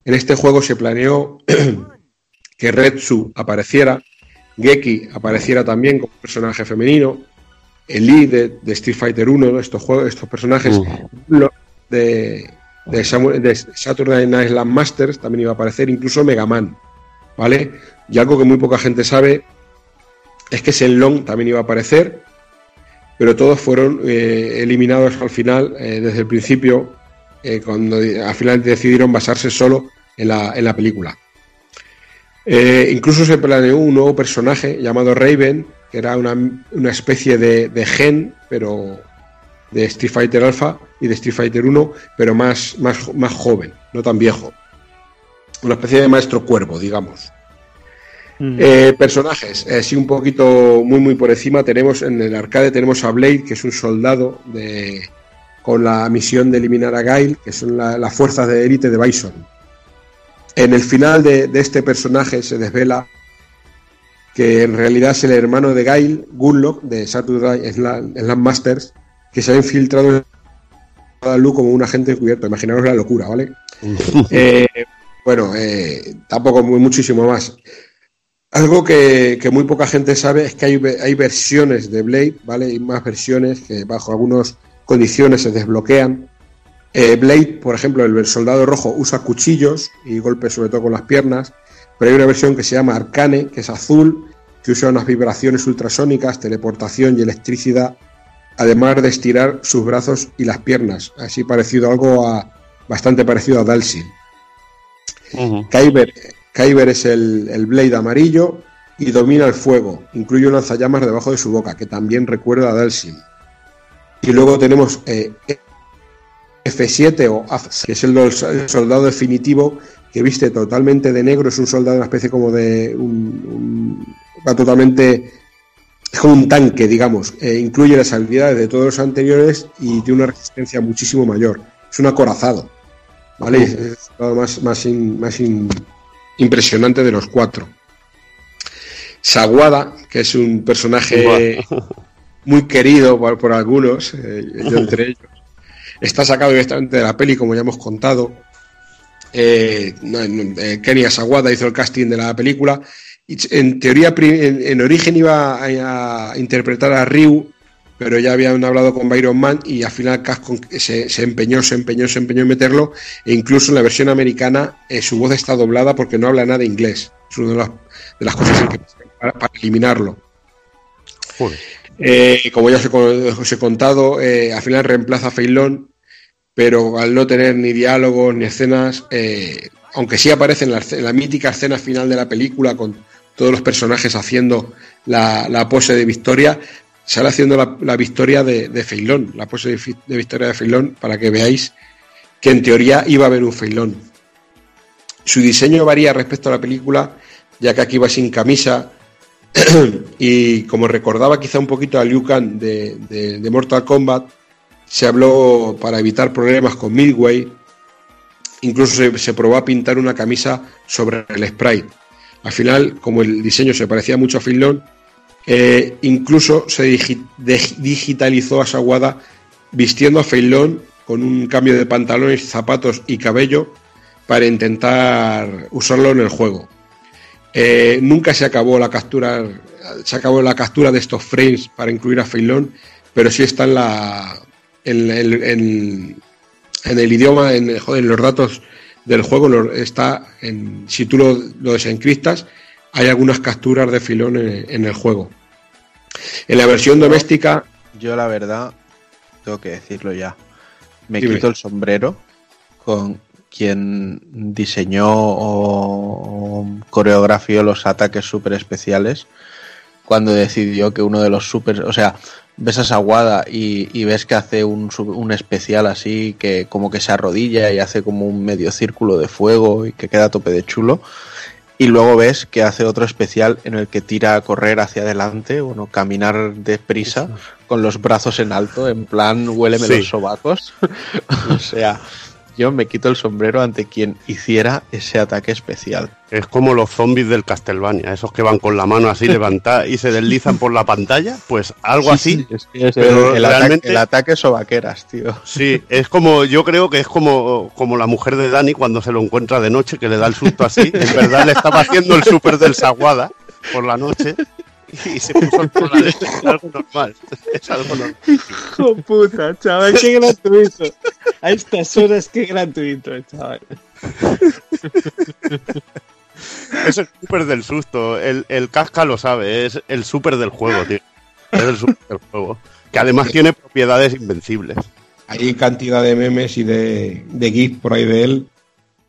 en este juego se planeó que Retsu apareciera, Geki apareciera también como personaje femenino, el Lee de, de Street Fighter 1, estos, juegos, estos personajes lo- de, de, Samu- de Saturday Night Land Masters también iba a aparecer, incluso Mega Man, ¿vale? Y algo que muy poca gente sabe es que Shenlong también iba a aparecer, pero todos fueron eh, eliminados al final, eh, desde el principio, eh, cuando al final decidieron basarse solo en la, en la película. Eh, incluso se planeó un nuevo personaje llamado Raven, que era una, una especie de, de gen, pero de Street Fighter Alpha y de Street Fighter 1, pero más, más, más joven, no tan viejo. Una especie de maestro cuervo, digamos. Eh, personajes, eh, sí, un poquito muy muy por encima. Tenemos en el arcade tenemos a Blade, que es un soldado de, con la misión de eliminar a Gail, que son la- las fuerzas de élite de Bison. En el final de, de este personaje se desvela que en realidad es el hermano de Gail, Gunlock, de Saturday Slam Masters, que se ha infiltrado en Lu como un agente encubierto. Imaginaros la locura, ¿vale? Eh, bueno, eh, tampoco muy, muchísimo más. Algo que, que muy poca gente sabe es que hay, hay versiones de Blade, ¿vale? Hay más versiones que bajo algunas condiciones se desbloquean. Eh, Blade, por ejemplo, el soldado rojo usa cuchillos y golpes sobre todo con las piernas, pero hay una versión que se llama Arcane, que es azul, que usa unas vibraciones ultrasónicas, teleportación y electricidad, además de estirar sus brazos y las piernas, así parecido algo a bastante parecido a Dalsin. Kyber, Kyber es el, el Blade amarillo y domina el fuego. Incluye un lanzallamas debajo de su boca, que también recuerda a Dalsin. Y luego tenemos eh, F7 o AF, que es el, soldado definitivo que viste totalmente de negro. Es un soldado, una especie como de. Un, un- va totalmente. Es como un tanque, digamos. Eh, incluye las habilidades de todos los anteriores y tiene una resistencia muchísimo mayor. Es un acorazado. ¿Vale? Es soldado más, más, in- más in- impresionante de los cuatro. Saguada, que es un personaje muy querido por, por algunos, eh, yo entre ellos. Está sacado directamente de la peli, como ya hemos contado. Eh, eh, Kenny Asawada hizo el casting de la película. En teoría, en origen iba a, a interpretar a Ryu, pero ya habían hablado con Byron Man y al final Casco se, se empeñó, se empeñó, se empeñó en meterlo. E incluso en la versión americana eh, su voz está doblada porque no habla nada de inglés. Es una de las, de las cosas que para, para eliminarlo. Eh, como ya os he, con- os he contado, eh, al final reemplaza a Feilón, pero al no tener ni diálogos ni escenas, aunque sí aparece en la, escena- en la mítica escena final de la película con todos los personajes haciendo la, la pose de victoria, sale haciendo la, la victoria de, de Feilón, la pose de, victoria de Feilón, para que veáis que en teoría iba a haber un Feilón. Su diseño varía respecto a la película, ya que aquí va sin camisa, y como recordaba quizá un poquito a Liu Kang de, Mortal Kombat, se habló para evitar problemas con Midway, incluso se, probó a pintar una camisa sobre el sprite. Al final, como el diseño se parecía mucho a Finlon, eh, incluso se digitalizó a Sawada vistiendo a Feilón con un cambio de pantalones, zapatos y cabello para intentar usarlo en el juego. Eh, nunca se acabó la captura, se acabó la captura de estos frames para incluir a Feilón, pero sí está en la en, el idioma, en, los datos del juego, está en, si tú lo, lo desencriptas, hay algunas capturas de Filón en, en el juego. En la versión doméstica, Yo la verdad, tengo que decirlo ya. Me Dime. quito el sombrero con quien diseñó o, coreografió los ataques super especiales cuando decidió que uno de los super, o sea, ves a Sawada y, y ves que hace un, un especial así que como que se arrodilla y hace como un medio círculo de fuego y que queda a tope de chulo. Y luego ves que hace otro especial en el que tira a correr hacia adelante, bueno, caminar deprisa con los brazos en alto, en plan huéleme Sí. los sobacos. o sea, yo me quito el sombrero ante quien hiciera ese ataque especial. Es como los zombies del Castlevania, esos que van con la mano así levantada y se deslizan por la pantalla, pues algo así. Es que es Pero el, el ataque, realmente- el ataque sobaqueras, tío. Sí, es como, yo creo que es como, como la mujer de Dani cuando se lo encuentra de noche, que le da el susto así. En verdad le estaba haciendo el súper del Saguada por la noche y se puso por la leche. Es algo normal. Es algo normal. Hijo puta, chaval, qué gratuito. A estas horas, qué gratuito, chaval. Es el súper del susto. El, el casca lo sabe, es el súper del juego, tío. Es el súper del juego. Que además tiene propiedades invencibles. hay cantidad de memes y de, de GIF por ahí de él.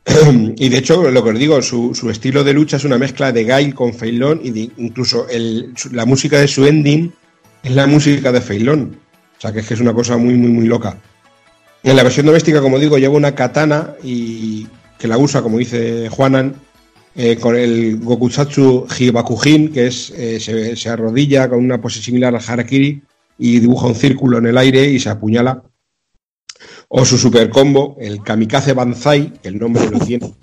y de hecho, lo que os digo, su, su estilo de lucha es una mezcla de Gail con Feilón y incluso la música de su ending es la música de Feilón. O sea, que es que es una cosa muy, muy, muy loca. En la versión doméstica, como digo, lleva una katana y que la usa, como dice Juanan, eh, con el Gokusatsu Hibakujin, que es eh, se, se arrodilla con una pose similar al Harakiri y dibuja un círculo en el aire y se apuñala. O su super combo, el Kamikaze Banzai, que el nombre lo tiene.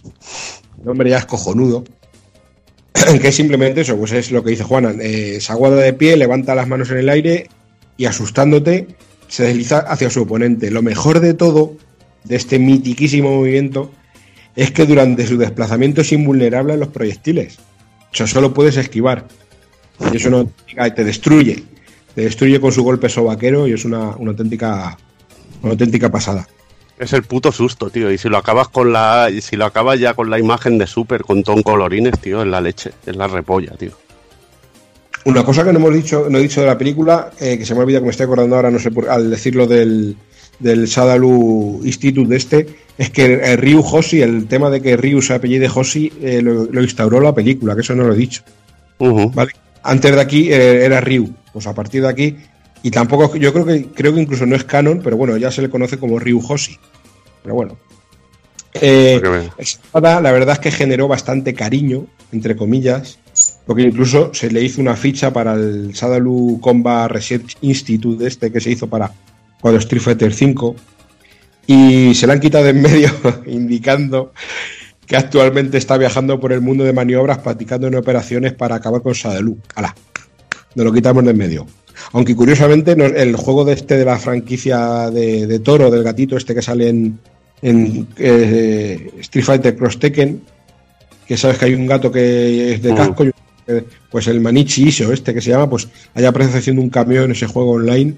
El nombre ya es cojonudo. que es simplemente eso, pues es lo que dice Juana. Eh, se aguada de pie, levanta las manos en el aire y asustándote se desliza hacia su oponente. Lo mejor de todo, de este mitiquísimo movimiento, es que durante su desplazamiento es invulnerable a los proyectiles. O sea, solo puedes esquivar. Y eso no te destruye. Te destruye con su golpe sobaquero y es una, una auténtica una auténtica pasada. Es el puto susto, tío. Y si lo acabas con la. si lo acabas ya con la imagen de Super con ton colorines, tío, es la leche, es la repolla, tío. Una cosa que no hemos dicho, no he dicho de la película, eh, que se me olvida que me estoy acordando ahora, no sé por, al decirlo del, del Sadalu Institute de este, es que eh, Ryu Hoshi, el tema de que Ryu se apellide Hoshi, eh, lo, lo instauró la película, que eso no lo he dicho. ¿Vale? Antes de aquí eh, era Ryu, pues a partir de aquí, y tampoco, yo creo que creo que incluso no es canon, pero bueno, ya se le conoce como Ryu Hoshi. Pero bueno. Eh, espada, la verdad es que generó bastante cariño, entre comillas, porque incluso se le hizo una ficha para el Sadalu Combat Research Institute este que se hizo para cuando Street Fighter V y se la han quitado de en medio indicando que actualmente está viajando por el mundo de maniobras practicando en operaciones para acabar con Sadalu. ¡Hala! Nos lo quitamos de en medio. Aunque curiosamente el juego de este de la franquicia de, de Toro, del gatito este que sale en, en, eh, Street Fighter Cross Tekken, que sabes que hay un gato que es de Mm. casco, pues el Manichi Iso este que se llama, pues haya aparece haciendo un cambio en ese juego online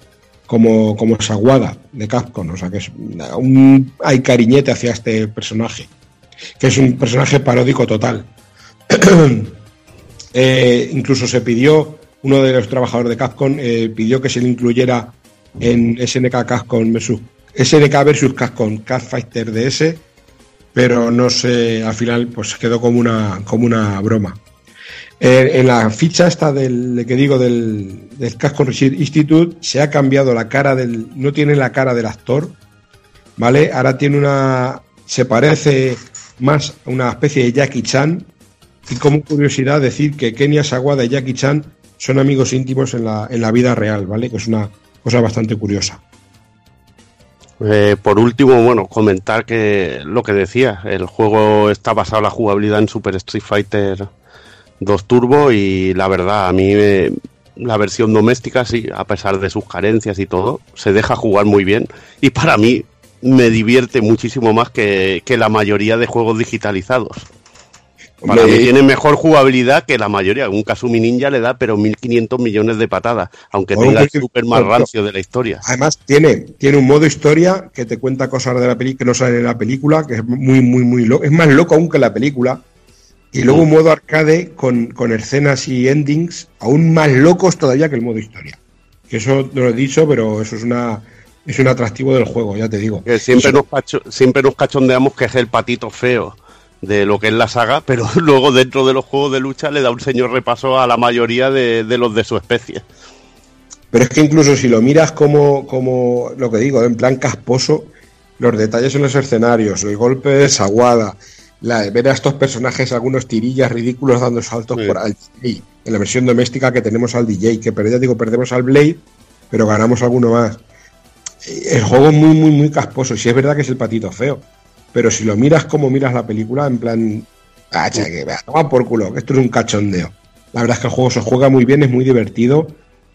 como, como Saguada de Capcom, o sea que es un, hay cariñete hacia este personaje, que es un personaje paródico total. Eh, incluso se pidió, uno de los trabajadores de Capcom eh, pidió que se le incluyera en SNK Capcom versus SNK versus Capcom Cat Fighter DS, pero no sé, al final pues quedó como una, como una broma. Eh, en la ficha esta del de que digo del, del Capcom Institute se ha cambiado la cara del, no tiene la cara del actor, ¿vale? Ahora tiene una, se parece más a una especie de Jackie Chan y como curiosidad decir que Kenia Sawada y Jackie Chan son amigos íntimos en la, en la vida real, ¿vale? Que es una cosa bastante curiosa. Eh, por último, bueno, comentar que lo que decía, el juego está basado en la jugabilidad en Super Street Fighter 2 Turbo y la verdad, a mí me- la versión doméstica, sí, a pesar de sus carencias y todo, se deja jugar muy bien y para mí me divierte muchísimo más que, que la mayoría de juegos digitalizados. Para mí tiene mejor jugabilidad que la mayoría. Un Kasumi Ninja le da pero 1500 millones de patadas, aunque tenga el super más rancio de la historia. Además, tiene, tiene un modo historia que te cuenta cosas de la película que no salen en la película, que es muy, muy, muy loco. Es más loco aún que la película. Y luego un modo arcade con, con escenas y endings aún más locos todavía que el modo historia. Que eso no lo he dicho, pero eso es una es un atractivo del juego, ya te digo. Que siempre, Eso- nos siempre nos cachondeamos que es el patito feo de lo que es la saga, pero luego dentro de los juegos de lucha le da un señor repaso a la mayoría de, de los de su especie. Pero es que incluso si lo miras como, como lo que digo, en plan casposo, los detalles en los escenarios, el golpe de Saguada, la, ver a estos personajes, algunos tirillas ridículos dando saltos por al DJ, en la versión doméstica que tenemos al DJ, que ya digo, perdemos al Blade, pero ganamos alguno más. El juego es muy, muy, muy casposo, y sí es verdad que es el patito feo, pero si lo miras como miras la película, en plan, ah, che, que vea, toma por culo, que esto es un cachondeo. La verdad es que el juego se juega muy bien, es muy divertido,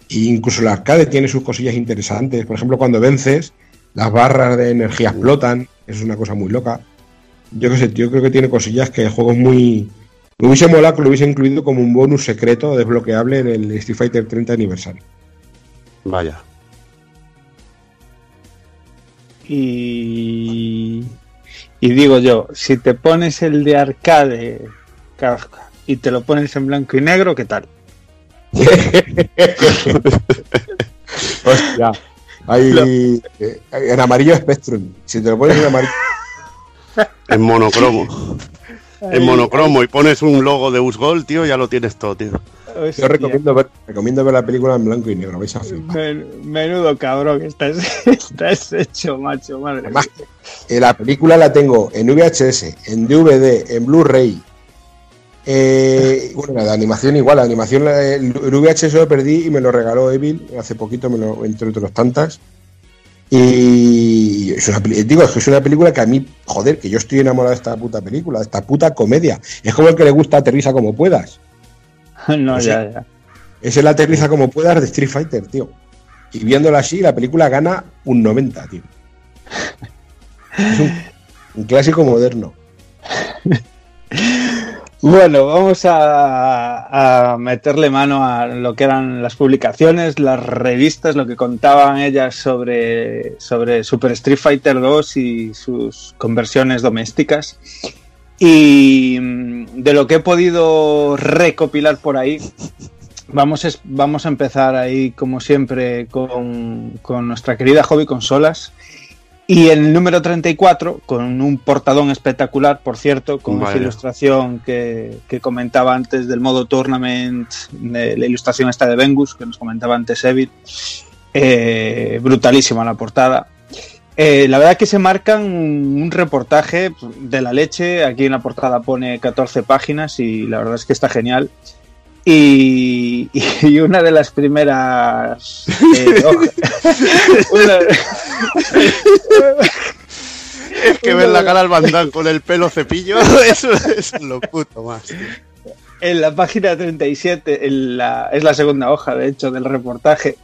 e incluso el arcade tiene sus cosillas interesantes. Por ejemplo, cuando vences, las barras de energía explotan, eso es una cosa muy loca. Yo qué sé, yo creo que tiene cosillas que el juego es muy. Me hubiese molado que lo hubiese incluido como un bonus secreto desbloqueable en el Street Fighter 30 aniversario. Vaya. Y, y digo yo, si te pones el de arcade Kafka, y te lo pones en blanco y negro, ¿qué tal? Hostia. Hay, eh, en amarillo Spectrum. Si te lo pones en amarillo. En monocromo. en monocromo y pones un logo de Usgol, tío, ya lo tienes todo, tío. Yo recomiendo ver, recomiendo ver la película en blanco y negro, vais a flipar. Men- Menudo cabrón que estás, estás hecho, macho, madre. Además, eh, la película la tengo en VHS, en DVD, en Blu-ray. Eh, bueno, la animación igual, la animación, el, VHS lo perdí y me lo regaló Evil hace poquito, me lo, entre otros tantas. Y es una, digo, es que es una película que a mí, joder, que yo estoy enamorado de esta puta película, de esta puta comedia. Es como el que le gusta Aterriza como puedas. no, ya, ya. Es el Aterriza como puedas de Street Fighter, tío. Y viéndola así, la película gana un 90, tío. Es un, un clásico moderno. Bueno, vamos a, a meterle mano a lo que eran las publicaciones, las revistas, lo que contaban ellas sobre, sobre Super Street Fighter 2 y sus conversiones domésticas. Y mm, de lo que he podido recopilar por ahí, vamos, es- vamos a empezar ahí, como siempre, con, con nuestra querida Hobby Consolas. Y en el número 34, con un portadón espectacular, por cierto, con esa Vaya. ilustración que, que comentaba antes del modo tournament, de la ilustración esta de Vengus, que nos comentaba antes Evil. Eh, brutalísima la portada. Eh, la verdad que se marcan un, reportaje de la leche. Aquí en la portada pone 14 páginas y la verdad es que está genial. Y, y una de las primeras. eh, una- Es que ver la cara al bandán con el pelo cepillo, eso, eso es lo puto más. tío. en la página 37, en la- es la segunda hoja, de hecho, del reportaje.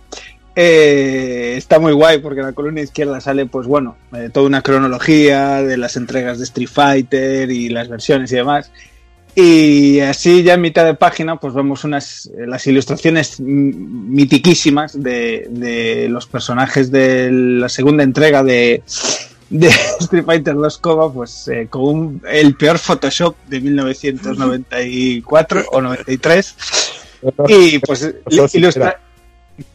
Eh, está muy guay porque en la columna izquierda sale, pues bueno, eh, toda una cronología de las entregas de Street Fighter y las versiones y demás. Y así ya en mitad de página, pues vemos unas eh, las ilustraciones mitiquísimas de, de los personajes de la segunda entrega de, de Street Fighter 2 Coma, pues eh, con un- el peor Photoshop de 1994 o 93. Y pues ilustra...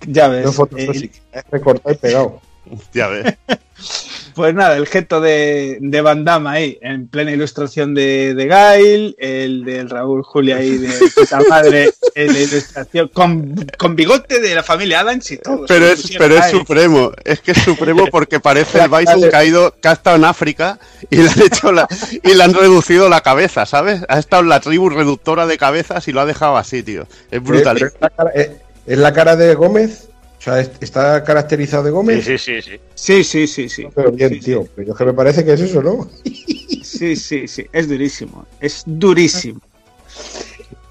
Ya ves. Eh, recortado y pegado. Ya ves. Pues nada, el gesto de, de Van Damme ahí, en plena ilustración de, de Gail, el del Raúl Julia ahí de puta madre, en la ilustración, con, con bigote de la familia Adams y todo. Pero es, pero es supremo, es que es supremo porque parece el Bison caído, que ha estado en África y le han hecho la, y le han reducido la cabeza, ¿sabes? Ha estado en la tribu reductora de cabezas y lo ha dejado así, tío. Es brutal. Pero es, eh, ¿es la cara de Gómez? O sea, ¿es- ¿está caracterizado de Gómez? Sí, sí, sí. Sí, sí, sí, sí. Pero bien, tío. Pero yo que me parece que es eso, ¿no? Sí, sí, sí, es durísimo, es durísimo.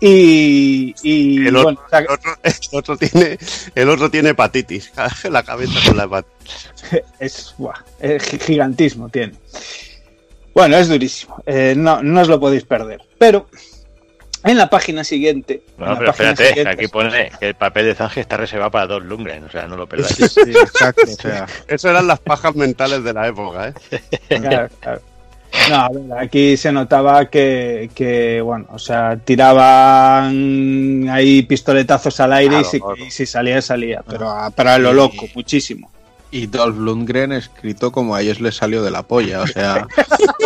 Y, y El otro, bueno, o sea, el otro- el otro tiene, el otro tiene hepatitis, la cabeza con la hepatitis. es, buah, es gi- gigantismo tiene. Bueno, es durísimo. eh, no, no os lo podéis perder. Pero en la página siguiente. en No, la pero página espérate, siguiente- aquí pone que el papel de Zange está reservado para dos Lundgren, o sea, no lo perdáis. exacto, o sea. Eso eran las pajas mentales de la época, ¿eh? Claro, claro. No, a ver, aquí se notaba que, que, bueno, o sea, tiraban ahí pistoletazos al aire y, si, claro. y si salía, salía. Pero a- para lo loco, muchísimo. Y Dolph Lundgren escrito como a ellos les salió de la polla. O sea,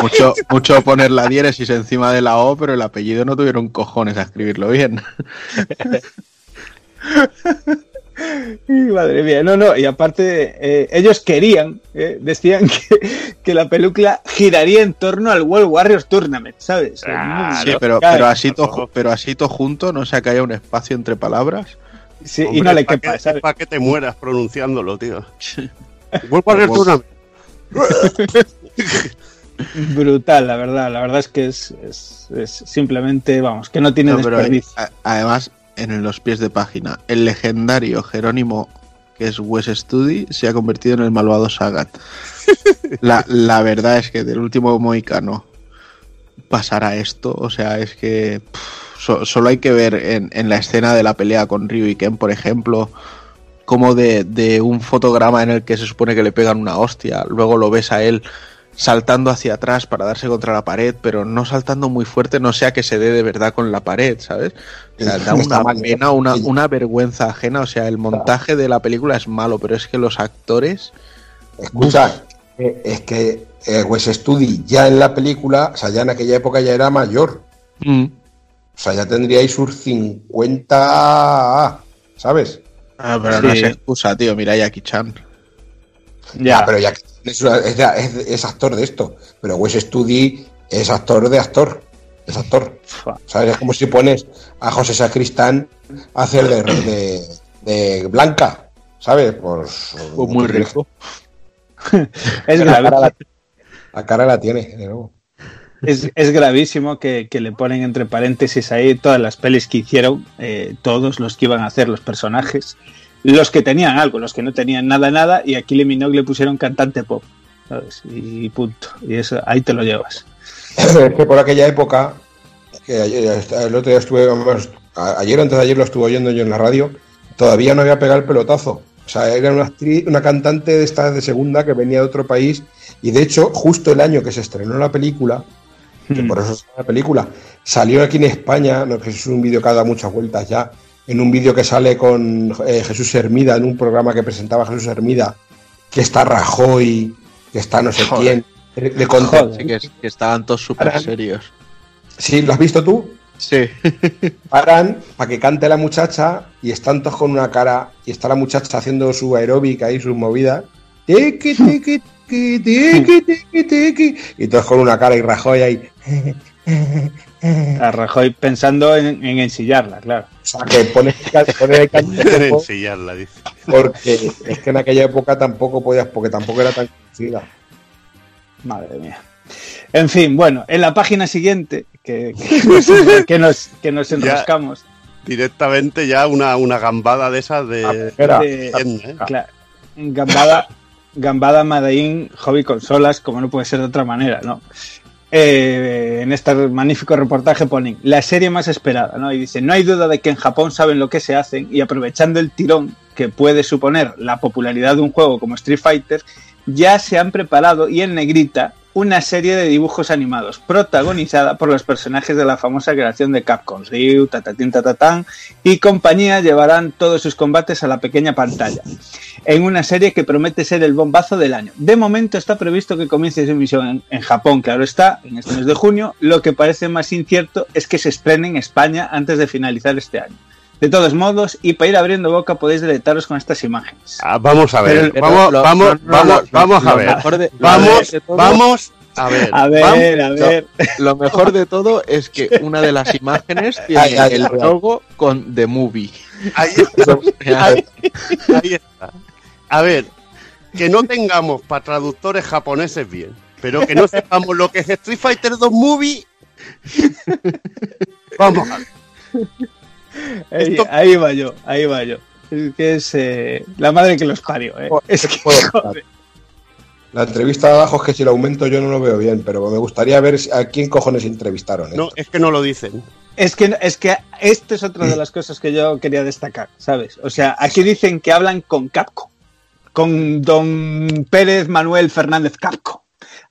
mucho, mucho poner la diéresis encima de la O, pero el apellido no tuvieron cojones a escribirlo bien. Y madre mía, no, no, y aparte eh, ellos querían, eh, decían que, que la película giraría en torno al World Warriors Tournament, ¿sabes? Mundo. Sí, pero, Claro. pero así to, pero así to junto, no sea que haya un espacio entre palabras. Sí, y no le para quepa, que, para que te mueras pronunciándolo, tío. Vuelvo a ver Pues- una- Brutal, la verdad, la verdad es que es, es- es simplemente, vamos, que no tiene No, pero, desperdicio. además, en los pies de página, el legendario Jerónimo, que es Wes Studi, se ha convertido en el malvado Sagat. La, la verdad es que del último Moicano pasará esto, o sea, es que pff, so- solo hay que ver en, en la escena de la pelea con Ryu y Ken, por ejemplo, como de, de un fotograma en el que se supone que le pegan una hostia, luego lo ves a él saltando hacia atrás para darse contra la pared, pero no saltando muy fuerte, no sea que se dé de verdad con la pared, ¿sabes? O sea, da una pena, una, una vergüenza ajena, o sea, el montaje de la película es malo, pero es que los actores... Escucha, es que eh, Wes Studi ya en la película, o sea, ya en aquella época ya era mayor. Mm. O sea, ya tendríais sus 50, ¿sabes? Ah, pero no es excusa, tío, mira Jackie Chan. Ya, pero ya es, es- es- es actor de esto. Pero Wes Studi es actor de actor. es actor. ¿Sabes? Es como si pones a José Sacristán a hacer de, de, de Blanca, ¿sabes? Pues, muy rico. Es la, cara la, la cara la tiene, de nuevo. Es, es gravísimo que, que le ponen entre paréntesis ahí todas las pelis que hicieron, eh, todos los que iban a hacer los personajes, los que tenían algo, los que no tenían nada, nada, y a Kylie Minogue le pusieron cantante pop. Y punto. Y eso, ahí te lo llevas. es que por aquella época, ayer, el otro día estuve, ayer antes de ayer lo estuve oyendo yo en la radio, todavía no había pegado el pelotazo. O sea, era una actriz, una cantante de esta de segunda que venía de otro país y de hecho justo el año que se estrenó la película, que por eso es una película, salió aquí en España, que es un vídeo que ha dado muchas vueltas ya, en un vídeo que sale con eh, Jesús Hermida, en un programa que presentaba Jesús Hermida, que está Rajoy, que está no sé Joder. quién. Le conté, Sí, que, que estaban todos súper serios. Sí, ¿lo has visto tú? Sí. Paran para que cante la muchacha y están todos con una cara y está la muchacha haciendo su aeróbica y sus movidas. Tiqui, tiqui, tiqui, tiqui, tiqui, tiqui. Y todos con una cara y Rajoy ahí. A Rajoy pensando en, en ensillarla, claro. O sea, que pone, pone el pop Ensillarla, dice. porque es que en aquella época tampoco podías, porque tampoco era tan conocida. Madre mía. En fin, bueno, en la página siguiente, que, que, que nos, que nos enroscamos. Directamente ya una, una gambada de esas de. de- ¿eh? claro, Gambada, Gambada Madain Hobby Consolas, como no puede ser de otra manera, ¿no? Eh, en este magnífico reportaje ponen la serie más esperada, ¿no? Y dicen, no hay duda de que en Japón saben lo que se hacen y aprovechando el tirón que puede suponer la popularidad de un juego como Street Fighter, ya se han preparado y en negrita una serie de dibujos animados protagonizada por los personajes de la famosa creación de Capcom, Ryu, Tatatín Tatatán y compañía llevarán todos sus combates a la pequeña pantalla en una serie que promete ser el bombazo del año. De momento está previsto que comience su emisión en, en Japón, claro está, en este mes de junio. Lo que parece más incierto es que se estrene en España antes de finalizar este año. De todos modos, y para ir abriendo boca podéis deletaros con estas imágenes. Ah, vamos a ver, Pero- vamos, lo- vamos, no, vamos, lo- vamos lo a ver. de- vamos, mejor de todo- vamos a ver. A ver, vamos- a ver. Lo mejor de todo es que una de las imágenes tiene el logo con The Movie. Ahí está. Ahí, ahí está. A ver, que no tengamos para traductores japoneses bien, pero que no sepamos lo que es Street Fighter 2 Movie. Vamos a ver. Ahí, ahí va yo, ahí va yo. Es que es eh, la madre que los parió. eh. Es que, joder. La entrevista de abajo es que si lo aumento yo no lo veo bien, pero me gustaría ver a quién cojones entrevistaron. No, es que no lo dicen. Es que, es que esto es otra de las cosas que yo quería destacar, ¿sabes? O sea, aquí dicen que hablan con Capcom, con don Pérez Manuel Fernández Capcom,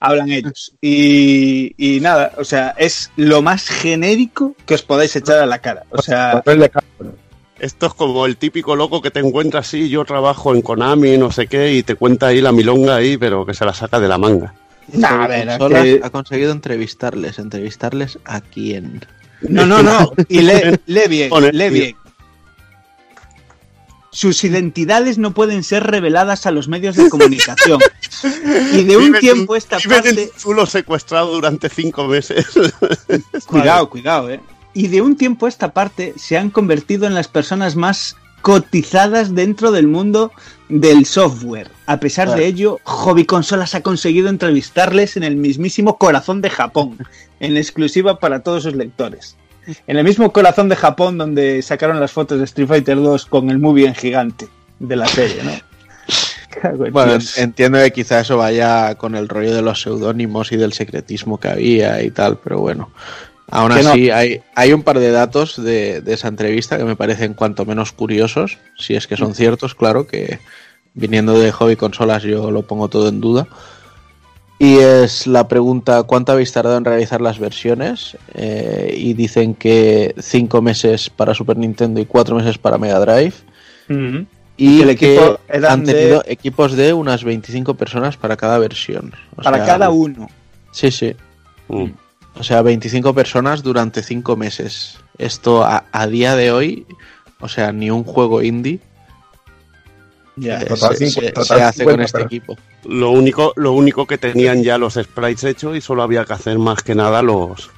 hablan ellos. Y, y nada, o sea, es lo más genérico que os podáis echar a la cara. O sea, Esto es como el típico loco que te encuentra así, yo trabajo en Konami, no sé qué, y te cuenta ahí la milonga ahí, pero que se la saca de la manga. A ver, que- ha conseguido entrevistarles. ¿Entrevistarles a quién? No, no, no. Y bien, lee bien. Sus identidades no pueden ser reveladas a los medios de comunicación. Y de un Viven tiempo esta parte. un zulo secuestrado durante cinco meses. Cuidado, cuidado, eh. Y de un tiempo a esta parte se han convertido en las personas más cotizadas dentro del mundo del software. A pesar Claro. de ello, Hobby Consolas ha conseguido entrevistarles en el mismísimo corazón de Japón, en exclusiva para todos sus lectores. En el mismo corazón de Japón donde sacaron las fotos de Street Fighter 2 con el movie en gigante de la serie, ¿no? Bueno, entiendo que quizá eso vaya con el rollo de los seudónimos y del secretismo que había y tal, pero bueno. Aún no. así, hay, hay un par de datos de, de esa entrevista que me parecen cuanto menos curiosos, si es que son ciertos, claro, que viniendo de hobby consolas yo lo pongo todo en duda. Y es la pregunta, ¿cuánto habéis tardado en realizar las versiones? Eh, y dicen que cinco meses para Super Nintendo y cuatro meses para Mega Drive. Ujú. Y el equipo que han de- tenido equipos de unas 25 personas para cada versión. O Para sea, cada uno. Sí, sí. O sea, 25 personas durante 5 meses. Esto a, a día de hoy, o sea, ni un juego indie Ya. eh, Total se, 50, se- total se hace con 50, este pero- equipo. Lo único, lo único que tenían ya los sprites hechos y solo había que hacer más que nada los,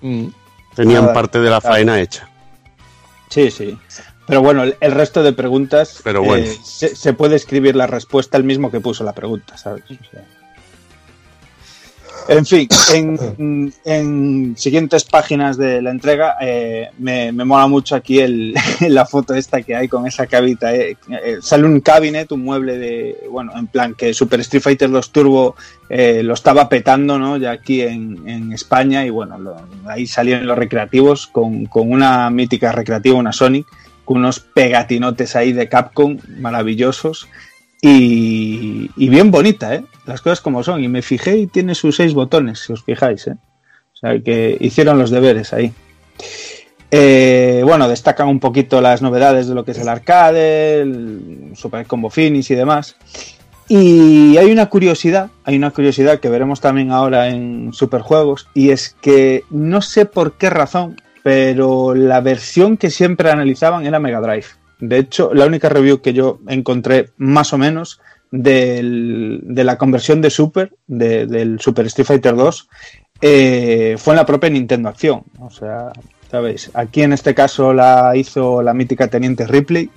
Mm. Tenían Nada, parte de la claro. faena hecha. Sí, sí. Pero bueno, el, el resto de preguntas Pero bueno. eh, se, se puede escribir la respuesta el mismo que puso la pregunta, ¿sabes? O sea. En fin, en, en siguientes páginas de la entrega eh, me, me mola mucho aquí el, la foto esta que hay con esa cabita. eh. Eh, sale un cabinet, un mueble de, bueno, en plan que Super Street Fighter 2 Turbo eh, lo estaba petando, ¿no? Ya aquí en, en España y bueno, lo- ahí salieron los recreativos con, con una mítica recreativa, una Sonic, con unos pegatinotes ahí de Capcom maravillosos y, bien bonita, ¿eh? Las cosas como son. Y me fijé y tiene sus seis botones, si os fijáis, ¿eh? O sea que hicieron los deberes ahí. Eh, bueno, destacan un poquito las novedades de lo que es el arcade, el Super Combo Finish y demás. Y hay una curiosidad, hay una curiosidad que veremos también ahora en Superjuegos, y es que no sé por qué razón, pero la versión que siempre analizaban era Mega Drive. De hecho, la única review que yo encontré más o menos del- de la conversión de Super, de- del Super Street Fighter 2, eh, fue en la propia Nintendo Acción. O sea, ¿sabéis? Aquí en este caso la hizo la mítica Teniente Ripley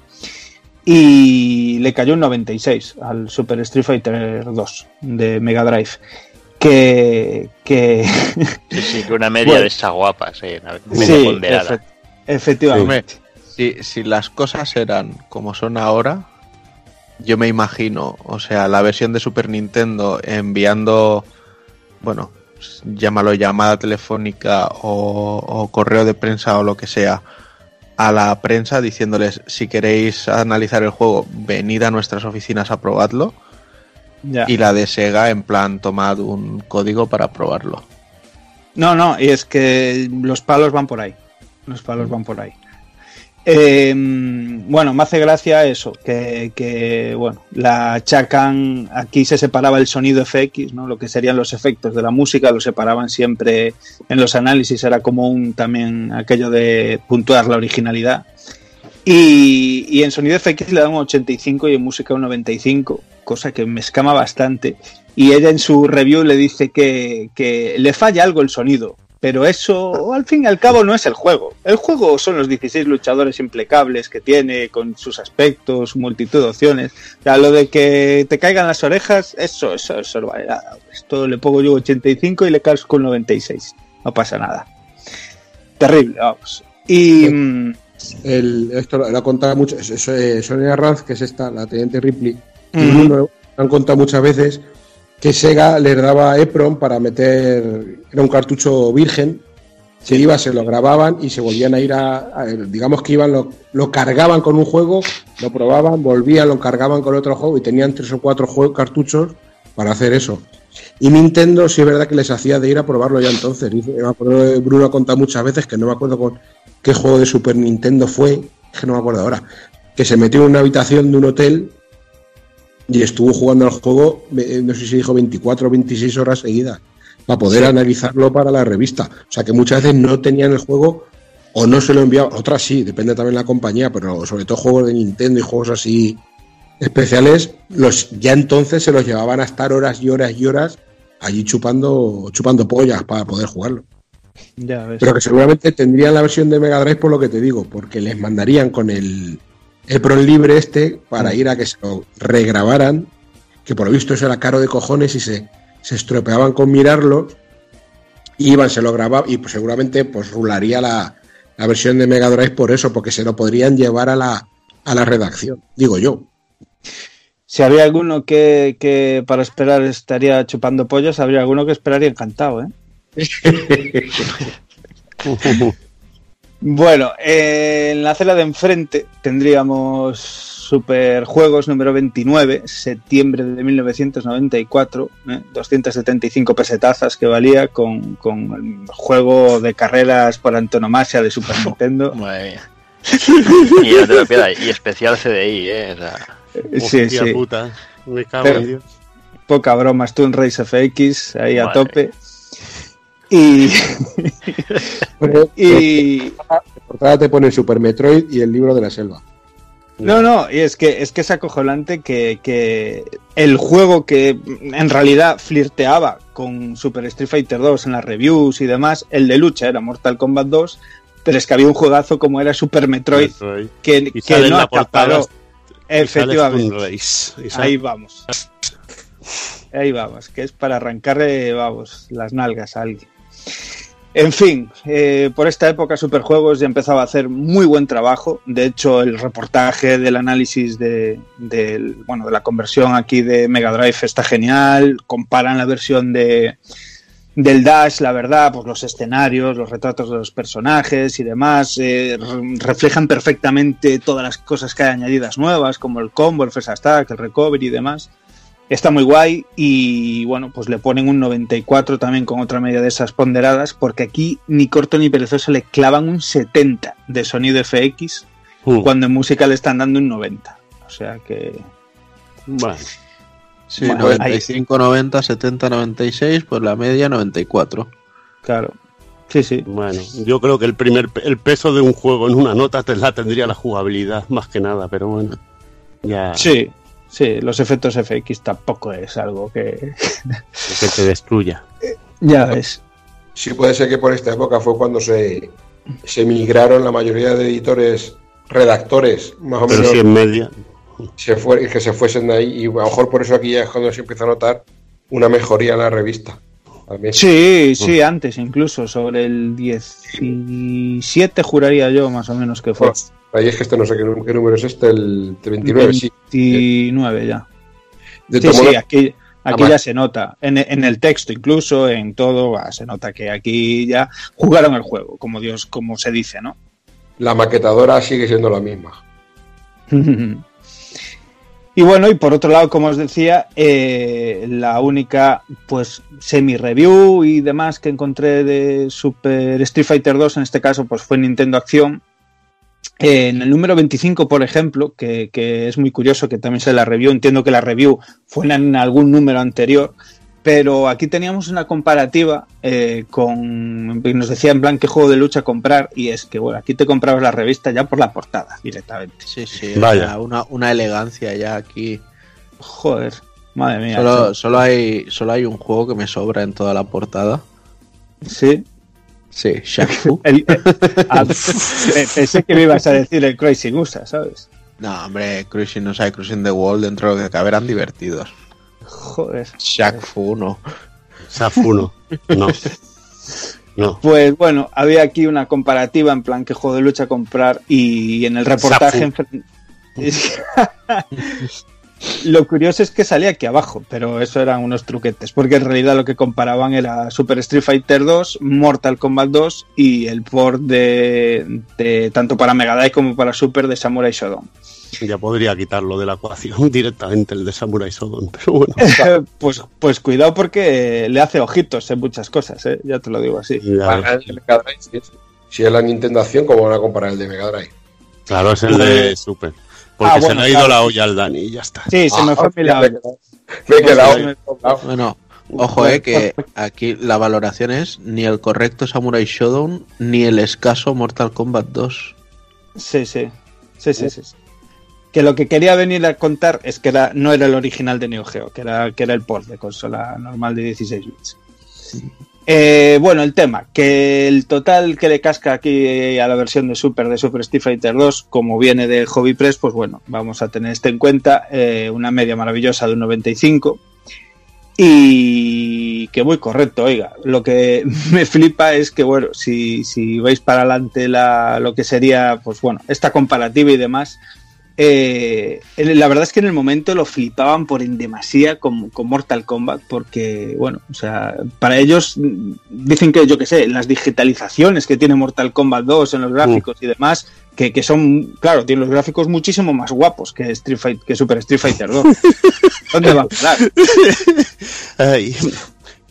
y le cayó un 96 al Super Street Fighter 2 de Mega Drive. Que. que Sí, sí, que una media Bueno. de esas guapas, eh, una Sí, media ponderada. efe- efectivamente. Si, si las cosas eran como son ahora, yo me imagino, o sea, la versión de Super Nintendo enviando, bueno, llámalo llamada telefónica o, o correo de prensa o lo que sea, a la prensa diciéndoles si queréis analizar el juego, venid a nuestras oficinas a probarlo. Ya. Y la de Sega en plan tomad un código para probarlo. No, no, y es que los palos van por ahí. Los palos van por ahí. Eh, bueno, me hace gracia eso, que, bueno, la Chacan, aquí se separaba el sonido FX, ¿no? Lo que serían los efectos de la música, lo separaban siempre en los análisis, era común también aquello de puntuar la originalidad. Y, en sonido FX le dan un 85 y en música un 95, cosa que me escama bastante. Y ella en su review le dice que le falla algo el sonido, pero eso al fin y al cabo no es el juego. El juego son los 16 luchadores impecables que tiene con sus aspectos, multitud de opciones. O sea, lo de que te caigan las orejas, eso, eso, eso no vale nada. Esto le pongo yo 85 y le casco un 96. No pasa nada. Terrible, vamos. Y... mm, El, esto lo, lo ha contado mucho. eh, Sonia Ranz, que es esta, la teniente Ripley. Bruno han contado muchas veces que Sega les daba EPROM para meter. Era un cartucho virgen. Se iba, se lo grababan y se volvían a ir a. a- digamos que iban, lo, lo cargaban con un juego, lo probaban, volvían, lo cargaban con otro juego y tenían tres o cuatro juegos, cartuchos para hacer eso. Y Nintendo sí es verdad que les hacía de ir a probarlo ya entonces. Me acuerdo Bruno ha contado muchas veces que no me acuerdo con qué juego de Super Nintendo fue, que no me acuerdo ahora, que se metió en una habitación de un hotel y estuvo jugando al juego, eh, no sé si dijo 24 o 26 horas seguidas, para poder Sí. analizarlo para la revista. O sea que muchas veces no tenían el juego o no se lo enviaban, otras sí, depende también de la compañía, pero sobre todo juegos de Nintendo y juegos así especiales, los ya entonces se los llevaban a estar horas y horas y horas allí chupando, chupando pollas para poder jugarlo. ya ves. Pero que seguramente tendrían la versión de Mega Drive por lo que te digo, porque les mandarían con el, el Pro libre este para ir a que se lo regrabaran, que por lo visto eso era caro de cojones y se, se estropeaban con mirarlo, iban, se lo grababan y pues seguramente pues rularía la, la versión de Mega Drive por eso, porque se lo podrían llevar a la, a la redacción, digo yo. Si había alguno que, que para esperar estaría chupando pollos, habría alguno que esperaría encantado, ¿eh? Bueno, eh, en la celda de enfrente tendríamos Superjuegos número 29, septiembre de 1994, ¿eh? 275 pesetazas que valía con, con el juego de carreras por antonomasia de Super Nintendo. Madre mía. Y no te lo pierdas. Y especial CDI, eh. o sea, Sí, Hostia sí. puta, me cago Pero- en Dios. Poca broma, Stone Race FX ahí a tope. Y, y La portada te pone Super Metroid y el libro de la selva. No, no, y es que es que es acojonante que, que el juego que en realidad flirteaba con Super Street Fighter 2 en las reviews y demás, el de lucha era Mortal Kombat 2, pero es que había un juegazo como era Super Metroid Metroid. que, Y que no acaparó. y sale Efectivamente. Y Ahí vamos. Ahí vamos, que es para arrancarle, vamos, las nalgas a alguien. En fin, eh, por esta época Superjuegos ya empezaba a hacer muy buen trabajo. De hecho, el reportaje del análisis de, del- bueno, de la conversión aquí de Mega Drive está genial. Comparan la versión de, del Dash, la verdad, pues los escenarios, los retratos de los personajes y demás, eh, re- reflejan perfectamente todas las cosas que hay añadidas nuevas, como el combo, el first attack, el recovery y demás. Está muy guay y bueno, pues le ponen un 94 también con otra media de esas ponderadas, porque aquí ni corto ni perezoso le clavan un 70 de sonido FX, Mm. cuando en música le están dando un 90. O sea que... Bueno. Sí, Bueno, 95, 90, 70, 96, pues la media 94. Claro. Sí, sí. Bueno, yo creo que el primer el peso de un juego en una nota te la tendría la jugabilidad más que nada, pero bueno. Ya Sí, sí, los efectos FX tampoco es algo que... que te destruya. ya ves. Sí, puede ser que por esta época fue cuando se, se migraron la mayoría de editores, redactores, más o Pero menos, si en media. se fue, que se fuesen de ahí. Y a lo mejor por eso aquí ya es cuando se empieza a notar una mejoría en la revista. También. Sí, sí, antes incluso, sobre el 17 juraría yo más o menos que fue. Ahí es que este no sé qué, nú- qué número es este, el de 29, sí. 29 ya. De Sí, sí, aquí, aquí Además- ya se nota, en, en el texto incluso, en todo, va, se nota que aquí ya jugaron el juego, como Dios, como se dice, ¿no? La maquetadora sigue siendo la misma. Y bueno, y por otro lado, como os decía, eh, la única pues semi-review y demás que encontré de Super Street Fighter 2, en este caso, pues fue Nintendo Acción. Eh, en el número 25, por ejemplo, que, que es muy curioso que también sea la review, entiendo que la review fue en algún número anterior, pero aquí teníamos una comparativa eh, con, nos decía en plan qué juego de lucha comprar, y es que, bueno, aquí te comprabas la revista ya por la portada directamente. Sí, sí, Vaya. una, una elegancia ya aquí. Joder, madre mía. Solo, solo, hay, solo hay un juego que me sobra en toda la portada. Sí. Sí, Shaq Fu. El- eh, ah, pe- pensé que me ibas a decir el Crazy Gusa, ¿sabes? No, hombre, Cruising, no sé, Cruising the Wall dentro de lo que cabe eran divertidos. Joder. Shaq Fu, no. Safuno. No. No. Pues bueno, había aquí una comparativa en plan qué juego de lucha comprar y en el reportaje... Lo curioso es que salía aquí abajo, pero eso eran unos truquetes, porque en realidad lo que comparaban era Super Street Fighter 2, Mortal Kombat 2 y el port de, de tanto para Mega Drive como para Super de Samurai Shodown. Ya podría quitarlo de la ecuación directamente el de Samurai Shodown, pero bueno. pues, pues cuidado porque le hace ojitos en muchas cosas, ¿eh? ya te lo digo así. Para el Mega Drive. Si es la Nintendo Acción, ¿cómo van a comparar el de Mega Drive? Claro, es el de Super. Porque Ah, se le ha ido claro. la olla al Dani y ya está. Sí, se me fue mi ya lado. me he quedado- me me- Bueno, ojo, eh, que aquí la valoración es ni el correcto Samurai Shodown ni el escaso Mortal Kombat 2. Sí, sí. Sí, sí, sí. sí. Que lo que quería venir a contar es que era, no era el original de Neo Geo, que era, que era el port de consola normal de 16 bits. Eh, bueno, el tema, que el total que le casca aquí a la versión de Super de Super Street Fighter 2, como viene de Hobby Press, pues bueno, vamos a tener esto en cuenta, eh, una media maravillosa de un 95 y que muy correcto, oiga, lo que me flipa es que bueno, si, si vais para adelante la, lo que sería, pues bueno, esta comparativa y demás, eh, la verdad es que en el momento lo flipaban por en demasía con, con Mortal Kombat, porque, bueno, o sea, para ellos mm, dicen que, yo qué sé, las digitalizaciones que tiene Mortal Kombat 2 en los gráficos y demás, que, que son, claro, tiene los gráficos muchísimo más guapos que, Street Fight, que Super Street Fighter 2. ¿Dónde va a parar? Ay,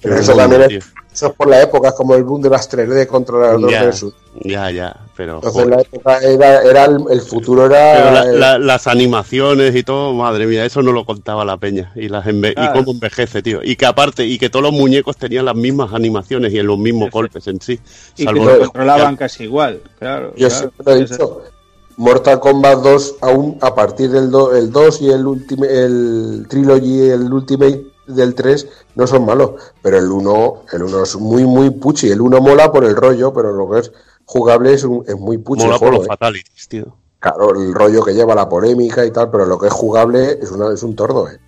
Pero eso también es, eso es por la época, es como el boom de las 3D contra las 2 Ya, versus. ya, ya, pero. Entonces joder. la época era, era el, el futuro era. Pero la- la- las animaciones y todo, madre mía, eso no lo contaba la peña. Y las enve- y cómo envejece, tío. Y que aparte, y que todos los muñecos tenían las mismas animaciones y en los mismos golpes en sí. Y que lo los- controlaban casi igual, claro. yo claro. siempre lo he dicho. Mortal Kombat 2 aún a partir del do- el 2 y el Ultimate, el Trilogy y el Ultimate del 3 no son malos, pero el 1 el 1 es muy muy puchi, el 1 mola por el rollo, pero lo que es jugable es, un- es muy puchi Mola el por los ¿eh? fatalities, tío. Claro, el rollo que lleva la polémica y tal, pero lo que es jugable es, una, es un tordo, ¿eh?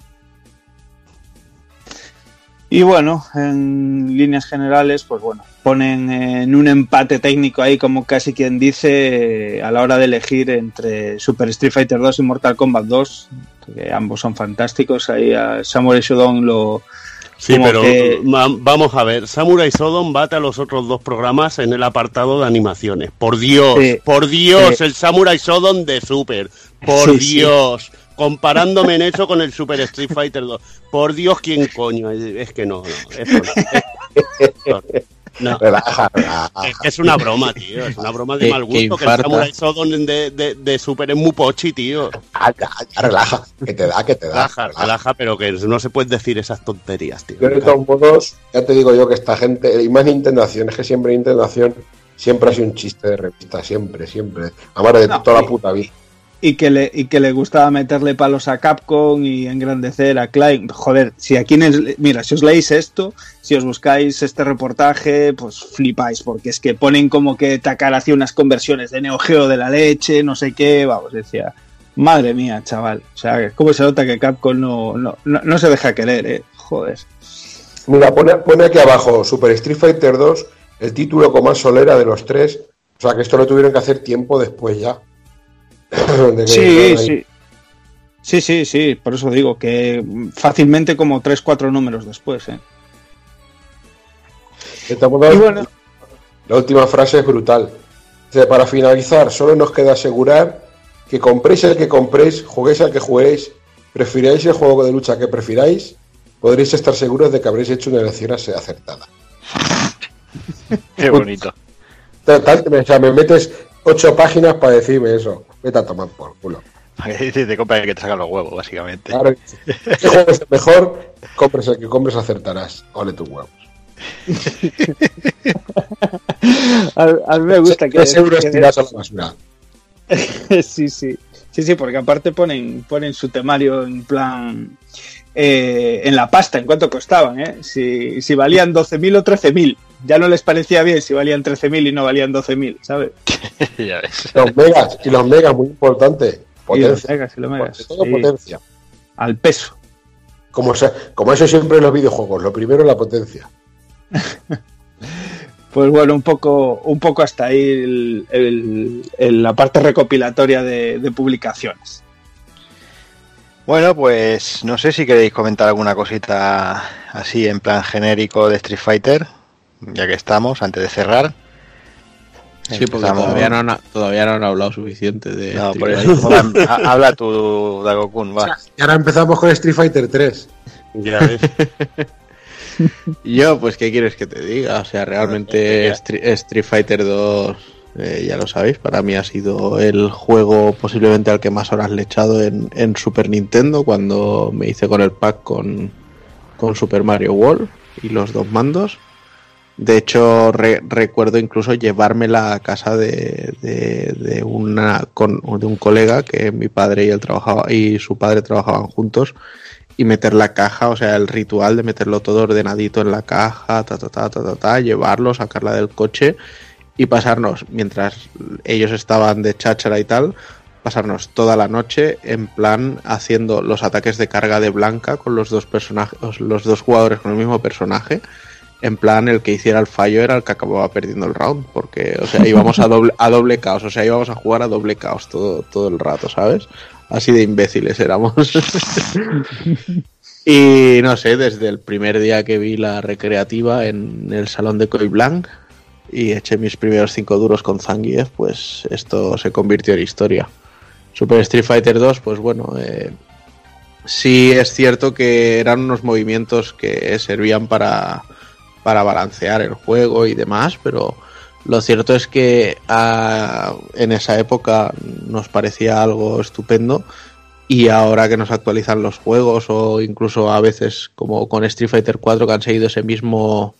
Y bueno, en líneas generales, pues bueno, ponen en un empate técnico ahí, como casi quien dice, eh, a la hora de elegir entre Super Street Fighter 2 y Mortal Kombat 2, que ambos son fantásticos. Ahí a Samurai Shodown lo. Sí, pero que- vamos a ver. Samurai Shodown bate a los otros dos programas en el apartado de animaciones. Por Dios, Sí. por Dios, el Samurai Shodown de Super. Por Sí, sí. Dios. Comparándome en eso con el Super Street Fighter 2. Por Dios, ¿quién coño? Es es que no, no. Esto no. No. Relaja, relaja. Es que es una broma, tío. Es una broma de mal gusto. Que, el. Samurai Shodown de, de, de Super es muy pochi, tío. Ah, ya, ya, relaja, que te da, que te da. Relaja, relaja, pero que no se puede decir esas tonterías, tío. Yo de todos modos, ya te digo yo que esta gente, y más Nintendo Acción, es que siempre Nintendo Acción siempre ha sido un chiste de revista, siempre, siempre. Amar de No, toda la puta vida. Y que le y que le gustaba meterle palos a Capcom y engrandecer a Klein. Joder, si aquí en el- mira, si os leéis esto, si os buscáis este reportaje, pues flipáis, porque es que ponen como que Takara hacía unas conversiones de Neo Geo de la leche, no sé qué, vamos, decía, madre mía, chaval. O sea, cómo se nota que Capcom no, no, no, no se deja querer, eh. Joder. Mira, pone, pone aquí abajo Super Street Fighter 2, el título con más solera de los tres. O sea que esto lo tuvieron que hacer tiempo después ya. Sí, sí. Sí, sí, sí, por eso digo que fácilmente como 3-4 números después, eh. La última frase es brutal. Dice, para finalizar, solo nos queda asegurar que compréis el que compréis, juguéis al que juguéis, prefiráis el juego de lucha que prefiráis, podréis estar seguros de que habréis hecho una elección acertada. Qué bonito. O sea, me metes ocho páginas para decirme eso. Vete a tomar por culo. Dice, te compra el que te saca los huevos, básicamente. Claro, ¿qué juego es el mejor? Compres el que compres, acertarás. Ole tus huevos. A, a mí me gusta que. Tres euros que- tirados a la basura. sí, sí. Sí, sí, porque aparte ponen, ponen su temario en plan. eh, en la pasta, en cuánto costaban, ¿eh? Si, si valían 12.000 o 13.000. Ya no les parecía bien si valían 13.000 y no valían 12.000, ¿sabes? ya ves. Los megas, y los megas, muy importante. Y los Potencia. megas y los megas, todo sí. potencia. Al peso. Como, se- como eso siempre en los videojuegos, lo primero es la potencia. Pues bueno, un poco, un poco hasta ahí el- el- el- la parte recopilatoria de, de publicaciones. Bueno, pues no sé si queréis comentar alguna cosita así en plan genérico de Street Fighter, ya que estamos, antes de cerrar. Sí, porque todavía no, han, todavía no han hablado suficiente de No, Street por Fighter. eso, ha- habla tú, Dagokun, va. Y ahora empezamos con Street Fighter 3. Ya ves. Yo, pues, ¿qué quieres que te diga? O sea, realmente Street Fighter 2, eh, ya lo sabéis, para mí ha sido el juego posiblemente al que más horas le he echado en, en Super Nintendo cuando me hice con el pack con, con Super Mario World y los dos mandos. De hecho, re- recuerdo incluso llevármela a casa de, de, de una, con- de un colega que mi padre y él trabajaba y su padre trabajaban juntos y meter la caja, o sea, el ritual de meterlo todo ordenadito en la caja, ta ta ta ta ta, ta, llevarlo, sacarla del coche y pasarnos mientras ellos estaban de cháchara y tal, pasarnos toda la noche en plan haciendo los ataques de carga de blanca con los dos personajes, los dos jugadores con el mismo personaje. En plan, el que hiciera el fallo era el que acababa perdiendo el round, porque, o sea, íbamos a doble, a doble caos, o sea, íbamos a jugar a doble caos todo, todo el rato, ¿sabes? Así de imbéciles éramos. y no sé, desde el primer día que vi la recreativa en el salón de Coy Blanc y eché mis primeros cinco duros con Zangief, pues esto se convirtió en historia. Super Street Fighter 2, pues bueno, eh, sí es cierto que eran unos movimientos que servían para, para balancear el juego y demás, pero lo cierto es que ah, en esa época nos parecía algo estupendo y ahora que nos actualizan los juegos o incluso a veces como con Street Fighter 4 que han seguido ese mismo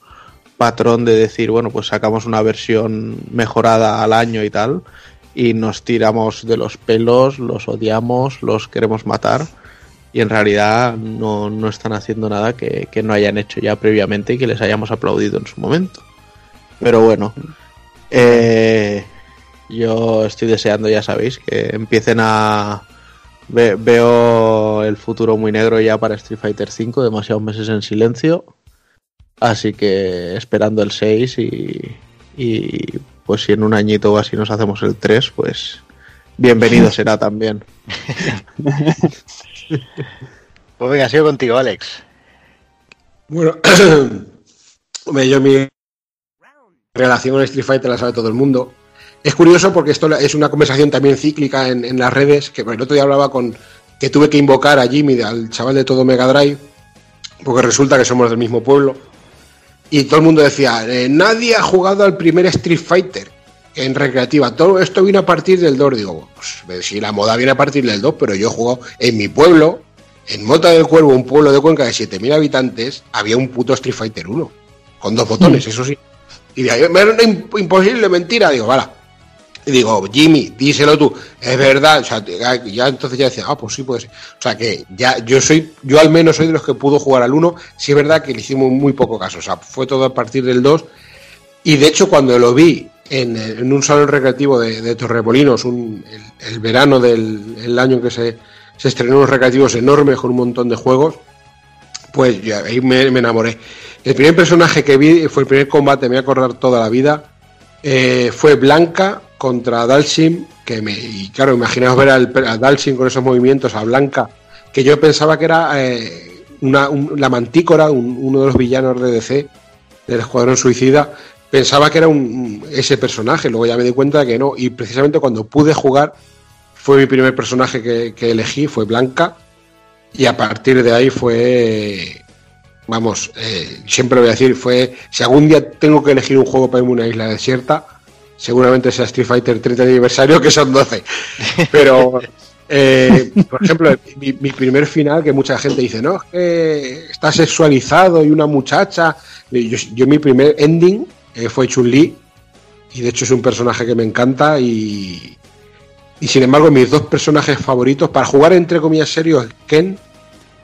patrón de decir, bueno, pues sacamos una versión mejorada al año y tal. y nos tiramos de los pelos, los odiamos, los queremos matar y en realidad no, no están haciendo nada que, que no hayan hecho ya previamente y que les hayamos aplaudido en su momento. Pero bueno, eh, yo estoy deseando, ya sabéis, que empiecen a... ve- veo el futuro muy negro ya para Street Fighter V, demasiados meses en silencio. Así que esperando el 6 y, y pues si en un añito o así nos hacemos el 3, pues bienvenido será también. Pues venga, sigo contigo, Alex. Bueno, yo mi relación con Street Fighter la sabe todo el mundo. Es curioso porque esto es una conversación también cíclica en, en las redes, que el otro día hablaba con que tuve que invocar a Jimmy, al chaval de todo Mega Drive, porque resulta que somos del mismo pueblo. Y todo el mundo decía, eh, nadie ha jugado al primer Street Fighter en recreativa. Todo esto vino a partir del 2. Digo, pues si la moda viene a partir del 2, pero yo jugado en mi pueblo, en Mota del Cuervo, un pueblo de Cuenca de 7.000 habitantes, había un puto Street Fighter 1, con dos botones, eso sí. Y de ahí, "Me era imp- imposible, mentira. Digo, vale. Y digo, Jimmy, díselo tú, es verdad. O sea, ya, ya entonces ya decía, ah, pues sí puede ser. O sea, que ya yo soy, yo al menos soy de los que pudo jugar al 1. Sí es verdad que le hicimos muy poco caso. O sea, fue todo a partir del 2. Y de hecho, cuando lo vi en, en un salón recreativo de, de Torremolinos, un- el, el verano del el año en que se, se estrenó unos recreativos enormes con un montón de juegos, pues ahí me, enamoré. El primer personaje que vi fue el primer combate, me voy a acordar toda la vida, eh, fue Blanca contra Dalsim, que me, y claro, imaginaos ver al, a Dalsim con esos movimientos, a Blanca, que yo pensaba que era eh, una, un- la mantícora, un- uno de los villanos de DC, del Escuadrón Suicida, pensaba que era un, ese personaje, luego ya me di cuenta de que no, y precisamente cuando pude jugar, fue mi primer personaje que, elegí, fue Blanca, y a partir de ahí fue, vamos, eh, siempre lo voy a decir, fue, si algún día tengo que elegir un juego para irme a una isla desierta, seguramente sea Street Fighter 30 aniversario, que son 12. Pero, eh, por ejemplo, mi, primer final, que mucha gente dice, no, es que está sexualizado y una muchacha. Yo mi primer ending eh, fue Chun-Li, y de hecho es un personaje que me encanta y, sin embargo mis dos personajes favoritos, para jugar entre comillas serios, Ken,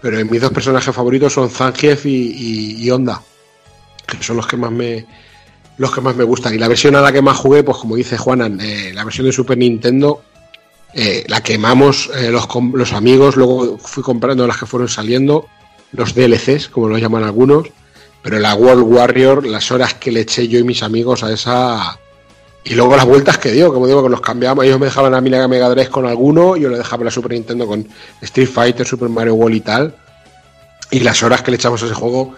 pero mis dos personajes favoritos son Zangief y, y, Honda, que son los que más me los que más me gustan. Y la versión a la que más jugué, pues como dice Juanan, eh, la versión de Super Nintendo, eh, la quemamos los, los amigos, luego fui comprando las que fueron saliendo, los DLCs, como lo llaman algunos, pero la World Warrior, las horas que le eché yo y mis amigos a esa... Y luego las vueltas que dio, como digo, que los cambiamos, ellos me dejaban a mí la Mega Drive con alguno, yo le dejaba la Super Nintendo con Street Fighter, Super Mario World y tal. Y las horas que le echamos a ese juego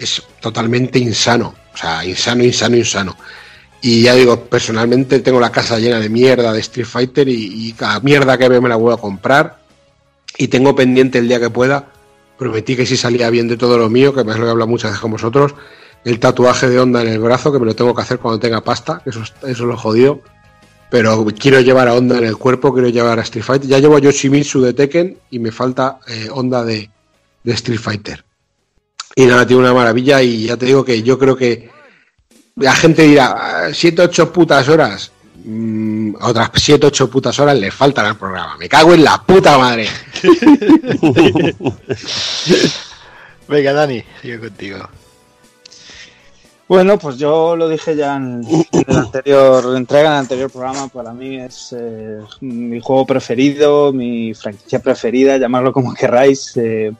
es- totalmente insano. O sea, insano, insano, insano. Y ya digo, personalmente tengo la casa llena de mierda de Street Fighter y, cada mierda que veo me la voy a comprar. Y tengo pendiente el día que pueda. Prometí que si salía bien de todo lo mío, que me lo he hablado muchas veces con vosotros, el tatuaje de onda en el brazo, que me lo tengo que hacer cuando tenga pasta, que eso, es- eso es lo jodido. Pero quiero llevar a Onda en el cuerpo, quiero llevar a Street Fighter. Ya llevo a Yoshimitsu de Tekken y me falta eh, Onda de, de Street Fighter. Y nada, tiene una maravilla y ya te digo que yo creo que la gente dirá, 7, 8 putas horas. Mm, otras 7, 8 putas horas le faltan al programa. Me cago en la puta madre. Venga, Dani, sigo contigo. Bueno, pues yo lo dije ya en, en la anterior entrega, en el anterior programa. Para mí es eh, mi juego preferido, mi franquicia preferida, llamarlo como queráis. Eh,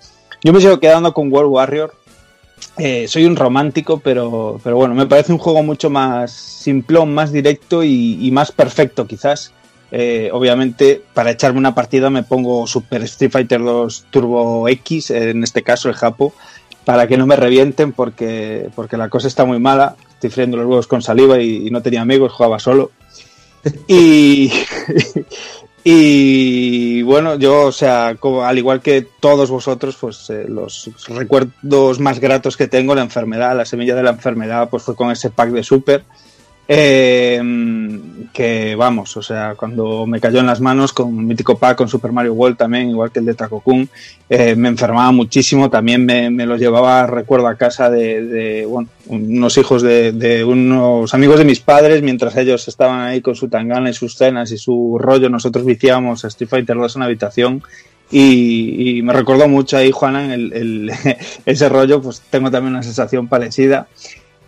yo me sigo quedando con World Warrior. Eh, soy un romántico, pero, pero bueno, me parece un juego mucho más simplón, más directo y, y más perfecto, quizás. Eh, obviamente, para echarme una partida me pongo Super Street Fighter 2 Turbo X, en este caso el Japo, para que no me revienten porque, porque la cosa está muy mala. Estoy friendo los huevos con saliva y, y no tenía amigos, jugaba solo. Y, y bueno, yo, o sea, como- al igual que todos vosotros, pues eh, los recuerdos más gratos que tengo, la enfermedad, la semilla de la enfermedad, pues fue con ese pack de Super. Eh, que vamos, o sea, cuando me cayó en las manos con Mítico Pack, con Super Mario World también, igual que el de Taco eh, me enfermaba muchísimo. También me, lo llevaba, recuerdo, a casa de, unos hijos de, unos amigos de mis padres, mientras ellos estaban ahí con su tangana y sus cenas y su rollo, nosotros viciábamos a Street Fighter 2 en la habitación. Y, me recordó mucho ahí, Juanan, el, el- ese rollo, pues tengo también una sensación parecida.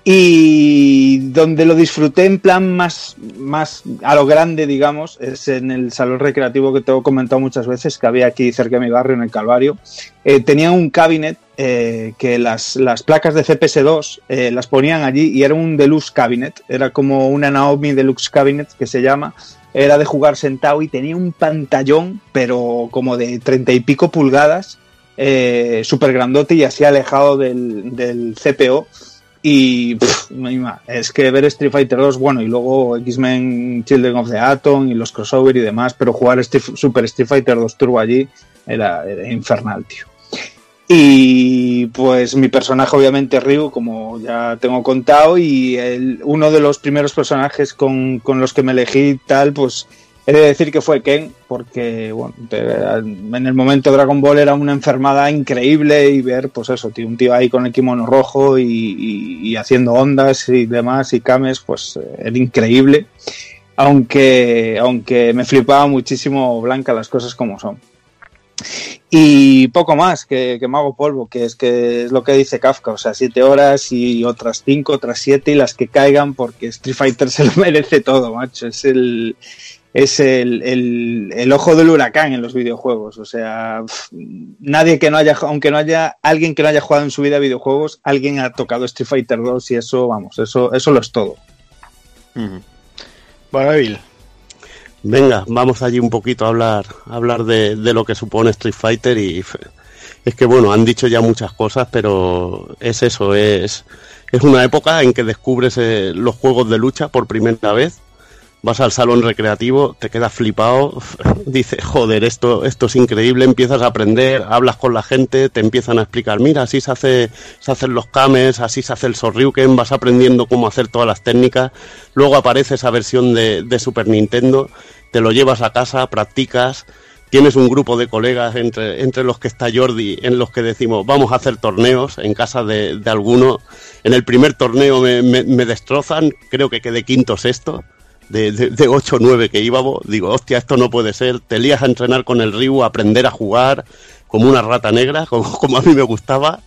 Y donde lo disfruté en plan más, más a lo grande, digamos, es en el salón recreativo que te he comentado muchas veces, que había aquí cerca de mi barrio, en el Calvario. Eh, tenía un cabinet eh, que las, las placas de CPS2 eh, las ponían allí y era un deluxe cabinet, era como una Naomi deluxe cabinet que se llama, era de jugar sentado y tenía un pantallón, pero como de treinta y pico pulgadas, eh, súper grandote y así alejado del, del CPO. Y pff, es que ver Street Fighter 2, bueno, y luego X-Men Children of the Atom y los crossover y demás, pero jugar Street- Super Street Fighter 2 Turbo allí era, era infernal, tío. Y pues mi personaje, obviamente, Ryu, como ya tengo contado, y uno de los primeros personajes con, con los que me elegí tal, pues he de decir que fue Ken, porque bueno, en el momento Dragon Ball era una enfermada increíble y ver, pues eso, tío, un tío ahí con el kimono rojo y haciendo ondas y demás y cames, pues eh, era increíble. Aunque, aunque me flipaba muchísimo Blanca las cosas como son. Y poco más que, que Mago Polvo, que es que es lo que dice Kafka, o sea, siete horas y otras cinco, otras siete y las que caigan, porque Street Fighter se lo merece todo, macho. Es el es el, el- el ojo del huracán en los videojuegos. O sea, nadie que no haya, aunque no haya alguien que no haya jugado en su vida a videojuegos, alguien ha tocado Street Fighter 2 y eso, vamos, eso, eso lo es todo. Bueno, Evil. Venga, vamos allí un poquito a hablar, a hablar de, de lo que supone Street Fighter y es que bueno, han dicho ya muchas cosas, pero es eso, es, es una época en que descubres eh, los juegos de lucha por primera vez, vas al salón recreativo, te quedas flipado, dices, joder, esto, esto es increíble, empiezas a aprender, hablas con la gente, te empiezan a explicar, mira, así se hace, se hacen los kames, así se hace el Sorryuken, vas aprendiendo cómo hacer todas las técnicas, luego aparece esa versión de, Super Nintendo, te lo llevas a casa, practicas, tienes un grupo de colegas entre, entre los que está Jordi, en los que decimos, vamos a hacer torneos en casa de, alguno. En el primer torneo me, me- me destrozan, creo que quedé quinto sexto, de, de, de 8 o 9 que íbamos. Digo, hostia, esto no puede ser. Te lías a entrenar con el Ryu, a aprender a jugar como una rata negra, como, como a mí me gustaba.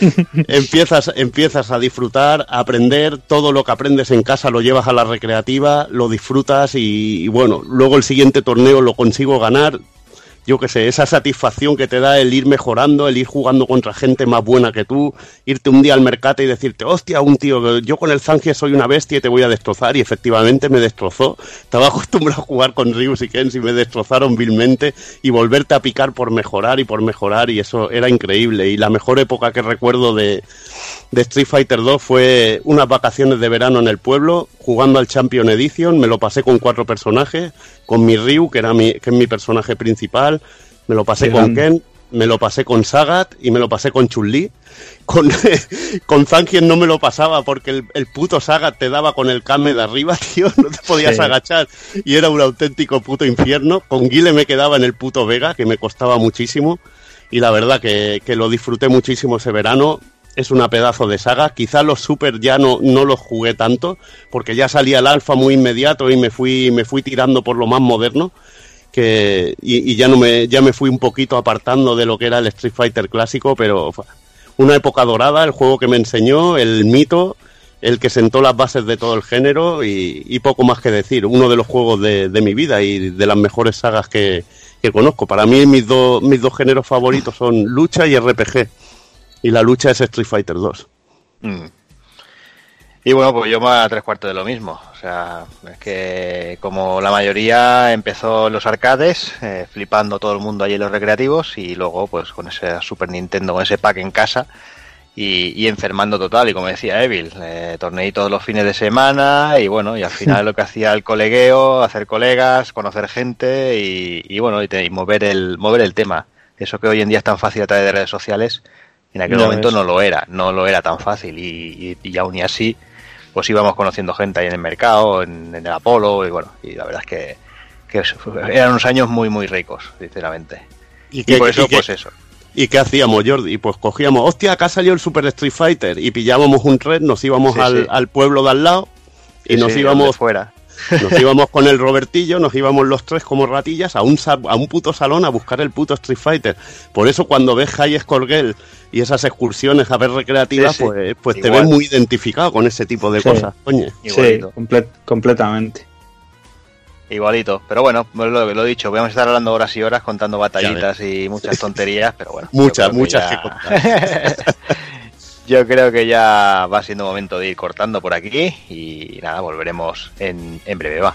empiezas, empiezas a disfrutar, a aprender, todo lo que aprendes en casa lo llevas a la recreativa, lo disfrutas y, y bueno, luego el siguiente torneo lo consigo ganar. Yo qué sé, esa satisfacción que te da el ir mejorando, el ir jugando contra gente más buena que tú, irte un día al mercado y decirte, hostia, un tío, yo con el Zangia soy una bestia y te voy a destrozar, y efectivamente me destrozó. Estaba acostumbrado a jugar con Ryus y Kens y me destrozaron vilmente, y volverte a picar por mejorar y por mejorar, y eso era increíble. Y la mejor época que recuerdo de, de Street Fighter 2 fue unas vacaciones de verano en el pueblo, jugando al Champion Edition, me lo pasé con cuatro personajes, con mi Ryu, que, era mi, que es mi personaje principal, me lo pasé con. Ken, me lo pasé con Sagat y me lo pasé con Chun-Li. Con, con Zangief no me lo pasaba porque el, el puto Sagat te daba con el Kame de arriba, tío, no te podías Sí. agachar y era un auténtico puto infierno. Con Guile me quedaba en el puto Vega, que me costaba muchísimo y la verdad que, que lo disfruté muchísimo ese verano. Es una pedazo de saga. Quizá los Super ya no, no los jugué tanto, porque ya salía el alfa muy inmediato y me fui, me fui tirando por lo más moderno. Que, y, ya no me, ya me fui un poquito apartando de lo que era el Street Fighter clásico, pero una época dorada, el juego que me enseñó, el mito, el que sentó las bases de todo el género y, poco más que decir. Uno de los juegos de, de mi vida y de las mejores sagas que, que conozco. Para mí mis, dos mis dos géneros favoritos son lucha y RPG. Y la lucha es Street Fighter 2. Mm. Y bueno, pues yo más a tres cuartos de lo mismo. O sea, es que como la mayoría empezó en los arcades, eh, flipando todo el mundo allí en los recreativos, y luego pues con ese Super Nintendo, con ese pack en casa, y, y enfermando total. Y como decía Evil, eh, torneí todos los fines de semana, y bueno, y al final lo que hacía el colegueo, hacer colegas, conocer gente, y, y bueno, y, te- y mover, el, mover el tema. Eso que hoy en día es tan fácil a través de redes sociales, en aquel momento ves. no lo era, no lo era tan fácil, y, y, y aún y así pues íbamos conociendo gente ahí en el mercado, en, en el Apolo, y bueno, y la verdad es que, eran unos años muy, muy ricos, sinceramente. ¿Y Y, qué- por eso, y qué- pues eso. ¿Y qué hacíamos, Jordi? Pues cogíamos, hostia, acá salió el Super Street Fighter y pillábamos un red, nos íbamos Sí, al, sí. al pueblo de al lado y Sí, nos íbamos fuera. Nos íbamos con el Robertillo, nos íbamos los tres como ratillas a un, a un puto salón a buscar el puto Street Fighter. Por eso cuando ves High Score Girl y esas excursiones a ver recreativas, Sí, sí. pues, pues te ves muy identificado con ese tipo de Sí. cosas, coño. Sí, comple- completamente. Igualito, pero bueno, pues lo, lo dicho, vamos a estar hablando horas y horas contando batallitas y muchas tonterías, pero bueno. Muchas, que muchas ya- que contar. Yo creo que ya va siendo momento de ir cortando por aquí y nada, volveremos en, en breve, va.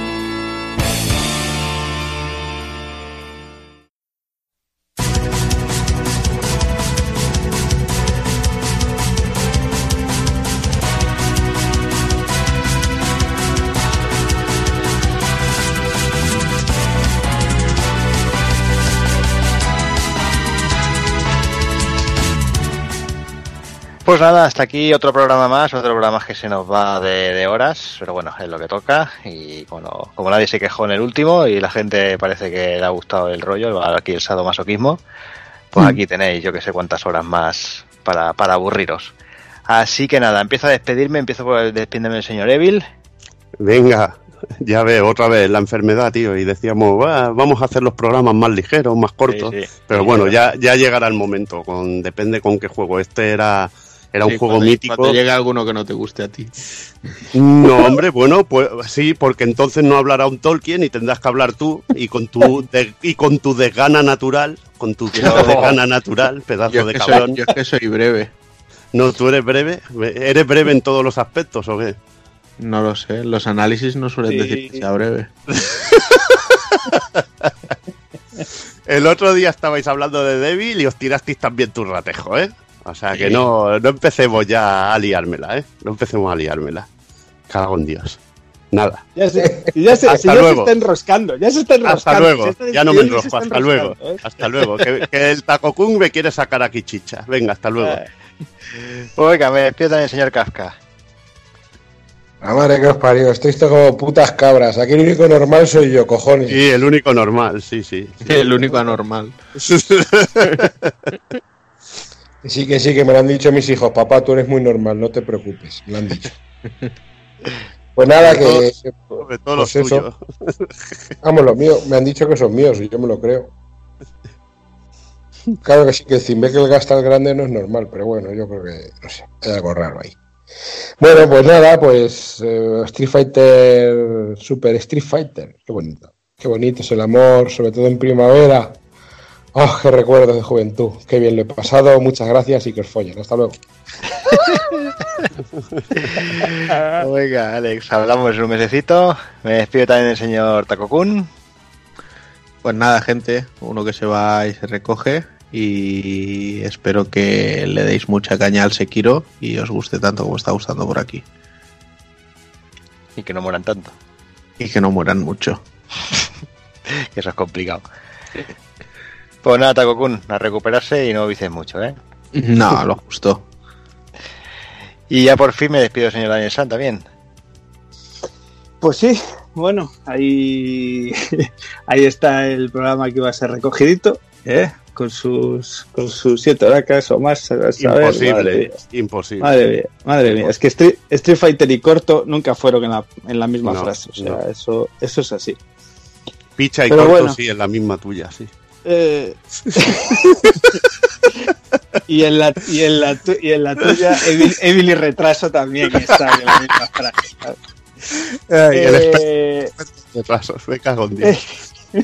Pues nada, hasta aquí otro programa más, otro programa que se nos va de, de horas, pero bueno, es lo que toca y bueno, como nadie se quejó en el último y la gente parece que le ha gustado el rollo, aquí el sadomasoquismo, pues Mm. aquí tenéis yo que sé cuántas horas más para, para aburriros. Así que nada, empiezo a despedirme, empiezo por despidiéndome del señor Evil. Venga, ya veo, otra vez la enfermedad, tío, y decíamos, "Va, vamos a hacer los programas más ligeros, más cortos, Sí, sí. pero Sí, bueno, ya, ya llegará el momento, con, depende con qué juego. Este era, era un juego cuando- mítico. Cuando llegue alguno que no te guste a ti. No, hombre, bueno, pues sí, porque entonces no hablará un Tolkien y tendrás que hablar tú y con tu de- y con tu desgana natural, con tu No. desgana natural, pedazo Yo de cabrón. soy- yo es que soy breve. No, tú eres breve, eres breve en todos los aspectos, ¿o qué? No lo sé, los análisis no suelen Sí. decir que sea breve. El otro día estabais hablando de Devil y os tirasteis también tu ratejo, ¿eh? O sea que Sí. no, no empecemos ya a liármela, ¿eh? No empecemos a liármela. Cago en Dios. Nada. Ya se, ya se, Hasta si ya se está enroscando, ya se está enroscando. Hasta luego, está ya no me enrosco, hasta luego, ¿eh? hasta luego, que, que el Taco Kung me quiere sacar aquí chicha. Venga, hasta luego. Oiga, me despido también el señor Kafka. La madre que os parió, estáis todos como putas cabras. Aquí el único normal soy yo, cojones. Sí, el único normal, sí, sí. El único anormal. Sí, que sí, que me lo han dicho mis hijos. Papá, tú eres muy normal, no te preocupes. Me lo han dicho. Pues nada, que. Sobre todo los pues eso. tuyos. Vamos, los míos. Me han dicho que son míos y yo me lo creo. Claro que sí, que el Zimbekel gasta el grande no es normal, pero bueno, yo creo que, no sé, hay algo raro ahí. Bueno, pues nada, pues eh, Street Fighter, Super Street Fighter, qué bonito. Qué bonito es el amor, sobre todo en primavera. Oh, qué recuerdos de juventud. Qué bien lo he pasado. Muchas gracias y que os follen. Hasta luego. Oiga, Alex, hablamos en un mesecito. Me despido también del señor Takokun. Pues nada, gente, uno que se va y se recoge. Y espero que le deis mucha caña al Sekiro y os guste tanto como está gustando por aquí. Y que no mueran tanto. Y que no mueran mucho. eso es complicado. Pues nada, Takokun, a recuperarse y no vices mucho, ¿eh? No, lo justo. Y ya por fin me despido señor Daniel San también. Pues sí, bueno, ahí, ahí está el programa que iba a ser recogidito, ¿eh? con sus con sus siete horacas o más. a saber, madre Imposible, mía. imposible. Madre mía, madre mía. Es que Street, Street Fighter y corto nunca fueron en la, en la misma No, frase. O sea, no. eso, eso es así. Picha y Pero corto, bueno. sí, es la misma tuya, sí. Eh, y, en la, y, en la, tu- y en la tuya, Evil, Evil y retraso también está en la misma frase. el Eh, Retrasos, me cago en Dios.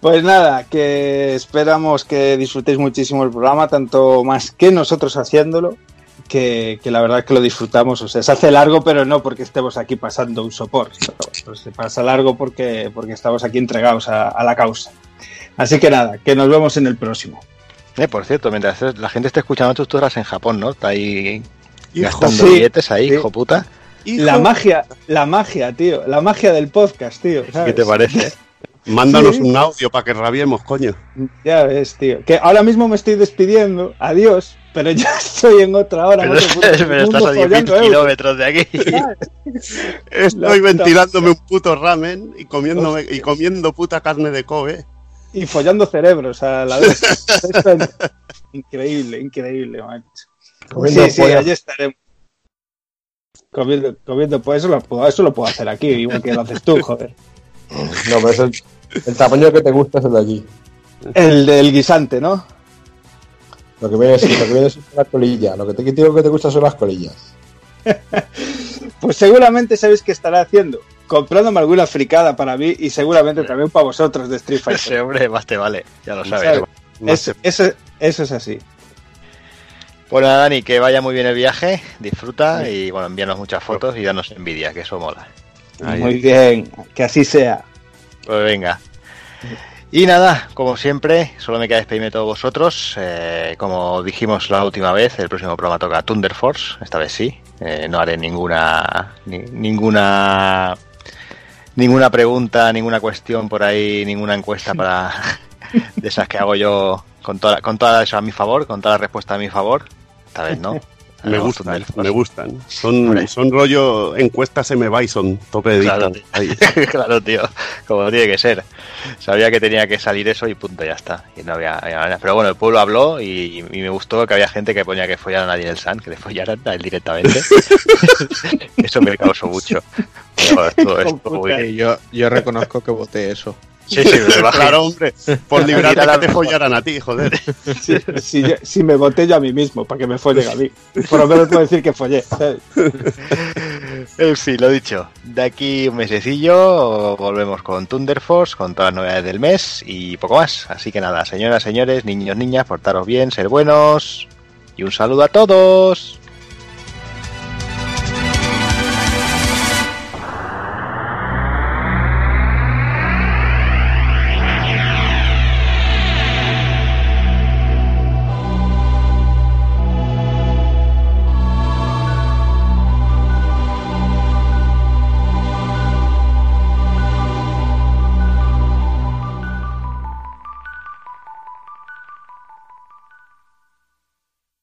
Pues nada, que esperamos que disfrutéis muchísimo el programa, tanto más que nosotros haciéndolo, que, que la verdad que lo disfrutamos. O sea, se hace largo, pero no porque estemos aquí pasando un sopor. Se pasa largo porque, porque estamos aquí entregados a, a la causa. Así que nada, que nos vemos en el próximo. Eh, por cierto, mientras la gente esté escuchando tus horas en Japón, ¿no? Está ahí Hijo, gastando sí, billetes ahí, sí. hijo puta. La magia, la magia, tío. La magia del podcast, tío. ¿Qué te parece? Mándanos Sí. un audio para que rabiemos, coño. Ya ves, tío. Que ahora mismo me estoy despidiendo. Adiós. Pero ya estoy en otra hora. Pero, del pero estás mundo a 10.000 follando euros. kilómetros de aquí. Estoy ventilándome un puto ramen y comiéndome y comiendo puta carne de Kobe. Y follando cerebros a la vez. Increíble, increíble, macho. Comiendo sí, sí, allí estaremos. Comiendo, comiendo, pues eso lo, puedo, eso lo puedo hacer aquí, igual que lo haces tú, joder. No, pero es el, el tamaño que te gusta es el de allí. El del guisante, ¿no? Lo que viene es, lo que viene es la colilla. Lo que te digo que te gusta son las colillas. Pues seguramente sabéis qué estará haciendo. Comprándome alguna fricada para mí y seguramente también para vosotros de Street Fighter. Ese hombre, más te vale, ya lo sabes. ¿Sabes? Eso, eso, eso es así. Bueno, Dani, que vaya muy bien el viaje, disfruta y bueno, envíanos muchas fotos y danos envidia, que eso mola. Muy bien, que así sea. Pues venga. Y nada, como siempre, solo me queda despedirme de todos vosotros. Eh, como dijimos la última vez, el próximo programa toca Thunder Force, esta vez sí. Eh, no haré ninguna ni- ninguna ninguna pregunta, ninguna cuestión por ahí, ninguna encuesta para de esas que hago yo con toda con toda eso a mi favor, con toda la respuesta a mi favor. Esta vez no. Me gustan, me gustan. Son, son rollo encuestas M. Bison, tope de Claro, claro, tío, como tiene que ser. Sabía que tenía que salir eso y punto, ya está. Y no había, había manera. Pero bueno, el pueblo habló y, y me gustó que había gente que ponía que follaran a Daniel San, que le follaran a él directamente. eso me causó mucho. Pero esto, yo, yo reconozco que voté eso. Sí, sí, me. Claro, hombre, por librar de que te follaran a ti, joder. Si, si yo- si me voté yo a mí mismo, para que me follen a mí. Por lo menos puedo decir que follé. ¿sabes? En fin, lo dicho. De aquí un mesecillo volvemos con Thunder Force, con todas las novedades del mes y poco más. Así que nada, señoras, señores, niños, niñas, portaros bien, ser buenos y un saludo a todos.